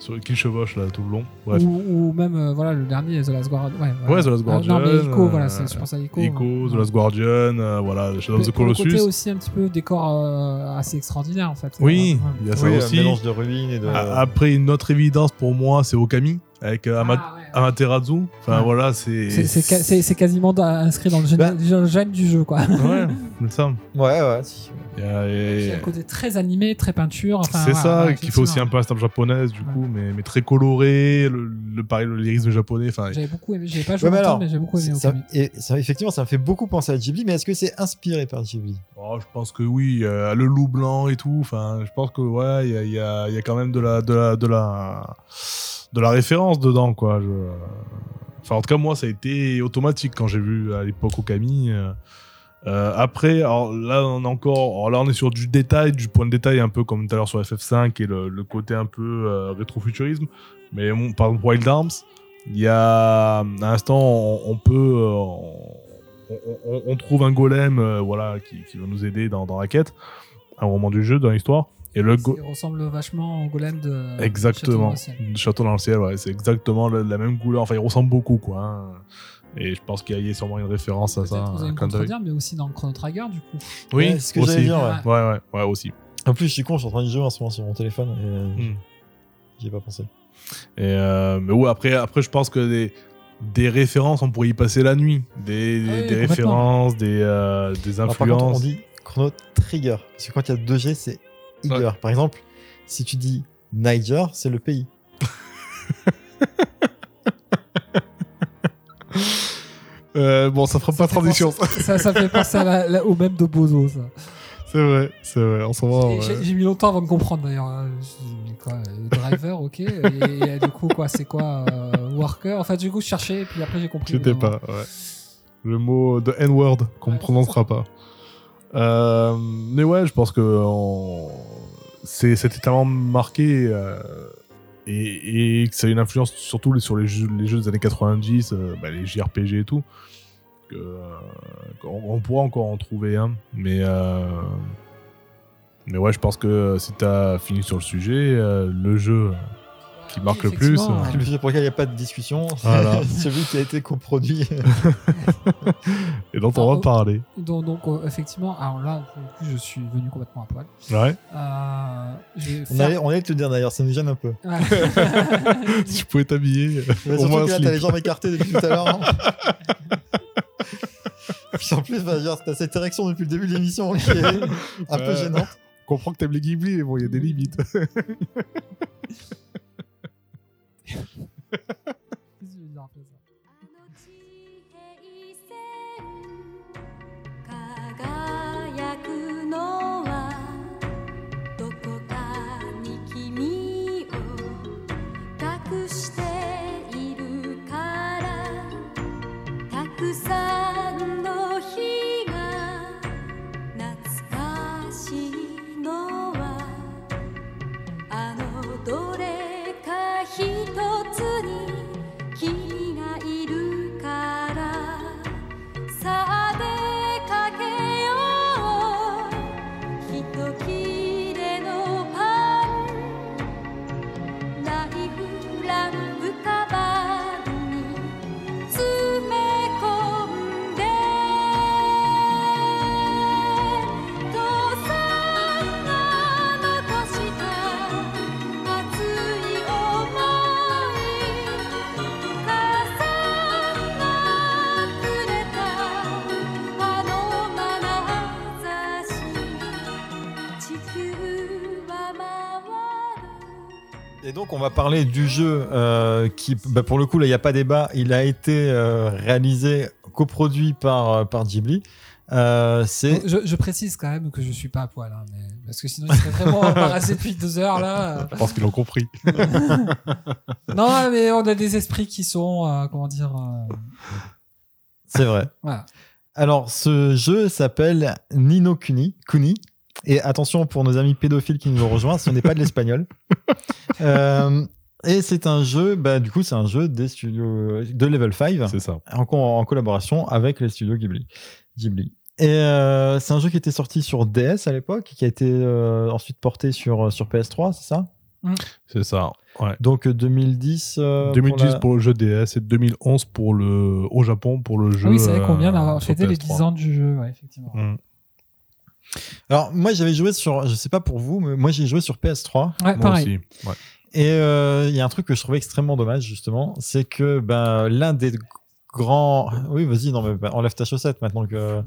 sur qui chevauche là tout le long. Bref. Ou, ou même euh, voilà le dernier The Last Guardian. Ouais, voilà. Ouais, The Last Ah, non, mais Guardian, Ico, voilà, euh, c'est- je pense à Ico. Ico, The. Last Guardian, euh, voilà, Shadow of the le côté Colossus. aussi un petit peu décor euh, assez extraordinaire en fait. Oui, il y a ça oui, un aussi. mélange de ruines et de. Après, une autre évidence pour moi, c'est Okami, avec euh, Ama- Ah, ouais. Amaterasu. Enfin Ouais. voilà, c'est. C'est- quasiment inscrit dans le gène, Bah. le gène du jeu quoi. Ouais, c'est [LAUGHS] ça. Ouais, ouais. si. Il y a- et- un côté très animé, très peinture. Enfin, c'est ça, ouais, qui fait aussi un peu la stampe japonaise, du Ouais. coup, mais, mais très coloré, le, le, pareil, le lyrisme japonais. J'avais beaucoup aimé, j'avais pas joué Ouais, mais longtemps, alors, mais j'ai beaucoup aimé ça, Okami. et ça, effectivement, ça me fait beaucoup penser à Ghibli, mais est-ce que c'est inspiré par Ghibli? Oh, je pense que oui, euh, le loup blanc et tout. Enfin, je pense que ouais, il y a, il y a- il y a quand même de la, de la, de la, de la référence dedans, quoi. Enfin, en tout cas, moi, ça a été automatique quand j'ai vu à l'époque Okami. Euh, euh, après, alors là, on est encore, là, on est sur du détail, du point de détail, un peu comme tout à l'heure sur FF5 et le, côté un peu euh, rétrofuturisme. Mais bon, par exemple, Wild Arms, il y a à l'instant, on, on peut, euh, on, trouve un golem, voilà, qui, qui va nous aider dans, dans la quête, à un moment du jeu, dans l'histoire. Et le go- Il ressemble vachement au golem de. Exactement. Château dans le ciel, ouais, c'est exactement la, la même couleur. Enfin, il ressemble beaucoup, quoi. hein. Et je pense qu'il y a sûrement une référence à ça. Vous allez me mais aussi dans Chrono Trigger, du coup. Oui, Ouais, c'est ce que aussi. j'allais dire, ouais. Ouais, ouais, ouais, aussi. En plus, je suis con, je suis en train de jouer en ce moment sur mon téléphone et euh, Hmm. j'y ai pas pensé. Et euh, mais ouais, après, après, je pense que des, des références, on pourrait y passer la nuit. Des, des- Ah oui, des complètement. références, des, euh, des Alors, par contre, on influences. dit Chrono Trigger. Parce que quand il y a 2G, c'est Iger. Par exemple, si tu dis Niger, c'est le pays. [LAUGHS] Euh, bon, ça fera pas transition. penser- ça, ça fait penser à la- la- au même de Bozo, ça. C'est vrai, c'est vrai. En ce moment, Et ouais. J'ai mis longtemps avant de comprendre d'ailleurs. Euh, euh, driver, ok. Et, du coup, quoi, c'est quoi euh, worker? Enfin, du coup, je cherchais, et puis après, j'ai compris. C'était pas, ouais. Le mot de N-word qu'on ne Ouais, prononcera pas. Euh, mais ouais, je pense que on- c'est c'était tellement marqué euh, et, et que ça a une influence surtout sur les jeux, des années 90, euh, bah, les JRPG et tout. Que, euh, on, pourra encore en trouver un, mais mais ouais, je pense que si t'as fini sur le sujet, le jeu qui marque le plus. Ouais. Le jeu pour lequel il n'y a pas de discussion, Voilà. [LAUGHS] celui qui a été coproduit. [LAUGHS] et dont on va parler. Donc, donc, euh, effectivement, alors là, pour le coup, je suis venu complètement à poil. Ouais. Euh, je On faire- allait, on allait te le dire d'ailleurs, ça nous gêne un peu. Ouais. [LAUGHS] si tu pouvais t'habiller. Mais Au surtout que là, t'as les jambes écartées depuis tout à l'heure. Puis en plus, bah, genre, t'as cette érection depuis le début de l'émission qui est un peu Ouais. gênante. Je comprends que t'aimes les Ghibli, mais bon, il y a des limites. Qu'est-ce que je veux dire après ça 輝くのはどこかに君を隠しているからたくさんの日が懐かしいのはあのどれひとつに君がいるからさあ出かけ Et donc, on va parler du jeu euh, qui, bah, pour le coup, là, il n'y a pas débat. Il a été euh, réalisé, coproduit par, euh, par Ghibli. Euh, c'est je, je précise quand même que je suis pas à poil, hein, mais- parce que sinon je serais vraiment [LAUGHS] embarrassé depuis deux heures là. Je pense qu'ils l'ont compris. [LAUGHS] Non, mais on a des esprits qui sont, euh, comment dire, euh, c'est vrai. voilà. Alors, ce jeu s'appelle Nino Kuni. Kuni. Et attention pour nos amis pédophiles qui nous ont rejoints, ce n'est pas de l'espagnol. [LAUGHS] Euh, et c'est un jeu, bah, du coup, c'est un jeu des studios de Level 5 C'est ça. en, co- en collaboration avec les studios Ghibli. Ghibli. Et euh, c'est un jeu qui était sorti sur DS à l'époque, qui a été euh, ensuite porté sur, sur PS3, c'est ça? C'est ça. Ouais. Donc euh, 2010. euh, 2010 pour le jeu DS et 2011 pour le, au Japon pour le jeu. Ah oui, c'est vrai qu'on vient euh, d'avoir fêté les PS3. 10 ans du jeu, ouais, effectivement. Mm. Alors moi j'avais joué sur, je sais pas pour vous, mais moi j'ai joué sur PS3. Ouais, Moi pareil. aussi. Ouais. Et euh, il y a un truc que je trouvais extrêmement dommage justement, c'est que ben l'un des grands, oui vas-y non mais enlève ta chaussette maintenant que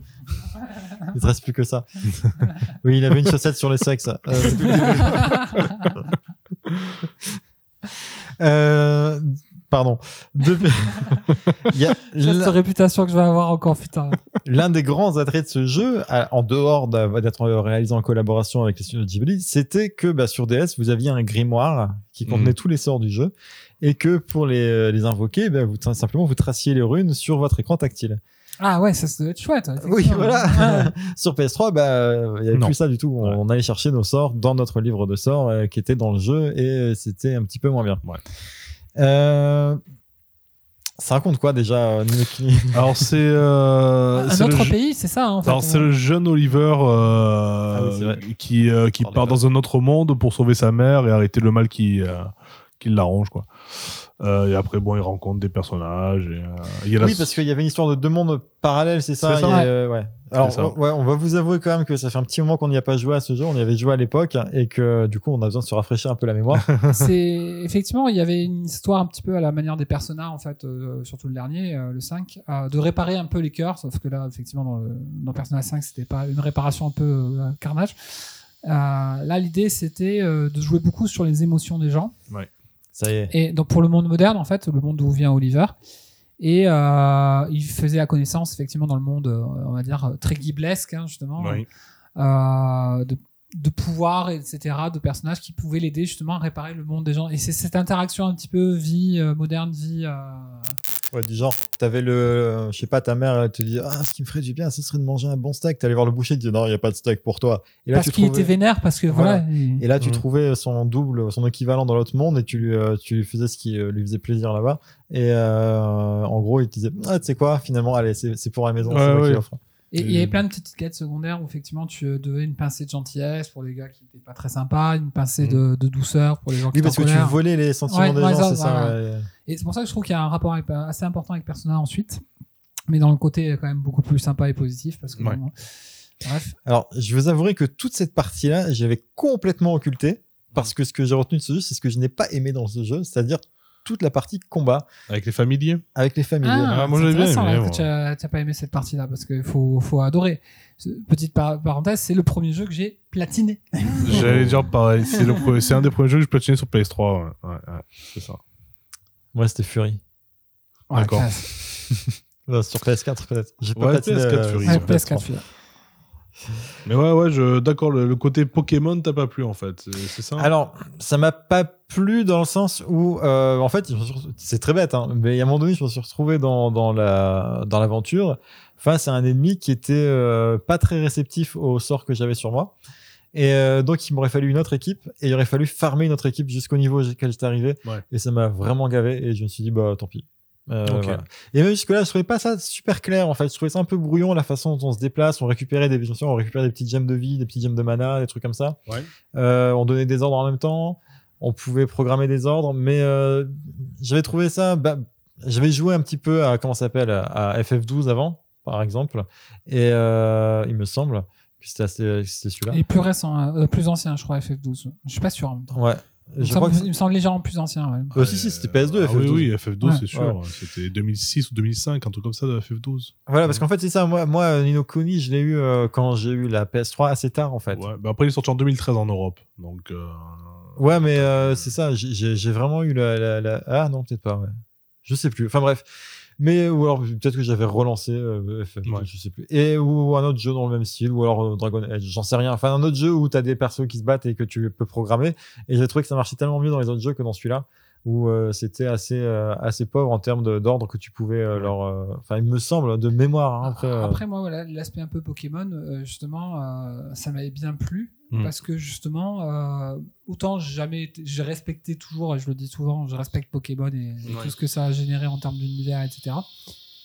[LAUGHS] il te reste plus que ça. [LAUGHS] oui il avait une chaussette sur les sexes. euh. [LAUGHS] Euh, pardon. Depuis- [LAUGHS] il y a cette l'un- réputation que je vais avoir encore, putain. l'un des grands attraits de ce jeu, en dehors d'être réalisé en collaboration avec les studios de Ghibli, c'était que bah, sur DS, vous aviez un grimoire qui contenait Mhm. tous les sorts du jeu et que pour les, les invoquer, bah, vous, simplement vous traciez les runes sur votre écran tactile. Ah ouais, ça, ça doit être chouette. Oui, voilà. Ouais. [LAUGHS] sur PS3, bah, il n'y avait Non. plus ça du tout. On, Ouais. on allait chercher nos sorts dans notre livre de sorts euh, qui était dans le jeu et c'était un petit peu moins bien. Ouais. Euh, ça raconte quoi déjà, euh, Alors c'est euh, Un le autre pays, c'est ça hein, en fait. Alors c'est le jeune Oliver euh, Ah oui, qui euh, qui part dans un autre monde pour sauver sa mère et arrêter le mal qui euh, qui l'arrange quoi. Euh, et après bon il rencontre des personnages. Et, euh, il y a la- Oui, parce qu'il y avait une histoire de deux mondes parallèles, c'est ça, ça. Ouais. euh, ouais. Alors, ça. ouais, on va vous avouer quand même que ça fait un petit moment qu'on n'y a pas joué à ce jeu. On y avait joué à l'époque et que du coup, on a besoin de se rafraîchir un peu la mémoire. [LAUGHS] [LAUGHS] c'est effectivement il y avait une histoire un petit peu à la manière des personnages en fait euh, surtout le dernier euh, le 5 euh, de réparer un peu les cœurs sauf que là effectivement dans, le, dans Persona 5 c'était pas une réparation un peu euh, carnage Euh, là l'idée c'était euh, de jouer beaucoup sur les émotions des gens ça y est. et donc pour le monde moderne en fait le monde d'où vient Oliver et euh, il faisait la connaissance effectivement dans le monde euh, on va dire très ghiblesque hein, justement Oui. euh, de, de pouvoir, etc., de personnages qui pouvaient l'aider justement à réparer le monde des gens. Et c'est cette interaction un petit peu vie euh, moderne, vie. Ouais, du genre, t'avais le, je sais pas, ta mère, elle te dit, ah, ce qui me ferait du bien, ce serait de manger un bon steak. T'allais voir le boucher, il te dit, non, il n'y a pas de steak pour toi. Et là, parce qu'il trouvais- était vénère, parce que voilà. Voilà. il- Et là, tu Mhm. trouvais son double, son équivalent dans l'autre monde et tu lui, euh, tu lui faisais ce qui euh, lui faisait plaisir là-bas. Et euh, en gros, il te disait, ah, tu sais quoi, finalement, allez, c'est c'est pour la maison, Ouais, c'est moi ouais. qui l'offre. Et il y avait plein de petites quêtes secondaires où effectivement tu euh, devais une pincée de gentillesse pour les gars qui n'étaient pas très sympas, une pincée de, de douceur pour les gens qui Oui, étaient en parce que tu volais les sentiments Ouais, des gens, c'est ça. voilà. ouais. Et c'est pour ça que je trouve qu'il y a un rapport avec- assez important avec Persona ensuite, mais dans le côté quand même beaucoup plus sympa et positif parce que Ouais. bon, bref. Alors, je vous avouerai que toute cette partie-là, j'avais complètement occulté parce que ce que j'ai retenu de ce jeu, c'est ce que je n'ai pas aimé dans ce jeu, c'est-à-dire toute la partie combat Avec les familiers. avec les familles. Ah, Ah, moi, c'est j'avais bien aimé, là, que tu as pas aimé cette partie-là parce qu'il faut, faut adorer. Petite par- parenthèse, c'est le premier jeu que j'ai platiné. [LAUGHS] J'allais dire pareil. C'est un des premiers jeux que je platinais sur PS3. Ouais, ouais, ouais, c'est ça. Moi, c'était Fury. D'accord. [LAUGHS] sur PS4 peut-être. J'ai pas Ouais, platiné, PS4 euh, Fury. sur Ouais, sur PS4, PS3. Mais ouais, ouais, je, d'accord, le, le côté Pokémon t'a pas plu en fait. C'est ça Alors, ça m'a pas plu dans le sens où, euh, en fait, c'est très bête, hein, mais à un moment donné, je me suis retrouvé dans, dans la dans l'aventure face à un ennemi qui était euh, pas très réceptif au sort que j'avais sur moi. Et euh, donc, il m'aurait fallu une autre équipe et il aurait fallu farmer une autre équipe jusqu'au niveau auquel j'étais arrivé. Ouais. Et ça m'a vraiment gavé et je me suis dit, bah tant pis. Euh, voilà. Et même jusque-là, je trouvais pas ça super clair en fait. Je trouvais ça un peu brouillon la façon dont on se déplace. On récupérait des, bien sûr, on récupérait des petites gemmes de vie, des petites gemmes de mana, des trucs comme ça. Ouais. Euh, on donnait des ordres en même temps. On pouvait programmer des ordres, mais euh, j'avais trouvé ça. Bah, j'avais joué un petit peu à comment s'appelle à FF12 avant, par exemple, et euh, il me semble que c'était celui-là. Et plus récent, hein, euh, plus ancien, je crois, FF12. Je suis pas sûr en même temps. Ouais. Il me, Je semble, crois que il me semble légèrement plus ancien. Ouais. Euh, si, si, c'était PS2, Ah FF12. Oui, oui, FF12, Ouais. c'est sûr. C'était 2006 ou 2005, un truc comme ça de FF12. Voilà, parce qu'en fait, c'est ça. Moi, moi Nino Kuni, je l'ai eu euh, quand j'ai eu la PS3 assez tard, en fait. Ouais, bah après, il est sorti en 2013 en Europe. Donc, euh, Ouais, mais euh, c'est ça. j'ai- vraiment eu la, la- la- Ah non, peut-être pas. Ouais. Je sais plus. Enfin bref. Mais ou alors peut-être que j'avais relancé. euh, FF, Ouais. Je sais plus. Et ou un autre jeu dans le même style, ou alors euh, Dragon Age. J'en sais rien. Enfin un autre jeu où t'as des persos qui se battent et que tu peux programmer. Et j'ai trouvé que ça marchait tellement mieux dans les autres jeux que dans celui-là, où euh, c'était assez euh, assez pauvre en termes de- d'ordre que tu pouvais euh, leur. euh, Enfin il me semble de mémoire. hein, après. euh, Après, moi, voilà, l'aspect un peu Pokémon, euh, justement, euh, ça m'avait bien plu. Mm. Parce que justement, euh, autant j'ai jamais j'ai respecté toujours, et je le dis souvent, je respecte Pokémon et, et Ouais. tout ce que ça a généré en termes d'univers, etc.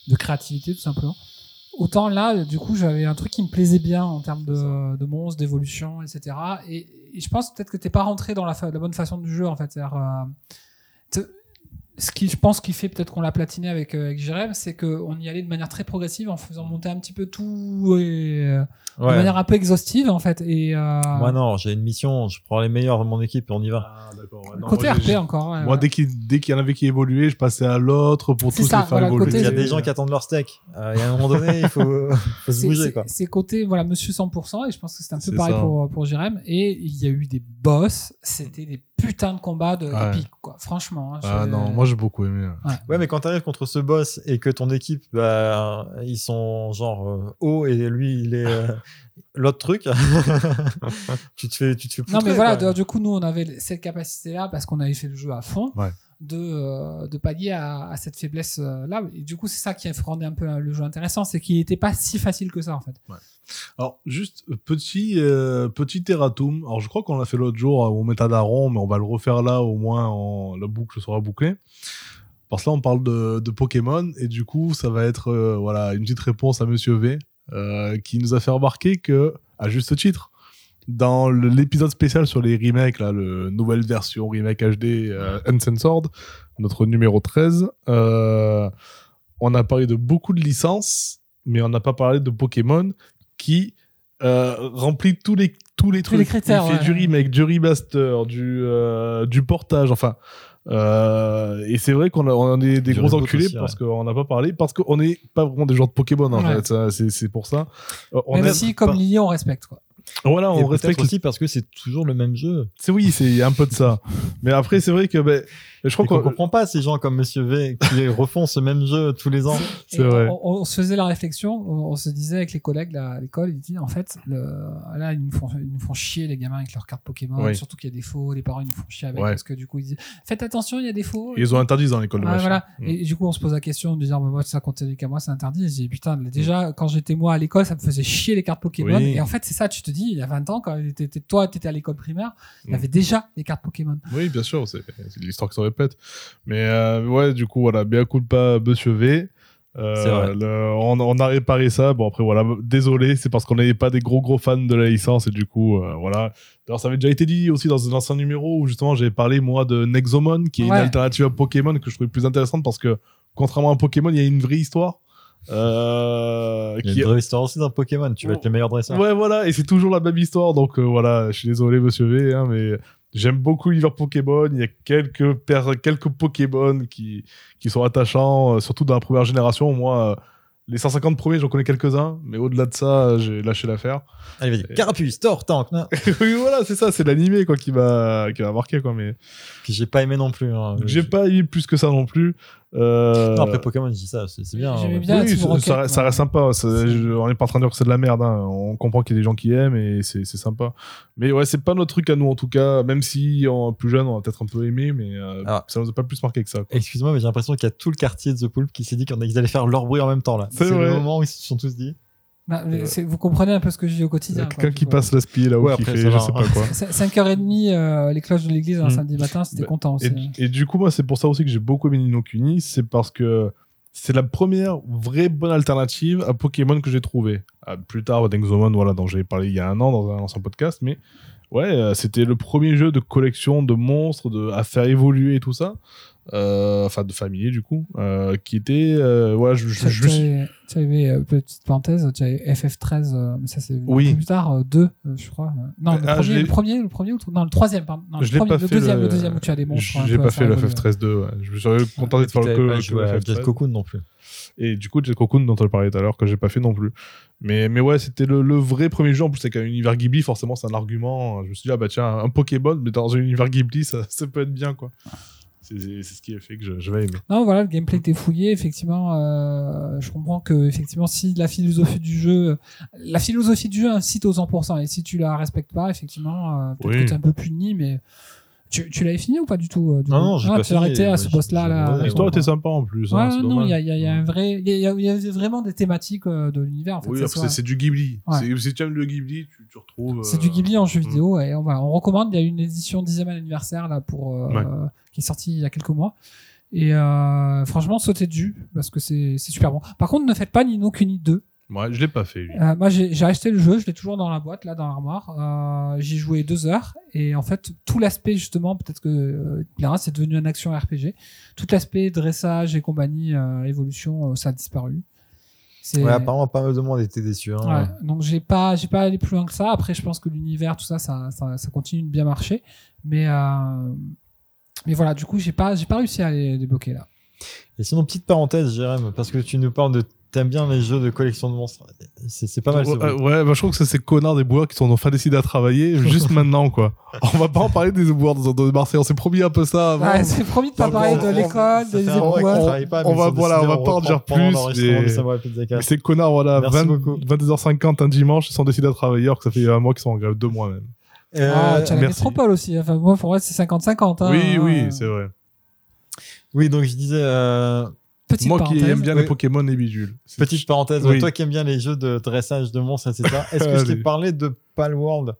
De créativité, tout simplement. Autant là, du coup, j'avais un truc qui me plaisait bien en termes de, de monstres, d'évolution, etc. Et, et je pense peut-être que t'es pas rentré dans la, bonne façon du jeu, en fait. Euh, ce qui, je pense, qui fait peut-être qu'on l'a platiné avec, euh, avec Jérém, c'est qu'on y allait de manière très progressive en faisant monter un petit peu tout et, euh, de manière un peu exhaustive, en fait. Et, euh, Moi non, j'ai une mission. Je prends les meilleurs de mon équipe et on y va. Ah, d'accord. ouais. Non, côté moi, RP encore. ouais, Moi, ouais. dès qu'il y en avait qui évoluaient, je passais à l'autre pour tous ça, les faire voilà, évoluer. côté- Il y a des gens qui attendent leur steak. Euh, Il y a un moment donné, il faut, [LAUGHS] faut se bouger c'est- côté, voilà, monsieur 100%, et je pense que c'est un peu pareil ça. pour, pour Jérém. Et il y a eu des boss, c'était des putains de combats de, Ouais. épiques, quoi. Franchement. hein, Ah non, moi j'ai beaucoup aimé. ouais. Ouais, mais quand t'arrives contre ce boss et que ton équipe, bah, ils sont genre euh, haut et lui, il est euh, [LAUGHS] l'autre truc, [LAUGHS] tu te fais, tu te fais Non, mais voilà, quoi. du- coup, nous, on avait cette capacité-là parce qu'on avait fait le jeu à fond Ouais. de, euh, de pallier à, à cette faiblesse-là. Et du coup, c'est ça qui a rendu un peu euh, le jeu intéressant, c'est qu'il n'était pas si facile que ça, en fait. Alors, juste euh, petit, euh, petit erratum. Alors, je crois qu'on l'a fait l'autre jour euh, au Métadaron, mais on va le refaire là, au moins, la boucle sera bouclée. Parce que là, on parle de, de Pokémon, et du coup, ça va être voilà, une petite réponse à Monsieur V, qui nous a fait remarquer que, à juste titre, dans l'épisode spécial sur les remakes, là, le nouvelle version remake HD Uncensored, notre numéro 13, euh, on a parlé de beaucoup de licences, mais on n'a pas parlé de Pokémon qui euh, remplit tous les tous les trucs. les critères, Il fait ouais. du remake, du remaster, du euh, du portage, enfin. euh, et c'est vrai qu'on a, on est des Du gros enculés aussi, parce qu'on n'a pas parlé, parce qu'on n'est pas vraiment des joueurs de Pokémon en Ouais. fait. C'est c'est pour ça. Euh, on Même si, comme pas- Lily, on respecte, quoi. Voilà, on respecte aussi parce que c'est toujours le même jeu. C'est oui, c'est il y a un peu de ça. Mais après, c'est vrai que ben, je crois qu'on qu'on comprend pas ces gens comme Monsieur V qui [LAUGHS] refont ce même jeu tous les ans. C'est Et vrai. On, on se faisait la réflexion, on, on se disait avec les collègues là, à l'école, ils disaient en fait, le, là ils nous, font, ils nous font chier les gamins avec leurs cartes Pokémon, Oui. surtout qu'il y a des faux, les parents ils nous font chier avec Ouais. parce que du coup ils disent faites attention, il y a des faux. ils ont interdit dans l'école de Ah, voilà. Et du coup, on se pose la question de dire, bah, moi, ça continue qu'à moi, c'est interdit. Et j'ai dit, putain, déjà, quand j'étais moi à l'école, ça me faisait chier les cartes Pokémon. Oui. Et en fait, c'est ça, tu te dis, il y a 20 ans, quand toi, t'étais à l'école primaire, il y Mm. avait déjà les cartes Pokémon. Oui, bien sûr, c'est l'histoire qui se répète. Mais euh, ouais, du coup, voilà, bien coup de pas Monsieur V. Euh, C'est vrai. le- on, on a réparé ça. Bon, après, voilà, désolé, c'est parce qu'on n'avait pas des gros gros fans de la licence et du coup, euh, voilà. D'ailleurs, ça avait déjà été dit aussi dans un ancien numéro où justement j'avais parlé, moi, de Nexomon, qui est Ouais. une alternative à Pokémon que je trouvais plus intéressante parce que, contrairement à Pokémon, il y a une vraie histoire. Euh, Il y a qui une vraie histoire aussi dans Pokémon. Tu vas être le meilleur dresseur. Ouais, voilà, et c'est toujours la même histoire. Donc euh, voilà, je suis désolé, monsieur V, hein, mais j'aime beaucoup l'univers Pokémon. Il y a quelques, per- quelques Pokémon qui, qui sont attachants, euh, surtout dans la première génération. Moi, les 150 premiers, j'en connais quelques-uns, mais au-delà de ça, j'ai lâché l'affaire. Allez, vas-y. Carapuce, Thor, Tank. non. [LAUGHS] oui, voilà, c'est ça, c'est l'animé quoi, qui m'a marqué. Quoi, mais Puis j'ai pas aimé non plus. hein. j'ai pas eu plus que ça non plus. Euh, Non, après Pokémon, je dis ça, c'est bien. Hein. bien. oui, ça, Rocket, ça reste- ça ouais. reste sympa. ça- C'est- je- on n'est pas en train de dire que c'est de la merde. hein. On comprend qu'il y a des gens qui aiment et c'est sympa. Mais ouais, c'est pas notre truc à nous en tout cas. Même si en plus jeune, on a peut-être un peu aimé, mais euh, Ah. ça nous a pas plus marqué que ça. Excuse-moi, mais j'ai l'impression qu'il y a tout le quartier de The Poulpe qui s'est dit qu'ils allaient faire leur bruit en même temps là. C'est le moment où ils se sont tous dit. Bah, c'est- vous comprenez un peu ce que je vis au quotidien. quoi, quelqu'un qui passe l'aspi là-haut Ouais, qui fait je sais hein. pas quoi. C'est 5h30, euh, les cloches de l'église un Mm. samedi matin, c'était Bah, content aussi. Et, et du coup, moi, c'est pour ça aussi que j'ai beaucoup aimé Nino Kuni. C'est parce que c'est la première vraie bonne alternative à Pokémon que j'ai trouvé. Ah, plus tard, Dengzomon, voilà, dont j'avais parlé il y a un an dans un ancien podcast. Mais ouais, euh, c'était le premier jeu de collection de monstres de, à faire évoluer et tout ça. Euh, enfin, de familier, du coup. euh, qui était. Euh, ouais, je, je, Tu je- avais, tu avais, petite parenthèse, tu avais FF13, euh, mais ça c'est Oui. un peu plus tard, 2, je crois. Non, le, Ah, premier, le premier, le premier non, le troisième, pardon. Non, je le, l'ai premier, pas le fait. deuxième, le, le deuxième où tu as des monstres. un J'ai pas fait le évoluer. FF13-2. Ouais. Je me serais contenté de faire le, que, que à FF13. Jet Cocoon non plus. Et du coup, Jet Cocoon, dont on parlait tout à l'heure, que j'ai pas fait non plus. Mais, mais ouais, c'était le, le vrai premier jeu. En plus, c'est qu'un univers Ghibli, forcément, c'est un argument. Je me suis dit, ah bah tiens, un Pokémon, mais dans un univers Ghibli, ça, ça peut être bien, quoi. C'est- ce qui a fait que je, je vais aimer. Non, voilà, le gameplay était fouillé. Effectivement, euh, je comprends que effectivement, si la philosophie du jeu, la philosophie du jeu incite aux 100%, et si tu la respectes pas, effectivement, euh, peut-être Oui. que t'es un peu puni, mais tu, tu l'avais fini ou pas du tout euh, du Non, coup non, j'ai ah, pas tu t'es arrêté fini, à euh, ce j'ai- boss-là. j'ai- là, ouais, L'histoire était sympa en plus. Ouais, hein, c'est non, il y a, il y a- il y a un vrai, il y a, il y a vraiment des thématiques euh, de l'univers. En fait, Oui, soit- c'est- c'est du Ghibli. Ouais. C'est- Si tu aimes le Ghibli, tu, tu retrouves. C'est euh, du Ghibli en jeu mm. vidéo et on, voilà, on recommande. Il y a une édition 10e anniversaire là pour euh, Ouais. qui est sortie il y a quelques mois. Et euh, franchement, sautez dessus parce que c'est c'est super bon. Par contre, ne faites pas Nino Kuni 2. Ouais, je l'ai pas fait, lui. Euh, moi, j'ai acheté le jeu, je l'ai toujours dans la boîte, là, dans l'armoire. Euh, J'y ai joué deux heures et en fait, tout l'aspect justement, peut-être que euh, c'est devenu un action RPG. Tout l'aspect dressage et compagnie, euh, évolution, euh, ça a disparu. Ouais, apparemment, pas mal de monde était déçu. hein. Ouais, donc j'ai pas j'ai pas allé plus loin que ça. Après, je pense que l'univers, tout ça, ça, ça, ça continue de bien marcher. Mais euh, mais voilà, du coup, j'ai pas j'ai pas réussi à les débloquer là. Et sinon, petite parenthèse, Jérém, parce que tu nous parles de t'aimes bien les jeux de collection de monstres. C'est c'est pas mal. ce Ouais, bah, je trouve que c'est ces connards des boueurs qui sont enfin décidés à travailler juste [LAUGHS] maintenant, quoi. On va pas en parler des boueurs de, de Marseille, on s'est promis un peu ça avant. Ouais, c'est promis de pas parler on- de l'école, des éboueurs. pas, on va- voilà, on va pas en dire plus, mais- ces connards, voilà, Merci 20 beaucoup. 22h50 un dimanche, ils sont décidés à travailler alors que ça fait un mois qu'ils sont en grève, deux mois même. Euh, Ah, tu as la métropole aussi. Enfin, moi, pour moi, c'est 50-50. hein. oui, oui, c'est vrai. Oui, donc je disais, euh, Petite Moi parenthèse. qui aime bien Oui. les Pokémon et bidules. C'est- petite parenthèse, Oui. toi qui aimes bien les jeux de dressage de monstres, etc. Est-ce que je t'ai parlé de Palworld?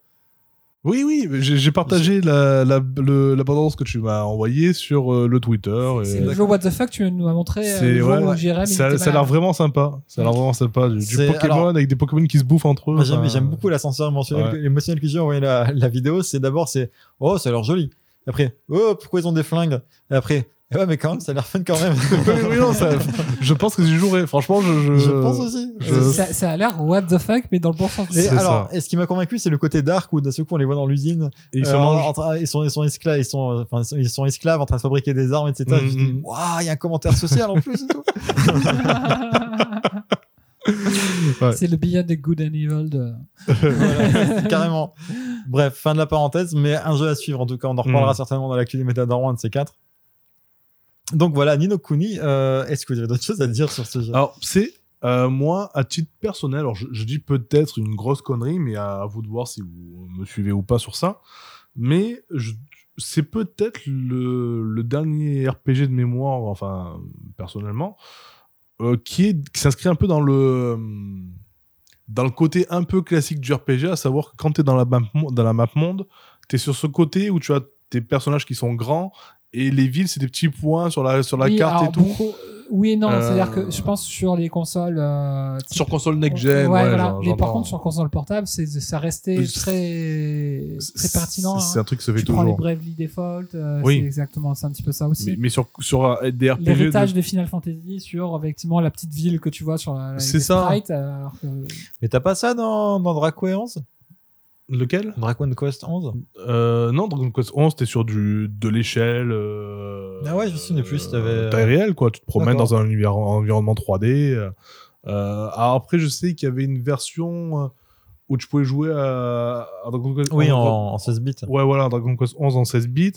Oui, oui, j'ai partagé la, la, le- la bande-annonce que tu m'as envoyée sur euh, le Twitter. C'est le jeu What the fuck, tu nous as montré euh, ouais. Jérém, ça, a l'air vraiment sympa. Ça a l'air vraiment sympa. Du, Pokémon alors- avec des Pokémon qui se bouffent entre eux. Moi, j'aime, enfin, beaucoup l'ascenseur émotionnel, Ouais. que- émotionnel que j'ai envoyé la, la vidéo. C'est d'abord, c'est oh, ça a l'air joli. Après, oh, pourquoi ils ont des flingues? Et après, ouais, mais quand même, ça a l'air fun quand même. [LAUGHS] Oui, oui, non, ça- je pense que j'y jouerai. Franchement, je. Je, Je pense aussi. je- Ça, ça a l'air what the fuck, mais dans le bon sens. Et C'est alors, et ce qui m'a convaincu, c'est le côté dark où d'un seul coup on les voit dans l'usine. Et ils se Euh, mangent. en train- ils sont, ils sont esclaves, ils sont, euh, enfin, ils sont- ils sont esclaves en train de fabriquer des armes, etc. Je me dis, Mhm. waouh, il y a un commentaire social en plus et tout. [LAUGHS] C'est le Beyond the Good and Evil de. Voilà, [LAUGHS] carrément. Bref, fin de la parenthèse, mais un jeu à suivre en tout cas. On en reparlera Mm. certainement dans l'actu des métadors 1 de ces quatre. Donc voilà, Nino Kuni, euh, est-ce que vous avez d'autres choses à dire sur ce jeu? Alors, c'est. euh, moi, à titre personnel, alors je, dis peut-être une grosse connerie, mais à, vous de voir si vous me suivez ou pas sur ça. Mais c'est peut-être le, dernier RPG de mémoire, enfin, personnellement, euh, qui est qui s'inscrit un peu dans le dans le côté un peu classique du RPG, à savoir que quand tu es dans la map, dans la map monde, tu es sur ce côté où tu as tes personnages qui sont grands et les villes, c'est des petits points sur la, sur la Oui, carte et tout. beaucoup- Oui et non, Euh, c'est-à-dire que je pense sur les consoles. euh, type- Sur console next-gen, Ouais, ouais, voilà. Mais par contre, sur console portable, c'est, ça restait Euh, très, très pertinent. C'est hein. un truc qui se fait Tu prends les toujours. Bravely Default, euh, Oui. c'est exactement, c'est un petit peu ça aussi. Mais, mais sur, sur des RPG. L'héritage de- de Final Fantasy sur effectivement la petite ville que tu vois sur la. C'est ça. sprites, alors que- Mais t'as pas ça dans, dans Draco 11 Lequel? Dragon Quest 11 euh, Non, Dragon Quest 11, t'es sur du, de l'échelle. euh, Ah ouais, je me souvenais plus, euh, t'avais- taille réelle, quoi. Tu te promènes dans un univers- environnement 3D. euh. Euh, alors après, je sais qu'il y avait une version où tu pouvais jouer à, à Dragon Quest Oui, 11. en, en 16 bits. Ouais, voilà, Dragon Quest 11 en 16 bits.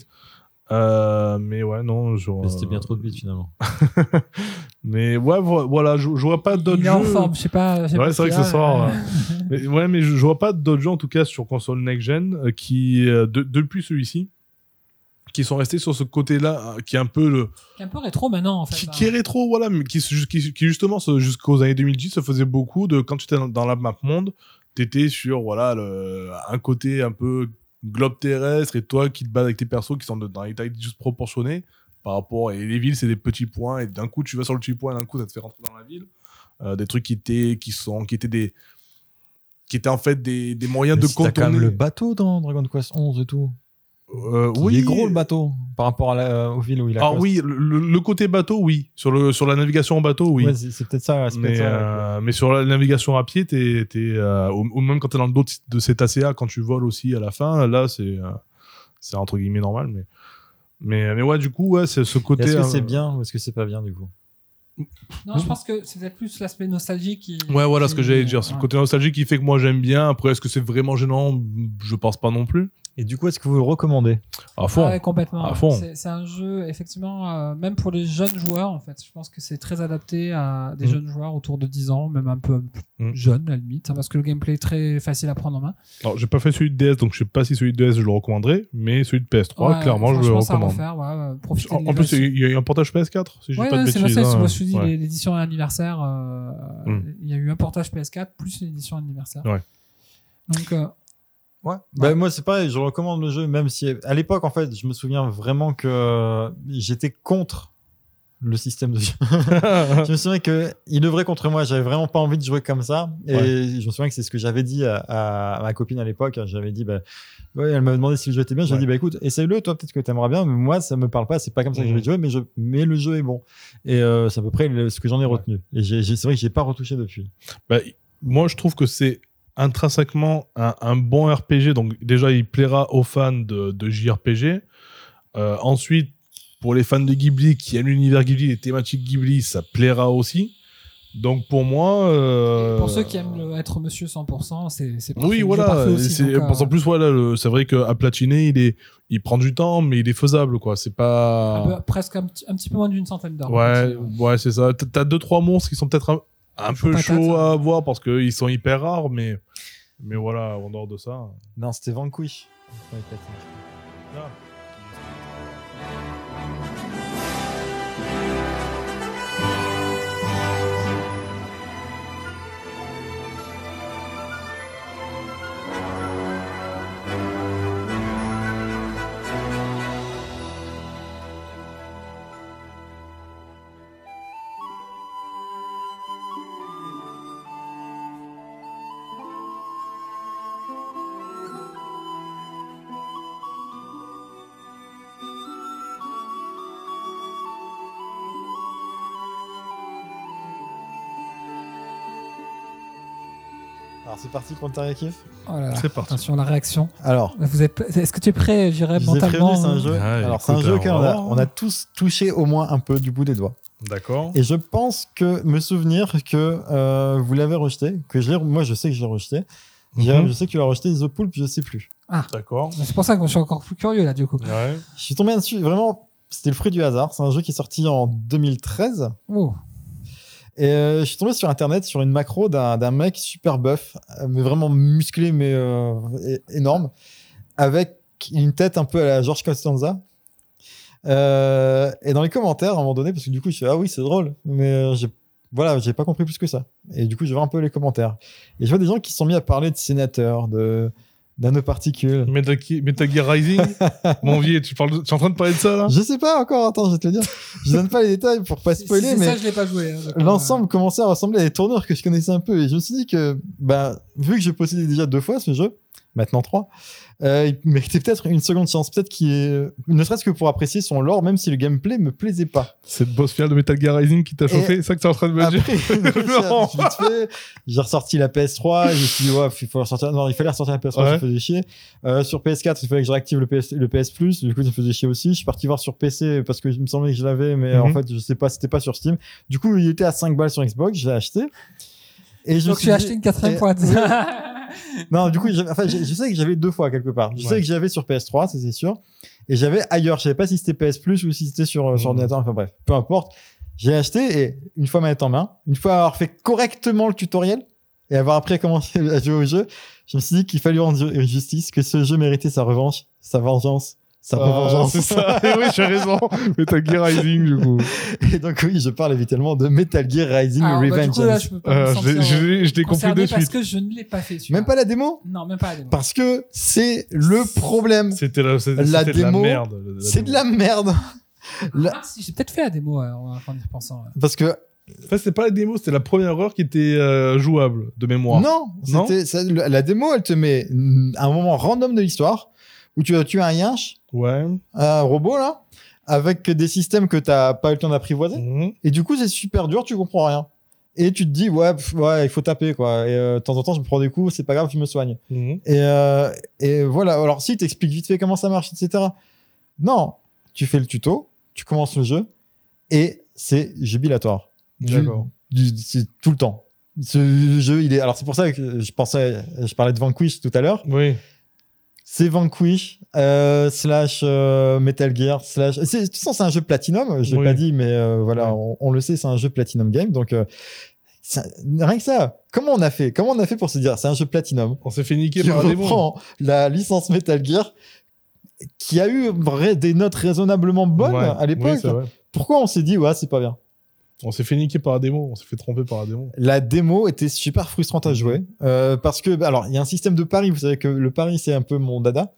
Euh, mais ouais, non. Mais c'était bien trop de bits finalement. [LAUGHS] Mais ouais, vo- voilà, je, je vois pas d'autres Il jeux. en forme, je sais pas. je sais Ouais, c'est vrai que ce soir, [LAUGHS] Mais, ouais, mais je, je vois pas d'autres jeux, en tout cas, sur console next-gen, euh, qui, euh, de- depuis celui-ci, qui sont restés sur ce côté-là, qui est un peu le. qui est un peu rétro maintenant en fait. Qui, hein. qui est rétro, voilà, mais qui, se- qui, qui justement, jusqu'aux années 2010, se faisait beaucoup de. Quand tu étais dans, dans la map monde, t'étais sur, voilà, le, un côté un peu globe terrestre et toi qui te bats avec tes persos qui sont dans les tailles juste proportionnées par rapport. Et les villes, c'est des petits points, et d'un coup, tu vas sur le petit point, et d'un coup, ça te fait rentrer dans la ville. Euh, des trucs qui étaient, qui sont, qui étaient des. qui étaient en fait des, des moyens Mais de si quand même le bateau dans Dragon Quest 11 et tout. Euh, Il oui, est gros le bateau par rapport à la, aux villes où il a. Ah oui, le, le côté bateau, oui. Sur, le, sur la navigation en bateau, oui. Ouais, c'est peut-être ça. mais, ça, ouais. euh, mais sur la navigation à pied, t'es, t'es, euh, ou, ou même quand t'es dans le dos de cet ACA, quand tu voles aussi à la fin, là, c'est, euh, c'est entre guillemets normal. Mais, mais, mais ouais, du coup, ouais, c'est ce côté. Est-ce que euh, c'est bien ou est-ce que c'est pas bien du coup? Non, je pense que c'est peut-être plus l'aspect nostalgique qui. Ouais, voilà qui- ce que j'allais dire. C'est le côté nostalgique qui fait que moi j'aime bien. Après, est-ce que c'est vraiment gênant? Je pense pas non plus. Et du coup, est-ce que vous le recommandez? À fond. Ouais, complètement. À fond. C'est c'est un jeu, effectivement, euh, même pour les jeunes joueurs, en fait. Je pense que c'est très adapté à des Mm. jeunes joueurs autour de 10 ans, même un peu Mm. jeunes, à la limite, hein, parce que le gameplay est très facile à prendre en main. Alors, j'ai pas fait celui de DS, donc je sais pas si celui de DS je le recommanderais, mais celui de PS3, Ouais, clairement, je le franchement, ça à recommande. refaire, ouais, En, en plus, il y a eu un portage PS4, si Ouais, pas de ouais, c'est bêtises. ça, hein. je dis, Ouais. les- l'édition anniversaire, euh, Mm. il y a eu un portage PS4 plus l'édition anniversaire. Ouais. Donc, euh, Ouais. Bah, moi, c'est pareil, je recommande le jeu, même si à l'époque, en fait, je me souviens vraiment que j'étais contre le système de jeu. [LAUGHS] je me souviens que il œuvrait contre moi. J'avais vraiment pas envie de jouer comme ça. Et je me souviens que c'est ce que j'avais dit à, à ma copine à l'époque. J'avais dit, bah, ouais, elle m'a demandé si le jeu était bien. J'ai Ouais. dit, bah écoute, essaye-le, toi, peut-être que t'aimeras bien, mais moi, ça me parle pas. C'est pas comme ça que je vais Mhm. jouer, mais, je, mais le jeu est bon. Et euh, c'est à peu près le- ce que j'en ai retenu. Et c'est vrai que j'ai pas retouché depuis. Bah, moi, je trouve que c'est intrinsèquement un, un bon RPG. Donc, déjà, il plaira aux fans de, de JRPG. Euh, ensuite, pour les fans de Ghibli qui aiment l'univers Ghibli, les thématiques Ghibli, ça plaira aussi. Donc pour moi. euh, Pour ceux qui aiment le- être monsieur 100%, c'est c'est parfait. Oui, voilà. aussi, donc, euh, plus, voilà, c'est vrai qu'à platiner, il, est, il prend du temps, mais il est faisable, quoi. C'est pas. un peu- presque un, petit- un petit peu moins d'une centaine d'heures. Ouais, ouais, c'est ça. T'as- T'as deux, trois monstres qui sont peut-être un, un peu patate, hein. à avoir parce qu'ils sont hyper rares, mais, mais voilà, en dehors de ça. Non, c'était Vanquish. Ouais, c'est parti pour le Terra Kiff. Oh. C'est parti. Attention, la réaction. Alors, Vous êtes... Est-ce que tu es prêt, j'irais je vous ai prévenu, mentalement c'est un euh, jeu. Ouais, Alors c'est un jeu on auquel on a, on hein. a tous touché au moins un peu du bout des doigts. D'accord. Et je pense que me souvenir que euh, vous l'avez rejeté, que moi je sais que j'ai rejeté. Jérém, Mhm. je sais que tu l'as rejeté, The Poulpe, je sais plus. D'accord. C'est pour ça que je suis encore plus curieux là, du coup. Ouais. Je suis tombé dessus, vraiment, c'était le fruit du hasard. C'est un jeu qui est sorti en 2013. Oh. Et euh, je suis tombé sur internet sur une macro d'un mec super buff, euh, mais vraiment musclé, mais euh, énorme, avec une tête un peu à la George Costanza. Et dans les commentaires, à un moment donné, parce que du coup, je suis ah oui, c'est drôle, mais j'ai voilà, j'ai pas compris plus que ça. Et du coup, je vois un peu les commentaires. Et je vois des gens qui se sont mis à parler de sénateurs, de nanoparticules. Metal, Ge- Metal Gear Rising [LAUGHS] Mon vieux, tu, parles de- tu es en train de parler de ça là? Je sais pas encore, attends, je vais te le dire. Je donne pas les détails pour pas spoiler, si mais ça, je l'ai pas joué. hein, euh, l'ensemble commençait à ressembler à des tourneurs que je connaissais un peu. Et je me suis dit que, bah, vu que je possédais déjà deux fois ce jeu, maintenant trois, euh, il méritait peut-être une seconde chance. Peut-être qu'il est, ne serait-ce que pour apprécier son lore, même si le gameplay me plaisait pas. C'est le boss final de Metal Gear Rising qui t'a chauffé C'est ça que tu es en train de me dire [LAUGHS] [LAUGHS] j'ai ressorti la PS3, je me suis dit, ouais, il faut ressortir, non, il fallait ressortir la PS3, ça Ouais. me faisait chier. Euh, sur PS4, il fallait que je réactive le PS, le PS Plus, du coup, ça me faisait chier aussi. Je suis parti voir sur PC parce que il me semblait que je l'avais, mais Mhm. en fait, je sais pas, c'était pas sur Steam. Du coup, il était à 5 balles sur Xbox, je l'ai acheté. Et je me Donc dit- acheté une quatrième fois. [LAUGHS] Non, du coup, enfin, je, je sais que j'avais deux fois quelque part. Je Ouais. sais que j'avais sur PS3, ça c'est sûr. Et j'avais ailleurs. Je savais pas si c'était PS Plus ou si c'était sur, euh, sur Mhm. ordinateur. Enfin bref, peu importe. J'ai acheté et une fois manette en main, une fois avoir fait correctement le tutoriel et avoir après commencé [LAUGHS] à jouer au jeu, je me suis dit qu'il fallait rendre ju- justice, que ce jeu méritait sa revanche, sa vengeance, sa Ah, revengeance. C'est ça. Et [LAUGHS] oui, j'ai raison. Metal Gear Rising, du coup. [LAUGHS] et donc oui, je parle évidemment de Metal Gear Rising Alors, bah, du Revenge. coup, là, je peux pas me Euh, sentir je je l'ai compris de parce suite. que je ne l'ai pas fait. celui-là. Même pas la démo Non, même pas la démo. Parce que c'est le problème. C'était la, La c'était de la démo, merde. C'est de la merde. La- Ah, si, j'ai peut-être fait la démo euh, en en y repensant. ouais. Parce que Enfin, c'est pas la démo, c'était la première heure qui était euh, jouable de mémoire. Non, Non ça- la démo, elle te met un moment random de l'histoire où tu as tué un yinche, Ouais. un robot là, avec des systèmes que t'as pas eu le temps d'apprivoiser. Mhm. Et du coup, c'est super dur, tu comprends rien. Et tu te dis, ouais, pff, ouais, il faut taper quoi. Et euh, de temps en temps, je me prends des coups, c'est pas grave, je me soigne. Mhm. Et, euh, et voilà. Alors, si t'expliques vite fait comment ça marche, etc. Non, tu fais le tuto, tu commences le jeu et c'est jubilatoire. D'accord. c'est tout le temps. Ce jeu, il est. Alors c'est pour ça que je pensais, je parlais de Vanquish tout à l'heure. Oui. C'est Vanquish euh, slash euh, Metal Gear slash. De toute façon, c'est un jeu Platinum. Je l'ai Oui. pas dit, mais euh, voilà, Ouais. on, on le sait, c'est un jeu Platinum Game. Donc euh, ça- rien que ça. Comment on a fait Comment on a fait pour se dire c'est un jeu Platinum On s'est fait niquer par reprend la licence Metal Gear qui a eu des notes raisonnablement bonnes Ouais. à l'époque. Oui. Pourquoi on s'est dit ouais c'est pas bien? On s'est fait niquer par la démo. On s'est fait tromper par la démo. La démo était super frustrante à jouer euh, parce que bah, alors il y a un système de pari. Vous savez que le pari c'est un peu mon dada.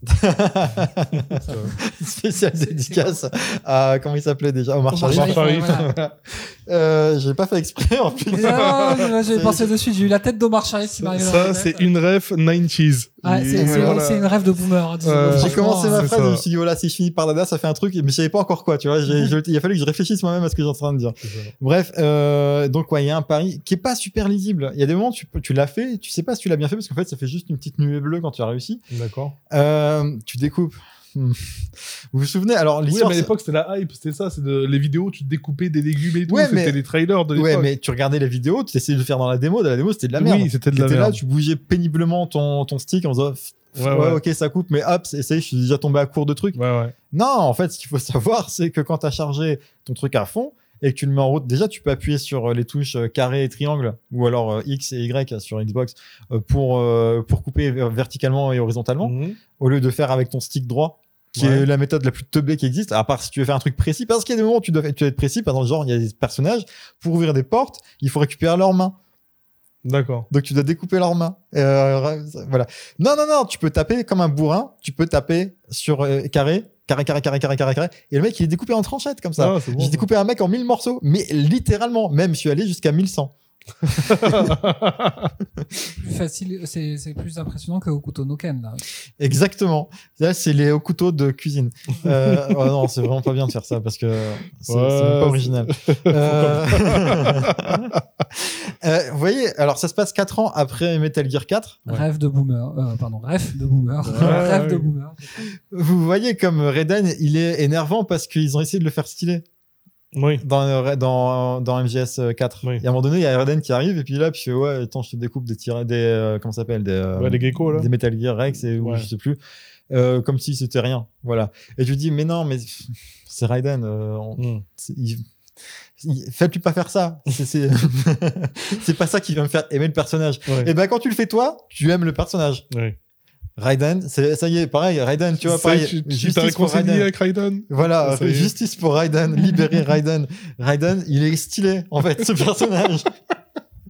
[LAUGHS] [LAUGHS] Spécial dédicace à comment il s'appelait déjà? Omar Omar Sharif. [LAUGHS] Euh, j'ai pas fait exprès en plus. Non, non, J'ai pensé de suite, j'ai eu la tête d'Omar Sharif qui Ça, m'arrive c'est une ref 90s. Ouais, c'est- voilà. une rêve de boomer. hein, Euh, J'ai commencé ma phrase, je me suis dit voilà si je finis par dada ça fait un truc, mais je savais pas encore quoi. Tu vois, je- il a fallu que je réfléchisse moi-même à ce que j'ai en train de dire. Bref, euh, donc ouais, il y a un pari qui est pas super lisible. Il y a des moments tu, tu l'as fait, tu sais pas si tu l'as bien fait parce qu'en fait ça fait juste une petite nuée bleue quand tu as réussi. D'accord. Euh, tu découpes hmm. Vous vous souvenez Alors, Oui, l'histoire. mais à l'époque, c'était la hype, c'était ça, c'est de, les vidéos, tu découpais des légumes et tout, Ouais, c'était les trailers de l'époque. Ouais, mais tu regardais les vidéos, tu essayais de le faire dans la démo. Dans la démo, c'était de la merde. Oui, c'était de la T'étais là, merde. tu bougeais péniblement ton, ton stick en disant Ouais, ouais, ouais. ok, ça coupe, mais hop, essaye, je suis déjà tombé à court de trucs. Ouais, ouais. Non, en fait, ce qu'il faut [LAUGHS] savoir, c'est que quand tu as chargé ton truc à fond et que tu le mets en route, déjà, tu peux appuyer sur euh, les touches euh, carré et triangle ou alors euh, X et Y sur Xbox pour, euh, pour couper ver- verticalement et horizontalement Mhm. au lieu de faire avec ton stick droit qui Ouais. est la méthode la plus teubée qui existe, à part si tu veux faire un truc précis, parce qu'il y a des moments où tu dois, tu dois être précis, par exemple, genre, il y a des personnages, pour ouvrir des portes, il faut récupérer leurs mains. D'accord. Donc tu dois découper leurs mains. Euh, voilà. Non, non, non, tu peux taper comme un bourrin, tu peux taper sur euh, carré, carré, carré, carré, carré, carré, carré, et le mec il est découpé en tranchettes comme ça. Ah, bon, J'ai découpé un mec en 1000 morceaux, mais littéralement, même je suis allé jusqu'à 1100. Plus facile, c'est plus impressionnant que au couteau Noken là. Exactement. Là, c'est les couteaux de cuisine. Euh, [LAUGHS] oh non, c'est vraiment pas bien de faire ça parce que c'est Ouais, pas original. [LAUGHS] Euh, [LAUGHS] euh, vous voyez, alors ça se passe 4 ans après Metal Gear 4. Ouais. Rêve de boomer, pardon, rêve de boomer, Ouais, rêve de boomer. Vous voyez comme Raiden, il est énervant parce qu'ils ont essayé de le faire stylé Oui. dans, euh, dans, dans MGS 4. Oui. Et à un moment donné, il y a Raiden qui arrive et puis là, puis je fais ouais, attends, je te découpe des tir des euh, comment ça s'appelle des euh, Ouais, les geckos, là. des Metal Gear Rex et ou je sais plus. Euh, comme si c'était rien, voilà. Et je lui dis mais non, mais [LAUGHS] c'est Raiden. euh, on- c'est- il- il- Fais-lui pas faire ça? C'est- [LAUGHS] C'est pas ça qui va me faire aimer le personnage. Ouais. Et ben quand tu le fais toi, tu aimes le personnage. Ouais. Raiden, ça y est, pareil, Raiden, tu vois, pareil. Tu tu justice pour Raiden. avec Raiden Voilà, Ça justice pour Raiden, libérer Raiden. Raiden, il est stylé, en fait, ce personnage. [LAUGHS]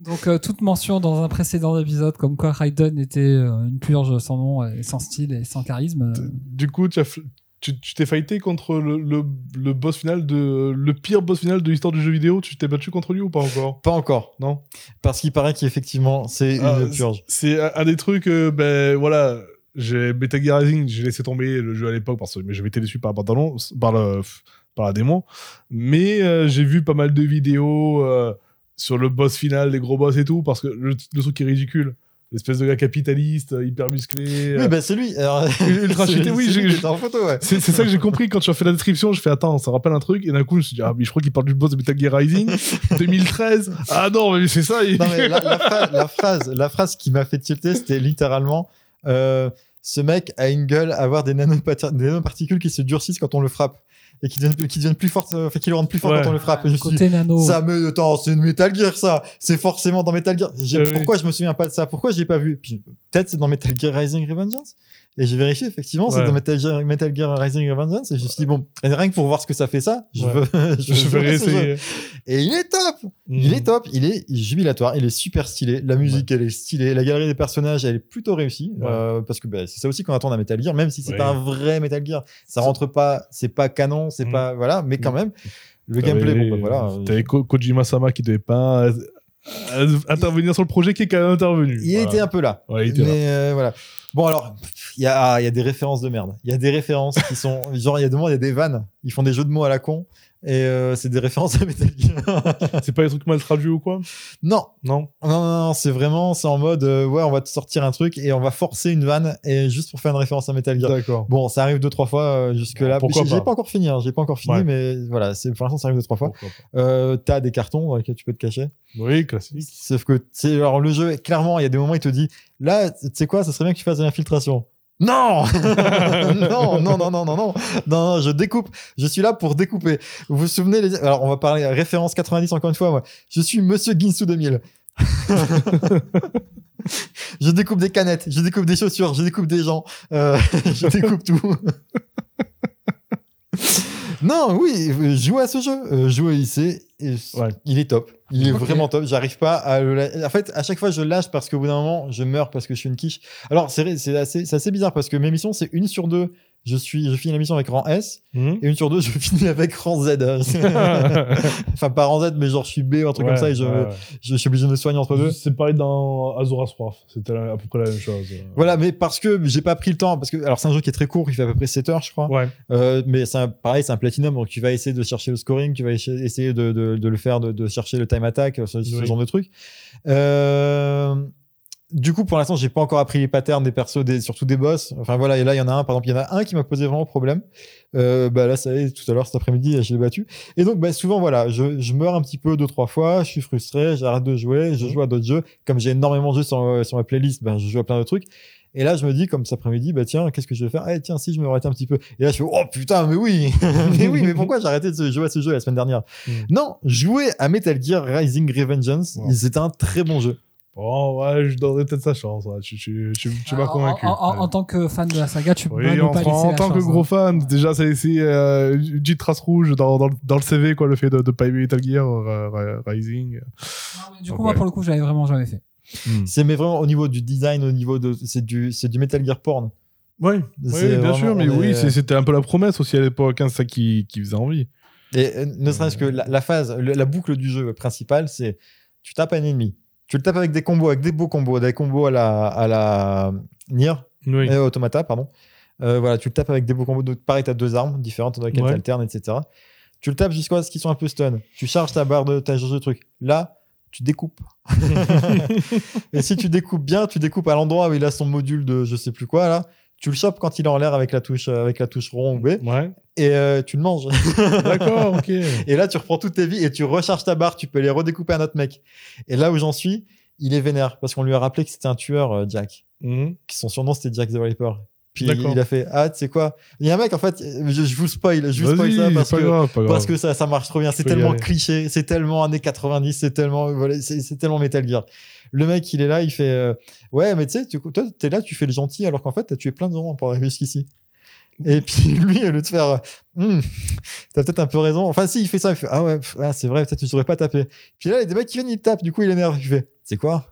Donc euh, toute mention dans un précédent épisode comme quoi Raiden était euh, une purge sans nom, et sans style et sans charisme. euh, Du coup, tu as f- tu tu t'es fighté contre le, le, le boss final de le pire boss final de l'histoire du jeu vidéo. Tu t'es battu contre lui ou pas encore? Pas encore, Non? parce qu'il paraît qu'effectivement, c'est Ah, une purge. C'est un, un des trucs. euh, ben voilà, j'ai Metal Gear Rising, j'ai laissé tomber le jeu à l'époque parce que mais j'avais été déçu par la par le par la démo. Mais euh, j'ai vu pas mal de vidéos euh, sur le boss final, les gros boss et tout, parce que le, le truc est ridicule. L'espèce de gars capitaliste, euh, hyper musclé. Oui, bah c'est lui. Alors, [LAUGHS] Ultra [LAUGHS] cheaté, oui, était en photo, ouais. C'est c'est ça que j'ai compris quand tu as fait la description. Je fais attends, ça rappelle un truc. Et d'un coup, je me suis dit, ah, mais je crois qu'il parle du boss de Metal Gear Rising [LAUGHS] 2013. Ah non, mais c'est ça. il- Non, mais la, la phrase, la phrase, la phrase qui m'a fait tilter, c'était littéralement euh, ce mec a une gueule à avoir des, nanoparticules qui se durcissent quand on le frappe et qui deviennent, qui deviennent plus fortes, euh, enfin, qui le rendent plus fort Ouais. quand on le frappe. Et je me suis dit, côté nano. Ça me. Attends, c'est une Metal Gear, ça. C'est forcément dans Metal Gear. J'ai- oui. Pourquoi je me souviens pas de ça? Pourquoi j'ai pas vu? Peut-être c'est dans Metal Gear Rising Revengeance? Et j'ai vérifié, effectivement, c'est dans Metal Gear, Metal Gear Rising Revengeance. Et je me suis dit, bon, rien que pour voir ce que ça fait ça, je veux. [LAUGHS] je veux réessayer. Et il est top Il est top, il est jubilatoire, il est super stylé. La musique, elle est stylée. La galerie des personnages, elle est plutôt réussie. Euh, parce que bah, c'est ça aussi qu'on attend d'un Metal Gear, même si c'est pas un vrai Metal Gear. Ça rentre pas, c'est pas canon, c'est Mm. pas. Voilà, mais quand même, le gameplay, bon, bah voilà. T'avais Ko- Kojima Sama qui devait pas euh, euh, intervenir sur le projet qui est quand même intervenu. Il Voilà. était un peu là. Ouais, il était mais euh, voilà. Bon, alors, il y a, il y des références de merde. Il y a des références qui sont. Genre, il y a des il y des vannes. Ils font des jeux de mots à la con. Et euh, c'est des références à Metal Gear. [LAUGHS] C'est pas des trucs mal traduits ou quoi non, Non. non, non, non, c'est vraiment, c'est en mode, euh, ouais, on va te sortir un truc et on va forcer une vanne et juste pour faire une référence à Metal Gear. D'accord. Bon, ça arrive deux trois fois euh, jusque là. Pourquoi J'ai pas pas encore fini, hein, j'ai pas encore fini, Ouais. mais voilà, pour l'instant ça arrive deux trois fois. T'as des cartons dans lesquels tu peux te cacher. Oui, classique. Sauf que, alors le jeu, clairement, il y a des moments, il te dit, là, tu sais quoi, ça serait bien que tu fasses de l'infiltration. [LAUGHS] Non, non, non, non, non, non, non, non, je découpe. Je suis là pour découper. Vous vous souvenez les... Alors, on va parler référence 90 encore une fois. Moi. Je suis Monsieur Ginsu 2000. [LAUGHS] je découpe des canettes, je découpe des chaussures, je découpe des gens, euh, [LAUGHS] je découpe tout non, oui, jouer à ce jeu, euh, jouer ici, et Ouais. il est top. Il est vraiment top. J'arrive pas à le. En fait, à chaque fois, je le lâche parce qu'au bout d'un moment, je meurs parce que je suis une quiche. Alors, c'est c'est assez, c'est assez bizarre parce que mes missions, c'est une sur deux. Je suis, je finis la mission avec rang S Mhm. et une sur deux, je [LAUGHS] finis avec rang Z. [LAUGHS] enfin, pas rang Z, mais genre je suis B ou un truc Ouais, comme ça et je, ouais, je, suis obligé de me soigner entre deux. C'est pareil dans Azora's Wrath. C'était à peu près la même chose. Voilà, mais parce que j'ai pas pris le temps, parce que alors c'est un jeu qui est très court, il fait à peu près 7 heures, je crois. Ouais. Euh, mais c'est pareil, c'est un platinum, donc tu vas essayer de chercher le scoring, tu vas essa- essayer de, de- de le faire, de, de chercher le time attack, ce, genre de trucs. Euh, du coup, pour l'instant, j'ai pas encore appris les patterns des persos, des, surtout des boss. Enfin voilà, et là, il y en a un, par exemple, il y en a un qui m'a posé vraiment problème. Euh, bah là, ça y est, tout à l'heure, cet après-midi, je l'ai battu. Et donc, bah, souvent, voilà, je, je meurs un petit peu deux, trois fois, je suis frustré, j'arrête de jouer, je Mhm. joue à d'autres jeux. Comme j'ai énormément de jeux sur, sur ma playlist, ben, je joue à plein de trucs. Et là, je me dis, comme cet après-midi, bah tiens, qu'est-ce que je vais faire? Eh tiens, si je me arrêtais un petit peu. Et là, je fais, oh putain, mais oui [LAUGHS] Mais oui, mais pourquoi j'ai arrêté de jouer à ce jeu la semaine dernière? Mm. Non, jouer à Metal Gear Rising Revengeance, c'était un très bon jeu. Bon, ouais, je donnerais peut-être sa chance. ouais. Tu, tu, tu, tu m'as En- convaincu. En, en- Ouais. en tant que fan de la saga, tu peux Oui, pas ne en, pas laisser en la tant que gros hein. fan, déjà, c'est c'est, euh, une petite trace rouge dans, dans, le- dans le CV, quoi, le fait de, pas aimer Metal Gear euh, Ri- Rising. Non, mais Du Donc, coup, moi, pour le coup, j'avais vraiment jamais fait. C'est mais vraiment au niveau du design, au niveau de c'est du c'est du Metal Gear porn. Oui, oui bien vraiment- sûr, mais oui, c'était un peu la promesse aussi à l'époque, hein, c'est ça qui, qui faisait envie. Et euh, ne serait-ce que la, la phase, le- la boucle du jeu principale, c'est tu tapes un ennemi, tu le tapes avec des combos, avec des beaux combos, des combos à la à la Nier, Oui. euh, Automata, pardon. Euh, voilà, tu le tapes avec des beaux combos. Donc, pareil, tu as deux armes différentes dans lesquelles Ouais. tu alternes, etc. Tu le tapes jusqu'à ce qu'ils sont un peu stun. Tu charges ta barre de ta jauge de truc. Là, tu découpes. [LAUGHS] et si tu découpes bien, tu découpes à l'endroit où il a son module de je sais plus quoi là. Tu le chopes quand il est en l'air avec la touche euh, avec la touche rond ou B Ouais, et euh, tu le manges. [LAUGHS] d'accord, ok. et là, tu reprends toutes tes vies et tu recharges ta barre. Tu peux les redécouper à un autre mec. Et là où j'en suis, il est vénère parce qu'on lui a rappelé que c'était un tueur, euh, Jack qui son surnom c'était Jack the Ripper. Puis il a fait ah tu sais quoi? Il y a un mec en fait je, je vous spoil je vous spoil ça parce que grave, pas grave. parce que ça ça marche trop bien c'est tellement cliché c'est tellement années 90 c'est tellement voilà c'est tellement Metal Gear. Le mec il est là il fait euh, ouais mais tu sais tu- toi t'es là tu fais le gentil alors qu'en fait t'as tué plein de gens pour arriver jusqu'ici. Et puis [LAUGHS] lui, au lieu de faire, euh, Hmm, t'as peut-être un peu raison. Enfin, si, il fait ça, il fait, ah ouais, ah, c'est vrai, peut-être je devrais pas taper. Puis là, il y a des mecs qui viennent, ils tapent, du coup, il énerve. Il fait, c'est quoi?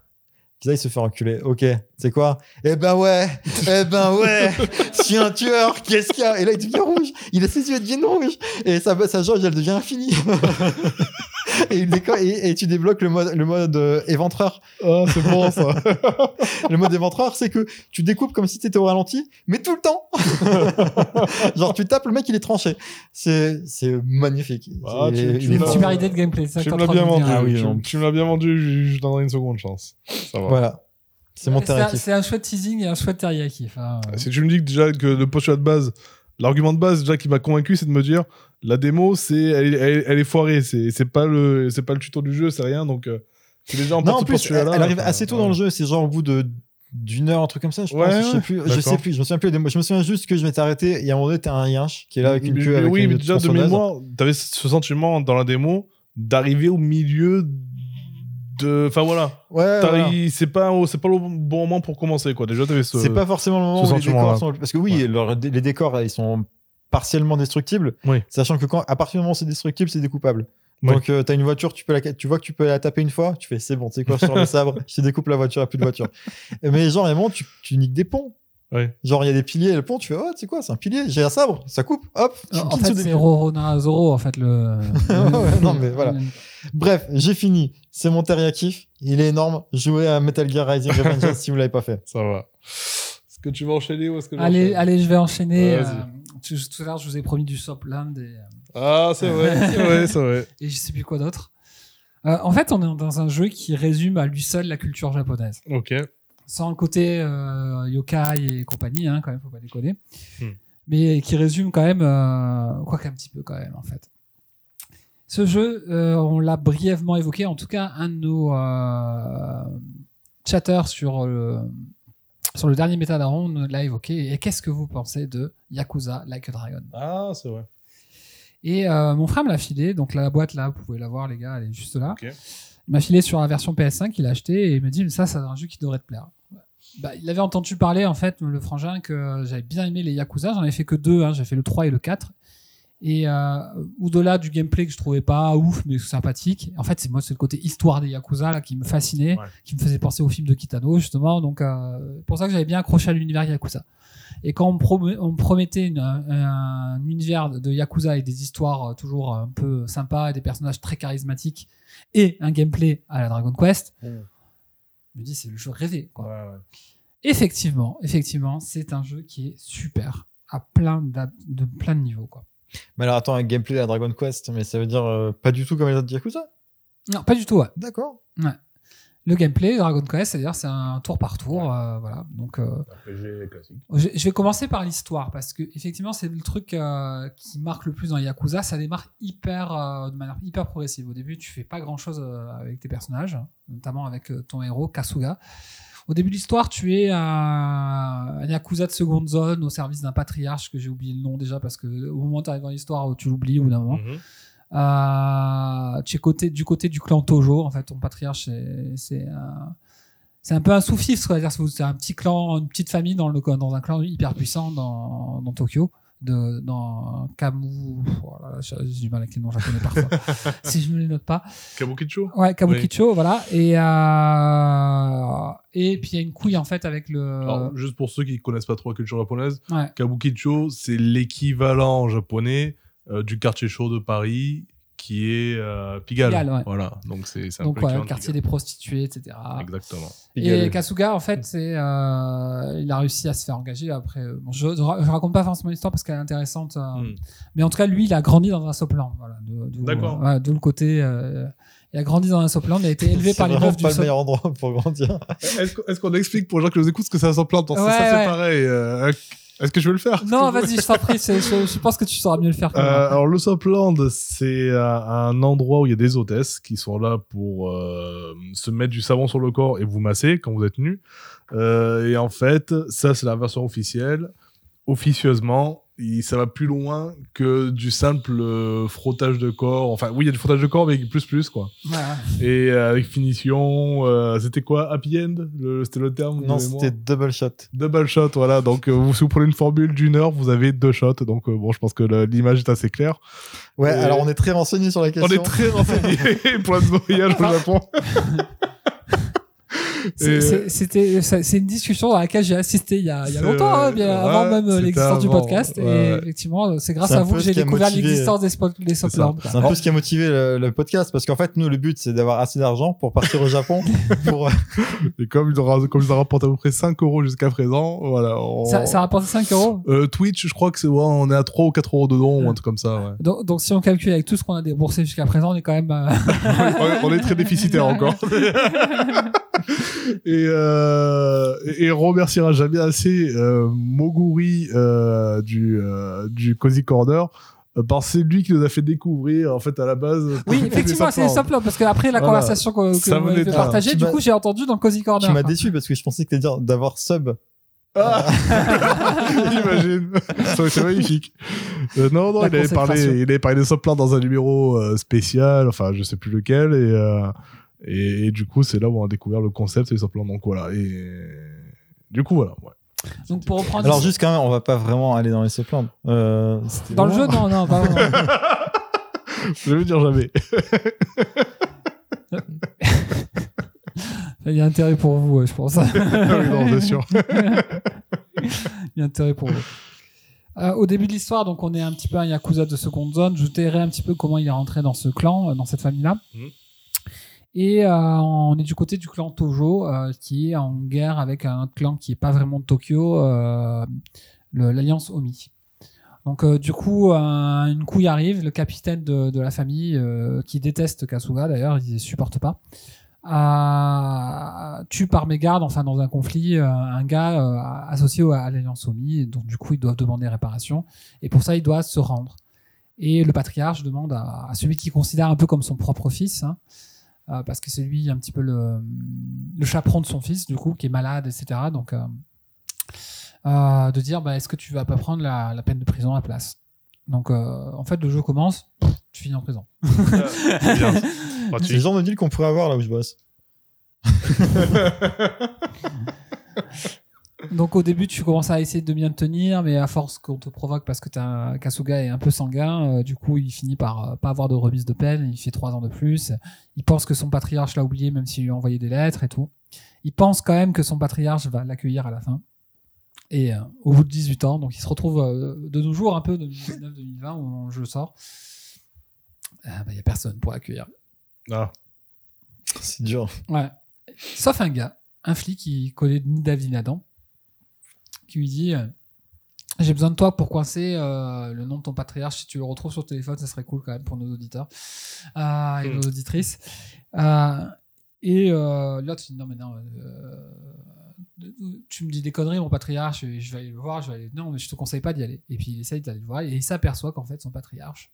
Là, il se fait enculer. Ok, c'est quoi? Eh ben ouais, eh ben ouais, [LAUGHS] je suis un tueur, qu'est-ce qu'il y a? Et là, il devient rouge. Il a ses yeux deviennent rouges. Et sa, sa jauge, elle devient infinie. [LAUGHS] [LAUGHS] et, il déco- et, et tu débloques le mode, le mode euh, éventreur. Ah, c'est bon ça. [LAUGHS] Le mode éventreur, c'est que tu découpes comme si tu étais au ralenti, mais tout le temps. [LAUGHS] Genre, tu tapes, le mec, il est tranché. C'est c'est magnifique. Ah, C'est- tu- tu super idée de gameplay. ça tu me l'as en bien. Ah oui, tu, non. tu me l'as bien vendu, je, je donnerai une seconde chance. Ça va. Voilà. C'est mon C'est un chouette teasing et un chouette teriyaki. Enfin, euh, Si tu me dis que déjà que le postulat de base, l'argument de base déjà qui m'a convaincu, c'est de me dire la démo, c'est elle, est- elle, est- elle est foirée, c'est c'est pas le c'est pas le tuto du jeu, c'est rien donc euh, c'est déjà en Non, en plus, elle, arrive assez tôt ouais. dans le jeu. C'est genre au bout de d'une heure, un truc comme ça, je pense. Ouais, je sais plus. Je sais plus. Je me souviens plus. Je me souviens juste que je m'étais arrêté. Et à un moment donné, t'as un yinche qui est là avec une queue. mais avec oui, une mais déjà de mémoire, t'avais ce sentiment dans la démo d'arriver au milieu de. Enfin voilà, Ouais. Voilà. c'est pas c'est pas le bon moment pour commencer quoi. Déjà t'avais ce. C'est pas forcément le moment où les décors sont. Parce que oui, Ouais. leur- les décors, ils sont partiellement destructibles. Oui. Sachant que quand, à partir du moment où c'est destructible, c'est découpable. Donc, tu t'as une voiture, tu, peux la, tu vois que tu peux la taper une fois, tu fais c'est bon, tu sais quoi, je sors le sabre, [LAUGHS] je te découpe la voiture, il n'y a plus de voiture. Mais genre, vraiment, tu, tu niques des ponts. Ouais. Genre, il y a des piliers, le pont, tu fais, oh, tu sais quoi, c'est un pilier, j'ai un sabre, ça coupe, hop. tu En fait, ce c'est Rorona Zoro, en fait, le. [LAUGHS] Ouais, non, mais voilà. Bref, j'ai fini. C'est mon teriyaki. Il est énorme. Jouez à Metal Gear Rising [LAUGHS] Revengeance si vous l'avez pas fait. Ça va. Est-ce que tu vas enchaîner ou est-ce que Allez, j'enchaîne allez, je vais enchaîner. Euh, tout, tout à l'heure, je vous ai promis du Sopland et, euh, Ah c'est vrai, [LAUGHS] c'est vrai, c'est vrai. et je sais plus quoi d'autre. Euh, en fait, on est dans un jeu qui résume à lui seul la culture japonaise. Ok. Sans le côté euh, yokai et compagnie, hein, quand même, faut pas déconner. Hmm. Mais qui résume quand même, euh, quoi qu'un petit peu quand même, en fait. Ce jeu, euh, on l'a brièvement évoqué, en tout cas, un de nos euh, chatters sur le, sur le dernier méta d'Aaron l'a évoqué. Et qu'est-ce que vous pensez de Yakuza Like a Dragon? Ah c'est vrai. Et euh, mon frère me l'a filé, donc la boîte là, vous pouvez la voir, les gars, elle est juste là. Il m'a filé sur la version PS5 qu'il a acheté et il me dit mais ça c'est un jeu qui devrait te plaire. Bah, il avait entendu parler en fait le frangin que j'avais bien aimé les Yakuza, j'en ai fait que deux, hein, j'ai fait le 3 et le 4. Et euh, au-delà du gameplay que je trouvais pas ouf mais sympathique, en fait c'est moi c'est le côté histoire des Yakuza là qui me fascinait, Ouais. qui me faisait penser au film de Kitano justement, donc euh, pour ça que j'avais bien accroché à l'univers Yakuza. Et quand on me, promet- on me promettait une- un, un univers de Yakuza et des histoires euh, toujours un peu sympas, et des personnages très charismatiques et un gameplay à la Dragon Quest, je me dis c'est le jeu rêvé. Quoi. Ouais, ouais. Effectivement, effectivement, c'est un jeu qui est super à plein de plein de niveaux. Quoi. Mais alors, attends, un gameplay de la Dragon Quest, mais ça veut dire euh, pas du tout comme les autres Yakuza? Non, pas du tout. Ouais. D'accord. Le gameplay Dragon Quest, c'est-à-dire c'est un tour par tour, euh, voilà. Donc euh, classique. je, je vais commencer par l'histoire parce que effectivement c'est le truc euh, qui marque le plus dans Yakuza. Ça démarre hyper euh, de manière hyper progressive. Au début, tu fais pas grand-chose euh, avec tes personnages, notamment avec ton héros Kasuga. Au début de l'histoire, tu es un, un Yakuza de seconde zone au service d'un patriarche que j'ai oublié le nom déjà parce que au moment où tu arrives dans l'histoire, tu l'oublies au bout d'un moment. Mhm. Euh, tu es côté, du côté du clan Tojo, en fait, ton patriarche, c'est- un, c'est un peu un sous-fifre, c'est-à-dire c'est un petit clan, une petite famille dans, le, dans un clan hyper puissant dans, dans Tokyo, de, dans Kamu. Voilà, j'ai j'ai du mal avec les noms japonais parfois, [LAUGHS] si je me les note pas. Kabukicho Ouais, Kabukicho, voilà. Et, euh, et puis il y a une couille en fait avec le. Alors, juste pour ceux qui connaissent pas trop la culture japonaise, ouais. Kabukicho, c'est l'équivalent japonais euh, du quartier chaud de Paris qui est euh, Pigalle. Pigalle, ouais. Voilà, donc c'est c'est un Donc peu ouais, l'équivalent le de quartier des prostituées, etc. Pigalle. Exactement. Et. Kasuga, en fait, c'est, euh, il a réussi à se faire engager. Après, euh, bon, je, je ra- je raconte pas forcément l'histoire parce qu'elle est intéressante, euh, Hmm. mais en tout cas, lui, il a grandi dans un soplan. Voilà, D'accord. ouais, d'où le côté. euh, il a grandi dans un soplan. Il a été élevé [LAUGHS] C'est par les meufs du pas le meilleur endroit pour grandir. Est-ce qu'on explique pour les gens qui nous écoutent ce que c'est un soplan ça, c'est pareil. Est-ce que je vais le faire Non, vas-y, je t'en prie. Je, je pense que tu sauras mieux le faire. Euh, alors le Sopland, c'est un, un endroit où il y a des hôtesses qui sont là pour euh, se mettre du savon sur le corps et vous masser quand vous êtes nu. Euh, et en fait, ça c'est la version officielle. Officieusement, il- ça va plus loin que du simple euh, frottage de corps. Enfin, oui, il y a du frottage de corps, mais plus plus quoi. Et euh, avec finition, euh, c'était quoi? Happy end? C'était le terme Non, c'était double shot. Double shot, voilà. Donc, euh, vous, si vous prenez une formule d'une heure, vous avez deux shots. Donc, euh, bon, je pense que l'image est assez claire. Ouais, Et- alors on est très renseigné sur la question. On est très renseignés [LAUGHS] pour notre voyage au Japon. C'est- Et- c'est- C'était, c'est une discussion dans laquelle j'ai assisté il y a, il y a longtemps, hein, bien Ouais, avant même euh, l'existence du podcast. Ouais, Et effectivement, c'est grâce C'est un à vous que j'ai découvert l'existence des, spot, des. C'est un peu ce qui a motivé le, le podcast parce qu'en fait, nous, le but, c'est d'avoir assez d'argent pour partir au Japon. [LAUGHS] pour... Et comme il aura, comme il a rapporté à peu près 5 euros jusqu'à présent, voilà. on- Ça, ça rapporte 5 euros? Euh, Twitch, je crois que c'est, ouais, on est à 3 ou 4 euros dedans, ou un truc comme ça, ouais. Donc, donc, si on calcule avec tout ce qu'on a déboursé jusqu'à présent, on est quand même. euh, [LAUGHS] on, est, on est très déficitaire [LAUGHS] encore. Et, euh, et et on remerciera jamais assez euh, Moguri euh, du, euh, du Cozy Corner. Parce que c'est lui qui nous a fait découvrir, en fait, à la base. Oui, effectivement, c'est les Soplands. Parce qu'après la Voilà. conversation que, que Ça vous avez Tu du coup, j'ai entendu dans le Cozy Corner. tu m'as déçu parce que je pensais que t'allais dire d'avoir sub. Ah [LAUGHS] Imagine, ça aurait été magnifique. Euh, non, non, La il avait, parlé, il avait parlé de Soplan dans un numéro euh, spécial, enfin, je sais plus lequel, et, euh, et, et du coup, c'est là où on a découvert le concept des Soplan, donc voilà. Et du coup, voilà. Ouais. Donc, pour reprendre. Alors, juste quand même, on va pas vraiment aller dans les subplans. Euh, Dans le jeu, non, non, pas vraiment. [LAUGHS] Je vais dire jamais. [LAUGHS] Il y a intérêt pour vous, je pense. [LAUGHS] Oui, non, c'est sûr. Il y a intérêt pour vous. Euh, au début de l'histoire, donc on est un petit peu un yakuza de seconde zone. Je vous dirai un petit peu comment il est rentré dans ce clan, euh, dans cette famille-là. Mhm. Et euh, on est du côté du clan Tojo, euh, qui est en guerre avec un clan qui est pas vraiment de Tokyo, euh, l'alliance Omi. Donc du coup, un- une couille arrive, le capitaine de, la famille, qui déteste Kasuga d'ailleurs, il ne supporte pas, tue par mégarde, enfin dans un conflit, un gars associé à l'Alliance Omi, donc du coup ils doivent demander réparation, et pour ça il doit se rendre. Et le patriarche demande à, à celui qu'il considère un peu comme son propre fils, hein, euh, parce que c'est lui un petit peu le, le chaperon de son fils, du coup, qui est malade, etc. Donc, euh, euh, de dire, bah, est-ce que tu vas pas prendre la, la peine de prison à la place? Donc, euh, en fait, le jeu commence, tu finis en prison. [LAUGHS] C'est bien. C'est le genre de deal qu'on pourrait avoir là où je bosse. [LAUGHS] Donc au début, tu commences à essayer de bien te tenir, mais à force qu'on te provoque parce que t'as Kasuga est un peu sanguin, euh, du coup, il finit par euh, pas avoir de remise de peine. Il fait trois ans de plus. Il pense que son patriarche l'a oublié, même s'il lui a envoyé des lettres et tout. Il pense quand même que son patriarche va l'accueillir à la fin. Et euh, au bout de 18 ans, donc il se retrouve de nos jours un peu 2019-2020 où mon jeu sort. Il bah, y a personne pour l'accueillir. Ah. C'est dur. Ouais. Sauf un gars, un flic qui connaît ni David ni Adam, qui lui dit euh, J'ai besoin de toi pour coincer euh, le nom de ton patriarche. Si tu le retrouves sur le téléphone, ça serait cool quand même pour nos auditeurs euh, et Hmm. nos auditrices. Euh, Et l'autre, il dit non, mais non, tu me dis des conneries, mon patriarche, et je vais aller le voir, je vais aller. Non, mais je te conseille pas d'y aller. Et puis il essaye d'aller le voir, et il s'aperçoit qu'en fait, son patriarche,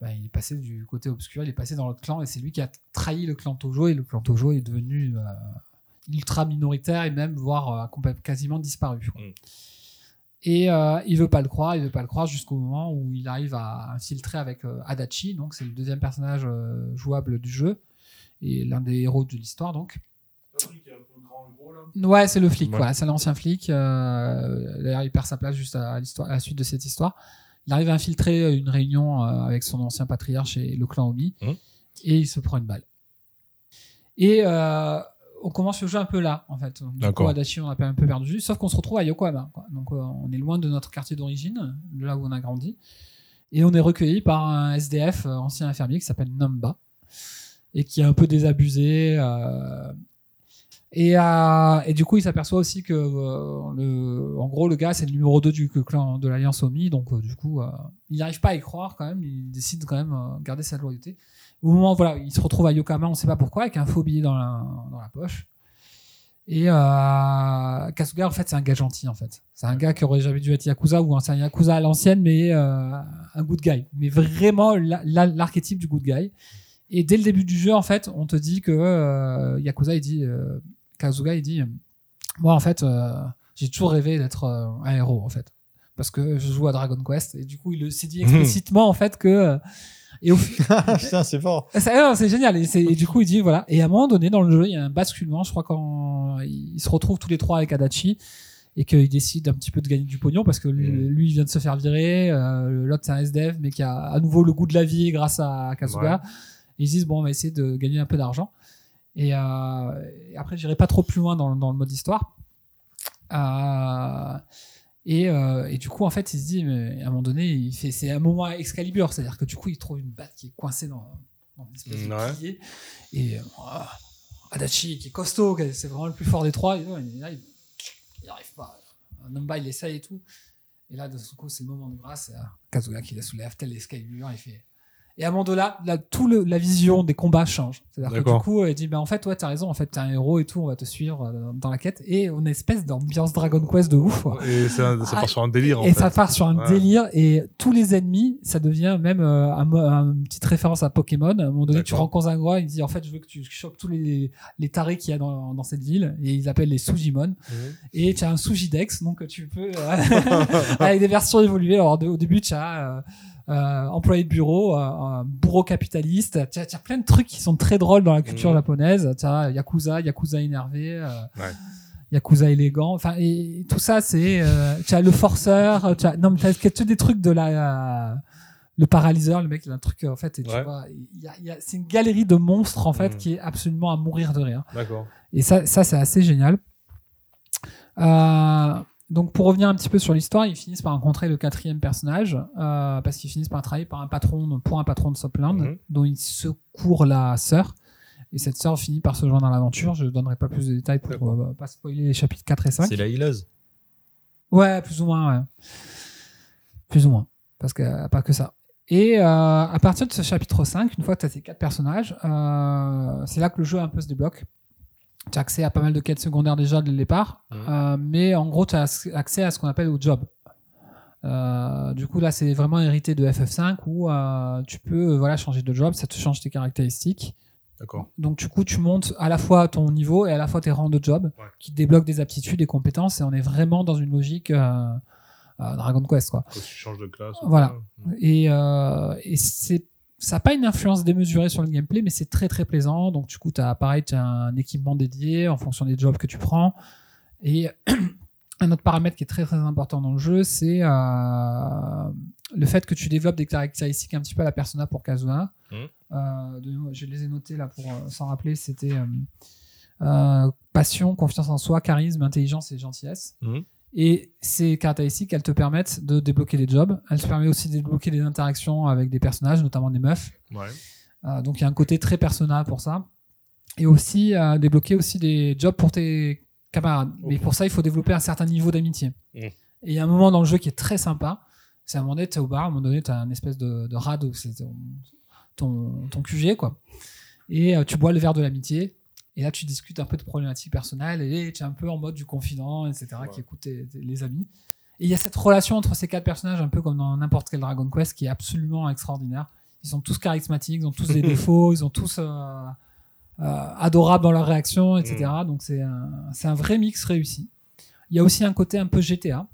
bah, il est passé du côté obscur, il est passé dans l'autre clan, et c'est lui qui a trahi le clan Tojo, et le clan Tojo est devenu ultra minoritaire, et même, voire euh, quasiment disparu. quoi. Mm. Et euh, il veut pas le croire, il veut pas le croire jusqu'au moment où il arrive à infiltrer avec euh, Adachi, donc c'est le deuxième personnage euh, jouable du jeu et l'un des héros de l'histoire donc. Ouais, c'est le flic, Ouais. voilà, c'est l'ancien flic. euh, D'ailleurs, il perd sa place juste à, l'histoire- à la suite de cette histoire. Il arrive à infiltrer une réunion euh, avec son ancien patriarche et le clan Omi, Mhm. et il se prend une balle. Et euh, on commence le jeu un peu là, en fait. Du coup, D'accord. Adachi, on a un peu perdu, sauf qu'on se retrouve à Yokohama. quoi. Donc, euh, on est loin de notre quartier d'origine, de là où on a grandi. Et on est recueilli par un SDF, euh, ancien infirmier, qui s'appelle Namba, et qui est un peu désabusé. euh, et, euh, et du coup, il s'aperçoit aussi que, euh, le, en gros, le gars, c'est le numéro 2 du clan de l'Alliance Omi. Donc, euh, du coup, il n'arrive pas à y croire quand même. Il décide quand même euh, garder sa loyauté. Au moment, voilà, il se retrouve à Yokohama, on ne sait pas pourquoi, avec un faux billet dans la, dans la poche. Et euh, Kasuga, en fait, c'est un gars gentil, en fait. C'est un gars qui aurait jamais dû être Yakuza ou un, Yakuza à l'ancienne, mais euh, un good guy. Mais vraiment la- la- l'archétype du good guy. Et dès le début du jeu, en fait, on te dit que euh, Yakuza, il dit, euh, Kasuga, il dit, moi, en fait, euh, j'ai toujours rêvé d'être un héros, en fait. Parce que je joue à Dragon Quest. Et du coup, il s'est dit explicitement, en fait, que. Et au, [LAUGHS] Putain, c'est fort. c'est génial. Et, du coup, il dit voilà. Et à un moment donné, dans le jeu, il y a un basculement. Je crois quand ils se retrouvent tous les trois avec Adachi et qu'ils décident un petit peu de gagner du pognon parce que lui, Mm. lui, il vient de se faire virer. euh, L'autre, c'est un SDF, mais qui a à nouveau le goût de la vie grâce à Kasuga. Et ils se disent bon, on va essayer de gagner un peu d'argent. Et, euh, et après, j'irai pas trop plus loin dans, le- dans le mode histoire. Euh, et, euh, et du coup, en fait, il se dit, mais à un moment donné, il fait, c'est un moment Excalibur, c'est-à-dire que du coup, il trouve une batte qui est coincée dans, dans une espèce de Ouais. pilier. Et euh, Adachi, qui est costaud, c'est vraiment le plus fort des trois, et là, il n'y arrive pas. Namba, il essaye et tout. Et là, de ce coup, c'est le moment de grâce. Euh, Kazuga qui la soulève, tel Excalibur, il fait. Et à de là, tout le, la vision des combats change. C'est-à-dire que du coup, il dit, bah, en fait, ouais, t'as raison, en fait, t'es un héros et tout, on va te suivre euh, dans la quête. Et on a une espèce d'ambiance Dragon Quest de ouf. quoi. Et ça, ça Ah, part sur un délire, en Et fait. ça part sur un Ouais. délire et tous les ennemis, ça devient même euh, un, une petite référence à Pokémon. À un moment donné, tu rencontres un gars, il dit en fait, je veux que tu chopes tous les, les tarés qu'il y a dans, dans cette ville et ils appellent les Sujimon. Mhm. Et tu as un Sujidex, donc tu peux euh, [LAUGHS] avec des versions évoluées. Alors de- au début, tu as euh, euh, employé de bureau, euh, un bourreau capitaliste. Tu as, plein de trucs qui sont très drôles dans la culture Mhm. japonaise. Tu as Yakuza, Yakuza énervé. euh, Ouais. Yakuza élégant, enfin et tout ça c'est tu as le forceur, tu as non mais t'as des trucs de la le paralyseur, le mec il a un truc en fait et tu Ouais. vois c'est une galerie de monstres en fait Mhm. qui est absolument à mourir de rire. D'accord. Et ça, ça c'est assez génial. Euh, donc pour revenir un petit peu sur l'histoire, ils finissent par rencontrer le quatrième personnage euh, parce qu'ils finissent par travailler par un patron pour un patron de Sopland Mhm. dont ils secourent la sœur. Et cette sœur finit par se joindre à l'aventure. Je ne donnerai pas plus de détails pour D'accord. euh, pas spoiler les chapitres 4 et 5. C'est la healeuse. Ouais, plus ou moins, ouais. Plus ou moins. Parce que euh, pas que ça. Et euh, à partir de ce chapitre 5, une fois que tu as ces quatre personnages, c'est là que le jeu un peu se débloque. Tu as accès à pas mal de quêtes secondaires déjà dès le départ, Mhm. euh, mais en gros, tu as accès à ce qu'on appelle au job. Euh, du coup, là, c'est vraiment hérité de FF5 où euh, tu peux voilà, changer de job, ça te change tes caractéristiques. D'accord. Donc du coup, tu montes à la fois ton niveau et à la fois tes rangs de job Ouais. qui débloquent des aptitudes, des compétences et on est vraiment dans une logique Dragon Quest quoi. Quand tu changes de classe. Voilà. ouais. Et, et c'est ça n'a pas une influence démesurée sur le gameplay, mais c'est très très plaisant. Donc du coup, tu as pareil, tu as un équipement dédié en fonction des jobs que tu prends. Et [CLEARS THROAT] un autre paramètre qui est très très important dans le jeu, c'est euh, le fait que tu développes des caractéristiques un petit peu à la persona pour Kazuna. Mhm. Euh, de- je les ai notés là pour euh, s'en rappeler. C'était passion, confiance en soi, charisme, intelligence et gentillesse. Mhm. Et ces caractéristiques, elles te permettent de débloquer des jobs. Elles te permettent aussi de débloquer des interactions avec des personnages, notamment des meufs. Ouais. Euh, donc il y a un côté très personnel pour ça. Et aussi euh, débloquer aussi des jobs pour tes camarades. Mais pour ça, il faut développer un certain niveau d'amitié. Mm. Et il y a un moment dans le jeu qui est très sympa. C'est à un moment donné, tu es au bar, à un moment donné, tu as un espèce de, de rad où c'est ton, ton, ton QG, quoi. Et euh, tu bois le verre de l'amitié. Et là, tu discutes un peu de problématiques personnelles et tu es un peu en mode du confident, etc., qui écoute tes- tes- les amis. Et il y a cette relation entre ces quatre personnages, un peu comme dans n'importe quel Dragon Quest, qui est absolument extraordinaire. Ils sont tous charismatiques, ils ont tous des [LAUGHS] défauts, ils ont tous euh, euh, adorables dans leurs réactions, etc. Donc c'est un, un vrai mix réussi. Il y a aussi un côté un peu GTA,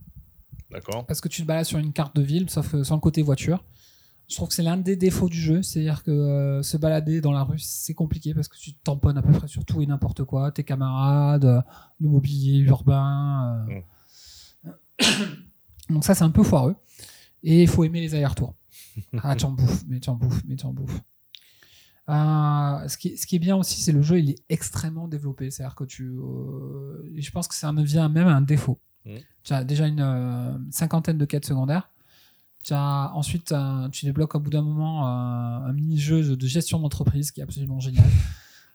D'accord. parce que tu te balades sur une carte de ville, sauf que sans le côté voiture. Je trouve que c'est l'un des défauts du jeu, c'est-à-dire que euh, se balader dans la rue, c'est compliqué parce que tu te tamponnes à peu près sur tout et n'importe quoi, tes camarades, euh, le mobilier urbain. euh. [COUGHS] Donc ça, c'est un peu foireux. Et il faut aimer les allers-retours. [LAUGHS] Ah, tu en bouffes, mais tu en bouffes, mais tu en bouffes. Euh, ce, qui, ce qui est bien aussi, c'est le jeu, il est extrêmement développé. C'est-à-dire que tu. euh, je pense que ça en devient même un défaut. Tu as déjà une euh, cinquantaine de quêtes secondaires. As, ensuite, tu débloques au bout d'un moment un mini-jeu de gestion d'entreprise qui est absolument génial.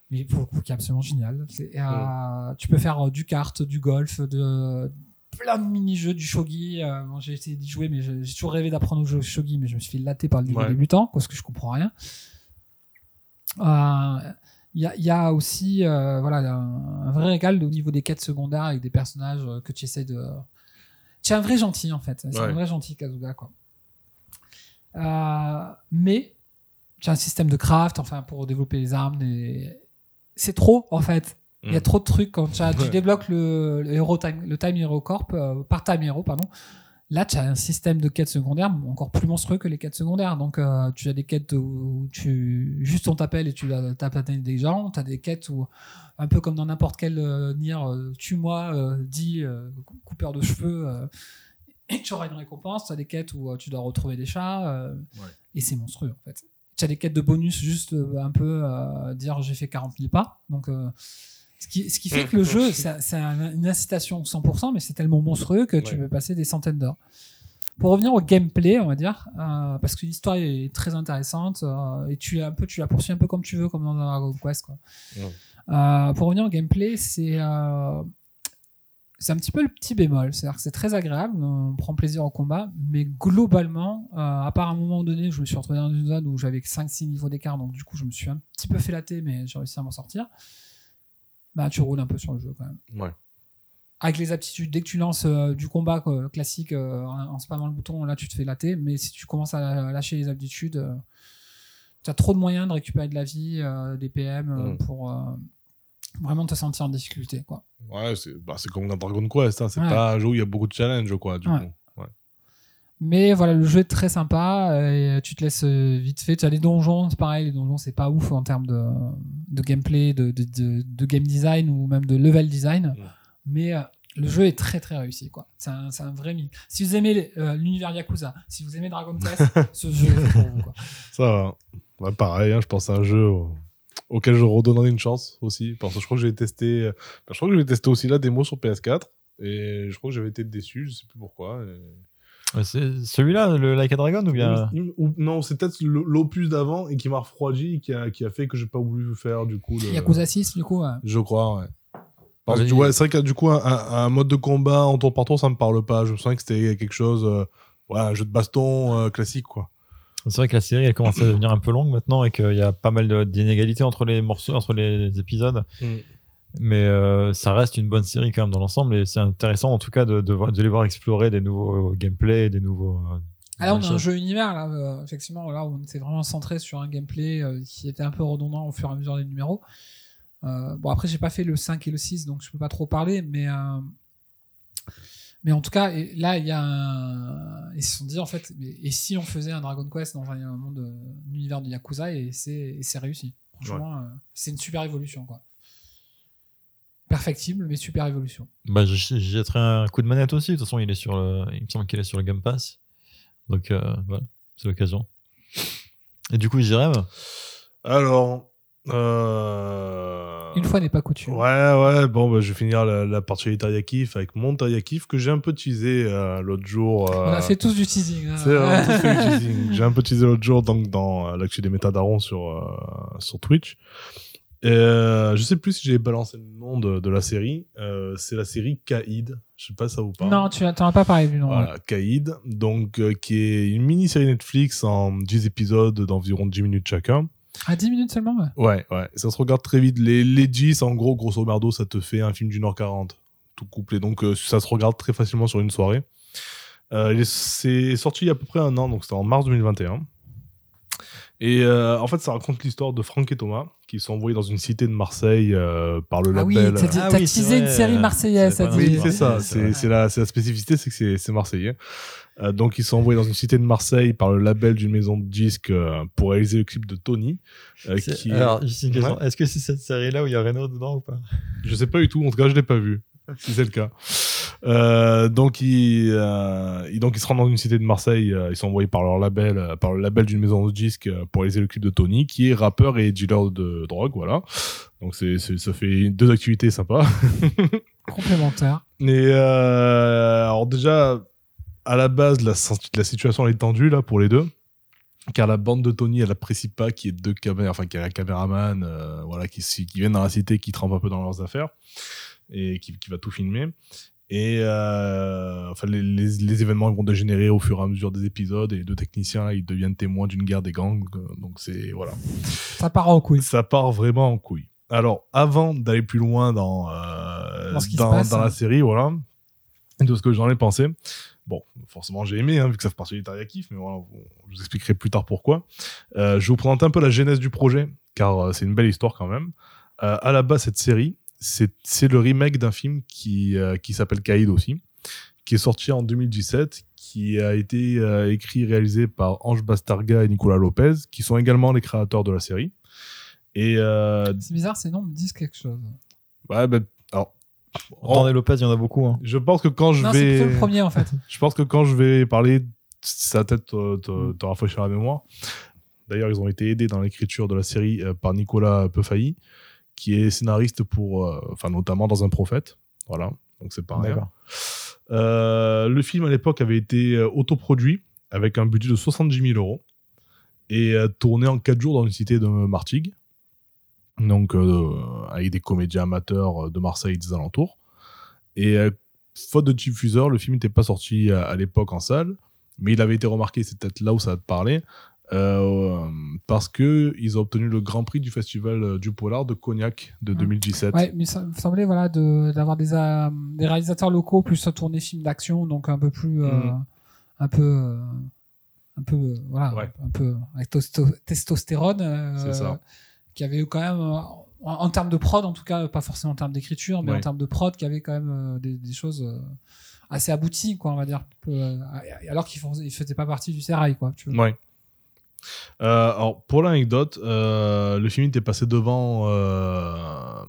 Mais pour le coup, qui est absolument génial. Euh, Tu peux faire euh, du kart, du golf, de, plein de mini-jeux, du shogi. Euh, bon, j'ai essayé d'y jouer, mais j'ai toujours rêvé d'apprendre au jeu shogi, mais je me suis fait latter par le Ouais. débutant parce que je comprends rien. Euh, Il y, a, il y a aussi voilà, un, un vrai régal au niveau des quêtes secondaires avec des personnages que tu essaies de. Tu es un vrai gentil en fait. C'est Ouais. un vrai gentil Kazuga quoi. Euh, mais tu as un système de craft enfin pour développer les armes. des- C'est trop en fait. Il y a Mm. trop de trucs quand tu, as- tu Ouais. débloques le, le Hero Time, le Time Hero Corp euh, par Time Hero pardon. Là, tu as un système de quêtes secondaires encore plus monstrueux que les quêtes secondaires. Donc, euh, tu as des quêtes où tu juste on t'appelle et tu vas taper des gens. Tu as des quêtes où, un peu comme dans n'importe quel euh, Nier, tue-moi, dis coupeur de cheveux, et tu auras une récompense. Tu as des quêtes où euh, tu dois retrouver des chats. euh, Ouais. Et c'est monstrueux, en fait. Tu as des quêtes de bonus, juste euh, un peu euh, dire j'ai fait 40 000 pas. Donc, euh, ce qui, ce qui fait que le jeu, c'est c'est un- une incitation 100%, mais c'est tellement monstrueux que tu Ouais. peux passer des centaines d'heures. Pour revenir au gameplay, on va dire, euh, parce que l'histoire est très intéressante euh, et tu, un peu, tu la poursuis un peu comme tu veux, comme dans Dragon Quest. Quoi. Ouais. Euh, pour revenir au gameplay, c'est euh, c'est un petit peu le petit bémol. C'est-à-dire que c'est très agréable, on prend plaisir au combat, mais globalement, euh, à part un moment donné, je me suis retrouvé dans une zone où j'avais que 5-6 niveaux d'écart, donc du coup, je me suis un petit peu fait latter, mais j'ai réussi à m'en sortir. Bah, tu roules un peu sur le jeu quand même Ouais. avec les aptitudes, dès que tu lances euh, du combat quoi, classique euh, en en spammant le bouton, là tu te fais latter. Mais si tu commences à lâcher les aptitudes, tu as trop de moyens de récupérer de la vie, des PM Mm. pour vraiment te sentir en difficulté. Quoi. Ouais, c'est bah, comme dans Dragon Quest. Hein. C'est Ouais. pas un jeu où il y a beaucoup de challenges, quoi, du Ouais. coup. Mais voilà, le jeu est très sympa euh, et tu te laisses euh, vite fait. Tu as les donjons, c'est pareil, les donjons c'est pas ouf en termes de, de gameplay, de, de, game design ou même de level design. Ouais. Mais euh, le jeu est très très réussi. quoi. C'est un, un vrai mix. Si vous aimez euh, l'univers Yakuza, si vous aimez Dragon Quest, [LAUGHS] ce jeu est pour vous. Quoi. Ça va. Pareil, hein, je pense à un jeu auquel je redonnerai une chance aussi. Parce que je crois que j'ai testé. euh, Je crois que j'ai testé aussi la démo sur PS4. Et je crois que j'avais été déçu, je sais plus pourquoi. et- Ouais, C'est celui-là, le Like a Dragon ou bien Ou- non, c'est peut-être l'opus d'avant et qui m'a refroidi, qui a, qui a fait que j'ai pas voulu faire du coup. Le... Yakuza 6, du coup, ouais. Je crois, ouais. Parce que, ouais, c'est vrai que du coup, un, un- un mode de combat en tour par tour, ça me parle pas. Je sens que c'était quelque chose. euh, ouais, un jeu de baston euh, classique, quoi. C'est vrai que la série elle commence à devenir un peu longue maintenant et qu'il y a pas mal de- d'inégalités entre les morceaux, entre les épisodes. Mais euh, ça reste une bonne série quand même dans l'ensemble et c'est intéressant en tout cas de, de, voir- de les voir explorer des nouveaux gameplays, des nouveaux. euh, Ah là, on a un jeu univers, là, euh, effectivement, là, où on était vraiment centré sur un gameplay euh, qui était un peu redondant au fur et à mesure des numéros. Euh, bon, après, j'ai pas fait le 5 et le 6, donc je peux pas trop parler, mais, euh, mais en tout cas, et là, il y a un. Ils se sont dit, en fait, mais- et si on faisait un Dragon Quest dans un, un monde, euh, un univers de Yakuza, et c'est réussi. Franchement, euh, c'est une super évolution, quoi. Perfectible, mais super évolution. Bah, je- j'y jetterai un coup de manette aussi. De toute façon, il est sur le, il me semble qu'il est sur le Game Pass. Donc euh, voilà, c'est l'occasion. Et du coup, j'y rêve. Alors. euh, Une fois n'est pas coutume. Ouais, ouais, bon, bah, je vais finir la, la partie des Taiyakif avec mon Taiyakif que j'ai un peu teasé euh, l'autre jour. On euh, a fait tous du teasing. hein. C'est un peu fait le [LAUGHS] teasing. J'ai un peu teasé l'autre jour donc, dans euh, l'actu des métadarons sur, euh, sur Twitch. Et, je sais plus si j'ai balancé le nom de, de la série. C'est la série Kaïd. Je sais pas si ça vous parle. Non, tu n'en as pas parlé du nom. Voilà, Kaïd, donc, qui est une mini-série Netflix en 10 épisodes d'environ 10 minutes chacun, À 10 minutes seulement ouais. Ouais, ouais, ça se regarde très vite. Les, les 10, en gros, grosso merdo, ça te fait un film d'une heure 40, tout couplé. Donc, euh, ça se regarde très facilement sur une soirée. Euh, il est- c'est sorti il y a à peu près un an, donc c'était en mars 2021. Et euh, en fait, ça raconte l'histoire de Franck et Thomas, qui sont envoyés dans une cité de Marseille euh, par le Ah oui, label. t'as dit- Ah t'as oui, c'est teasé une série euh, marseillaise. Oui, c'est ça. c'est la, la spécificité, c'est que c'est- c'est marseillais. Euh, donc, ils sont envoyés dans une cité de Marseille par le label d'une maison de disques euh, pour réaliser le clip de Tony. euh, qui... Alors, juste une question. Est-ce que c'est cette série-là où il y a Renault dedans ou pas? Je sais pas du tout. En tout cas, je l'ai pas vu. Si c'est le cas. Euh, donc, ils, euh, ils- donc, ils se rendent dans une cité de Marseille. euh, ils sont envoyés par leur label, euh, par le label d'une maison de disques euh, pour réaliser le clip de Tony, qui est rappeur et dealer de drogue. Voilà. Donc, c'est, ça fait deux activités sympas. [LAUGHS] Complémentaire. Et euh, alors déjà, à la base, la, la situation elle est tendue là pour les deux, car la bande de Tony, elle apprécie pas qu'il y ait deux caméras, enfin qu'il y ait un caméraman, euh, voilà, qui, qui viennent dans la cité, qui trempe un peu dans leurs affaires et qui, qui va tout filmer. Et euh, enfin, les, les- les événements vont dégénérer au fur et à mesure des épisodes et les deux techniciens là, ils deviennent témoins d'une guerre des gangs. Donc c'est voilà. Ça part en couille. Ça part vraiment en couille. Alors, avant d'aller plus loin dans, euh, Dans passe, dans hein. la série, voilà, de ce que j'en ai pensé. Bon, forcément, j'ai aimé, hein, vu que ça fait partie du Kiff, mais voilà, je vous expliquerai plus tard pourquoi. Euh, je vais vous présenter un peu la genèse du projet, car euh, c'est une belle histoire quand même. Euh, à la base, cette série, c'est le remake d'un film qui, euh, qui s'appelle Caïd aussi, qui est sorti en 2017, qui a été euh, écrit et réalisé par Ange Bastarga et Nicolas Lopez, qui sont également les créateurs de la série. Et C'est bizarre, ces noms me disent quelque chose. ouais, ben, alors, Attendez, Lopez, il y en a beaucoup. hein. je pense que quand je non, c'est vais, plutôt le premier en fait. [LAUGHS] je pense que quand je vais parler, ça peut-être te, te, te rafraîchir la mémoire. D'ailleurs, ils ont été aidés dans l'écriture de la série euh, par Nicolas Peufailly, qui est scénariste pour, euh, enfin notamment dans Un Prophète. Voilà, donc c'est pas rien. D'accord. Euh, le film à l'époque avait été euh, autoproduit avec un budget de 70 000 euros et euh, tourné en 4 jours dans une cité de Martigues. Donc, euh, avec des comédiens amateurs euh, de Marseille et des alentours. Et euh, faute de diffuseur, le film n'était pas sorti à, à l'époque en salle, mais il avait été remarqué, c'est peut-être là où ça va te parler, euh, parce que ils ont obtenu le Grand Prix du Festival du Polar de Cognac de Ah. 2017. Ouais, mais ça me semblait voilà, de- d'avoir des, euh, des réalisateurs locaux plus à tourner film d'action, donc un peu plus. euh, Mhm. un peu. un peu. voilà, Ouais. un peu. Avec testo- testostérone. C'est ça. Qui avait quand même. euh, en, en termes de prod, en tout cas, pas forcément en termes d'écriture, mais Ouais. en termes de prod, qui avait quand même euh, des, des choses. euh, assez abouties, quoi, on va dire. Alors qu'ils ne faisaient pas partie du Serail, quoi. Tu vois. Ouais. Euh, alors, pour l'anecdote, euh, le film était passé devant, euh,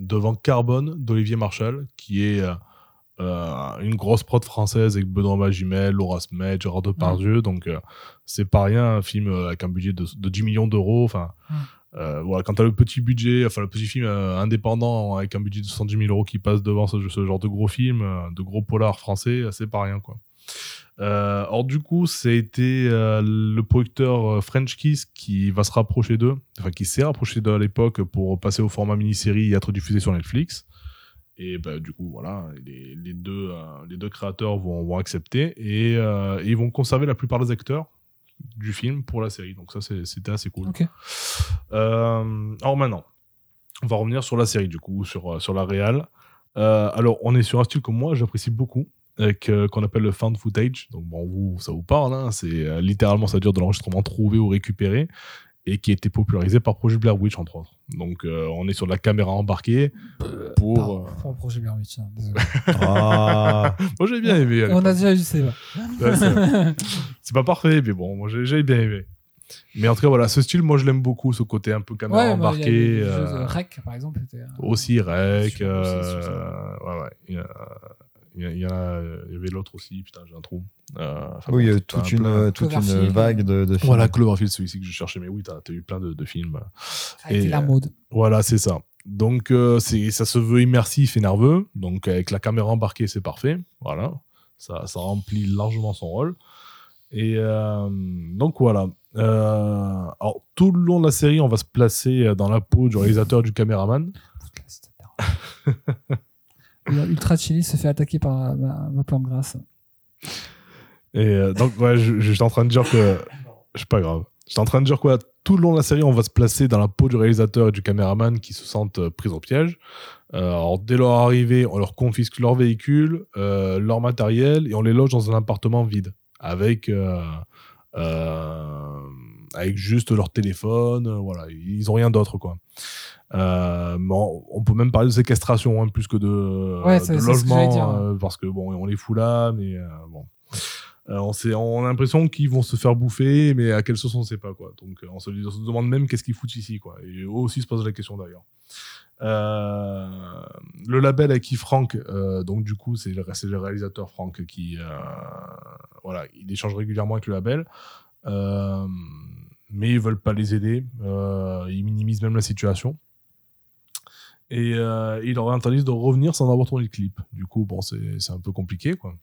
devant Carbone d'Olivier Marchal, qui est une grosse prod française avec Benoît Magimel, Laura Smet, Gérard Depardieu. Donc, c'est pas rien, un film avec un budget de, de 10 millions d'euros. Enfin. Euh, quand t'as le petit budget, enfin, le petit film euh, indépendant avec un budget de 110 000 euros qui passe devant ce, genre de gros film, euh, de gros polars français, c'est pas rien, quoi. Or du coup, c'était le producteur French Kiss qui va se rapprocher d'eux, enfin qui s'est rapproché d'eux à l'époque pour passer au format mini-série et être diffusé sur Netflix. Et bah, du coup, voilà, les, deux, créateurs vont, accepter et ils vont conserver la plupart des acteurs du film pour la série. Donc ça, c'était assez cool. Ok. Euh, alors maintenant, on va revenir sur la série, du coup, sur, euh, sur la réal. Euh, alors, on est sur un style que moi, j'apprécie beaucoup, qu'on appelle le found footage. Donc, bon, vous, ça vous parle, hein, c'est littéralement, ça dure de l'enregistrement trouvé ou récupéré, et qui a été popularisé par Projet Blair Witch, entre autres. Donc, euh, on est sur de la caméra embarquée pour... Euh, pour le projet Blair Witch, hein, désolé. Ah, [LAUGHS] Moi, j'ai bien aimé. On a déjà eu c'est [LAUGHS] c'est pas parfait, mais bon, moi, j'ai bien aimé. Mais en tout cas, voilà, ce style, moi, je l'aime beaucoup, ce côté un peu caméra Ouais, bah, il y a embarquée. euh, Rec, par exemple. était, euh, Aussi Rec. Sur- aussi, euh, sur ouais, ouais. Il y, en a- il avait l'autre aussi. Putain, j'ai un trou. Euh, enfin, oui, bon, toute, un une, plein. toute une vague de, de films. Voilà, Cloverfield, celui-ci que je cherchais. Mais oui, t'as as eu plein de, de films. Ça a été Et, la euh, mode. Voilà, c'est ça. Donc, euh, ça se veut immersif et nerveux. Donc, avec la caméra embarquée, c'est parfait. Voilà. Ça, ça remplit largement son rôle. Et euh, donc, voilà. Euh, alors, tout le long de la série, on va se placer dans la peau du réalisateur et du caméraman. [LAUGHS] Le Ultra Chili se fait attaquer par ma, ma plante grasse. Et euh, donc, ouais, j'étais en train de dire que. C'est pas grave. J'étais en train de dire quoi Tout le long de la série, on va se placer dans la peau du réalisateur et du caméraman qui se sentent euh, pris au piège. Euh, alors, dès leur arrivée, on leur confisque leur véhicule, euh, leur matériel et on les loge dans un appartement vide avec, euh, euh, avec juste leur téléphone. euh, voilà, ils ont rien d'autre, quoi. Euh, on, peut même parler de séquestration hein, plus que de, Ouais, euh, de que logement euh, parce que bon, on les fout là, mais euh, bon. On, a l'impression qu'ils vont se faire bouffer, mais à quelle sauce on ne sait pas quoi. Donc on se, on se demande même qu'est-ce qu'ils foutent ici quoi. Et eux aussi se posent la question d'ailleurs. Euh, le label avec qui Franck, euh, donc du coup c'est le, réalisateur Franck qui, euh, voilà, il échange régulièrement avec le label, mais ils veulent pas les aider. Euh, ils minimisent même la situation. Et euh, ils leur interdisent de revenir sans avoir tourné le clip. Du coup, bon, c'est un peu compliqué, quoi.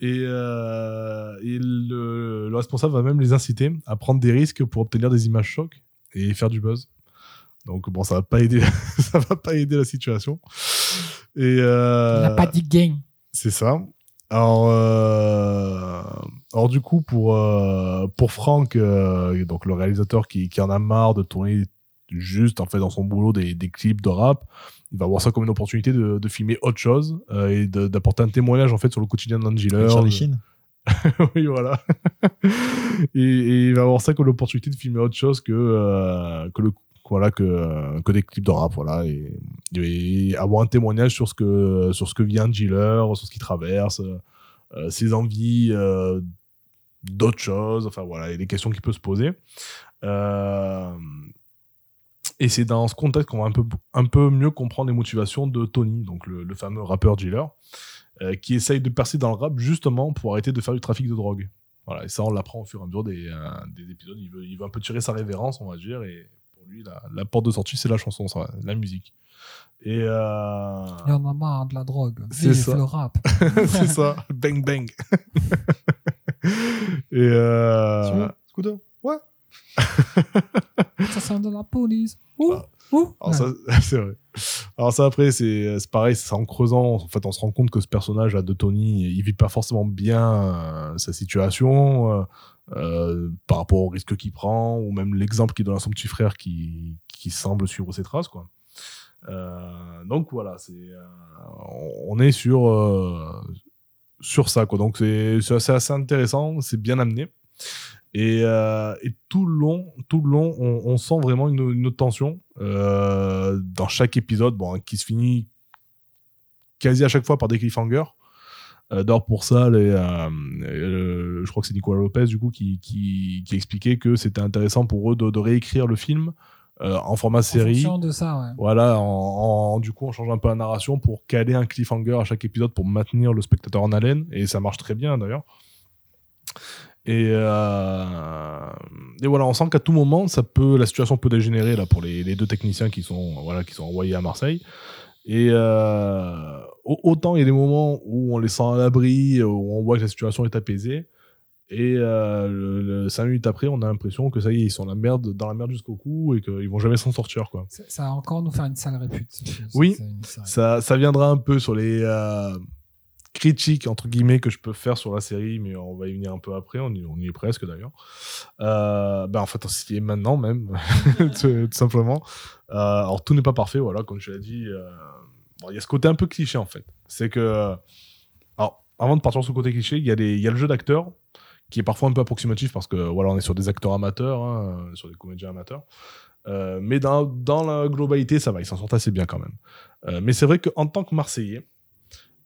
Et, euh, et le, le responsable va même les inciter à prendre des risques pour obtenir des images chocs et faire du buzz. Donc bon, ça va pas aider, [LAUGHS] ça va pas aider la situation. Et euh, Il n'a pas dit game. c'est ça. Alors, euh, alors du coup, pour, euh, pour Franck, euh, donc le réalisateur qui, qui en a marre de tourner juste en fait dans son boulot des, des clips de rap, il va voir ça comme une opportunité de, de filmer autre chose euh, et d'apporter un témoignage en fait sur le quotidien d'un dealer. Charlie Sheen. [LAUGHS] oui, voilà. [LAUGHS] et, et il va avoir ça comme l'opportunité de filmer autre chose que, que, le, voilà, que, que des clips de rap. Voilà, et, et avoir un témoignage sur ce que, sur ce que vit un dealer, sur ce qu'il traverse, euh, ses envies euh, d'autres choses, enfin voilà, et les questions qu'il peut se poser. Euh, et c'est dans ce contexte qu'on va un peu, un peu mieux comprendre les motivations de Tony, donc le, le fameux rappeur dealer euh, qui essaye de percer dans le rap justement pour arrêter de faire du trafic de drogue. Voilà, et ça, on l'apprend au fur et à mesure des, euh, des épisodes. Il veut, il veut un peu tirer sa révérence, on va dire, et pour lui, la, la porte de sortie, c'est la chanson, ça, la musique. Et euh, Il y en a marre de la drogue. C'est ça. le rap. [LAUGHS] c'est ça, bang bang. [LAUGHS] et euh, Scooter Ouais. [LAUGHS] Ça sent de la police. Ouh, Ah. ouh. Alors ça, [LAUGHS] c'est vrai. Alors ça après c'est c'est pareil, c'est en creusant, en fait on se rend compte que ce personnage là de Tony, il vit pas forcément bien euh, sa situation euh, euh, par rapport au risque qu'il prend ou même l'exemple qu'il donne à son petit frère qui qui semble suivre ses traces quoi. Euh, donc voilà, c'est euh, on est sur euh, sur ça quoi. Donc c'est assez, assez intéressant, c'est bien amené. Et, euh, et tout le long, tout le long, on, sent vraiment une, une tension euh, dans chaque épisode, bon, hein, qui se finit quasi à chaque fois par des cliffhangers. Euh, D'or pour ça, les, euh, je crois que c'est Nicolas Lopez du coup qui, qui, qui expliquait que c'était intéressant pour eux de réécrire le film euh, en format En série. fonction de ça, ouais. Voilà, en, en- du coup, on change un peu la narration pour caler un cliffhanger à chaque épisode pour maintenir le spectateur en haleine. Et ça marche très bien d'ailleurs. Et, euh, et voilà, on sent qu'à tout moment, ça peut, la situation peut dégénérer là pour les, les deux techniciens qui sont, voilà, qui sont envoyés à Marseille. Et euh, au- autant il y a des moments où on les sent à l'abri, où on voit que la situation est apaisée. Et euh, le, le- cinq minutes après, on a l'impression que ça y est, ils sont la merde, dans la merde jusqu'au cou et qu'ils vont jamais s'en sortir. Quoi. Ça ça va encore nous faire une sale répute. Oui. Ça, ça viendra un peu sur les euh, critiques, entre guillemets, que je peux faire sur la série, mais on va y venir un peu après, on y, on y est presque d'ailleurs. Euh, ben, en fait, on s'y est maintenant même, [LAUGHS] tout, tout simplement. Euh, alors, tout n'est pas parfait, voilà, comme je l'ai dit. bon, Il y a ce côté un peu cliché, en fait. C'est que... Alors, avant de partir sur ce côté cliché, il y, a des- y a le jeu d'acteur, qui est parfois un peu approximatif, parce que, voilà, on est sur des acteurs amateurs, hein, sur des comédiens amateurs. Euh, mais dans, dans la globalité, ça va, ils s'en sortent assez bien quand même. Euh, mais c'est vrai qu'en tant que Marseillais,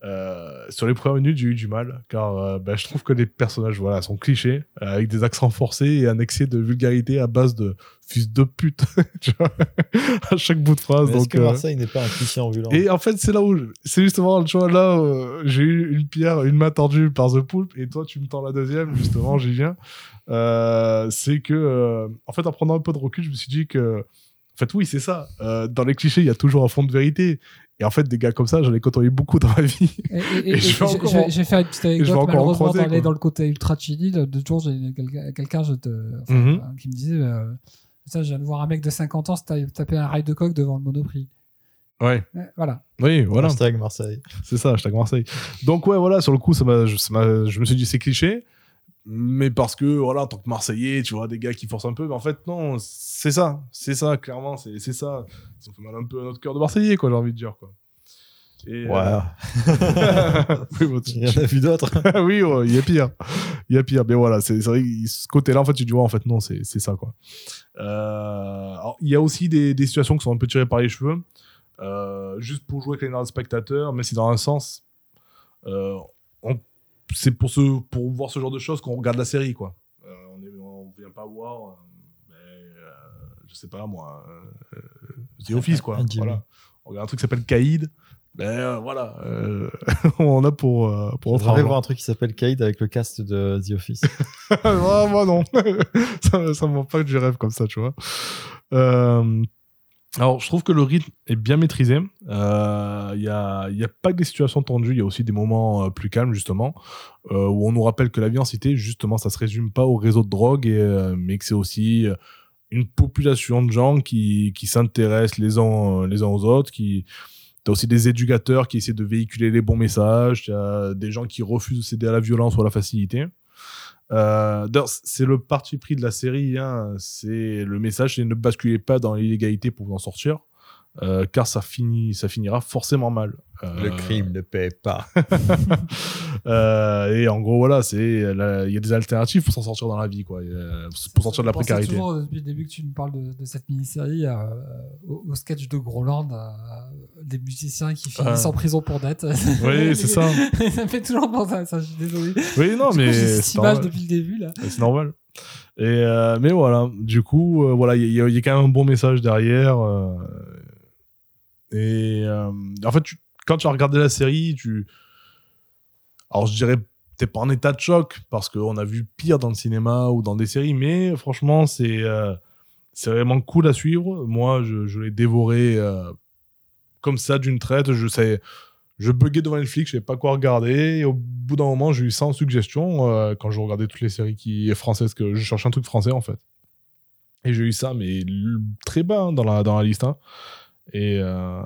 euh, sur les premières minutes, j'ai eu du mal, car euh, ben, je trouve que les personnages voilà, sont clichés, euh, avec des accents forcés et un excès de vulgarité à base de fils de pute, [LAUGHS] tu vois, [LAUGHS] à chaque bout de phrase. Est-ce que Marseille n'est pas un cliché ambulant? et en fait, c'est là où, je- c'est justement, tu vois, là, j'ai eu une pierre, une main tordue par The Poulpe, et toi, tu me tends la deuxième, justement, j'y viens. C'est que, en fait, en prenant un peu de recul, je me suis dit que, en fait, oui, c'est ça. Euh, dans les clichés, il y a toujours un fond de vérité. Et en fait, des gars comme ça, j'en ai côtoyé beaucoup dans ma vie. Et, et- et- [LAUGHS] Et je vais j'ai- en- j'ai fait une petite je vais anecdote, malheureusement, croiser, d'aller quoi. dans le côté ultra chili. De deux jours, j'ai quelqu'un quelqu'un, je te- enfin, Mhm. qui me disait euh, ça, je viens de voir un mec de 50 ans se ta- taper un rail de coq devant le monoprix. Ouais. Voilà. Oui, voilà. Hashtag Marseille. C'est ça, hashtag Marseille. Donc ouais, voilà, sur le coup, ça je, ça m'a- je me suis dit c'est cliché, mais parce que, voilà, en tant que Marseillais, tu vois, des gars qui forcent un peu. Mais en fait, non, c'est ça. C'est ça, clairement, c'est ça. Ça fait mal un peu à notre cœur de Marseillais, quoi, j'ai envie de dire, quoi. Et, Ouais. euh, [LAUGHS] oui, bon, tu- Il y en a vu d'autres. [LAUGHS] oui, ouais, il y a pire. Il y a pire. Mais voilà, c'est vrai que ce côté-là, en fait, tu dis, ouais, en fait, non, c'est ça, quoi. Euh, alors, il y a aussi des, des situations qui sont un peu tirées par les cheveux, euh, juste pour jouer avec les spectateurs, mais c'est dans un sens. on- c'est pour, ce, pour voir ce genre de choses qu'on regarde la série, quoi. Euh, on ne on vient pas voir, mais, euh, je sais pas, moi, euh, The Office, quoi. Voilà. On regarde un truc qui s'appelle Caïd. Ben euh, voilà, euh, [LAUGHS] on a pour, euh, pour voir un truc qui s'appelle Kaïd avec le cast de The Office. [LAUGHS] Ah, moi non. [LAUGHS] ça, ça me manque pas que je rêve comme ça, tu vois. Euh, alors, je trouve que le rythme est bien maîtrisé. Euh, Il n'y a, y a pas que des situations tendues, il y a aussi des moments euh, plus calmes, justement, euh, où on nous rappelle que la vie en cité, justement, ça se résume pas au réseau de drogue, euh, mais que c'est aussi euh, une population de gens qui, qui s'intéressent les uns, les uns aux autres, qui. T'as aussi des éducateurs qui essaient de véhiculer les bons messages, t'as des gens qui refusent de céder à la violence ou à la facilité. Euh, c'est le parti pris de la série. Hein. C'est le message, c'est ne basculez pas dans l'illégalité pour vous en sortir, euh, car ça finit, ça finira forcément mal. Euh, ne paie pas. [LAUGHS] euh, et en gros, voilà, c'est il y a des alternatives pour s'en sortir dans la vie, quoi. Pour sortir de la précarité. toujours depuis le début que tu me parles de, de cette mini-série euh, au, au sketch de Groland, euh, des musiciens qui finissent Ah. en prison pour dette. Oui, [LAUGHS] c'est ça. [LAUGHS] ça me fait toujours penser à ça, je suis désolé. Oui, non, Du mais c'est depuis le début là. C'est normal. Et euh, mais voilà, du coup, euh, voilà, il y, a- il y a quand même un bon message derrière. euh, et euh, en fait, quand tu as regardé la série, tu. Alors, je dirais, t'es pas en état de choc parce qu'on a vu pire dans le cinéma ou dans des séries, mais franchement, c'est euh, vraiment cool à suivre. Moi, je, je l'ai dévoré euh, comme ça d'une traite. Je sais. Je buguais devant Netflix, je savais pas quoi regarder. Et au bout d'un moment, j'ai eu 100 suggestions quand je regardais toutes les séries qui françaises que je cherchais un truc français en fait. Et j'ai eu ça, mais très bas hein, dans, la, dans la liste. hein. Et euh,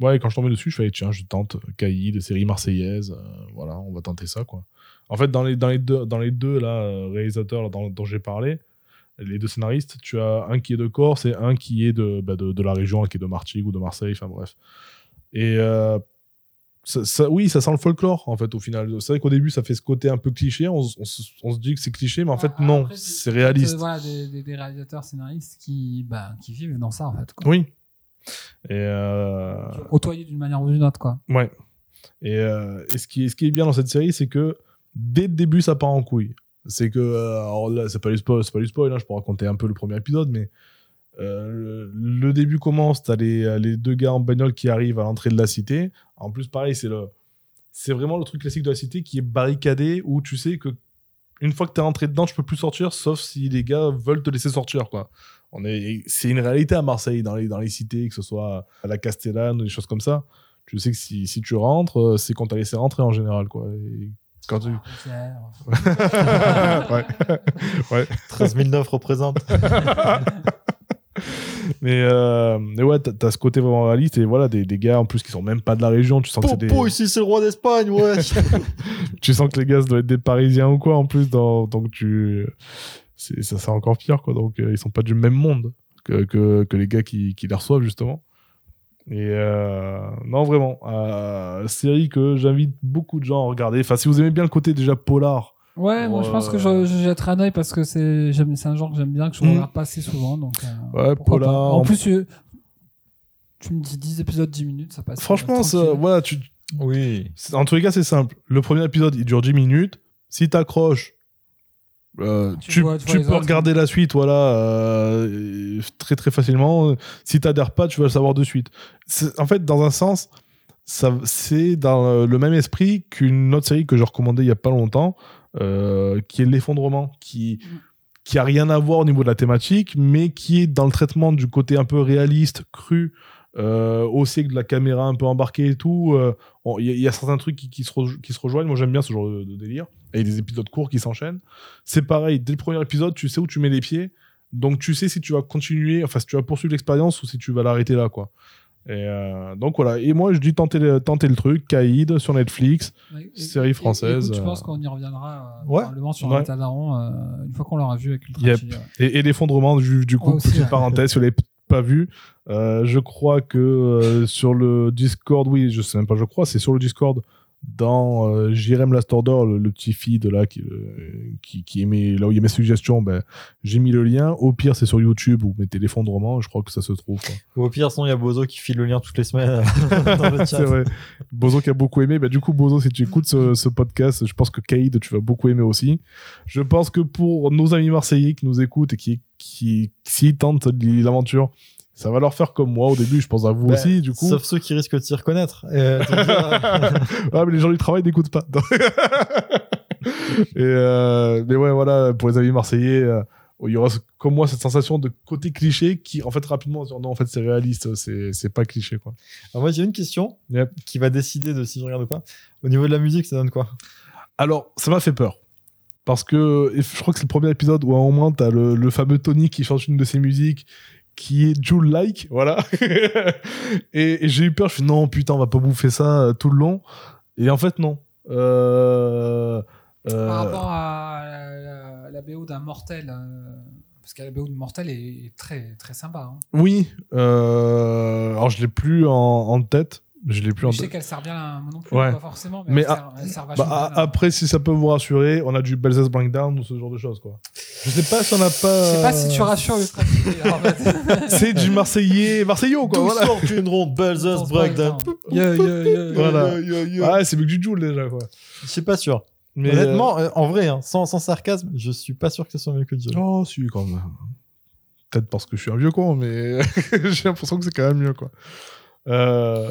ouais, quand je tombais dessus, je fais tiens, je tente Caïd, série marseillaise. euh, voilà, on va tenter ça quoi. En fait, dans les, dans les deux, dans les deux là, euh, réalisateurs là, dont, dont j'ai parlé, les deux scénaristes, tu as un qui est de Corse et un qui est de, bah, de, de la région, qui est de Martigues ou de Marseille, enfin bref. Et euh, ça, ça- oui, ça sent le folklore en fait au final. C'est vrai qu'au début, ça fait ce côté un peu cliché. On, se- on se dit que c'est cliché, mais en fait, non, c'est réaliste. voilà, des, des- des réalisateurs scénaristes qui, bah, qui vivent dans ça en fait. Quoi. Oui. Et euh, Côtoyer d'une manière ou d'une autre quoi. ouais. Et, euh, et ce, qui est, ce qui est bien dans cette série, c'est que dès le début, ça part en couille. C'est que, euh, alors là, c'est pas du spoil, c'est pas du spoil, hein, je peux raconter un peu le premier épisode, mais euh, le, le début commence, t'as les, les deux gars en bagnole qui arrivent à l'entrée de la cité. En plus, pareil, c'est le, c'est vraiment le truc classique de la cité qui est barricadé où tu sais que une fois que t'es rentré dedans, tu peux plus sortir, sauf si les gars veulent te laisser sortir, quoi. On est, c'est une réalité à Marseille, dans les, dans les cités, que ce soit à la Castellane ou des choses comme ça. Tu sais que si, si tu rentres, euh, c'est qu'on t'a laissé rentrer en général, quoi. Et quand tu... [LAUGHS] ouais. ouais. 13 009 représente. Mais, euh, mais ouais, t'as, t'as ce côté vraiment réaliste et voilà, des, des gars en plus qui sont même pas de la région. Tu sens que c'est des, Popo, ici c'est le roi d'Espagne, ouais. [LAUGHS] tu sens que les gars ça doivent être des Parisiens ou quoi en plus. Dans, donc tu, c'est, ça c'est encore pire quoi. Donc euh, ils sont pas du même monde que, que, que les gars qui, qui les reçoivent justement. Et euh, non vraiment, euh, série que j'invite beaucoup de gens à regarder. Enfin si vous aimez bien le côté déjà polar. Ouais, moi je pense que je, je jetterai un œil parce que c'est j'aime- c'est un genre que j'aime bien, que je Mm. regarde pas assez souvent. Donc, euh, Ouais, polar, pas. En plus, tu, tu me dis 10 épisodes, 10 minutes, ça passe. Franchement, ça, voilà, tu, Oui. En tous les cas, c'est simple. Le premier épisode, il dure 10 minutes. Si t'accroches, euh, Tu tu, vois- tu vois tu les peux autres. regarder la suite, voilà, euh, très très facilement. Si t'adhères pas, tu vas le savoir de suite. En fait, dans un sens, c'est dans le même esprit qu'une autre série que j'ai recommandée il y a pas longtemps, euh, qui est l'effondrement, qui qui a rien à voir au niveau de la thématique, mais qui est dans le traitement du côté un peu réaliste, cru, euh, aussi avec de la caméra un peu embarquée et tout. euh, Bon, Il y, a- il y a certains trucs qui, qui se, rej- qui se rejoignent. Moi, j'aime bien ce genre de, de délire. Et des épisodes courts qui s'enchaînent. C'est pareil, dès le premier épisode, tu sais où tu mets les pieds. Donc, tu sais si tu vas continuer, enfin, si tu vas poursuivre l'expérience ou si tu vas l'arrêter là, quoi. Et euh, donc voilà. Et moi, je dis tenter le, tenter le truc. Caïd sur Netflix. Ouais, et- Série et- française, et écoute, je euh, pense qu'on y reviendra euh, Ouais. probablement sur Ouais. un Daron euh, une fois qu'on l'aura vu avec Ultra Yep. Et, et l'effondrement du, du coup, petite parenthèse, si vous l'avez pas vu, euh, je crois que euh, sur le Discord, oui, je sais même pas, je crois, c'est sur le Discord, dans euh, JRM Last Order, le, le petit feed là qui, euh, qui, qui émet, là où il y a mes suggestions, ben, j'ai mis le lien. Au pire, c'est sur YouTube, vous mettez l'effondrement, je crois que ça se trouve. quoi. Ou au pire, sinon, il y a Bozo qui file le lien toutes les semaines [LAUGHS] dans le chat. Vrai. Bozo qui a beaucoup aimé. Bah, du coup, Bozo, si tu écoutes ce, ce podcast, je pense que Kaïd, tu vas beaucoup aimer aussi. Je pense que pour nos amis marseillais qui nous écoutent et qui, qui, s'y tentent l'aventure, ça va leur faire comme moi au début. Je pense à vous Bah, aussi, du coup. Sauf ceux qui risquent de s'y reconnaître. Euh, [LAUGHS] ah, mais les gens du travail n'écoutent pas. et euh, mais ouais, voilà, pour les amis marseillais, euh, il y aura comme moi cette sensation de côté cliché qui, en fait, rapidement, non, en fait, c'est réaliste, c'est pas cliché, quoi. Alors moi, j'ai une question Yep. qui va décider de si je regarde ou pas. Au niveau de la musique, ça donne quoi? Alors, ça m'a fait peur. Parce que je crois que c'est le premier épisode où à un moment, t'as le, le fameux Tony qui chante une de ses musiques qui est Joule-like, voilà. [LAUGHS] et et j'ai eu peur, je me suis dit, non, putain, on va pas bouffer ça euh, tout le long. Et en fait, non. Euh, euh, Par rapport à la, la- la BO d'un Mortel, euh, parce que la BO de Mortel est très, très sympa. hein. Oui. euh, alors, je l'ai plus en, en tête. Je l'ai plus en Je sais tête. qu'elle sert bien là, moi non plus, Ouais. pas forcément, mais, Mais elle, à- sert, elle sert vachement Bah, bien, a- là. après, si ça peut vous rassurer, on a du Belzes Breakdown ou ce genre de choses, quoi. Je sais pas si on a pas. Je sais pas si tu rassures le trafic, en fait. [LAUGHS] C'est du Marseillais, Marseillais, quoi. Voilà. sort une ronde, Belzos Breakdown. Voilà. Ouais, c'est mieux que du Joule déjà, quoi. Je suis pas sûr. Mais Honnêtement, euh, en vrai, hein, sans, sans sarcasme, je suis pas sûr que ce soit mieux que euh, Oh, si, quand même. Peut-être parce que je suis un vieux con, mais [LAUGHS] j'ai l'impression que c'est quand même mieux, quoi. Euh,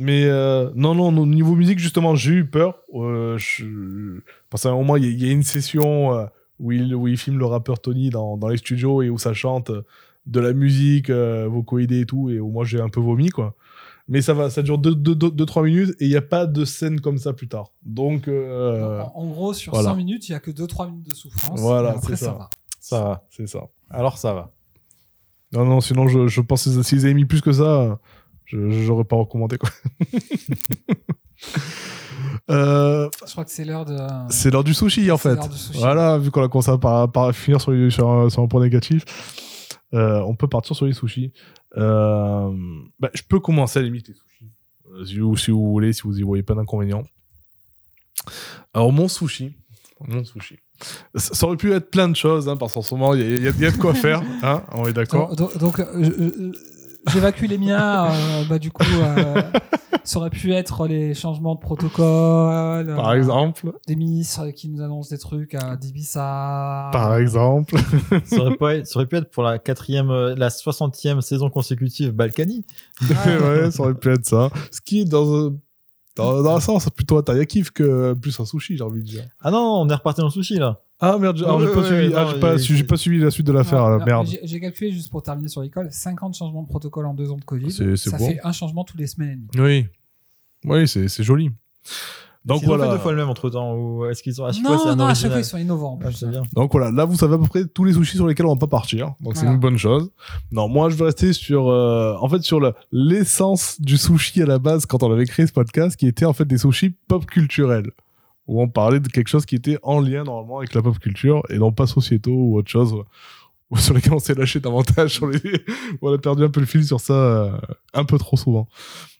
Mais euh, non, non, au niveau musique, justement, j'ai eu peur. Euh, je... Parce qu'à un moment, il y, a- il y a une session euh, où, il, où il filme le rappeur Tony dans, dans les studios et où ça chante de la musique, euh, vocodée et tout, et où moi j'ai un peu vomi, quoi. Mais ça va, ça dure 2-3 minutes et il n'y a pas de scène comme ça plus tard. Donc, euh, En, en gros, sur voilà. 100 minutes, il y a que 2-3 minutes de souffrance. Voilà, c'est ça. ça. va. Ça va. c'est ça. Alors ça va. Non, non, sinon, je, je pense que s'ils avaient mis plus que ça, j'aurais pas recommandé, quoi. [LAUGHS] Euh, Je crois que c'est l'heure de. c'est l'heure du sushi, en fait. sushi. Voilà, vu qu'on a commencé par, par finir sur, sur, un, sur un point négatif, euh, on peut partir sur les sushis. Euh, bah, je peux commencer à la limite les sushis. Euh, si, vous, si vous voulez, si vous y voyez pas d'inconvénient. Alors, mon sushi. Mon sushi. Ça, aurait pu être plein de choses, hein, parce qu'en ce moment, il y, a- y y de quoi faire. [LAUGHS] Hein, on est d'accord. Donc, euh, j'évacue les miens. euh, bah, du coup, euh, ça aurait pu être les changements de protocole. Par euh, exemple. Des ministres qui nous annoncent des trucs à d'Ibiza. Par exemple. ça, aurait pas- ça aurait pu être pour la quatrième, la 60e saison consécutive Balkany. [LAUGHS] ouais, ça aurait pu être ça. Ce qui est dans un, dans, dans un sens plutôt un taiyakif que plus un sushi, j'ai envie de dire. Ah non, on est reparti dans le sushi là. Ah merde, j'ai Ouais, pas, ouais, suivi, ah, pas, su- pas la suite de l'affaire, non, merde. j'ai- calculé juste pour terminer sur l'école 50 changements de protocole en deux ans de Covid. C'est- c'est ça bon. fait un changement tous les semaines et demie. Oui, oui, c'est c'est joli. Donc Ils ont fait voilà. deux fois le même entre temps. Ou est-ce qu'ils ont à chaque fois Non, un non, à chaque fois ils sont innovants. Ah, bien. Donc voilà, là vous savez à peu près tous les sushis sur lesquels on va pas partir. Donc c'est Voilà. une bonne chose. Non, moi je vais rester sur, euh, en fait, sur l'essence du sushi à la base quand on avait créé ce podcast, qui était en fait des sushis pop culturels, où on parlait de quelque chose qui était en lien normalement avec la pop culture et non pas sociétaux ou autre chose. ou [LAUGHS] sur lesquels on s'est lâché davantage, sur les... [LAUGHS] on a perdu un peu le fil sur ça euh, un peu trop souvent.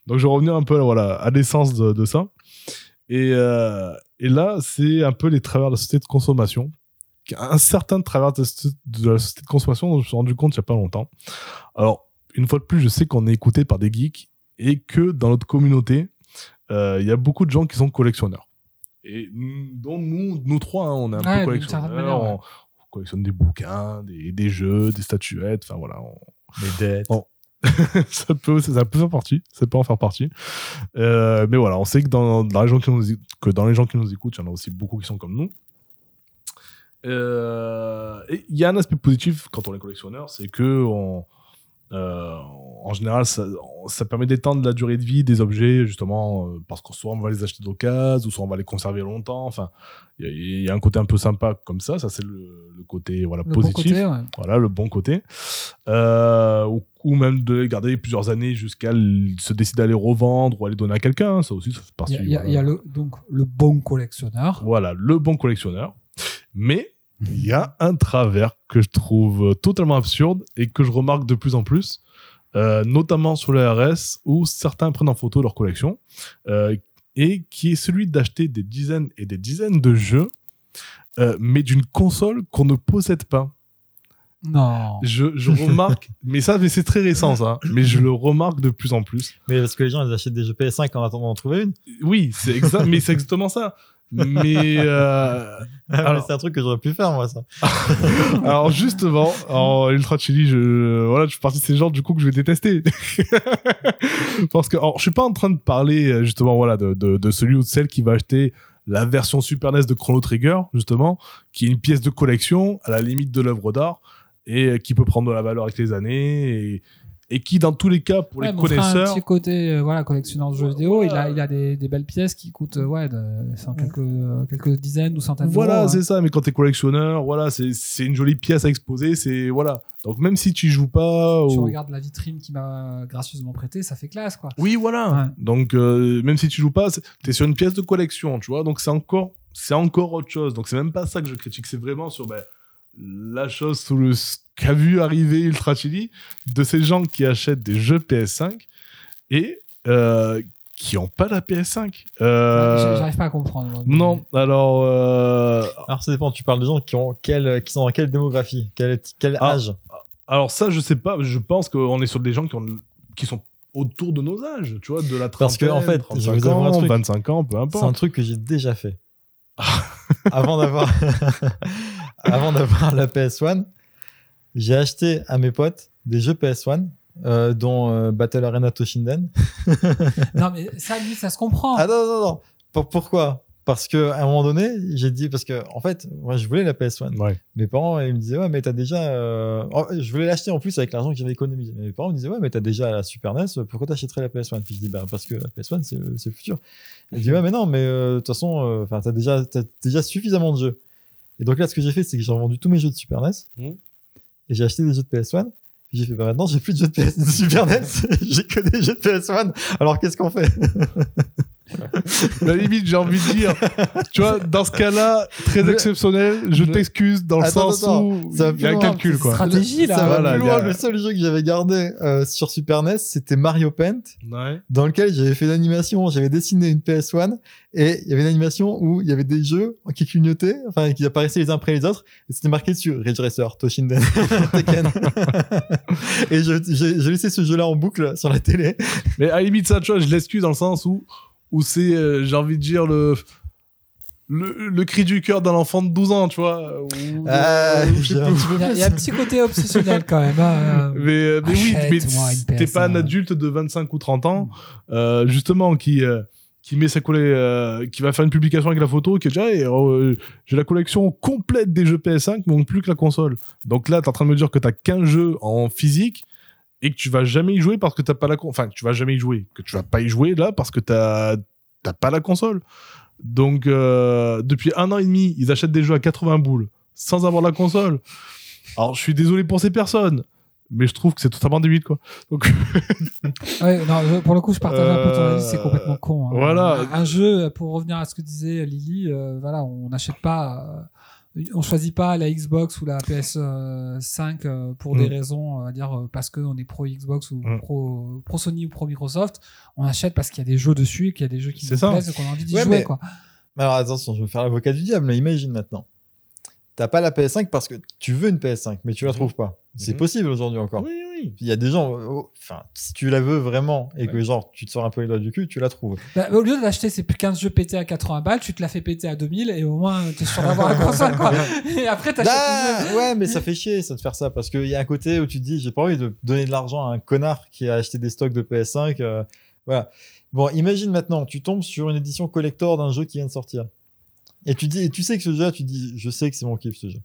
Donc je vais revenir un peu voilà, à l'essence de, ça. Et, euh, et là, c'est un peu les travers de la société de consommation. Un certain travers de la société de consommation dont je me suis rendu compte il n'y a pas longtemps. Alors, une fois de plus, je sais qu'on est écouté par des geeks et que dans notre communauté, euh, il y a beaucoup de gens qui sont collectionneurs. Et nous- dont nous, nous trois, hein, on est un Ouais, peu collectionneurs. manière, ouais. on, on collectionne des bouquins, des, des jeux, des statuettes, enfin voilà. on- Les dettes. [LAUGHS] Ça peut ça peut faire partie ça peut en faire partie Euh, mais voilà on sait que dans, dans les gens qui nous que dans les gens qui nous écoutent il y en a aussi beaucoup qui sont comme nous Euh, il y a un aspect positif quand on est collectionneur c'est que on Euh, en général, ça, ça permet d'étendre la durée de vie des objets, justement, euh, parce que soit on va les acheter d'occasion, ou soit on va les conserver longtemps. Enfin, il y, a- il y a un côté un peu sympa comme ça. Ça, c'est le, le côté voilà, Le bon positif. côté, ouais. Voilà, le bon côté. Euh, ou, ou même de les garder plusieurs années jusqu'à se décider à les revendre ou à les donner à quelqu'un. Ça aussi, ça fait Il partie. y a, il y a- voilà. y a le, donc le bon collectionneur. Voilà, le bon collectionneur. Mais il y a un travers que je trouve totalement absurde et que je remarque de plus en plus, euh, notamment sur le RS où certains prennent en photo leur collection, euh, et qui est celui d'acheter des dizaines et des dizaines de jeux, euh, mais d'une console qu'on ne possède pas. Non. Je, je remarque, [LAUGHS] mais ça, mais c'est très récent ça, mais je le remarque de plus en plus. Mais parce que les gens, ils achètent des jeux PS5 en attendant d'en trouver une. Oui, c'est exact, mais c'est exactement ça. Mais euh, [LAUGHS] [LAUGHS] Mais Alors- c'est un truc que j'aurais pu faire, moi, ça. [LAUGHS] Alors justement, en Ultra Chili, je voilà, je suis parti de ces gens du coup que je vais détester. Parce que alors, je suis pas en train de parler euh, justement voilà de, de, de celui ou de celle qui va acheter la version Super NES de Chrono Trigger justement, qui est une pièce de collection à la limite de l'œuvre d'art et euh, qui peut prendre de la valeur avec les années et, et qui dans tous les cas pour Ouais, les enfin, un connaisseurs petit côté euh, voilà, collectionneur de jeux vidéo, Voilà. il a, il a des, des belles pièces qui coûtent euh, ouais, de, enfin, quelques, euh, quelques dizaines ou centaines Voilà, d'euros. c'est hein. ça. Mais quand t'es collectionneur, voilà, c'est c'est une jolie pièce à exposer. C'est voilà. Donc même si tu joues pas, Tu regardes la vitrine qui m'a gracieusement prêté, ça fait classe quoi. Oui, voilà. Ouais. Donc, euh, même si tu joues pas, t'es sur une pièce de collection, tu vois. Donc, c'est encore, c'est encore autre chose. Donc, c'est même pas ça que je critique. C'est vraiment sur ben, la chose sous le ce qu'a vu arriver Ultra Chili de ces gens qui achètent des jeux PS5 et euh, qui ont pas la PS5. Euh, J'arrive pas à comprendre. moi. non, alors. euh, Alors, ça dépend. Tu parles de gens qui, ont quel, qui sont dans quelle démographie? Quel, quel Ah. âge? alors, ça, je sais pas. Je pense qu'on est sur des gens qui, ont, qui sont autour de nos âges, tu vois, de la Parce que, en trentaine, fait, je 35 vous avoue un ans, truc. 25 ans, peu C'est un importe. truc que j'ai déjà fait. [LAUGHS] Avant d'avoir [LAUGHS] avant d'avoir la PS1, j'ai acheté à mes potes des jeux PS1, euh, dont euh, Battle Arena Toshinden. Non, mais ça, lui, ça se comprend. Ah non, non, non. Pour- pourquoi? Parce que à un moment donné, j'ai dit parce que en fait, moi, je voulais la PS1. Ouais. Mes parents, ils me disaient ouais, mais t'as déjà. euh, oh, je voulais l'acheter en plus avec l'argent que j'avais économisé. Mes parents me disaient ouais, mais t'as déjà la Super NES. Pourquoi t'achèterais la PS1 Puis je dis bah parce que la PS1 c'est le c'est le futur. Ils disent ouais, mais non, mais euh, de toute façon, euh, enfin t'as déjà t'as déjà suffisamment de jeux. Et donc là, ce que j'ai fait, c'est que j'ai revendu tous mes jeux de Super NES Mhm. et j'ai acheté des jeux de PS1. Puis j'ai fait bah maintenant j'ai plus de jeux de, PS de Super NES, [LAUGHS] j'ai que des jeux de PS1. Alors qu'est-ce qu'on fait? [LAUGHS] la limite, j'ai envie de dire, tu vois, dans ce cas-là, très Je- exceptionnel, je je- t'excuse dans le Attends, sens attends, où ça il y a un calcul, quoi. stratégie, là. Ça va Voilà, plus loin. a- Le seul jeu que j'avais gardé euh, sur Super NES, c'était Mario Paint, Ouais. dans lequel j'avais fait l'animation, j'avais dessiné une PS1, et il y avait une animation où il y avait des jeux qui clignotaient, enfin qui apparaissaient les uns après les autres, et c'était marqué dessus Ridge Racer, Toshinden, [LAUGHS] Tekken. et je- j'ai j'ai laissé ce jeu-là en boucle sur la télé. Mais à la limite, ça, tu vois, je l'excuse dans le sens où, où c'est, euh, j'ai envie de dire, le, le, le cri du cœur d'un enfant de 12 ans, tu vois. ou- ou Il y, a, plus. il y a un petit côté obsessionnel quand même. hein. [LAUGHS] Mais, euh, mais oui, mais t'es pas un PS1. adulte de 25 ou 30 ans, euh, justement, qui, euh, qui met sa collé, euh, qui va faire une publication avec la photo, qui est déjà, eh, euh, j'ai la collection complète des jeux PS5, mais plus que la console. Donc là, t'es en train de me dire que t'as qu'un jeu en physique et que tu vas jamais y jouer parce que t'as pas la con- enfin que tu vas jamais y jouer, que tu vas pas y jouer là parce que t'as t'as pas la console. Donc euh, depuis un an et demi, ils achètent des jeux à 80 boules sans avoir la console. Alors je suis désolé pour ces personnes, mais je trouve que c'est totalement débile quoi. Donc [LAUGHS] Ouais, non, je- pour le coup, je partage un peu ton Euh, avis, c'est complètement con. hein. voilà. Un, un jeu, pour revenir à ce que disait Lily, euh, voilà, on n'achète pas, euh, on choisit pas la Xbox ou la PS5 euh, pour des Mm. raisons, on va dire, euh, parce qu'on est pro Xbox ou Mm. pro, pro Sony ou pro Microsoft. On achète parce qu'il y a des jeux dessus et qu'il y a des jeux qui nous ça. plaisent et qu'on a envie d'y Ouais, jouer, mais- quoi. Alors attention, je vais faire l'avocat du diable, mais imagine maintenant. T'as pas la PS5 parce que tu veux une PS5, mais tu la trouves pas. C'est possible aujourd'hui encore. oui oui. Il y a des gens, oh, enfin, si tu la veux vraiment et que genre tu te sors un peu les doigts du cul, tu la trouves. Bah, au lieu d'acheter ces 15 jeux pétés à 80 balles, tu te la fais péter à 2000 et au moins tu es sûr d'avoir la console, quoi. [LAUGHS] Et après, t'achètes Ah, une- ouais, mais ça fait chier ça de faire ça parce qu'il y a un côté où tu te dis j'ai pas envie de donner de l'argent à un connard qui a acheté des stocks de PS5. euh, voilà. Bon, imagine maintenant, tu tombes sur une édition collector d'un jeu qui vient de sortir. Et tu dis, et tu sais que ce jeu, tu dis, je sais que c'est mon kiff ce jeu.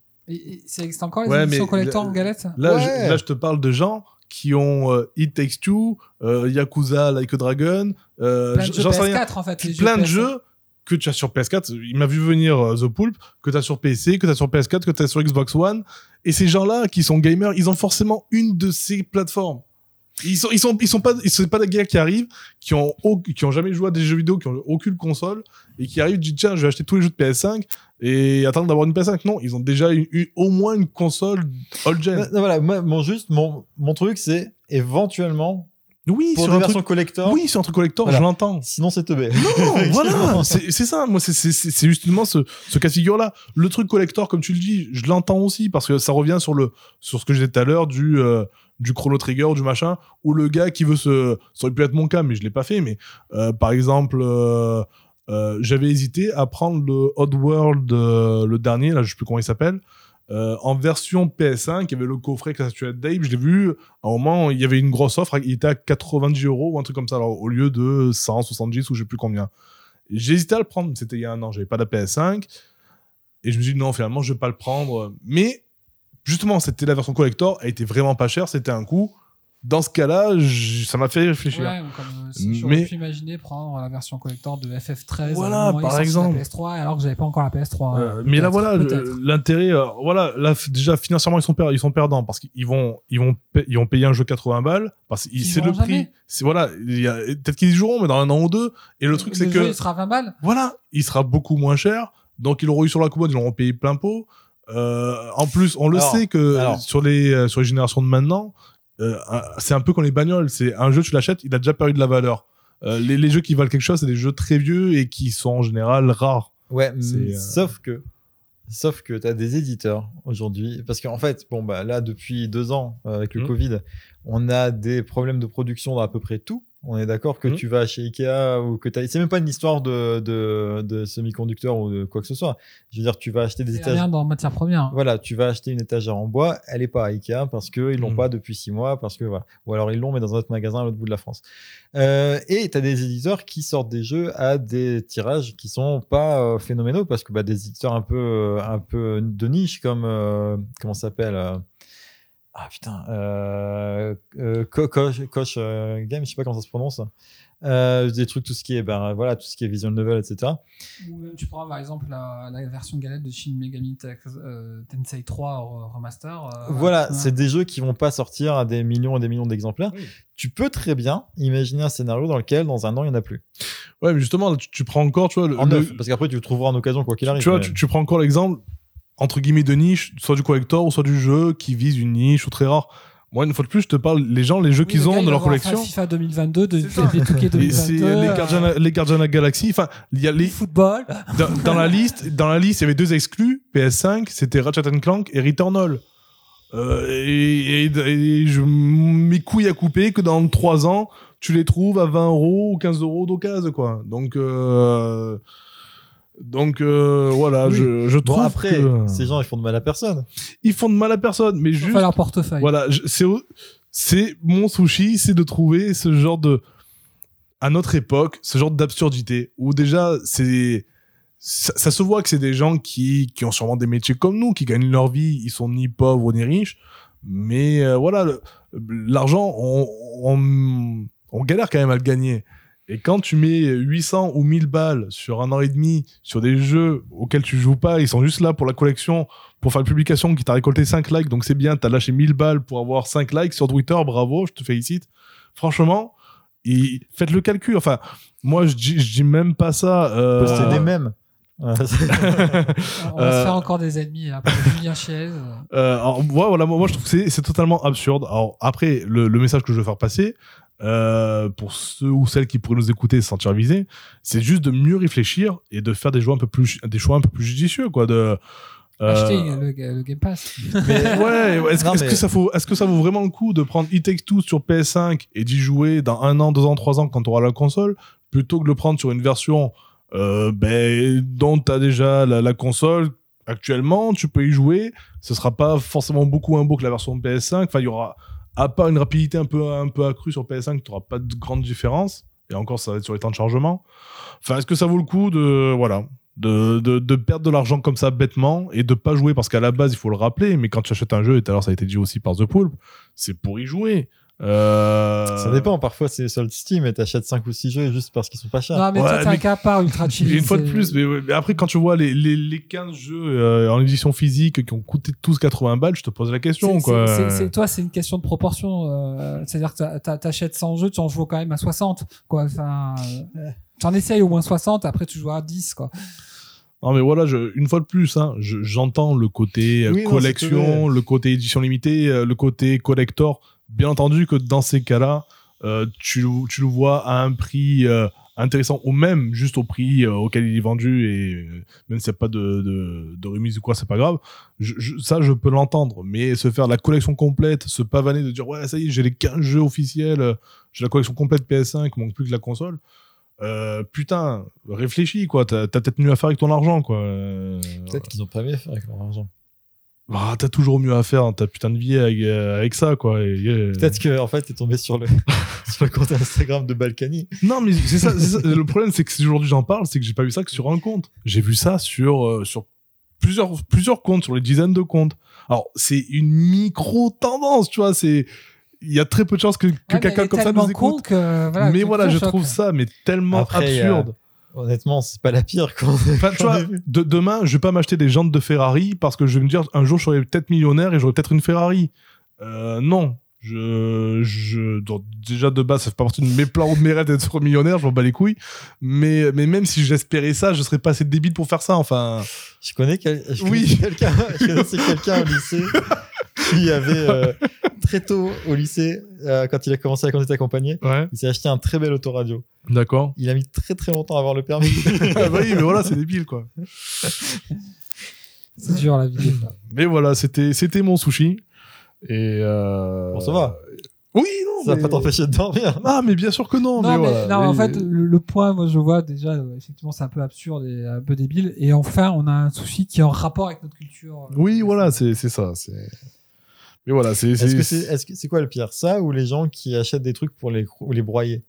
C'est c'est encore les Ouais, éditions collector le- en galette? Là, Ouais. je, là je te parle de gens qui ont euh, It Takes Two, euh, Yakuza Like a Dragon, euh, Plein de jeux j'en sais rien. PS4 en fait. les plein de PS4. jeux que tu as sur PS4. Il m'a vu venir euh, The Pulp, que tu as sur PC, que tu as sur PS4, que tu as sur Xbox One. Et ces gens-là qui sont gamers, ils ont forcément une de ces plateformes. Ils sont, ils sont, ils sont pas, ils sont pas des gars qui arrivent, qui ont, qui ont jamais joué à des jeux vidéo, qui ont aucune console, et qui arrivent, disent tiens, je vais acheter tous les jeux de PS5 et attendre d'avoir une PS5. Non, ils ont déjà une- une- au moins une console old-gen. Non, Voilà, moi, mon, juste, mon, mon truc, c'est éventuellement Oui, pour sur des un versions truc, collector. oui, sur un truc collector, Voilà. je l'entends. Sinon, c'est teubé. Non, [LAUGHS] voilà, c'est c'est ça. Moi, c'est- c'est c'est- c'est justement ce, ce cas de figure-là. Le truc collector, comme tu le dis, je l'entends aussi parce que ça revient sur le sur ce que je disais tout à l'heure du euh, du chrono trigger, du machin, ou le gars qui veut se. Ça aurait pu être mon cas, mais je l'ai pas fait. Mais euh, par exemple, euh, euh, j'avais hésité à prendre le Oddworld, euh, le dernier, là, je sais plus comment il s'appelle. en version PS5, il y avait le coffret ça tuait Dave. Je l'ai vu, à un moment, il y avait une grosse offre, il était à 90 euros ou un truc comme ça, alors, au lieu de 170 ou je sais plus combien. Hésité à le prendre, c'était il y a un an, j'avais pas la PS5. Et je me suis dit non, finalement, je vais pas le prendre. Mais justement, c'était la version collector, elle était vraiment pas chère, c'était un coup. Dans ce cas-là, ça m'a fait réfléchir. Ouais, ou comme euh, si Mais- pu imaginer prendre la version collector de FF13 Voilà, par exemple. la PS3 alors que j'avais pas encore la PS3 Euh, euh, mais là voilà l'intérêt euh, voilà là déjà financièrement ils sont per- ils sont perdants parce qu'ils vont ils vont ils vont payer un jeu 80 balles parce que c'est le prix. c'est voilà peut-être qu'ils y joueront mais dans un an ou deux. Et le truc c'est jeu, que il sera 20 balles. voilà il sera beaucoup moins cher. Donc ils l'auront eu sur la commode ils l'auront payé plein pot Euh, en plus on le Alors, sait que alors. sur les euh, sur les générations de maintenant euh, c'est un peu comme les bagnoles c'est un jeu tu l'achètes il a déjà perdu de la valeur Euh, les, les jeux qui valent quelque chose c'est des jeux très vieux et qui sont en général rares Ouais, sauf que, sauf que tu as des éditeurs aujourd'hui, parce qu'en fait, bon bah là depuis deux ans avec le Mhm. Covid, on a des problèmes de production dans à peu près tout. On est d'accord que Mhm. tu vas chez Ikea ou que tu c'est même pas une histoire de, de, de semi-conducteurs ou de quoi que ce soit. Je veux dire, tu vas acheter des étagères. rien dans matière première Voilà, tu vas acheter une étagère en bois, elle est pas à Ikea parce qu'ils l'ont Mhm. pas depuis six mois, parce que voilà. Ou alors ils l'ont, mais dans un autre magasin à l'autre bout de la France. Euh, et tu as des éditeurs qui sortent des jeux à des tirages qui sont pas euh, phénoménaux parce que bah, des éditeurs un peu, euh, un peu de niche comme, euh, comment ça s'appelle euh, Ah putain, euh, euh, euh, Game, je sais pas comment ça se prononce. Euh, des trucs, tout ce qui est, ben, voilà, tout ce qui est visual novel, etc. ou même tu prends par exemple la, la version galette de Shin Megami euh, Tensei 3 re- remaster euh, Voilà, c'est des jeux qui vont pas sortir à des millions et des millions d'exemplaires. Oui. Tu peux très bien imaginer un scénario dans lequel, dans un an, il n'y en a plus. ouais mais justement tu, tu prends encore tu vois le- En le- neuf, parce qu'après, tu le trouveras en occasion, quoi qu'il arrive. tu vois, mais- tu, tu prends encore l'exemple, entre guillemets, de niche, soit du collector ou soit du jeu qui vise une niche ou très rare. Moi, une fois de plus, je te parle, les gens, les jeux Oui, qu'ils le ont dans leur collection. FIFA 2022 de, C'est ça. des Touquet Et c'est 2022 les euh, Guardians, les the Galaxy. Enfin, il y a les, football dans, dans la liste, dans la liste, il y avait deux exclus. PS5, c'était Ratchet Clank et Returnal. Euh, et, et- et je mes couilles à couper que dans 3 ans, tu les trouves à 20 euros ou 15 euros d'occasion, quoi. Donc, euh, donc euh, voilà, Oui. je, je Bon, trouve après, que ces gens, ils font de mal à personne. ils font de mal à personne, mais juste Enfin, leur portefeuille voilà, c'est mon sushi, c'est de trouver ce genre de à notre époque, ce genre d'absurdité où déjà c'est ça, ça se voit que c'est des gens qui qui ont sûrement des métiers comme nous, qui gagnent leur vie, ils sont ni pauvres ni riches, mais euh, voilà, l'argent on, on on galère quand même à le gagner. Et quand tu mets 800 ou 1000 balles sur un an et demi sur des jeux auxquels tu joues pas, ils sont juste là pour la collection, pour faire une publication qui t'a récolté 5 likes, donc c'est bien, t'as lâché 1000 balles pour avoir 5 likes sur Twitter, bravo, je te félicite. Franchement, faites le calcul. Enfin, moi, je dis, dis même pas ça. euh, des mèmes. [LAUGHS] On va euh, se faire encore des ennemis après Julien Chiez [LAUGHS] Euh, alors, moi, voilà, moi, moi, je trouve que c'est- totalement absurde. Alors, après, le, le message que je veux faire passer, euh, pour ceux ou celles qui pourraient nous écouter et se sentir visés, c'est juste de mieux réfléchir et de faire des choix un peu plus, des choix un peu plus judicieux, quoi. De, euh, acheter le, le Game Pass [LAUGHS] Mais- Ouais, ouais, est-ce que ça vaut, est-ce que ça vaut vraiment le coup de prendre It Takes Two sur PS5 et d'y jouer dans un an, deux ans, trois ans quand tu auras la console, plutôt que de le prendre sur une version euh, ben, dont tu as déjà la, console. Actuellement, tu peux y jouer, ce sera pas forcément beaucoup moins beau que la version PS5, enfin il y aura, à part une rapidité un peu, un peu accrue sur PS5, tu n'auras pas de grande différence, et encore ça va être sur les temps de chargement. Enfin, est-ce que ça vaut le coup de, voilà, de, de, perdre de l'argent comme ça bêtement et de pas jouer? Parce qu'à la base il faut le rappeler mais quand tu achètes un jeu et tout à l'heure ça a été dit aussi par The Pool c'est pour y jouer Euh, Ça dépend, parfois c'est solde Steam et t'achètes 5 ou 6 jeux juste parce qu'ils sont pas chers. Non, mais Ouais, toi, t'as mais- un cas à part, Ultra Chill. une fois de plus, mais, ouais, mais après, quand tu vois les, les, les 15 jeux euh, en édition physique qui ont coûté tous 80 balles, je te pose la question, toi, c'est une question de proportion. euh, C'est-à-dire que t'achètes 100 jeux, tu en joues quand même à 60. Quoi. Enfin, euh, tu en essayes au moins 60, après tu joues à 10. Quoi. Non, mais voilà, je, une fois de plus, hein, je- j'entends le côté non, collection, le côté édition limitée, le côté collector. Bien entendu que dans ces cas-là, euh, tu, le- vois à un prix euh, intéressant ou même juste au prix euh, auquel il est vendu et même s'il n'y a pas de, de, remise ou quoi, c'est pas grave. Ça, je peux l'entendre. Mais se faire la collection complète, se pavaner de dire ouais, ça y est, j'ai les 15 jeux officiels, j'ai la collection complète PS5, il manque plus que la console. Putain, réfléchis quoi, t'as t'as peut-être mieux à faire avec ton argent quoi. Peut-être qu'ils ont pas mieux fait avec leur argent. Bah, t'as toujours mieux à faire dans ta putain de vie avec, euh, avec ça quoi. Euh, Peut-être que en fait t'es tombé sur le [LAUGHS] sur le compte Instagram de Balkany. Non, mais c'est ça, c'est ça. [LAUGHS] Le problème, c'est que si aujourd'hui j'en parle, c'est que j'ai pas vu ça que sur un compte. J'ai vu ça sur, euh, sur plusieurs, plusieurs comptes, sur les dizaines de comptes. Alors, c'est une micro-tendance, tu vois. C'est, il y a très peu de chances que, que Ouais, quelqu'un comme ça nous écoute. que, voilà, mais voilà, je choque. trouve ça, mais tellement Après, absurde. Honnêtement, c'est pas la pire. Enfin, tu vois, de- demain, je vais pas m'acheter des jantes de Ferrari parce que je vais me dire, un jour, je serai peut-être millionnaire et j'aurai peut-être une Ferrari. Euh, non. Je, je, donc, déjà de base, ça fait pas partie de mes plans ou de mes rêves d'être [LAUGHS] millionnaire, je m'en bats les couilles. Mais, mais même si j'espérais ça, je serais pas assez débile pour faire ça, enfin. Je connais, quel- je Oui. connaissais quelqu'un je connaissais [LAUGHS] quelqu'un au lycée qui avait euh, très tôt au lycée, euh, quand il a commencé à conduire accompagné, Ouais. il s'est acheté un très bel autoradio. D'accord. Il a mis très très longtemps à avoir le permis. [LAUGHS] ah bah oui, mais voilà, c'est débile, quoi. C'est dur la vie. Mais voilà, c'était, c'était mon sushi. Et, euh... Bon, ça va. Oui, non, Ça va mais- pas t'empêcher de dormir. Ah, mais bien sûr que non, Non, mais, mais, voilà. non, Mais- en fait, le, le point, moi, je vois déjà, effectivement, c'est un peu absurde et un peu débile. Et enfin, on a un sushi qui est en rapport avec notre culture. Oui, voilà, c'est, c'est ça. C'est... Mais voilà, c'est, Est-ce c'est- que c'est quoi le pire Ça ou les gens qui achètent des trucs pour les, cro- les broyer?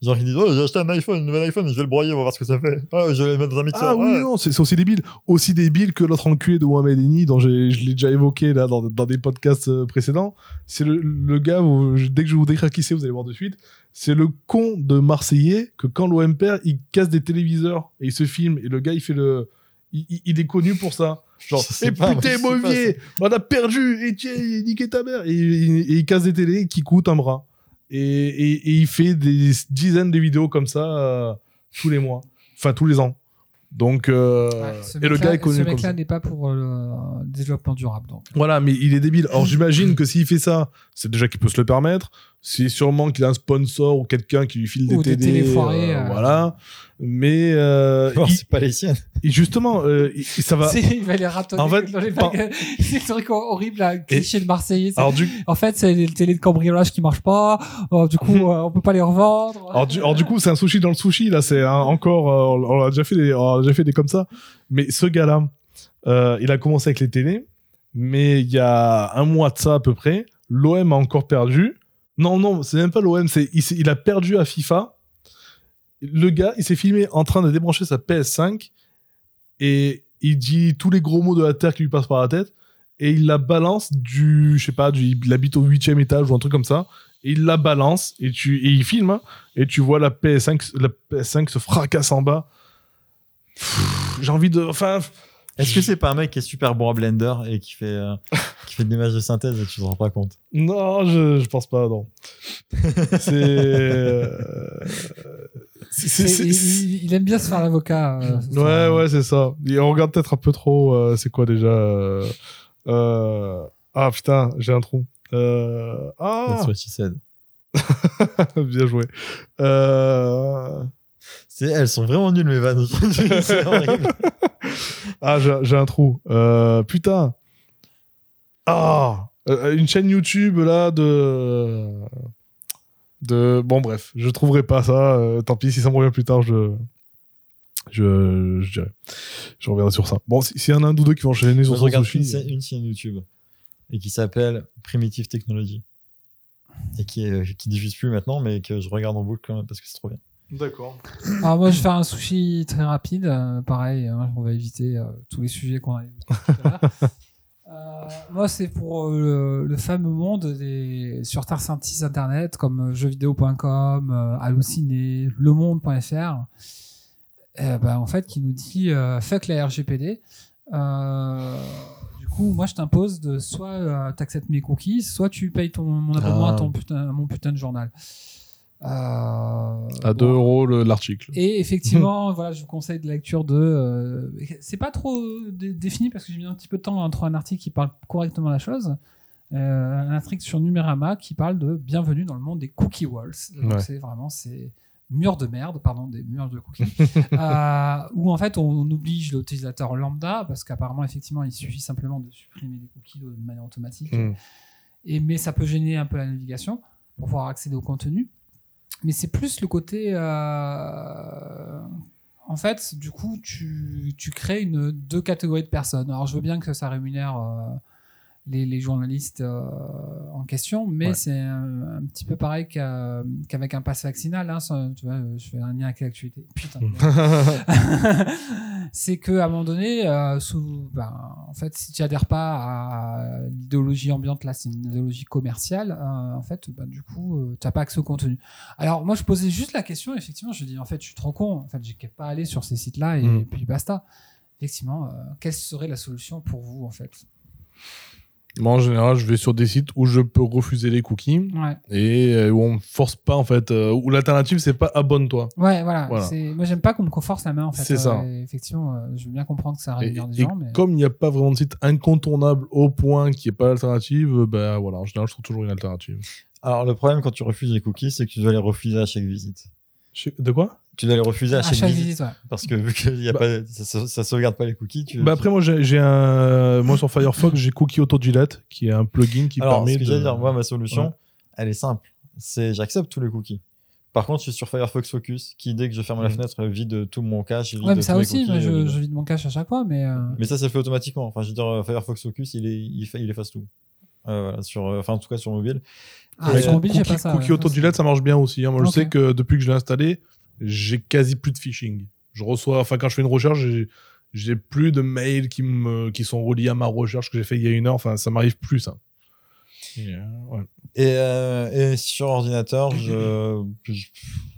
Genre qui disent Oh, j'ai acheté un iPhone, un nouvel iPhone, je vais le broyer, on va voir ce que ça fait. Ah, je vais le mettre dans un mixeur. Ah oui, non, c'est, aussi débile. Aussi débile que l'autre enculé de Mohamed Eni, dont j'ai, je l'ai déjà évoqué là dans, dans des podcasts euh, précédents. C'est le, le gars, où, dès que je vous décrire qui c'est, vous allez voir de suite. C'est le con de Marseillais que quand l'OM perd, il casse des téléviseurs et il se filme. Et le gars, il fait le. Il- il est connu pour ça. Genre, putain, Mauvier, on a perdu, et tiens, niquez ta mère. Et, et- et il casse des télés qui coûtent un bras. Et, et- et il fait des dizaines de vidéos comme ça euh, tous les mois. Enfin, tous les ans. Donc, euh, Ouais, et le mec-là- gars est connu Ce mec-là n'est pas pour euh, le développement durable. Donc. Voilà, mais il est débile. Alors j'imagine que s'il fait ça, c'est déjà qu'il peut se le permettre. C'est sûrement qu'il a un sponsor ou quelqu'un qui lui file des Ou des téléfoirés, euh, euh. Voilà. Mais euh, Bon, il- c'est pas les siennes. justement, euh, il- ça va. [LAUGHS] C'est- Il va les ratonner En fait, dans les par- baguettes. [LAUGHS] C'est le truc horrible, là, cliché de Marseillais. Alors du, En fait, c'est les télés de cambriolage qui marchent pas. Euh, du coup, [LAUGHS] on peut pas les revendre. alors du, alors du coup, c'est un sushi dans le sushi là. C'est un- encore, euh, on a déjà fait des, on a déjà fait des comme ça. Mais ce gars-là, euh, il a commencé avec les télés, mais il y a un mois de ça à peu près, l'OM a encore perdu. Non, non, c'est même pas l'OM, c'est il, il a perdu à FIFA. Le gars, il s'est filmé en train de débrancher sa PS5 et il dit tous les gros mots de la terre qui lui passent par la tête et il la balance du, je sais pas, il habite au huitième étage ou un truc comme ça. Et il la balance et tu il filme hein, et tu vois la PS5 la PS5 se fracasse en bas. J'ai envie de enfin Est-ce que c'est pas un mec qui est super bon à Blender et qui fait, euh, [LAUGHS] qui fait de l'image de synthèse et tu te rends pas compte? Non, je, je pense pas non. [LAUGHS] c'est euh, il, il aime bien se faire l'avocat. euh, ce Ouais, ouais, c'est ça. Et on regarde peut-être un peu trop. euh, c'est quoi déjà euh, euh, Ah putain, j'ai un trou. Euh, ah, That's what she said. bien joué. Euh, Elles sont vraiment nulles mes vannes. [LAUGHS] [LAUGHS] Ah, j'ai un trou. Euh, putain. Ah, euh, une chaîne YouTube là de. De... Bon, bref, je trouverai pas ça. euh, tant pis, si ça me revient plus tard, je. Je, je dirais. Je reviendrai sur ça. Bon, si- s'il y en a un ou deux qui vont enchaîner sur regarde une, une chaîne YouTube et qui s'appelle Primitive Technology et qui, est, qui diffuse plus maintenant, mais que je regarde en boucle quand même parce que c'est trop bien. D'accord. Alors moi, je vais faire un sushi très rapide. euh, pareil, hein, on va éviter euh, tous les sujets qu'on a évoqués tout à l'heure. [LAUGHS] moi, c'est pour euh, le, le fameux monde des sur sites internet comme euh, jeuxvideo.com, euh, Allociné, lemonde.fr. Euh, bah, en fait, qui nous dit euh, fuck la RGPD. Euh, du coup, moi, je t'impose de soit euh, t'acceptes mes cookies, soit tu payes ton, mon abonnement Ah. à, ton putain, à mon putain de journal. Euh, À 2 bon. euros le- l'article. Et effectivement, [LAUGHS] voilà, je vous conseille de lecture de. euh, c'est pas trop dé- défini parce que j'ai mis un petit peu de temps à trouver un article qui parle correctement la chose. Euh, un article sur Numérama qui parle de bienvenue dans le monde des cookie walls. Donc Ouais. c'est vraiment ces murs de merde, pardon, des murs de cookies, [LAUGHS] euh, où en fait on, on oblige l'utilisateur lambda parce qu'apparemment effectivement il suffit simplement de supprimer les cookies de manière automatique. Mm. Et, mais ça peut gêner un peu la navigation pour pouvoir accéder au contenu. Mais c'est plus le côté. euh, En fait, du coup, tu, tu crées une, deux catégories de personnes. Alors, je veux bien que ça rémunère euh, les, les journalistes euh, en question, mais Ouais. c'est un, un petit peu pareil qu'à- qu'avec un pass vaccinal. hein, ça, tu vois, je fais un lien avec l'actualité. Putain. [LAUGHS] c'est que à un moment donné, euh, sous, ben, en fait, si tu adhères pas à l'idéologie ambiante, là, c'est une idéologie commerciale. euh, en fait, ben, du coup, tu t'as pas accès au contenu. Alors moi, je posais juste la question. Effectivement, je dis en fait, je suis trop con. En fait, j'ai qu'à pas aller sur ces sites-là et, Mm. puis basta. Effectivement, euh, quelle serait la solution pour vous en fait? Moi, en général, je vais sur des sites où je peux refuser les cookies Ouais, et euh, où on me force pas, en fait, euh, où l'alternative, c'est pas abonne-toi. ouais, voilà. Moi, j'aime pas qu'on me force la main en fait. C'est ça. et effectivement, euh, je veux bien comprendre que ça Et, rémunère des et gens, mais comme il n'y a pas vraiment de site incontournable au point qui est pas l'alternative, euh, ben voilà, en général, je trouve toujours une alternative. Alors, le problème quand tu refuses les cookies, c'est que tu dois les refuser à chaque visite. Je- De quoi? Tu dois les refuser à, à chaque, chaque visite. visite, ouais. Parce que vu que y a Bah. pas, ça, ça, sauvegarde pas les cookies, tu. Bah après moi j'ai un moi sur Firefox j'ai Cookie Auto Gillette qui est un plugin qui Alors, permet ce que de dire, moi, ma solution, Ouais. elle est simple. C'est j'accepte tous les cookies. Par contre, je suis sur Firefox Focus, qui dès que je ferme la Mhm. fenêtre vide tout mon cache. vide Ouais, mais ça aussi, cookies, moi, je, vide. je vide mon cache à chaque fois, mais. euh, Mais ça, ça fait automatiquement. Enfin, je veux dire, Firefox Focus, il, est, il, fait- il efface tout. Euh, voilà, sur, euh, enfin, en tout cas, sur mobile. Ah, sur mobile, j'ai Cookie, pas ça. Cookie ouais. Auto Gillette ça marche bien aussi. hein. Moi je sais que depuis que je l'ai installé j'ai quasi plus de phishing. Je reçois enfin quand je fais une recherche j'ai plus de mails qui me qui sont reliés à ma recherche que j'ai fait il y a une heure. Enfin ça m'arrive plus ça. Et, euh, ouais. Et, euh, et sur ordinateur, je, je,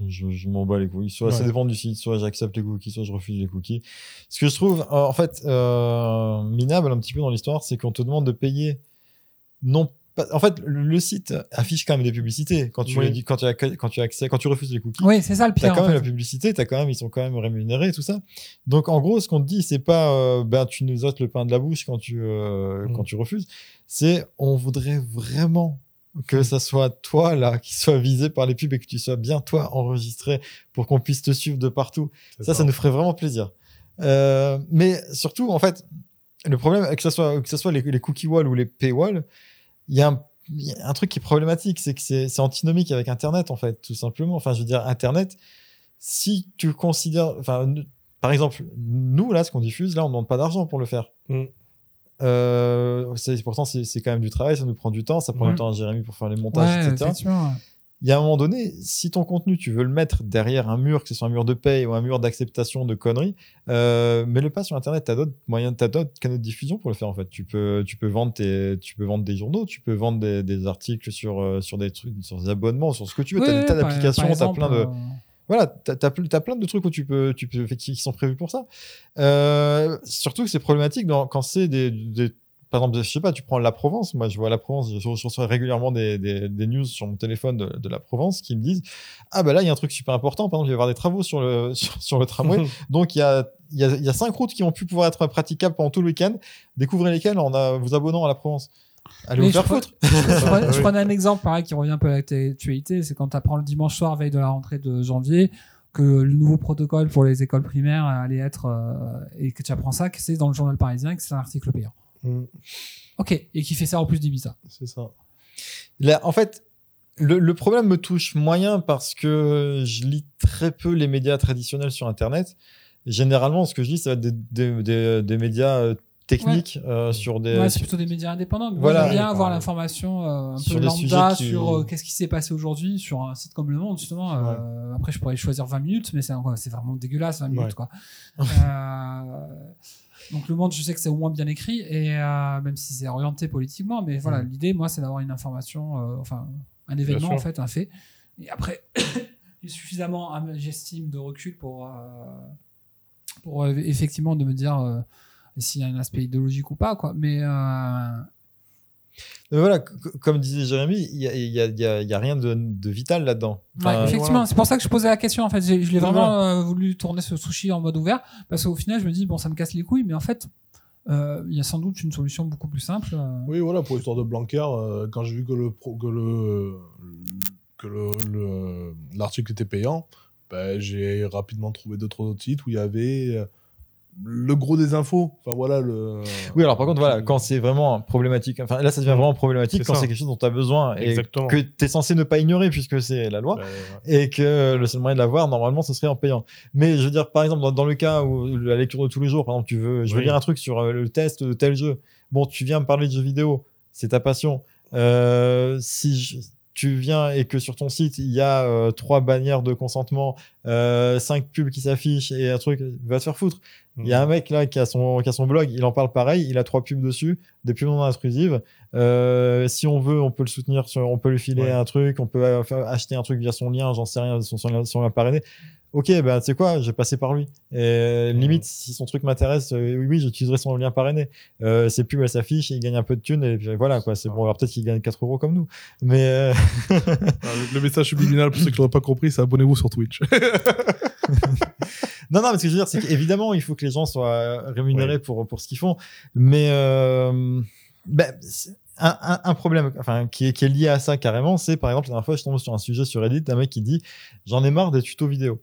je, je m'en bats les couilles. Soit ça dépend du site, soit j'accepte les cookies, soit je refuse les cookies. Ce que je trouve, euh, en fait, euh, minable un petit peu dans l'histoire, c'est qu'on te demande de payer non pas. En fait, le, site affiche quand même des publicités quand tu, Oui. quand tu, as, quand tu as accès, quand tu refuses les cookies. Oui, c'est ça le T'as pire. quand en même fait. la publicité, t'as quand même, ils sont quand même rémunérés, tout ça. Donc en gros, ce qu'on te dit, c'est pas, euh, ben tu nous ôtes le pain de la bouche quand tu, euh, Mm. quand tu refuses. C'est, on voudrait vraiment que ça soit toi là qui soit visé par les pubs et que tu sois bien toi enregistré pour qu'on puisse te suivre de partout. Ça, ça nous ferait vraiment plaisir. Euh, mais surtout, en fait, le problème, que ce soit, que ce soit les, les cookie wall ou les paywall, il y a un il y a un truc qui est problématique, c'est que c'est antinomique avec Internet, en fait, tout simplement. Enfin, je veux dire, Internet, si tu considères. Enfin, par exemple, nous, là, ce qu'on diffuse, là, on ne demande pas d'argent pour le faire. Mm. Euh, c'est- pourtant, c'est quand même du travail, ça nous prend du temps, ça prend Ouais. du temps à Jérémy pour faire les montages, Ouais, etc. Il y a un moment donné, si ton contenu, tu veux le mettre derrière un mur, que ce soit un mur de paye ou un mur d'acceptation de conneries, euh, mets-le pas sur Internet. T'as d'autres moyens, t'as d'autres canaux de diffusion pour le faire en fait. Tu peux, tu peux vendre tes, tu peux vendre des journaux, tu peux vendre des, des articles sur, euh, sur des trucs, sur des abonnements, sur ce que tu veux. Oui, t'as des oui, tas par- d'applications, t'as exemple, plein de, euh, voilà, t'as as, as plein de trucs où tu peux, tu peux, qui, qui sont prévus pour ça. Euh, surtout que c'est problématique dans, quand c'est des, des- par exemple, je sais pas, tu prends la Provence. Moi, je vois la Provence, je, je reçois régulièrement des, des, des news sur mon téléphone de, de la Provence qui me disent Ah, bah là, il y a un truc super important. Par exemple, il va y avoir des travaux sur le, [LAUGHS] sur, sur le tramway. [LAUGHS] Donc, il y a, il y, a, il y a cinq routes qui vont plus pouvoir être praticables pendant tout le week-end. Découvrez lesquelles en a- vous abonnant à la Provence. Allez Mais vous faire je foutre. je, prenais, je [LAUGHS] Oui. prenais un exemple pareil qui revient un peu à l'actualité, c'est quand tu apprends le dimanche soir, veille de la rentrée de janvier, que le nouveau protocole pour les écoles primaires allait être, euh, et que tu apprends ça, que c'est dans le journal parisien, que c'est un article payant. Mm. Ok, et qui fait ça en plus d'Ibiza. C'est ça. Là, en fait, le, le problème me touche moyen parce que je lis très peu les médias traditionnels sur Internet. Généralement, ce que je lis, ça va être des, des, des- des médias euh, techniques euh, sur des. Ouais, c'est plutôt des médias indépendants. Mais Voilà. moi, j'aime bien Ouais, avoir l'information euh, un Sur peu des lambda qui- sur euh, qu'est-ce qui s'est passé aujourd'hui sur un site comme Le Monde, justement. Euh, après, je pourrais choisir 20 minutes, mais c'est vraiment dégueulasse, 20 minutes, Ouais. quoi. [LAUGHS] Donc, Le Monde, je sais que c'est au moins bien écrit, et euh, même si c'est orienté politiquement, mais voilà, l'idée, moi, c'est d'avoir une information, euh, enfin, un événement, en fait, un fait. Et après, [COUGHS] j'ai suffisamment, j'estime, de recul pour, euh, pour effectivement de me dire s'il y a un aspect idéologique ou pas, quoi. Mais. Mais voilà, comme disait Jérémy, il y a, rien de, de vital là-dedans. Ouais, effectivement, voilà. c'est pour ça que je posais la question. En fait, je l'ai vraiment euh, voulu tourner ce sushi en mode ouvert parce qu'au final, je me dis bon, ça me casse les couilles, mais en fait, euh, il y a sans doute une solution beaucoup plus simple. euh. Oui, voilà, pour l'histoire de Blanquer, euh, quand j'ai vu que le pro- que le que le- le- l'article était payant, ben, j'ai rapidement trouvé d'autres autres sites où il y avait euh, le gros des infos. Enfin voilà le. Oui, alors par contre, voilà, quand c'est vraiment problématique, enfin là, ça devient vraiment problématique quand c'est quelque chose dont tu as besoin et Exactement. que tu es censé ne pas ignorer puisque c'est la loi. Ouais. et que le seul moyen de l'avoir, normalement, ce serait en payant. Mais je veux dire, par exemple, dans, dans le cas où la lecture de tous les jours, par exemple, tu veux, je veux Oui. lire un truc sur euh, le test de tel jeu. Bon, tu viens me parler de jeux vidéo, c'est ta passion. Euh, si je- tu viens et que sur ton site, il y a euh, trois bannières de consentement, euh, cinq pubs qui s'affichent et un truc, va te faire foutre. Il y a un mec là qui a, son, qui a son blog, il en parle pareil, il a trois pubs dessus, des pubs non intrusives. Euh, si on veut, on peut le soutenir, sur, on peut lui filer Ouais. un truc, on peut euh, acheter un truc via son lien, j'en sais rien, son, son, son lien parrainé. Ok, ben tu sais quoi, je vais passer par lui. Et limite, si son truc m'intéresse, euh, oui, oui, j'utiliserai son lien parrainé. Euh, ses pubs, elles s'affichent, il gagne un peu de thunes, et puis voilà, quoi. C'est bon, alors peut-être qu'il gagne 4 euros comme nous. Mais euh, Ah, le, le message subliminal pour ceux qui l'auraient pas compris, c'est abonnez-vous sur Twitch. [LAUGHS] Non, non, mais ce que je veux dire, c'est qu'évidemment, il faut que les gens soient rémunérés pour, pour ce qu'ils font. Mais euh, ben, c'est- un, un- un problème enfin, qui, est, qui est lié à ça carrément, c'est par exemple, la dernière fois, je tombe sur un sujet sur Reddit d'un mec qui dit J'en ai marre des tutos vidéo.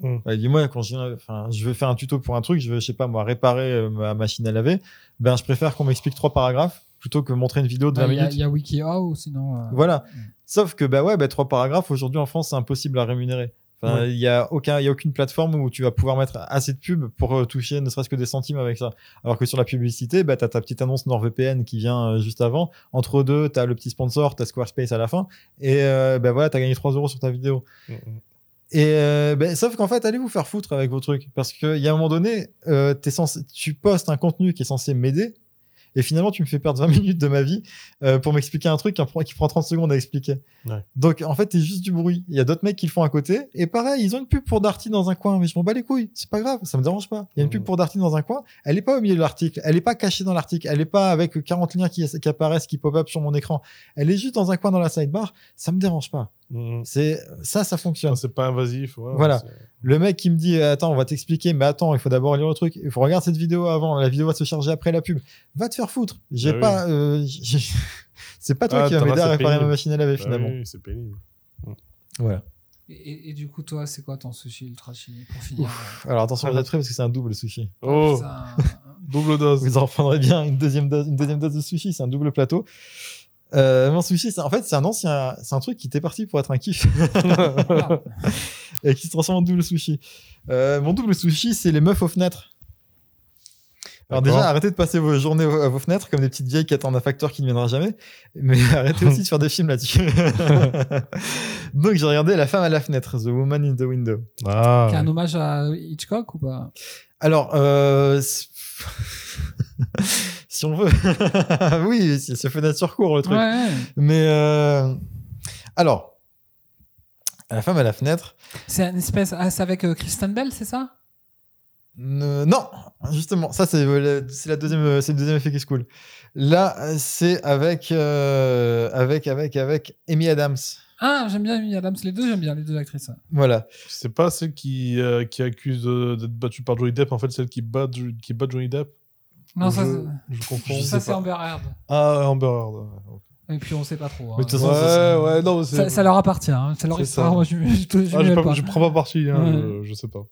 Mm. Il dit Moi, quand je, enfin, je veux faire un tuto pour un truc, je veux, je sais pas moi, réparer euh, ma machine à laver, ben, je préfère qu'on m'explique trois paragraphes plutôt que montrer une vidéo de 20 Il y, a- minutes. il y a WikiHow, sinon. euh, Voilà. Mm. Sauf que bah ouais, bah, trois paragraphes aujourd'hui en France, c'est impossible à rémunérer. Enfin, il Ouais. y a aucun, il y a aucune plateforme où tu vas pouvoir mettre assez de pubs pour euh, toucher ne serait-ce que des centimes avec ça. Alors que sur la publicité, bah t'as ta petite annonce NordVPN qui vient euh, juste avant. Entre deux, t'as le petit sponsor, t'as Squarespace à la fin, et euh, bah voilà, t'as gagné 3 euros sur ta vidéo. Et euh, ben, sauf qu'en fait, allez vous faire foutre avec vos trucs. Parce qu'il y a un moment donné, euh, t'es censé, tu postes un contenu qui est censé m'aider. Et finalement, tu me fais perdre 20 [LAUGHS] minutes de ma vie euh, pour m'expliquer un truc qui, en prend- qui prend 30 secondes à expliquer. Ouais. Donc, en fait, t'es juste du bruit. Il y a d'autres mecs qui le font à côté. Et pareil, ils ont une pub pour Darty dans un coin. Mais je m'en bats les couilles. C'est pas grave. Ça me dérange pas. Il y a une pub Mhm. pour Darty dans un coin. Elle est pas au milieu de l'article. Elle est pas cachée dans l'article. Elle est pas avec 40 liens qui, qui apparaissent, qui pop-up sur mon écran. Elle est juste dans un coin dans la sidebar. Ça me dérange pas. Mhm. C'est ça, ça fonctionne. C'est pas invasif. ouais, Voilà. Le mec qui me dit Attends, on va t'expliquer, mais attends, il faut d'abord lire le truc. Il faut regarder cette vidéo avant. La vidéo va se charger après la pub. Va te faire foutre. J'ai oui. pas. euh, [LAUGHS] c'est pas toi Ah, qui vas m'aider à réparer ma machine à laver Bah finalement. oui, c'est pénible. Voilà. Et, du coup, toi, c'est quoi ton sushi ultra chili pour finir euh, Alors attention, vous êtes prêts parce que c'est un double sushi. Oh, [LAUGHS] double dose. Vous en reprendrez bien une deuxième dose, une deuxième dose de sushi. C'est un double plateau. Euh, mon sushi, c'est- en fait, c'est un ancien, c'est un truc qui était parti pour être un kiff [LAUGHS] et qui se transforme en double sushi. Euh, mon double sushi, c'est les meufs aux fenêtres. Alors déjà, arrêtez de passer vos journées à vos fenêtres comme des petites vieilles qui attendent un facteur qui ne viendra jamais. Mais [LAUGHS] arrêtez aussi de faire des films là-dessus. [LAUGHS] Donc j'ai regardé La femme à la fenêtre, The Woman in the Window. Ah, Qui est un hommage à Hitchcock ou pas? Alors, euh, si on veut, [LAUGHS] oui, c'est fenêtre sur cours le truc. Ouais, ouais. Mais euh, alors, la femme à la fenêtre. C'est une espèce. Ah, c'est avec euh, Kristen Bell, c'est ça? Non, justement, ça c'est euh, la deuxième, euh, c'est le deuxième effet qui se cool. Là, euh, c'est avec, euh, avec, avec, avec Amy Adams. Ah, j'aime bien Amy Adams. Les deux, j'aime bien les deux actrices. Voilà. c'est pas celle qui, euh, qui accuse de- d'être battue par Johnny Depp, en fait, celle qui bat, qui bat Johnny Depp? Non, je, ça, je confonds. Je ça c'est pas. Amber Heard. Ah, Amber Heard. Et puis on sait pas trop. Mais hein. de toute façon, Ouais, ça, ouais, non, ça, ça leur appartient. hein. C'est leur ça. [LAUGHS] Moi, je, je, je, je Ah, je, pas- pas. je prends pas parti, hein, Ouais. je, je sais pas.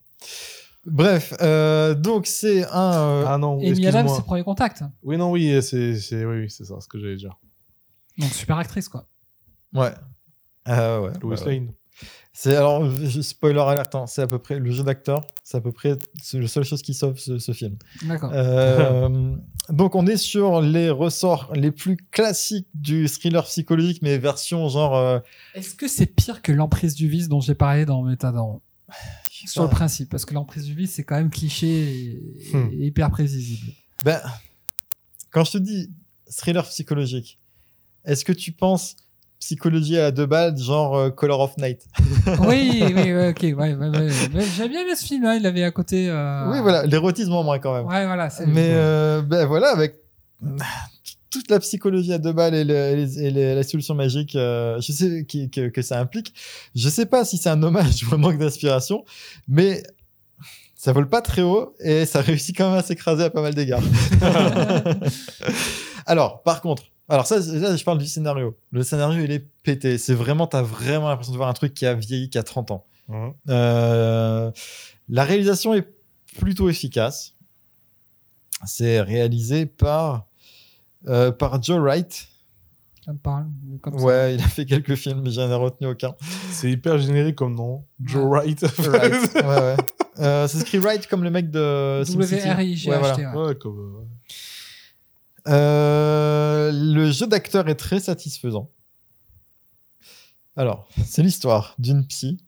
Bref, euh, donc c'est un. euh, Ah non, Amy Adams, excuse-moi. c'est Premier Contact. Oui, non, oui, c'est c'est- oui, oui, c'est ça ce que j'allais dire. Donc super actrice, quoi. Ouais. Ah ouais. Louis. Lane. C'est alors, spoiler alert, hein, c'est à peu près le jeu d'acteur, c'est à peu près la seule chose qui sauve ce, ce film. D'accord. Euh, donc on est sur les ressorts les plus classiques du thriller psychologique, mais version genre. euh, Est-ce que c'est pire que l'emprise du vice dont j'ai parlé dans Métadon Sur le principe, parce que l'emprise du vice, c'est quand même cliché et, Hmm. et hyper prévisible. Ben, quand je te dis thriller psychologique, est-ce que tu penses psychologie à deux balles, genre euh, Color of Night [LAUGHS] oui, oui, ouais, [LAUGHS] ok, ouais, J'aime bien ce film, hein, il avait à côté. euh, Oui, voilà, l'érotisme en moins quand même. Ouais, voilà. Mais euh, ben voilà, avec toute la psychologie à deux balles et, le- et les- et les- la solution magique, euh, je sais qui- que, que ça implique. Je sais pas si c'est un hommage [LAUGHS] ou un manque d'inspiration, mais ça vole pas très haut et ça réussit quand même à s'écraser à pas mal d'égards. alors, par contre, alors ça, là, je parle du scénario. Le scénario, il est pété. C'est vraiment, t'as vraiment l'impression de voir un truc qui a vieilli, qui a 30 ans. Mhm. Euh, la réalisation est plutôt efficace. C'est réalisé par, euh, par Joe Wright. Ça me parle. Comme ça. Ouais, il a fait quelques films, mais j'en ai retenu aucun. C'est hyper générique comme nom. Joe Wright. Wright, ouais, ouais. Euh, c'est écrit Wright comme le mec de. W-R-I-G-H-T. Ouais, voilà. ouais. Ouais, comme. Euh, le jeu d'acteur est très satisfaisant. Alors, [LAUGHS] c'est l'histoire d'une psy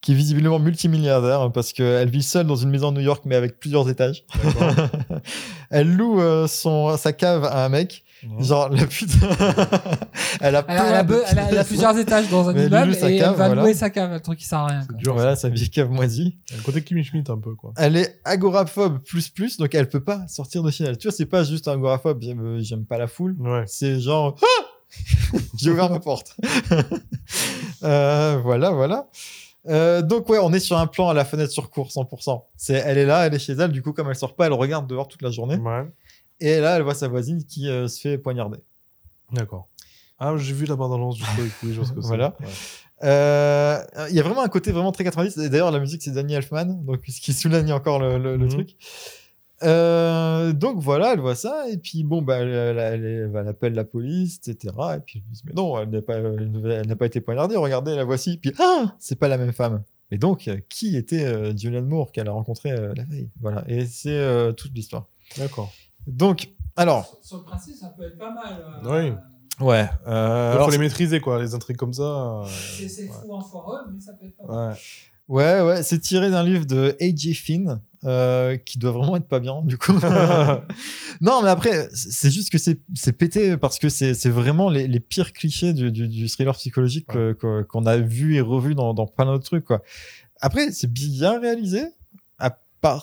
qui est visiblement multimilliardaire hein, parce qu'elle vit seule dans une maison de New York mais avec plusieurs étages. [LAUGHS] Elle loue euh, son, sa cave à un mec. Genre, la pute. elle a, Elle a, elle a plein de be- elle a- elle a plusieurs étages dans un Mais immeuble et cave, elle va voilà. louer sa cave, un truc qui sert à rien. C'est quoi. dur. Voilà, sa vieille cave moisie. Le côté Kimi Schmidt un peu, quoi. Elle est agoraphobe plus plus, donc elle peut pas sortir de chez elle. Tu vois, c'est pas juste agoraphobe, j'aime euh, j'aime pas la foule. Ouais. C'est genre, Ah [LAUGHS] j'ai ouvert ma porte. [LAUGHS] Euh, voilà, voilà. Euh, donc ouais, on est sur un plan à la fenêtre sur cours 100%. C'est, elle est là, elle est chez elle. Du coup, comme elle sort pas, elle regarde dehors toute la journée. Ouais. Et là, elle voit sa voisine qui euh, se fait poignarder. D'accord. Ah, j'ai vu la bande-annonce du truc. Oui, je que. Voilà. Ouais. Euh, Il y a vraiment un côté vraiment très 90. Et d'ailleurs, la musique, c'est Danny Elfman, donc ce qui souligne encore le, le- le Mhm. truc. Euh, donc voilà, elle voit ça, et puis bon, bah, elle, elle- elle- elle- elle appelle la police, etc. Et puis ils disent, mais non, elle n'a pas, elle été poignardée, regardez, la voici. Puis, ah, c'est pas la même femme. Et donc, qui était euh, Julianne Moore qu'elle a rencontré euh, la veille Voilà, et c'est toute l'histoire. D'accord. Donc, alors, Sur le principe, ça peut être pas mal. Oui. ouais. Il Euh, faut alors, les maîtriser, quoi. Les intrigues comme ça. euh, C'est c'est fou en forum, mais ça peut être pas mal. Ouais. Ouais, ouais, c'est tiré d'un livre de A.J. Finn, euh, qui doit vraiment être pas bien, du coup. [LAUGHS] non, mais après, c'est juste que c'est c'est pété parce que c'est c'est vraiment les, les pires clichés du, du, du thriller psychologique que- que- qu'on a vu et revu dans, dans plein d'autres trucs, quoi. Après, c'est bien réalisé,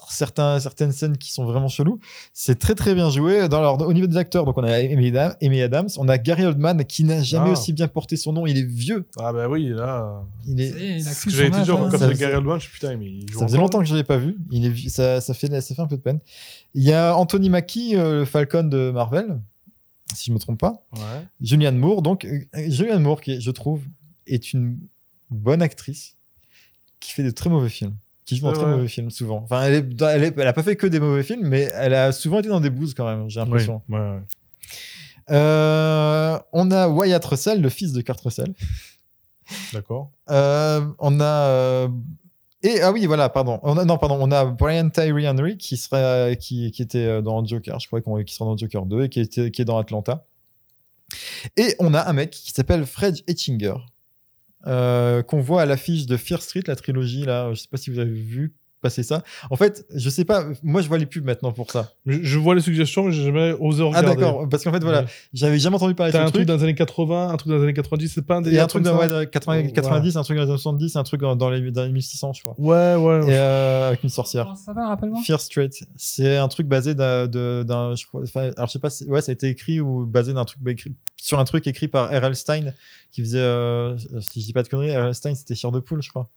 certains, certaines scènes qui sont vraiment cheloues. C'est très très bien joué. Dans au niveau des acteurs, donc on a Amy Adams, Amy Adams, on a Gary Oldman qui n'a jamais Ah. aussi bien porté son nom. Il est vieux. Ah, bah oui, là. Il est, ce que dire. hein. Quand c'est Gary Oldman, je suis putain, mais il joue Ça faisait longtemps que je l'avais pas vu. Il est, vu- ça, ça, fait, ça fait un peu de peine. Il y a Anthony Mackie, euh, le Falcon de Marvel, si je me trompe pas. Ouais. Julianne Moore, donc euh, Julianne Moore, qui je trouve est une bonne actrice qui fait de très mauvais films, qui joue dans très mauvais films souvent. Enfin, elle, est, dans- elle, est- elle a pas fait que des mauvais films, mais elle a souvent été dans des blues quand même. J'ai l'impression. ouais. Euh, on a Wyatt Russell, le fils de Kurt Russell. D'accord. Euh, on a euh, et ah oui voilà pardon on a, non pardon on a Brian Tyree Henry qui serait qui, qui était dans Joker je crois qu'on qui sera dans Joker 2 et qui était qui est dans Atlanta et on a un mec qui s'appelle Fred Etchinger qu'on voit à l'affiche de Fear Street la trilogie là. Je sais pas si vous avez vu passer ça en fait je sais pas moi je vois les pubs maintenant pour ça Je, je vois les suggestions, mais j'ai jamais osé ah regarder. d'accord parce qu'en fait voilà Ouais. j'avais jamais entendu parler de T'as ce un truc truc dans les années 80, un truc dans les années 90, c'est pas un il y délire a un truc dans, ça ouais, dans 80, 90 un truc dans les années 70 un truc dans, les, dans les 1600 je crois Ouais, ouais. et euh, avec une sorcière ça s'appelle, rappelle-moi Fear Street, c'est un truc basé d'un, je crois, enfin, alors je sais pas, si- ouais, ça a été écrit ou basé d'un truc écrit, sur un truc écrit par R.L. Stein qui faisait, euh, si je dis pas de conneries, R.L. Stein c'était Chair de poule, je crois.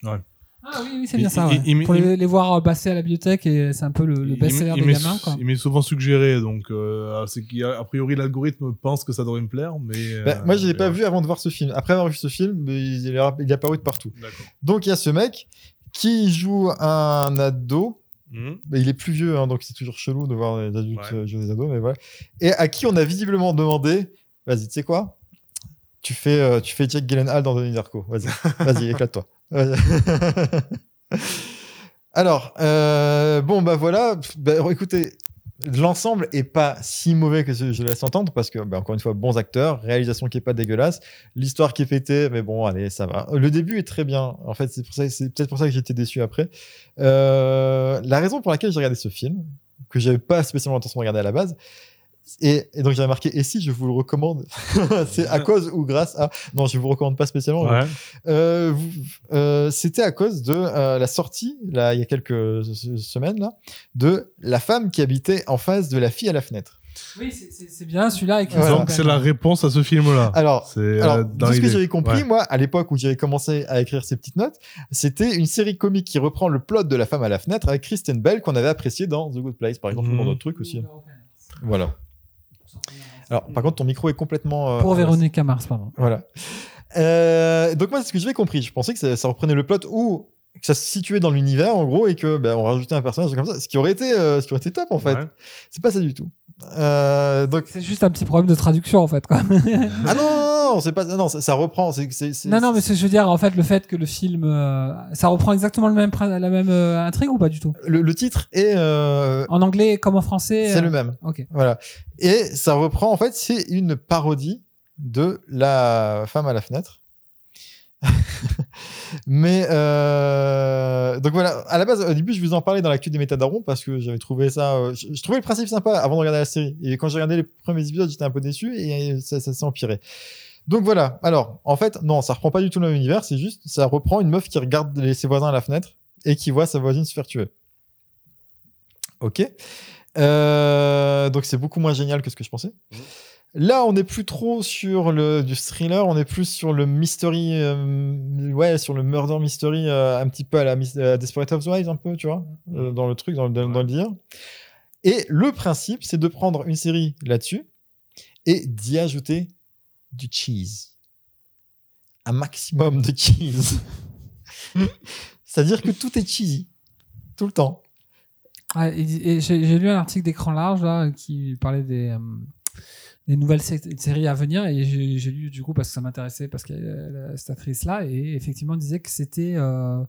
Ah oui, oui c'est bien Il- ça. il- ouais. il- Pour il- les, les voir passer à la bibliothèque, et c'est un peu le, le Il- best-seller des m'est- gamins. Quoi. Il m'est souvent suggéré, donc euh, c'est qu'a priori l'algorithme pense que ça devrait me plaire, mais. Bah, euh, moi, je l'ai mais pas vu avant de voir ce film. Après avoir vu ce film, il est, il est apparu de partout. Donc il y a ce mec qui joue un ado. Mais il est plus vieux, hein, donc c'est toujours chelou de voir des adultes Ouais. euh, jouer des ados, mais voilà. Et à qui on a visiblement demandé, vas-y, tu sais quoi? Tu fais, euh, tu fais Jack Gyllenhaal dans Donnie Darko. Vas-y, [LAUGHS] vas-y, éclate-toi. [LAUGHS] Alors, euh, bon, bah voilà. Bah, écoutez, l'ensemble est pas si mauvais que je, laisse entendre parce que, bah, encore une fois, bons acteurs, réalisation qui est pas dégueulasse, l'histoire qui est pétée, mais bon, allez, ça va. Le début est très bien. En fait, c'est peut-être pour ça que j'étais déçu après. Euh, la raison pour laquelle j'ai regardé ce film, que j'avais pas spécialement l'intention de regarder à la base, et, et donc j'avais marqué et si je vous le recommande, [LAUGHS] c'est à cause ou grâce à. Non, je vous recommande pas spécialement. Ouais. Euh, vous- euh, C'était à cause de euh, la sortie, là, il y a quelques semaines, là, de la femme qui habitait en face de la fille à la fenêtre. Oui, c'est- bien celui-là avec Voilà. Donc c'est la réponse à ce film-là. Alors, euh, alors de ce que j'avais compris, Ouais. moi, à l'époque où j'avais commencé à écrire ces petites notes, c'était une série comique qui reprend le plot de la femme à la fenêtre avec Kristen Bell qu'on avait apprécié dans The Good Place, par exemple, ou dans Mhm. d'autres trucs aussi. Voilà. Alors, par contre, ton micro est complètement. euh, Pour Véronica Mars, pardon. Voilà. Euh, donc moi, c'est ce que j'avais compris. Je pensais que ça, ça reprenait le plot ou que ça se situait dans l'univers, en gros, et que ben, on rajoutait un personnage comme ça, ce qui aurait été, euh, ce qui aurait été top en fait. Ouais. C'est pas ça du tout. Euh, donc C'est juste un petit problème de traduction en fait. Quoi. ah non, non, c'est pas non, ça, ça reprend. C'est, non, non, mais je veux dire, en fait, le fait que le film. euh, ça reprend exactement le même, la même euh, intrigue ou pas du tout? Le, le titre est euh, En anglais comme en français c'est le même. Ok. Voilà. Et ça reprend en fait, c'est une parodie de la femme à la fenêtre. [LAUGHS] Mais euh, donc voilà, à la base, au début, je vous en parlais dans l'actu des métadarons parce que j'avais trouvé ça. je, je trouvais le principe sympa avant de regarder la série. Et quand j'ai regardé les premiers épisodes, j'étais un peu déçu et ça, ça s'est empiré. Donc voilà. Alors, en fait, non, ça reprend pas du tout le même univers. C'est juste, ça reprend une meuf qui regarde les- ses voisins à la fenêtre et qui voit sa voisine se faire tuer. Ok. Euh, donc c'est beaucoup moins génial que ce que je pensais. Là, on n'est plus trop sur le du thriller, on est plus sur le mystery, euh, ouais, sur le murder mystery, euh, un petit peu à la à Desperate Housewives, un peu, tu vois, euh, dans le truc, dans, le- dans, dans le délire. Et le principe, c'est de prendre une série là-dessus et d'y ajouter du cheese, un maximum de cheese. [LAUGHS] C'est-à-dire que tout est cheesy, tout le temps. J'ai lu un article d'écran large là, qui parlait des, euh, nouvelles sé- séries à venir et j'ai lu du coup parce que ça m'intéressait parce y a cette actrice là et effectivement disait que c'était euh,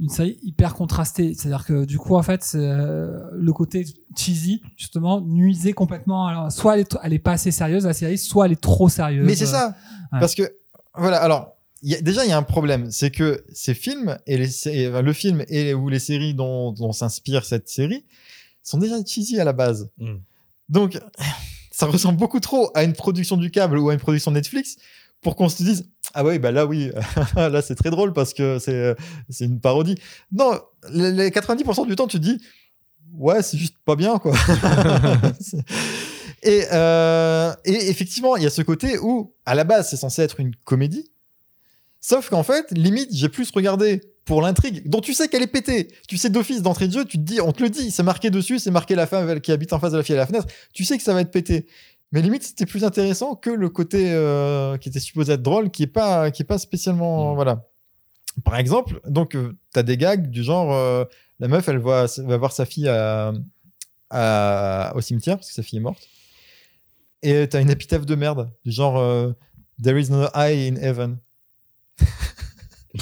une série hyper contrastée. C'est-à-dire que du coup en fait euh, le côté cheesy justement nuisait complètement. Alors, soit elle est, elle est pas assez sérieuse la série, soit elle est trop sérieuse. Mais c'est ça. Ouais. Parce que, voilà, alors, il y a- déjà, il y a un problème. C'est que ces films, et les, sé- et, enfin, le film et, ou les séries dont, dont s'inspire cette série sont déjà cheesy à la base. Mm. Donc, ça ressemble beaucoup trop à une production du câble ou à une production Netflix pour qu'on se dise ah ouais bah là oui [LAUGHS] là c'est très drôle parce que c'est c'est une parodie non les les 90% du temps tu te dis ouais c'est juste pas bien quoi [LAUGHS] et, euh, et effectivement il y a ce côté où à la base c'est censé être une comédie. Sauf qu'en fait limite j'ai plus regardé pour l'intrigue dont tu sais qu'elle est pétée. Tu sais d'office d'entrée de jeu tu te dis on te le dit c'est marqué dessus c'est marqué la femme qui habite en face de la fille à la fenêtre. Tu sais que ça va être pété mais limite c'était plus intéressant que le côté euh, qui était supposé être drôle qui est pas qui est pas spécialement Mm. voilà. Par exemple donc tu t'as des gags du genre euh, la meuf elle voit va voir sa fille à, à- au cimetière parce que sa fille est morte. Et t'as une épitaphe de merde du genre euh, there is no eye in heaven. [LAUGHS]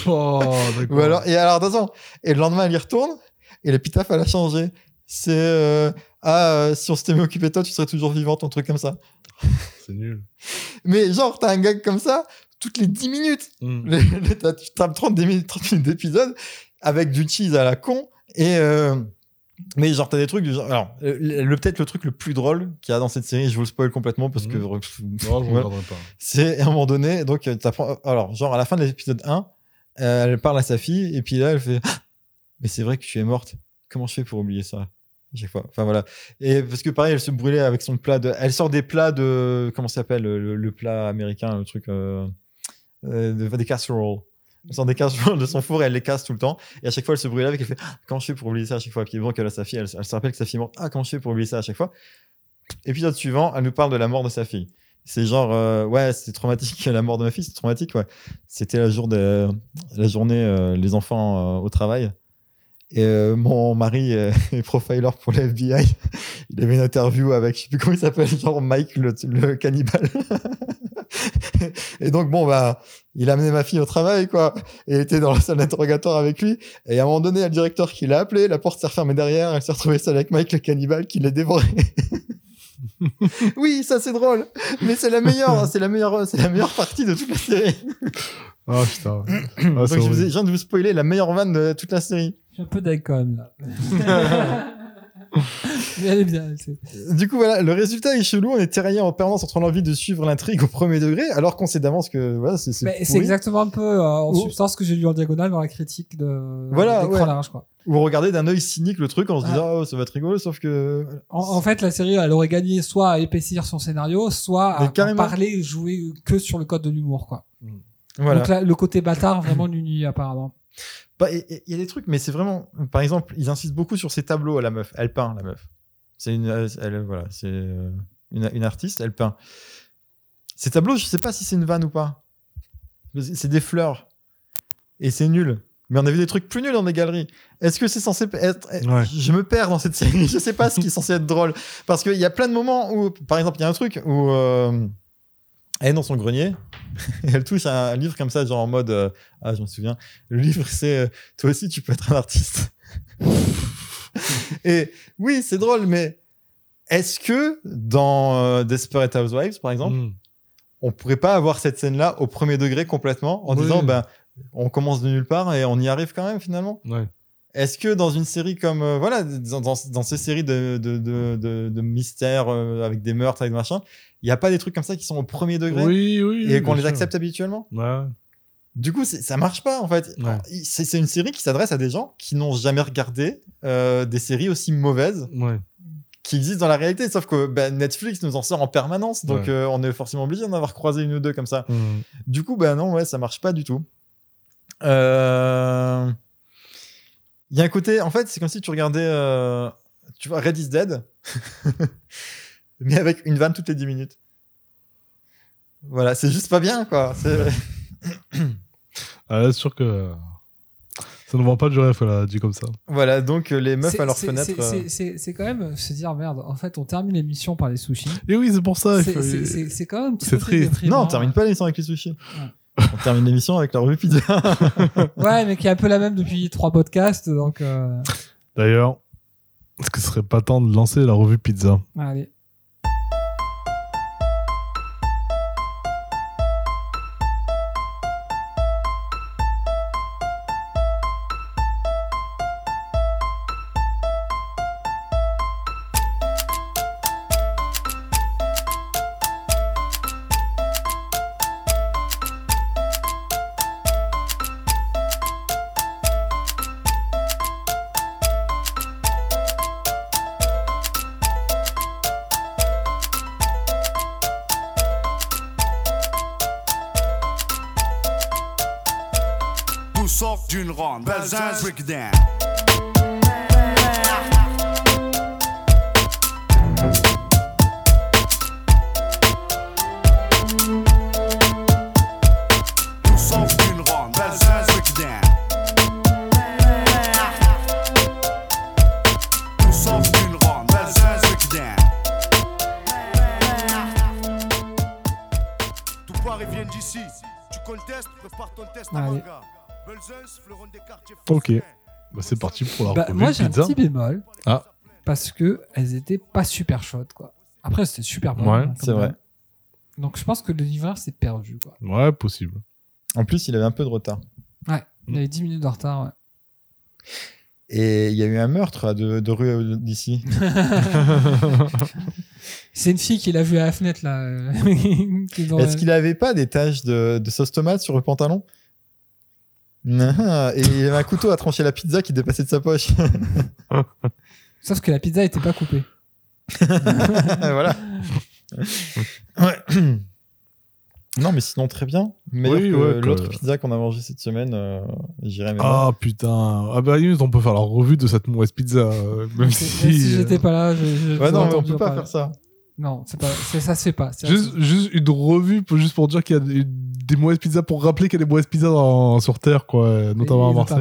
Oh, ou alors, et alors, attention, et le lendemain, elle y retourne, et l'épitaphe, elle a changé. C'est euh, Ah, euh, si on s'était occupé de toi, tu serais toujours vivante, un truc comme ça. [LAUGHS] C'est nul. Mais genre, t'as un gag comme ça, toutes les 10 minutes. Mm. [LAUGHS] Les- les- t'as- tu tapes 30 des minutes, 30 minutes d'épisode, avec du cheese à la con, et. euh, mais genre, t'as des trucs du genre. Alors, le, le- peut-être le truc le plus drôle qu'il y a dans cette série, je vous le spoil complètement parce que. Non, je regarderai pas. C'est à un moment donné, donc euh, t'apprends- alors genre à la fin de l'épisode 1, euh, elle parle à sa fille et puis là elle fait Ah, [GASPS] mais c'est vrai que tu es morte. Comment je fais pour oublier ça? Chaque fois Enfin voilà. Et parce que pareil, elle se brûlait avec son plat de elle sort des plats de comment ça s'appelle le, plat américain, le truc euh, euh, de- des casseroles. Elle sort des casseroles de son four et elle les casse tout le temps. Et à chaque fois, elle se brûlait avec. Elle fait Ah, Comment je fais pour oublier ça à chaque fois? Puis bon, qu'elle a sa fille, elle, se rappelle que sa fille est morte. Ah, comment je fais pour oublier ça à chaque fois? Épisode suivant, elle nous parle de la mort de sa fille. C'est genre, euh, ouais, c'est traumatique, [LAUGHS] la mort de ma fille, c'est traumatique, ouais. C'était la, journée, les enfants au travail. Et euh, mon mari euh, [LAUGHS] est profiler pour la [LAUGHS] FBI. Il avait une interview avec, je sais plus comment il s'appelle, [LAUGHS] genre Mike le, le cannibale. et donc, bon, bah, il a amené ma fille au travail, quoi. Et elle était dans la salle d'interrogatoire avec lui. Et à un moment donné, il y a le directeur qui l'a appelé, la porte s'est refermée derrière, elle s'est retrouvée seule avec Mike le cannibale qui l'a dévoré. oui, ça c'est drôle, mais c'est la meilleure, c'est la meilleure, c'est la meilleure partie de toute la série. Ah putain. [COUGHS] Ah, donc je, vous ai- je viens de vous spoiler la meilleure vanne de toute la série. Suis un peu même là. [LAUGHS] [LAUGHS] Mais elle est bien. Du coup, voilà, le résultat est chelou. On est tiraillé en permanence entre l'envie de suivre l'intrigue au premier degré, alors qu'on sait d'avance que voilà, c'est c'est exactement un peu euh, en Ou- substance ce que j'ai lu en diagonale dans la critique de Voilà, ouais. large, quoi. Ou regarder d'un œil cynique le truc en se Ah. disant oh ça va être rigolo, sauf que En, en fait, la série, elle aurait gagné soit à épaissir son scénario, soit à, à parler et jouer que sur le code de l'humour, quoi. voilà. Donc là, le côté bâtard vraiment nuit apparemment. Bah, Il y a des trucs, mais c'est vraiment. Par exemple, ils insistent beaucoup sur ses tableaux à la meuf. Elle peint, la meuf. C'est une, elle, elle- voilà, c'est euh, une, une artiste, elle peint. Ces tableaux, je sais pas si c'est une vanne ou pas. C'est c'est des fleurs. Et c'est nul. Mais on a vu des trucs plus nuls dans des galeries. Est-ce que c'est censé être. Ouais. Je me perds dans cette série. Je sais pas ce qui est censé être drôle. Parce qu'il y a plein de moments où, par exemple, il y a un truc où. euh, elle est dans son grenier. et [LAUGHS] elle touche un, un livre comme ça, genre en mode. euh, ah, je me souviens. Le livre, c'est. euh, toi aussi, tu peux être un artiste. [LAUGHS] et oui, c'est drôle, mais est-ce que dans euh, Desperate Housewives, par exemple, Mm. on pourrait pas avoir cette scène-là au premier degré complètement en Oui. disant, ben, on commence de nulle part et on y arrive quand même finalement? Ouais. Est-ce que dans une série comme. voilà, dans, dans, dans ces séries de, de, de, de, mystères avec des meurtres, avec machin, il n'y a pas des trucs comme ça qui sont au premier degré Oui, oui. et oui, qu'on les sûr. accepte habituellement? Ouais. du coup, ça marche pas en fait. Ouais. C'est une série qui s'adresse à des gens qui n'ont jamais regardé euh, des séries aussi mauvaises Ouais. qui existent dans la réalité. Sauf que ben, Netflix nous en sort en permanence, donc euh, on est forcément obligé d'en avoir croisé une ou deux comme ça. Mm. Du coup, ben non, ouais, ça marche pas du tout. Euh, Il y a un côté, en fait, c'est comme si tu regardais, tu vois, Red is Dead, [LAUGHS] mais avec une vanne toutes les 10 minutes. Voilà, c'est juste pas bien, quoi. C'est- [COUGHS] Ah, là, c'est sûr que ça ne vend pas du rêve, là, dit comme ça. Voilà, donc euh, les meufs C'est- à leur c'est- fenêtre. c'est- euh, c'est- C'est c'est quand même se dire merde. En fait, on termine l'émission par les sushis. Et oui, c'est pour ça. C'est- faut- C'est c'est- c'est quand même un petit C'est peu triste. déprimant. Non, on termine pas l'émission avec les sushis. On termine l'émission avec la revue pizza. [LAUGHS] Ouais, mais qui est un peu la même depuis trois podcasts, donc euh, D'ailleurs, est-ce que ce serait pas temps de lancer la revue pizza? Allez. Ok. Bah, c'est parti pour la Bah, revue moi, j'ai un petit bémol. Ah. Parce que elles étaient pas super chaudes, quoi. Après, c'était super bon. Ouais, hein, c'est vrai. Donc, je pense que le livreur s'est perdu, quoi. Ouais, possible. En plus, il avait un peu de retard. Ouais, il avait 10 minutes de retard, ouais. Et il y a eu un meurtre de, de rue euh, d'ici. [LAUGHS] C'est une fille qui l'a vu à la fenêtre, là. euh, [LAUGHS] Est-ce qu'il avait pas des taches de, de sauce tomate sur le pantalon? Et il avait un couteau à trancher la pizza qui dépassait de sa poche. [LAUGHS] Sauf que la pizza était pas coupée. [LAUGHS] voilà. Ouais. [CLEARS THROAT] Non, mais sinon, très bien. Meilleur Oui, que ouais, que- l'autre pizza qu'on a mangé cette semaine. euh, J'irai même. Ah putain. Ah bah, limite, on peut faire la revue de cette mauvaise pizza. euh, Même Si, si. si euh, j'étais pas là, je. je Ouais, non, mais on peut pas parler. faire ça. Non, c'est pas, c'est- ça se fait pas. Juste, juste une revue pour, juste pour dire qu'il y a des, des mauvaises pizzas, pour rappeler qu'il y a des mauvaises pizzas dans- sur Terre, quoi, notamment à. Marseille.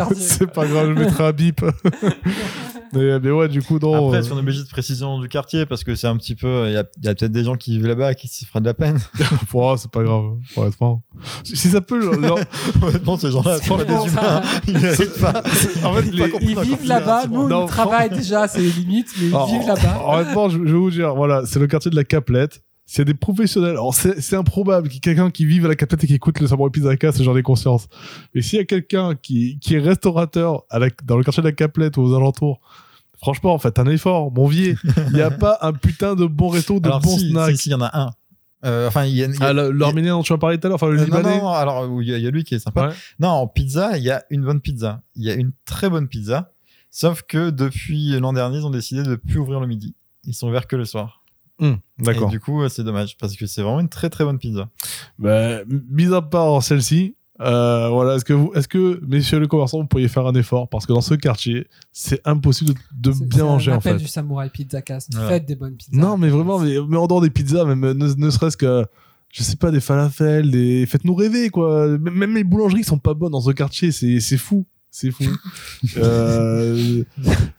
[LAUGHS] C'est pas grave, je mettrai un bip. [LAUGHS] mais, mais ouais, du coup, non. Après, euh, si on est obligé de précision du quartier, parce que c'est un petit peu. Il y a, il y a peut-être des gens qui vivent là-bas qui se feraient de la peine. [LAUGHS] oh, c'est pas grave, honnêtement. Si si ça peut. leur- [LAUGHS] Honnêtement, ces gens-là, c'est pas des humains. Ils pas. En fait, Ils les- Ils vivent là-bas, nous, Non, on travaille déjà, c'est les limites, mais ils vivent là-bas. Honnêtement, je, je vais vous dire, voilà, c'est le quartier de la Caplette. S'il y a des professionnels, alors c'est c'est improbable qu'il y ait quelqu'un qui vive à la Caplette et qui écoute le Samurai Pizza Cast, j'en ai conscience. Mais s'il y a quelqu'un qui, qui est restaurateur à la- dans le quartier de la Caplette ou aux alentours, franchement, faites un effort, mon vieux. Il n'y a pas un putain de bon resto, de Alors, bons si, snacks. si, si, il y en a un. Euh, enfin, il y a. a- Ah, l'arménien dont tu as parlé tout à l'heure, enfin le Euh, non, libanais. non, alors il y, a- il y a lui qui est sympa. Ouais. Non, en pizza, il y a une bonne pizza. Il y a une très bonne pizza. Sauf que depuis l'an dernier, ils ont décidé de plus ouvrir le midi. Ils sont ouverts que le soir. Et D'accord. du coup, c'est dommage parce que c'est vraiment une très très bonne pizza. Bah, mis à part celle-ci, euh, voilà, est-ce que vous, est-ce que, messieurs les commerçants, vous pourriez faire un effort? Parce que dans ce quartier, c'est impossible de, bien manger en fait. du Samurai Pizza Cast. Voilà. Faites des bonnes pizzas. Non, mais vraiment, mais, mais en dehors des pizzas, même ne, ne serait-ce que, je sais pas, des falafels, des, faites-nous rêver quoi. Même les boulangeries sont pas bonnes dans ce quartier, c'est c'est fou. C'est fou. [LAUGHS] euh,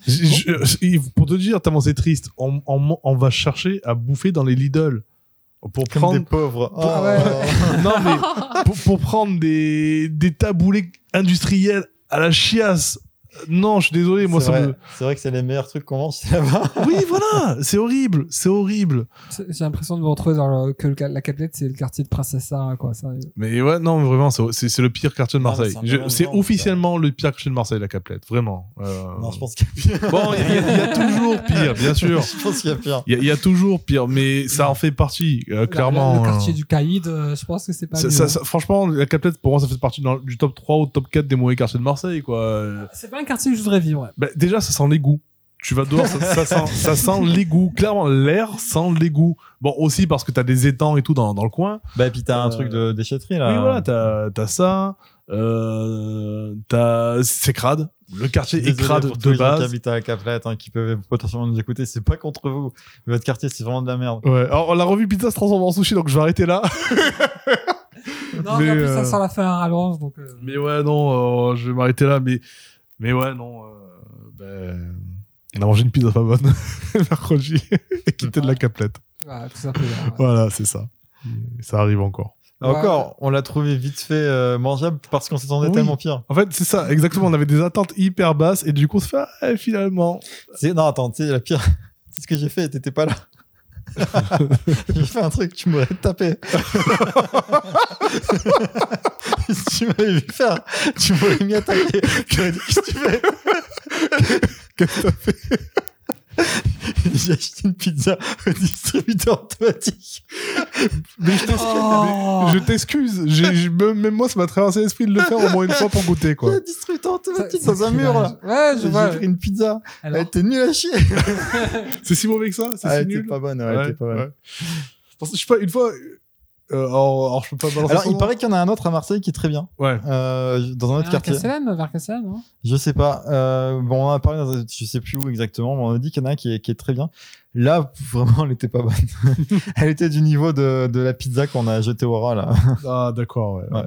je- je- pour te dire tellement c'est triste, on, on, on va chercher à bouffer dans les Lidl pour Comme prendre des pauvres. Oh. Ah ouais. [LAUGHS] non, mais pour, pour prendre des, des taboulés industriels à la chiasse. Non, je suis désolé, moi c'est ça vrai, me. c'est vrai que c'est les meilleurs trucs qu'on mange là-bas. [LAUGHS] Oui, voilà, c'est horrible, c'est horrible. C'est- J'ai l'impression de me retrouver dans le, que le- la Caplette, c'est le quartier de Princesse Sarah, quoi. Mais ouais, non, mais vraiment, c'est- le pire quartier de Marseille. c'est officiellement le pire quartier de Marseille, la Caplette, vraiment. Euh, Non, je pense qu'il y a pire. [LAUGHS] Bon, il y, a- il y a toujours pire, bien [LAUGHS] sûr. je pense qu'il y a pire. Il y, a- il y a toujours pire, mais ça en fait partie, euh, clairement. Le, le quartier euh, du Caïd, euh, je pense que c'est pas ça- mieux, ça- hein. ça- franchement, la Caplette, pour moi, ça fait partie dans- du top 3 ou top 4 des mauvais quartiers de Marseille, quoi. C'est pas un quartier que je voudrais vivre. ouais. Bah, déjà, ça sent l'égout. Tu vas dehors, ça, ça sent, [LAUGHS] ça sent l'égout. Clairement, l'air sent l'égout. Bon, aussi parce que t'as des étangs et tout dans, dans le coin. Bah, et puis t'as un Euh, truc de déchetterie là. Oui, voilà, t'as, t'as ça. Euh, t'as, c'est crade. Le quartier est Désolé crade pour tous de les gens qui base. habitent à Caplette, hein, qui peuvent potentiellement nous écouter. C'est pas contre vous. Mais votre quartier, c'est vraiment de la merde. Ouais. Alors, la revue pizza se transforme en sushi, donc je vais arrêter là. Non, Mais, mais en plus, euh, ça sent la fin à rallonge, donc. euh, Mais ouais, non, euh, je vais m'arrêter là. Mais, mais ouais, non. euh, ben, on a mangé une pizza pas bonne [LAUGHS] mercredi [LAUGHS] et quitté de la caplette. voilà, tout simplement. ouais. Voilà, c'est ça. Ça arrive encore. Ah, Encore, on l'a trouvé vite fait euh, mangeable parce qu'on s'attendait Oui. tellement pire. En fait, c'est ça, exactement. On avait des attentes hyper basses et du coup, on se fait, ah, finalement. C'est- Non, attends, tu sais, la pire, [LAUGHS] c'est ce que j'ai fait, t'étais pas là. [LAUGHS] j'ai fait un truc, tu m'aurais tapé. [LAUGHS] tu m'avais vu faire, tu m'aurais mis. J'aurais dit, qu'est-ce que tu fais? Qu'est-ce que t'as fait? [LAUGHS] J'ai acheté une pizza au distributeur automatique. Mais je t'excuse. Oh. mais je t'excuse. J'ai- j'ai- même, moi, ça m'a traversé l'esprit de le faire au moins une fois pour goûter, quoi. [LAUGHS] Le distributeur automatique Ça- dans un mur là. Ouais, je J'ai vois. pris une pizza. Alors, Elle était nulle à chier. [LAUGHS] C'est si mauvais que ça? C'est Ah, si elle était nul? pas bonne. ouais, elle Ouais, était pas bonne. ouais. Je sais pas, une fois. Euh, alors, alors, je peux pas balancer Alors, son il nom. paraît qu'il y en a un autre à Marseille qui est très bien. Ouais. Euh, dans un autre quartier. Castellane, vers Castellane, non? Je sais pas. Euh, bon, on en a parlé, dans un- je sais plus où exactement, mais on a dit qu'il y en a un qui est, qui est très bien. Là, vraiment, elle était pas bonne. [LAUGHS] elle était du niveau de, de la pizza qu'on a jetée au rat, là. Ah, d'accord, ouais. Ouais.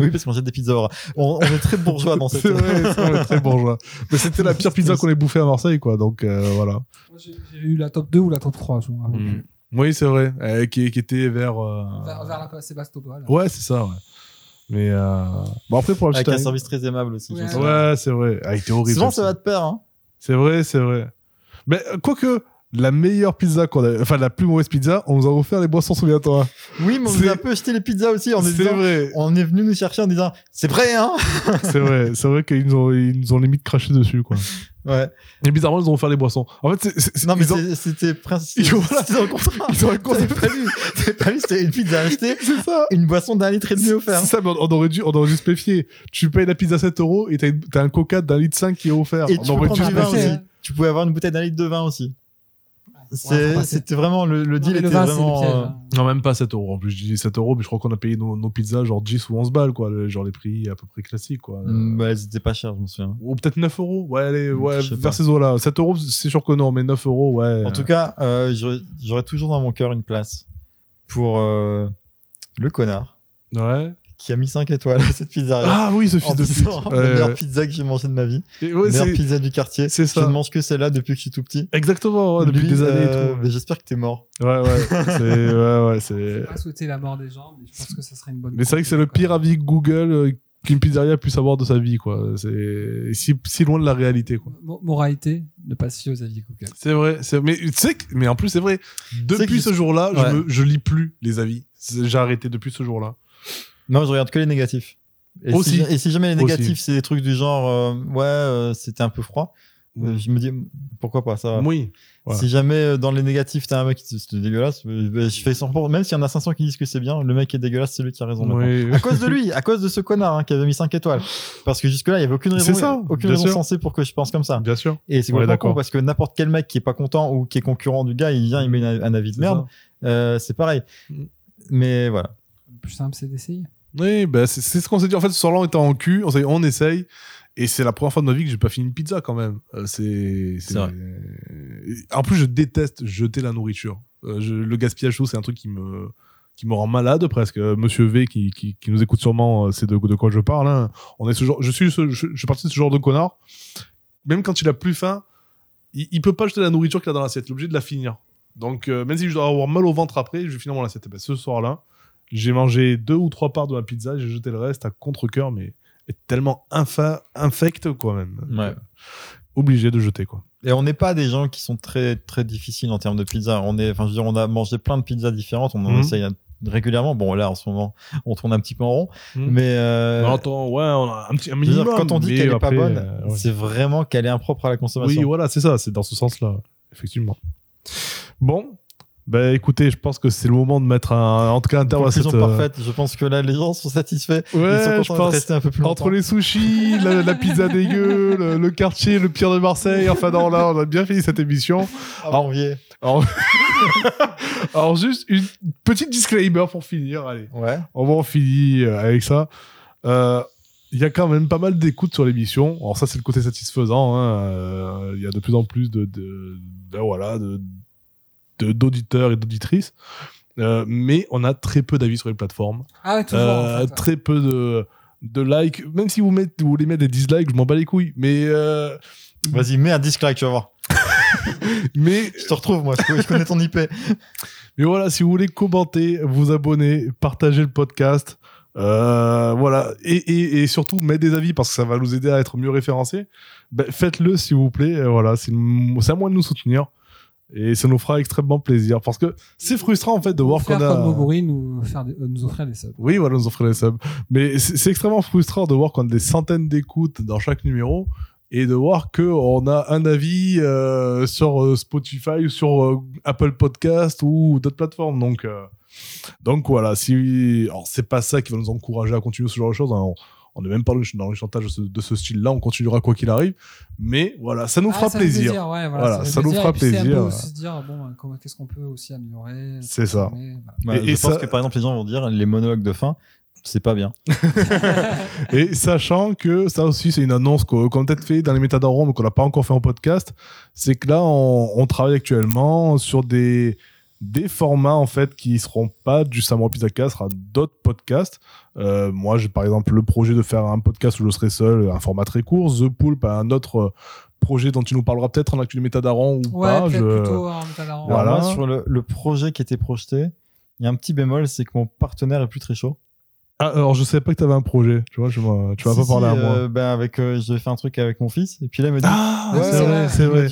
Oui, parce qu'on jette des pizzas au rat. On, on est très bourgeois dans cette. C'est vrai, c'est vrai, très [LAUGHS] bourgeois. Mais c'était la pire pizza qu'on ait bouffée à Marseille, quoi. Donc, euh, voilà. Moi, J'ai j'ai eu la top 2 ou la top 3, je me rappelle. Mm. Oui, c'est vrai. Euh, qui, qui était vers. euh, Vers, vers la Sébastopol. Ouais, c'est ça, ouais. Mais. euh, Bon, après, pour Avec un service très aimable aussi. je Ouais. Ouais, c'est vrai. Ah, il était horrible. Souvent, ça va de pair. Hein. C'est vrai, c'est vrai. Mais quoique, la meilleure pizza qu'on a. Enfin, la plus mauvaise pizza, on nous a offert les boissons, souviens-toi. Oui, mais on nous a un peu jeté les pizzas aussi en nous C'est disant. vrai. On est venu nous chercher en disant c'est prêt, hein [LAUGHS] C'est vrai. C'est vrai qu'ils nous ont, ils nous ont limite craché dessus, quoi. Ouais. Et bizarrement, ils nous ont offert les boissons. En fait, c'est- c'est- Non, mais c'était principe. Ils ont- voilà. C'était [LAUGHS] dans le contrat. ils ont un pas lu. C'était pas lu, c'était une pizza achetée, [LAUGHS] C'est ça. une boisson d'un litre et demi offert. C'est ça, mais on, on aurait dû, on aurait dû se méfier. Tu payes la pizza 7 euros et t'as, un coca d'un litre 5 qui est offert. Et on tu peux aurait dû prendre se du vin méfier. aussi. Tu pouvais avoir une bouteille d'un litre de vin aussi. C'était vraiment le, le deal Non, le était vin, le vraiment. piège, euh. Non, même pas 7 euros. En plus, je dis 7 euros, mais je crois qu'on a payé nos, nos pizzas genre 10 ou 11 balles, quoi. Le- genre les prix à peu près classiques, quoi. mm, bah, elles étaient pas chères, je me souviens. Ou peut-être 9 euros. Ouais, allez, ouais, Je sais vers pas. ces eaux-là. 7 euros, c'est sûr que non, mais 9 euros, ouais. En tout cas, euh, j'aurais j'aurais toujours dans mon cœur une place pour euh, le connard, Ouais. Qui a mis 5 étoiles à cette pizzeria. Ah oui, ce fils de pute. [LAUGHS] la Ouais, meilleure ouais. pizza que j'ai mangée de ma vie. Et ouais, meilleure pizza du quartier. c'est ça. Je ne mange que celle-là depuis que je suis tout petit. Exactement, ouais, depuis Lui, des années euh, et tout. mais J'espère que t'es mort. Ouais, ouais. [LAUGHS] c'est, ouais, ouais, Je c'est. vais pas souhaiter la mort des gens, mais je pense que ça serait une bonne. Mais c'est vrai que c'est le pire avis Google euh, qu'une pizzeria puisse avoir de sa vie, quoi. C'est si, si loin de la réalité, quoi. Mo- Moralité, ne pas se fier aux avis Google. C'est vrai. C'est... Mais tu sais que... mais en plus c'est vrai. Depuis ce jour-là, je, je lis plus les avis. J'ai arrêté depuis ce jour-là. Non, je regarde que les négatifs. Et, Aussi. Si, et si jamais les négatifs, c'est des trucs du genre, euh, ouais, euh, c'était un peu froid, euh, je me dis, pourquoi pas, ça va. Oui. Voilà. Si jamais euh, dans les négatifs, t'as un mec qui dit c'était dégueulasse, bah, je fais 100%, même s'il y en a 500 qui disent que c'est bien, le mec qui est dégueulasse, c'est lui qui a raison. Oui. À cause de lui, à cause de ce connard hein, qui avait mis 5 étoiles. Parce que jusque-là, il y avait aucune raison, C'est ça, aucune raison sûr. sensée pour que je pense comme ça. Bien sûr. Et c'est complètement d'accord. con parce que n'importe quel mec qui est pas content ou qui est concurrent du gars, il vient, il met un, avis de C'est merde. Euh, c'est pareil. Mm. Mais voilà. Le plus simple, c'est d'essayer. Oui, bah, c'est, ce qu'on s'est dit. En fait, ce soir-là, on était en cul. On s'est dit, on essaye. Et c'est la première fois de ma vie que j'ai pas fini une pizza quand même. Euh, c'est, vrai. En plus, je déteste jeter la nourriture. Euh, je- Le gaspillage chaud, c'est un truc qui me qui me rend malade presque. Euh, Monsieur V qui, qui, qui nous écoute sûrement, c'est de, de quoi je parle. hein. On est ce genre, je suis ce- je, je suis parti de ce genre de connard. Même quand il a plus faim, il, il peut pas jeter la nourriture qu'il a dans l'assiette. Il est obligé de la finir. Donc euh, même si je dois avoir mal au ventre après, je vais finir mon assiette. Et ben, ce soir-là, j'ai mangé deux ou trois parts de ma pizza, j'ai jeté le reste à contre-coeur, mais tellement infa, infect, quoi, même. Ouais. Obligé de jeter, quoi. Et on n'est pas des gens qui sont très très difficiles en termes de pizza. On est, enfin, je veux dire, on a mangé plein de pizzas différentes. On en Mhm. essaye régulièrement. Bon, là, en ce moment, on tourne un petit peu en rond. Mhm. Mais euh, Alors, attends, ouais, on a un petit un je veux dire, minimum. quand on dit qu'elle est après, pas bonne, euh, ouais. c'est vraiment qu'elle est impropre à la consommation. Oui, voilà, c'est ça, c'est dans ce sens-là, effectivement. Bon, bah écoutez, je pense que c'est le moment de mettre un, en tout cas un terme à cette. Euh, parfaite. Je pense que là, les gens sont satisfaits. Ouais, Ils sont je de pense. rester un peu plus longtemps. Entre les sushis, la, la pizza dégueu, le, le quartier, le pire de Marseille, enfin non, là, on a bien fini cette émission. Ah. Alors, [LAUGHS] Alors, juste une petite disclaimer pour finir, allez. Ouais. On va en finir euh, avec ça. Euh, Il y a quand même pas mal d'écoutes sur l'émission. Alors ça, c'est le côté satisfaisant. hein. Il y a de plus en plus de, de, ben voilà, de, de- d'auditeurs et d'auditrices. Euh, mais on a très peu d'avis sur les plateformes. Ah ouais, toujours. Euh, en fait. Très peu de, de likes. Même si vous, mettez, vous voulez mettre des dislikes, je m'en bats les couilles. Mais, euh, Vas-y, mets un là, tu vas voir. [LAUGHS] mais Je te retrouve, moi. Je je connais ton IP. Mais voilà, si vous voulez commenter, vous abonner, partager le podcast, euh, voilà, et, et, et surtout mettre des avis parce que ça va nous aider à être mieux référencés, ben, faites-le s'il vous plaît. Voilà, c'est un moyen de nous soutenir et ça nous fera extrêmement plaisir parce que c'est frustrant en fait de voir qu'on a. comme Moguri nous, faire des- euh, nous offrir des subs. Oui, voilà, nous offrir les subs. Mais c'est extrêmement frustrant de voir qu'on a des centaines d'écoutes dans chaque numéro et de voir que on a un avis euh, sur euh, Spotify ou sur euh, Apple Podcast ou d'autres plateformes. Donc, donc voilà, si alors c'est pas ça qui va nous encourager à continuer ce genre de choses. hein. On- On n'est même pas dans le chantage de ce, de ce style-là. On continuera quoi qu'il arrive. Mais voilà, ça nous Ah, fera ça fait plaisir. ouais, voilà, ça nous fera puis plaisir. aussi se dire, bon, comment- qu'est-ce qu'on peut aussi améliorer C'est ça. voilà. Ouais, Et- et je pense ça- que par exemple, les gens vont dire les monologues de fin, c'est pas bien. [LAUGHS] Et sachant que ça aussi, c'est une annonce qu'on a peut-être fait dans les métadaron, mais qu'on n'a pas encore fait en podcast, c'est que là, on, on travaille actuellement sur des, des formats en fait qui seront pas du Samurai Pizza ce sera d'autres podcasts. Euh, moi, j'ai par exemple le projet de faire un podcast où je serai seul, un format très court. The Poulp a un autre euh, projet dont tu nous parleras peut-être en actu métadaron ou Ouais, pas. je- plutôt en métadaron. Alors Voilà. moi, sur le, le projet qui était projeté, il y a un petit bémol, c'est que mon partenaire est plus très chaud. Ah, alors je savais pas que tu avais un projet. Tu vois, je tu vas Si, pas parler si, à moi. euh, ben avec, euh, j'ai fait un truc avec mon fils, et puis là, il m'a dit. Ah, Ouais, c'est vrai, c'est vrai.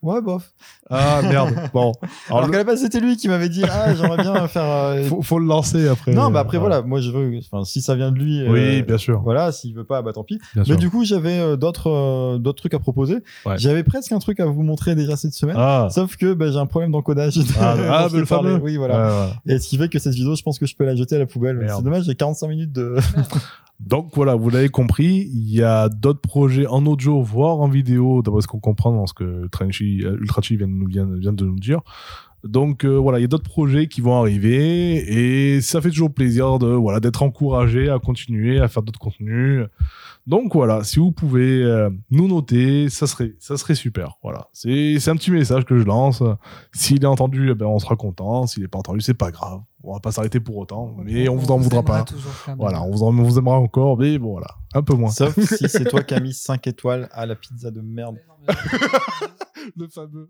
Ouais, bof. Ah merde. Bon, [LAUGHS] Alors, alors, qu'à la base, c'était lui qui m'avait dit Ah, j'aimerais bien faire. euh, [LAUGHS] faut, faut le lancer après. Non, bah après, Euh, voilà, moi je veux. Enfin, si ça vient de lui. euh, Oui, bien sûr. Voilà, s'il veut pas, bah tant pis. Bien Mais sûr. du coup, j'avais euh, d'autres euh, d'autres trucs à proposer. Ouais. J'avais presque un truc à vous montrer déjà cette semaine. Ah, Sauf que bah, j'ai un problème d'encodage. Ah, [LAUGHS] ah, le fameux. Oui, voilà. Ouais, ouais. Et ce qui fait que cette vidéo, je pense que je peux la jeter à la poubelle. C'est dommage, j'ai 45 minutes de. Donc voilà, vous l'avez compris, il y a d'autres projets en audio, voire en vidéo, d'après ce qu'on comprend dans ce que Trenchy, euh, Ultra vient, vient, de nous dire. Donc euh, voilà, il y a d'autres projets qui vont arriver et ça fait toujours plaisir de voilà d'être encouragé à continuer à faire d'autres contenus. Donc voilà, si vous pouvez euh, nous noter, ça serait ça serait super. Voilà, c'est c'est un petit message que je lance. S'il est entendu, eh ben on sera content. S'il n'est pas entendu, c'est pas grave. On va pas s'arrêter pour autant, mais on, vous en voudra pas. Voilà, on vous, en, on vous aimera encore, mais bon voilà, un peu moins. Sauf si c'est toi qui as mis [LAUGHS] 5 étoiles à la pizza de merde. Le fameux.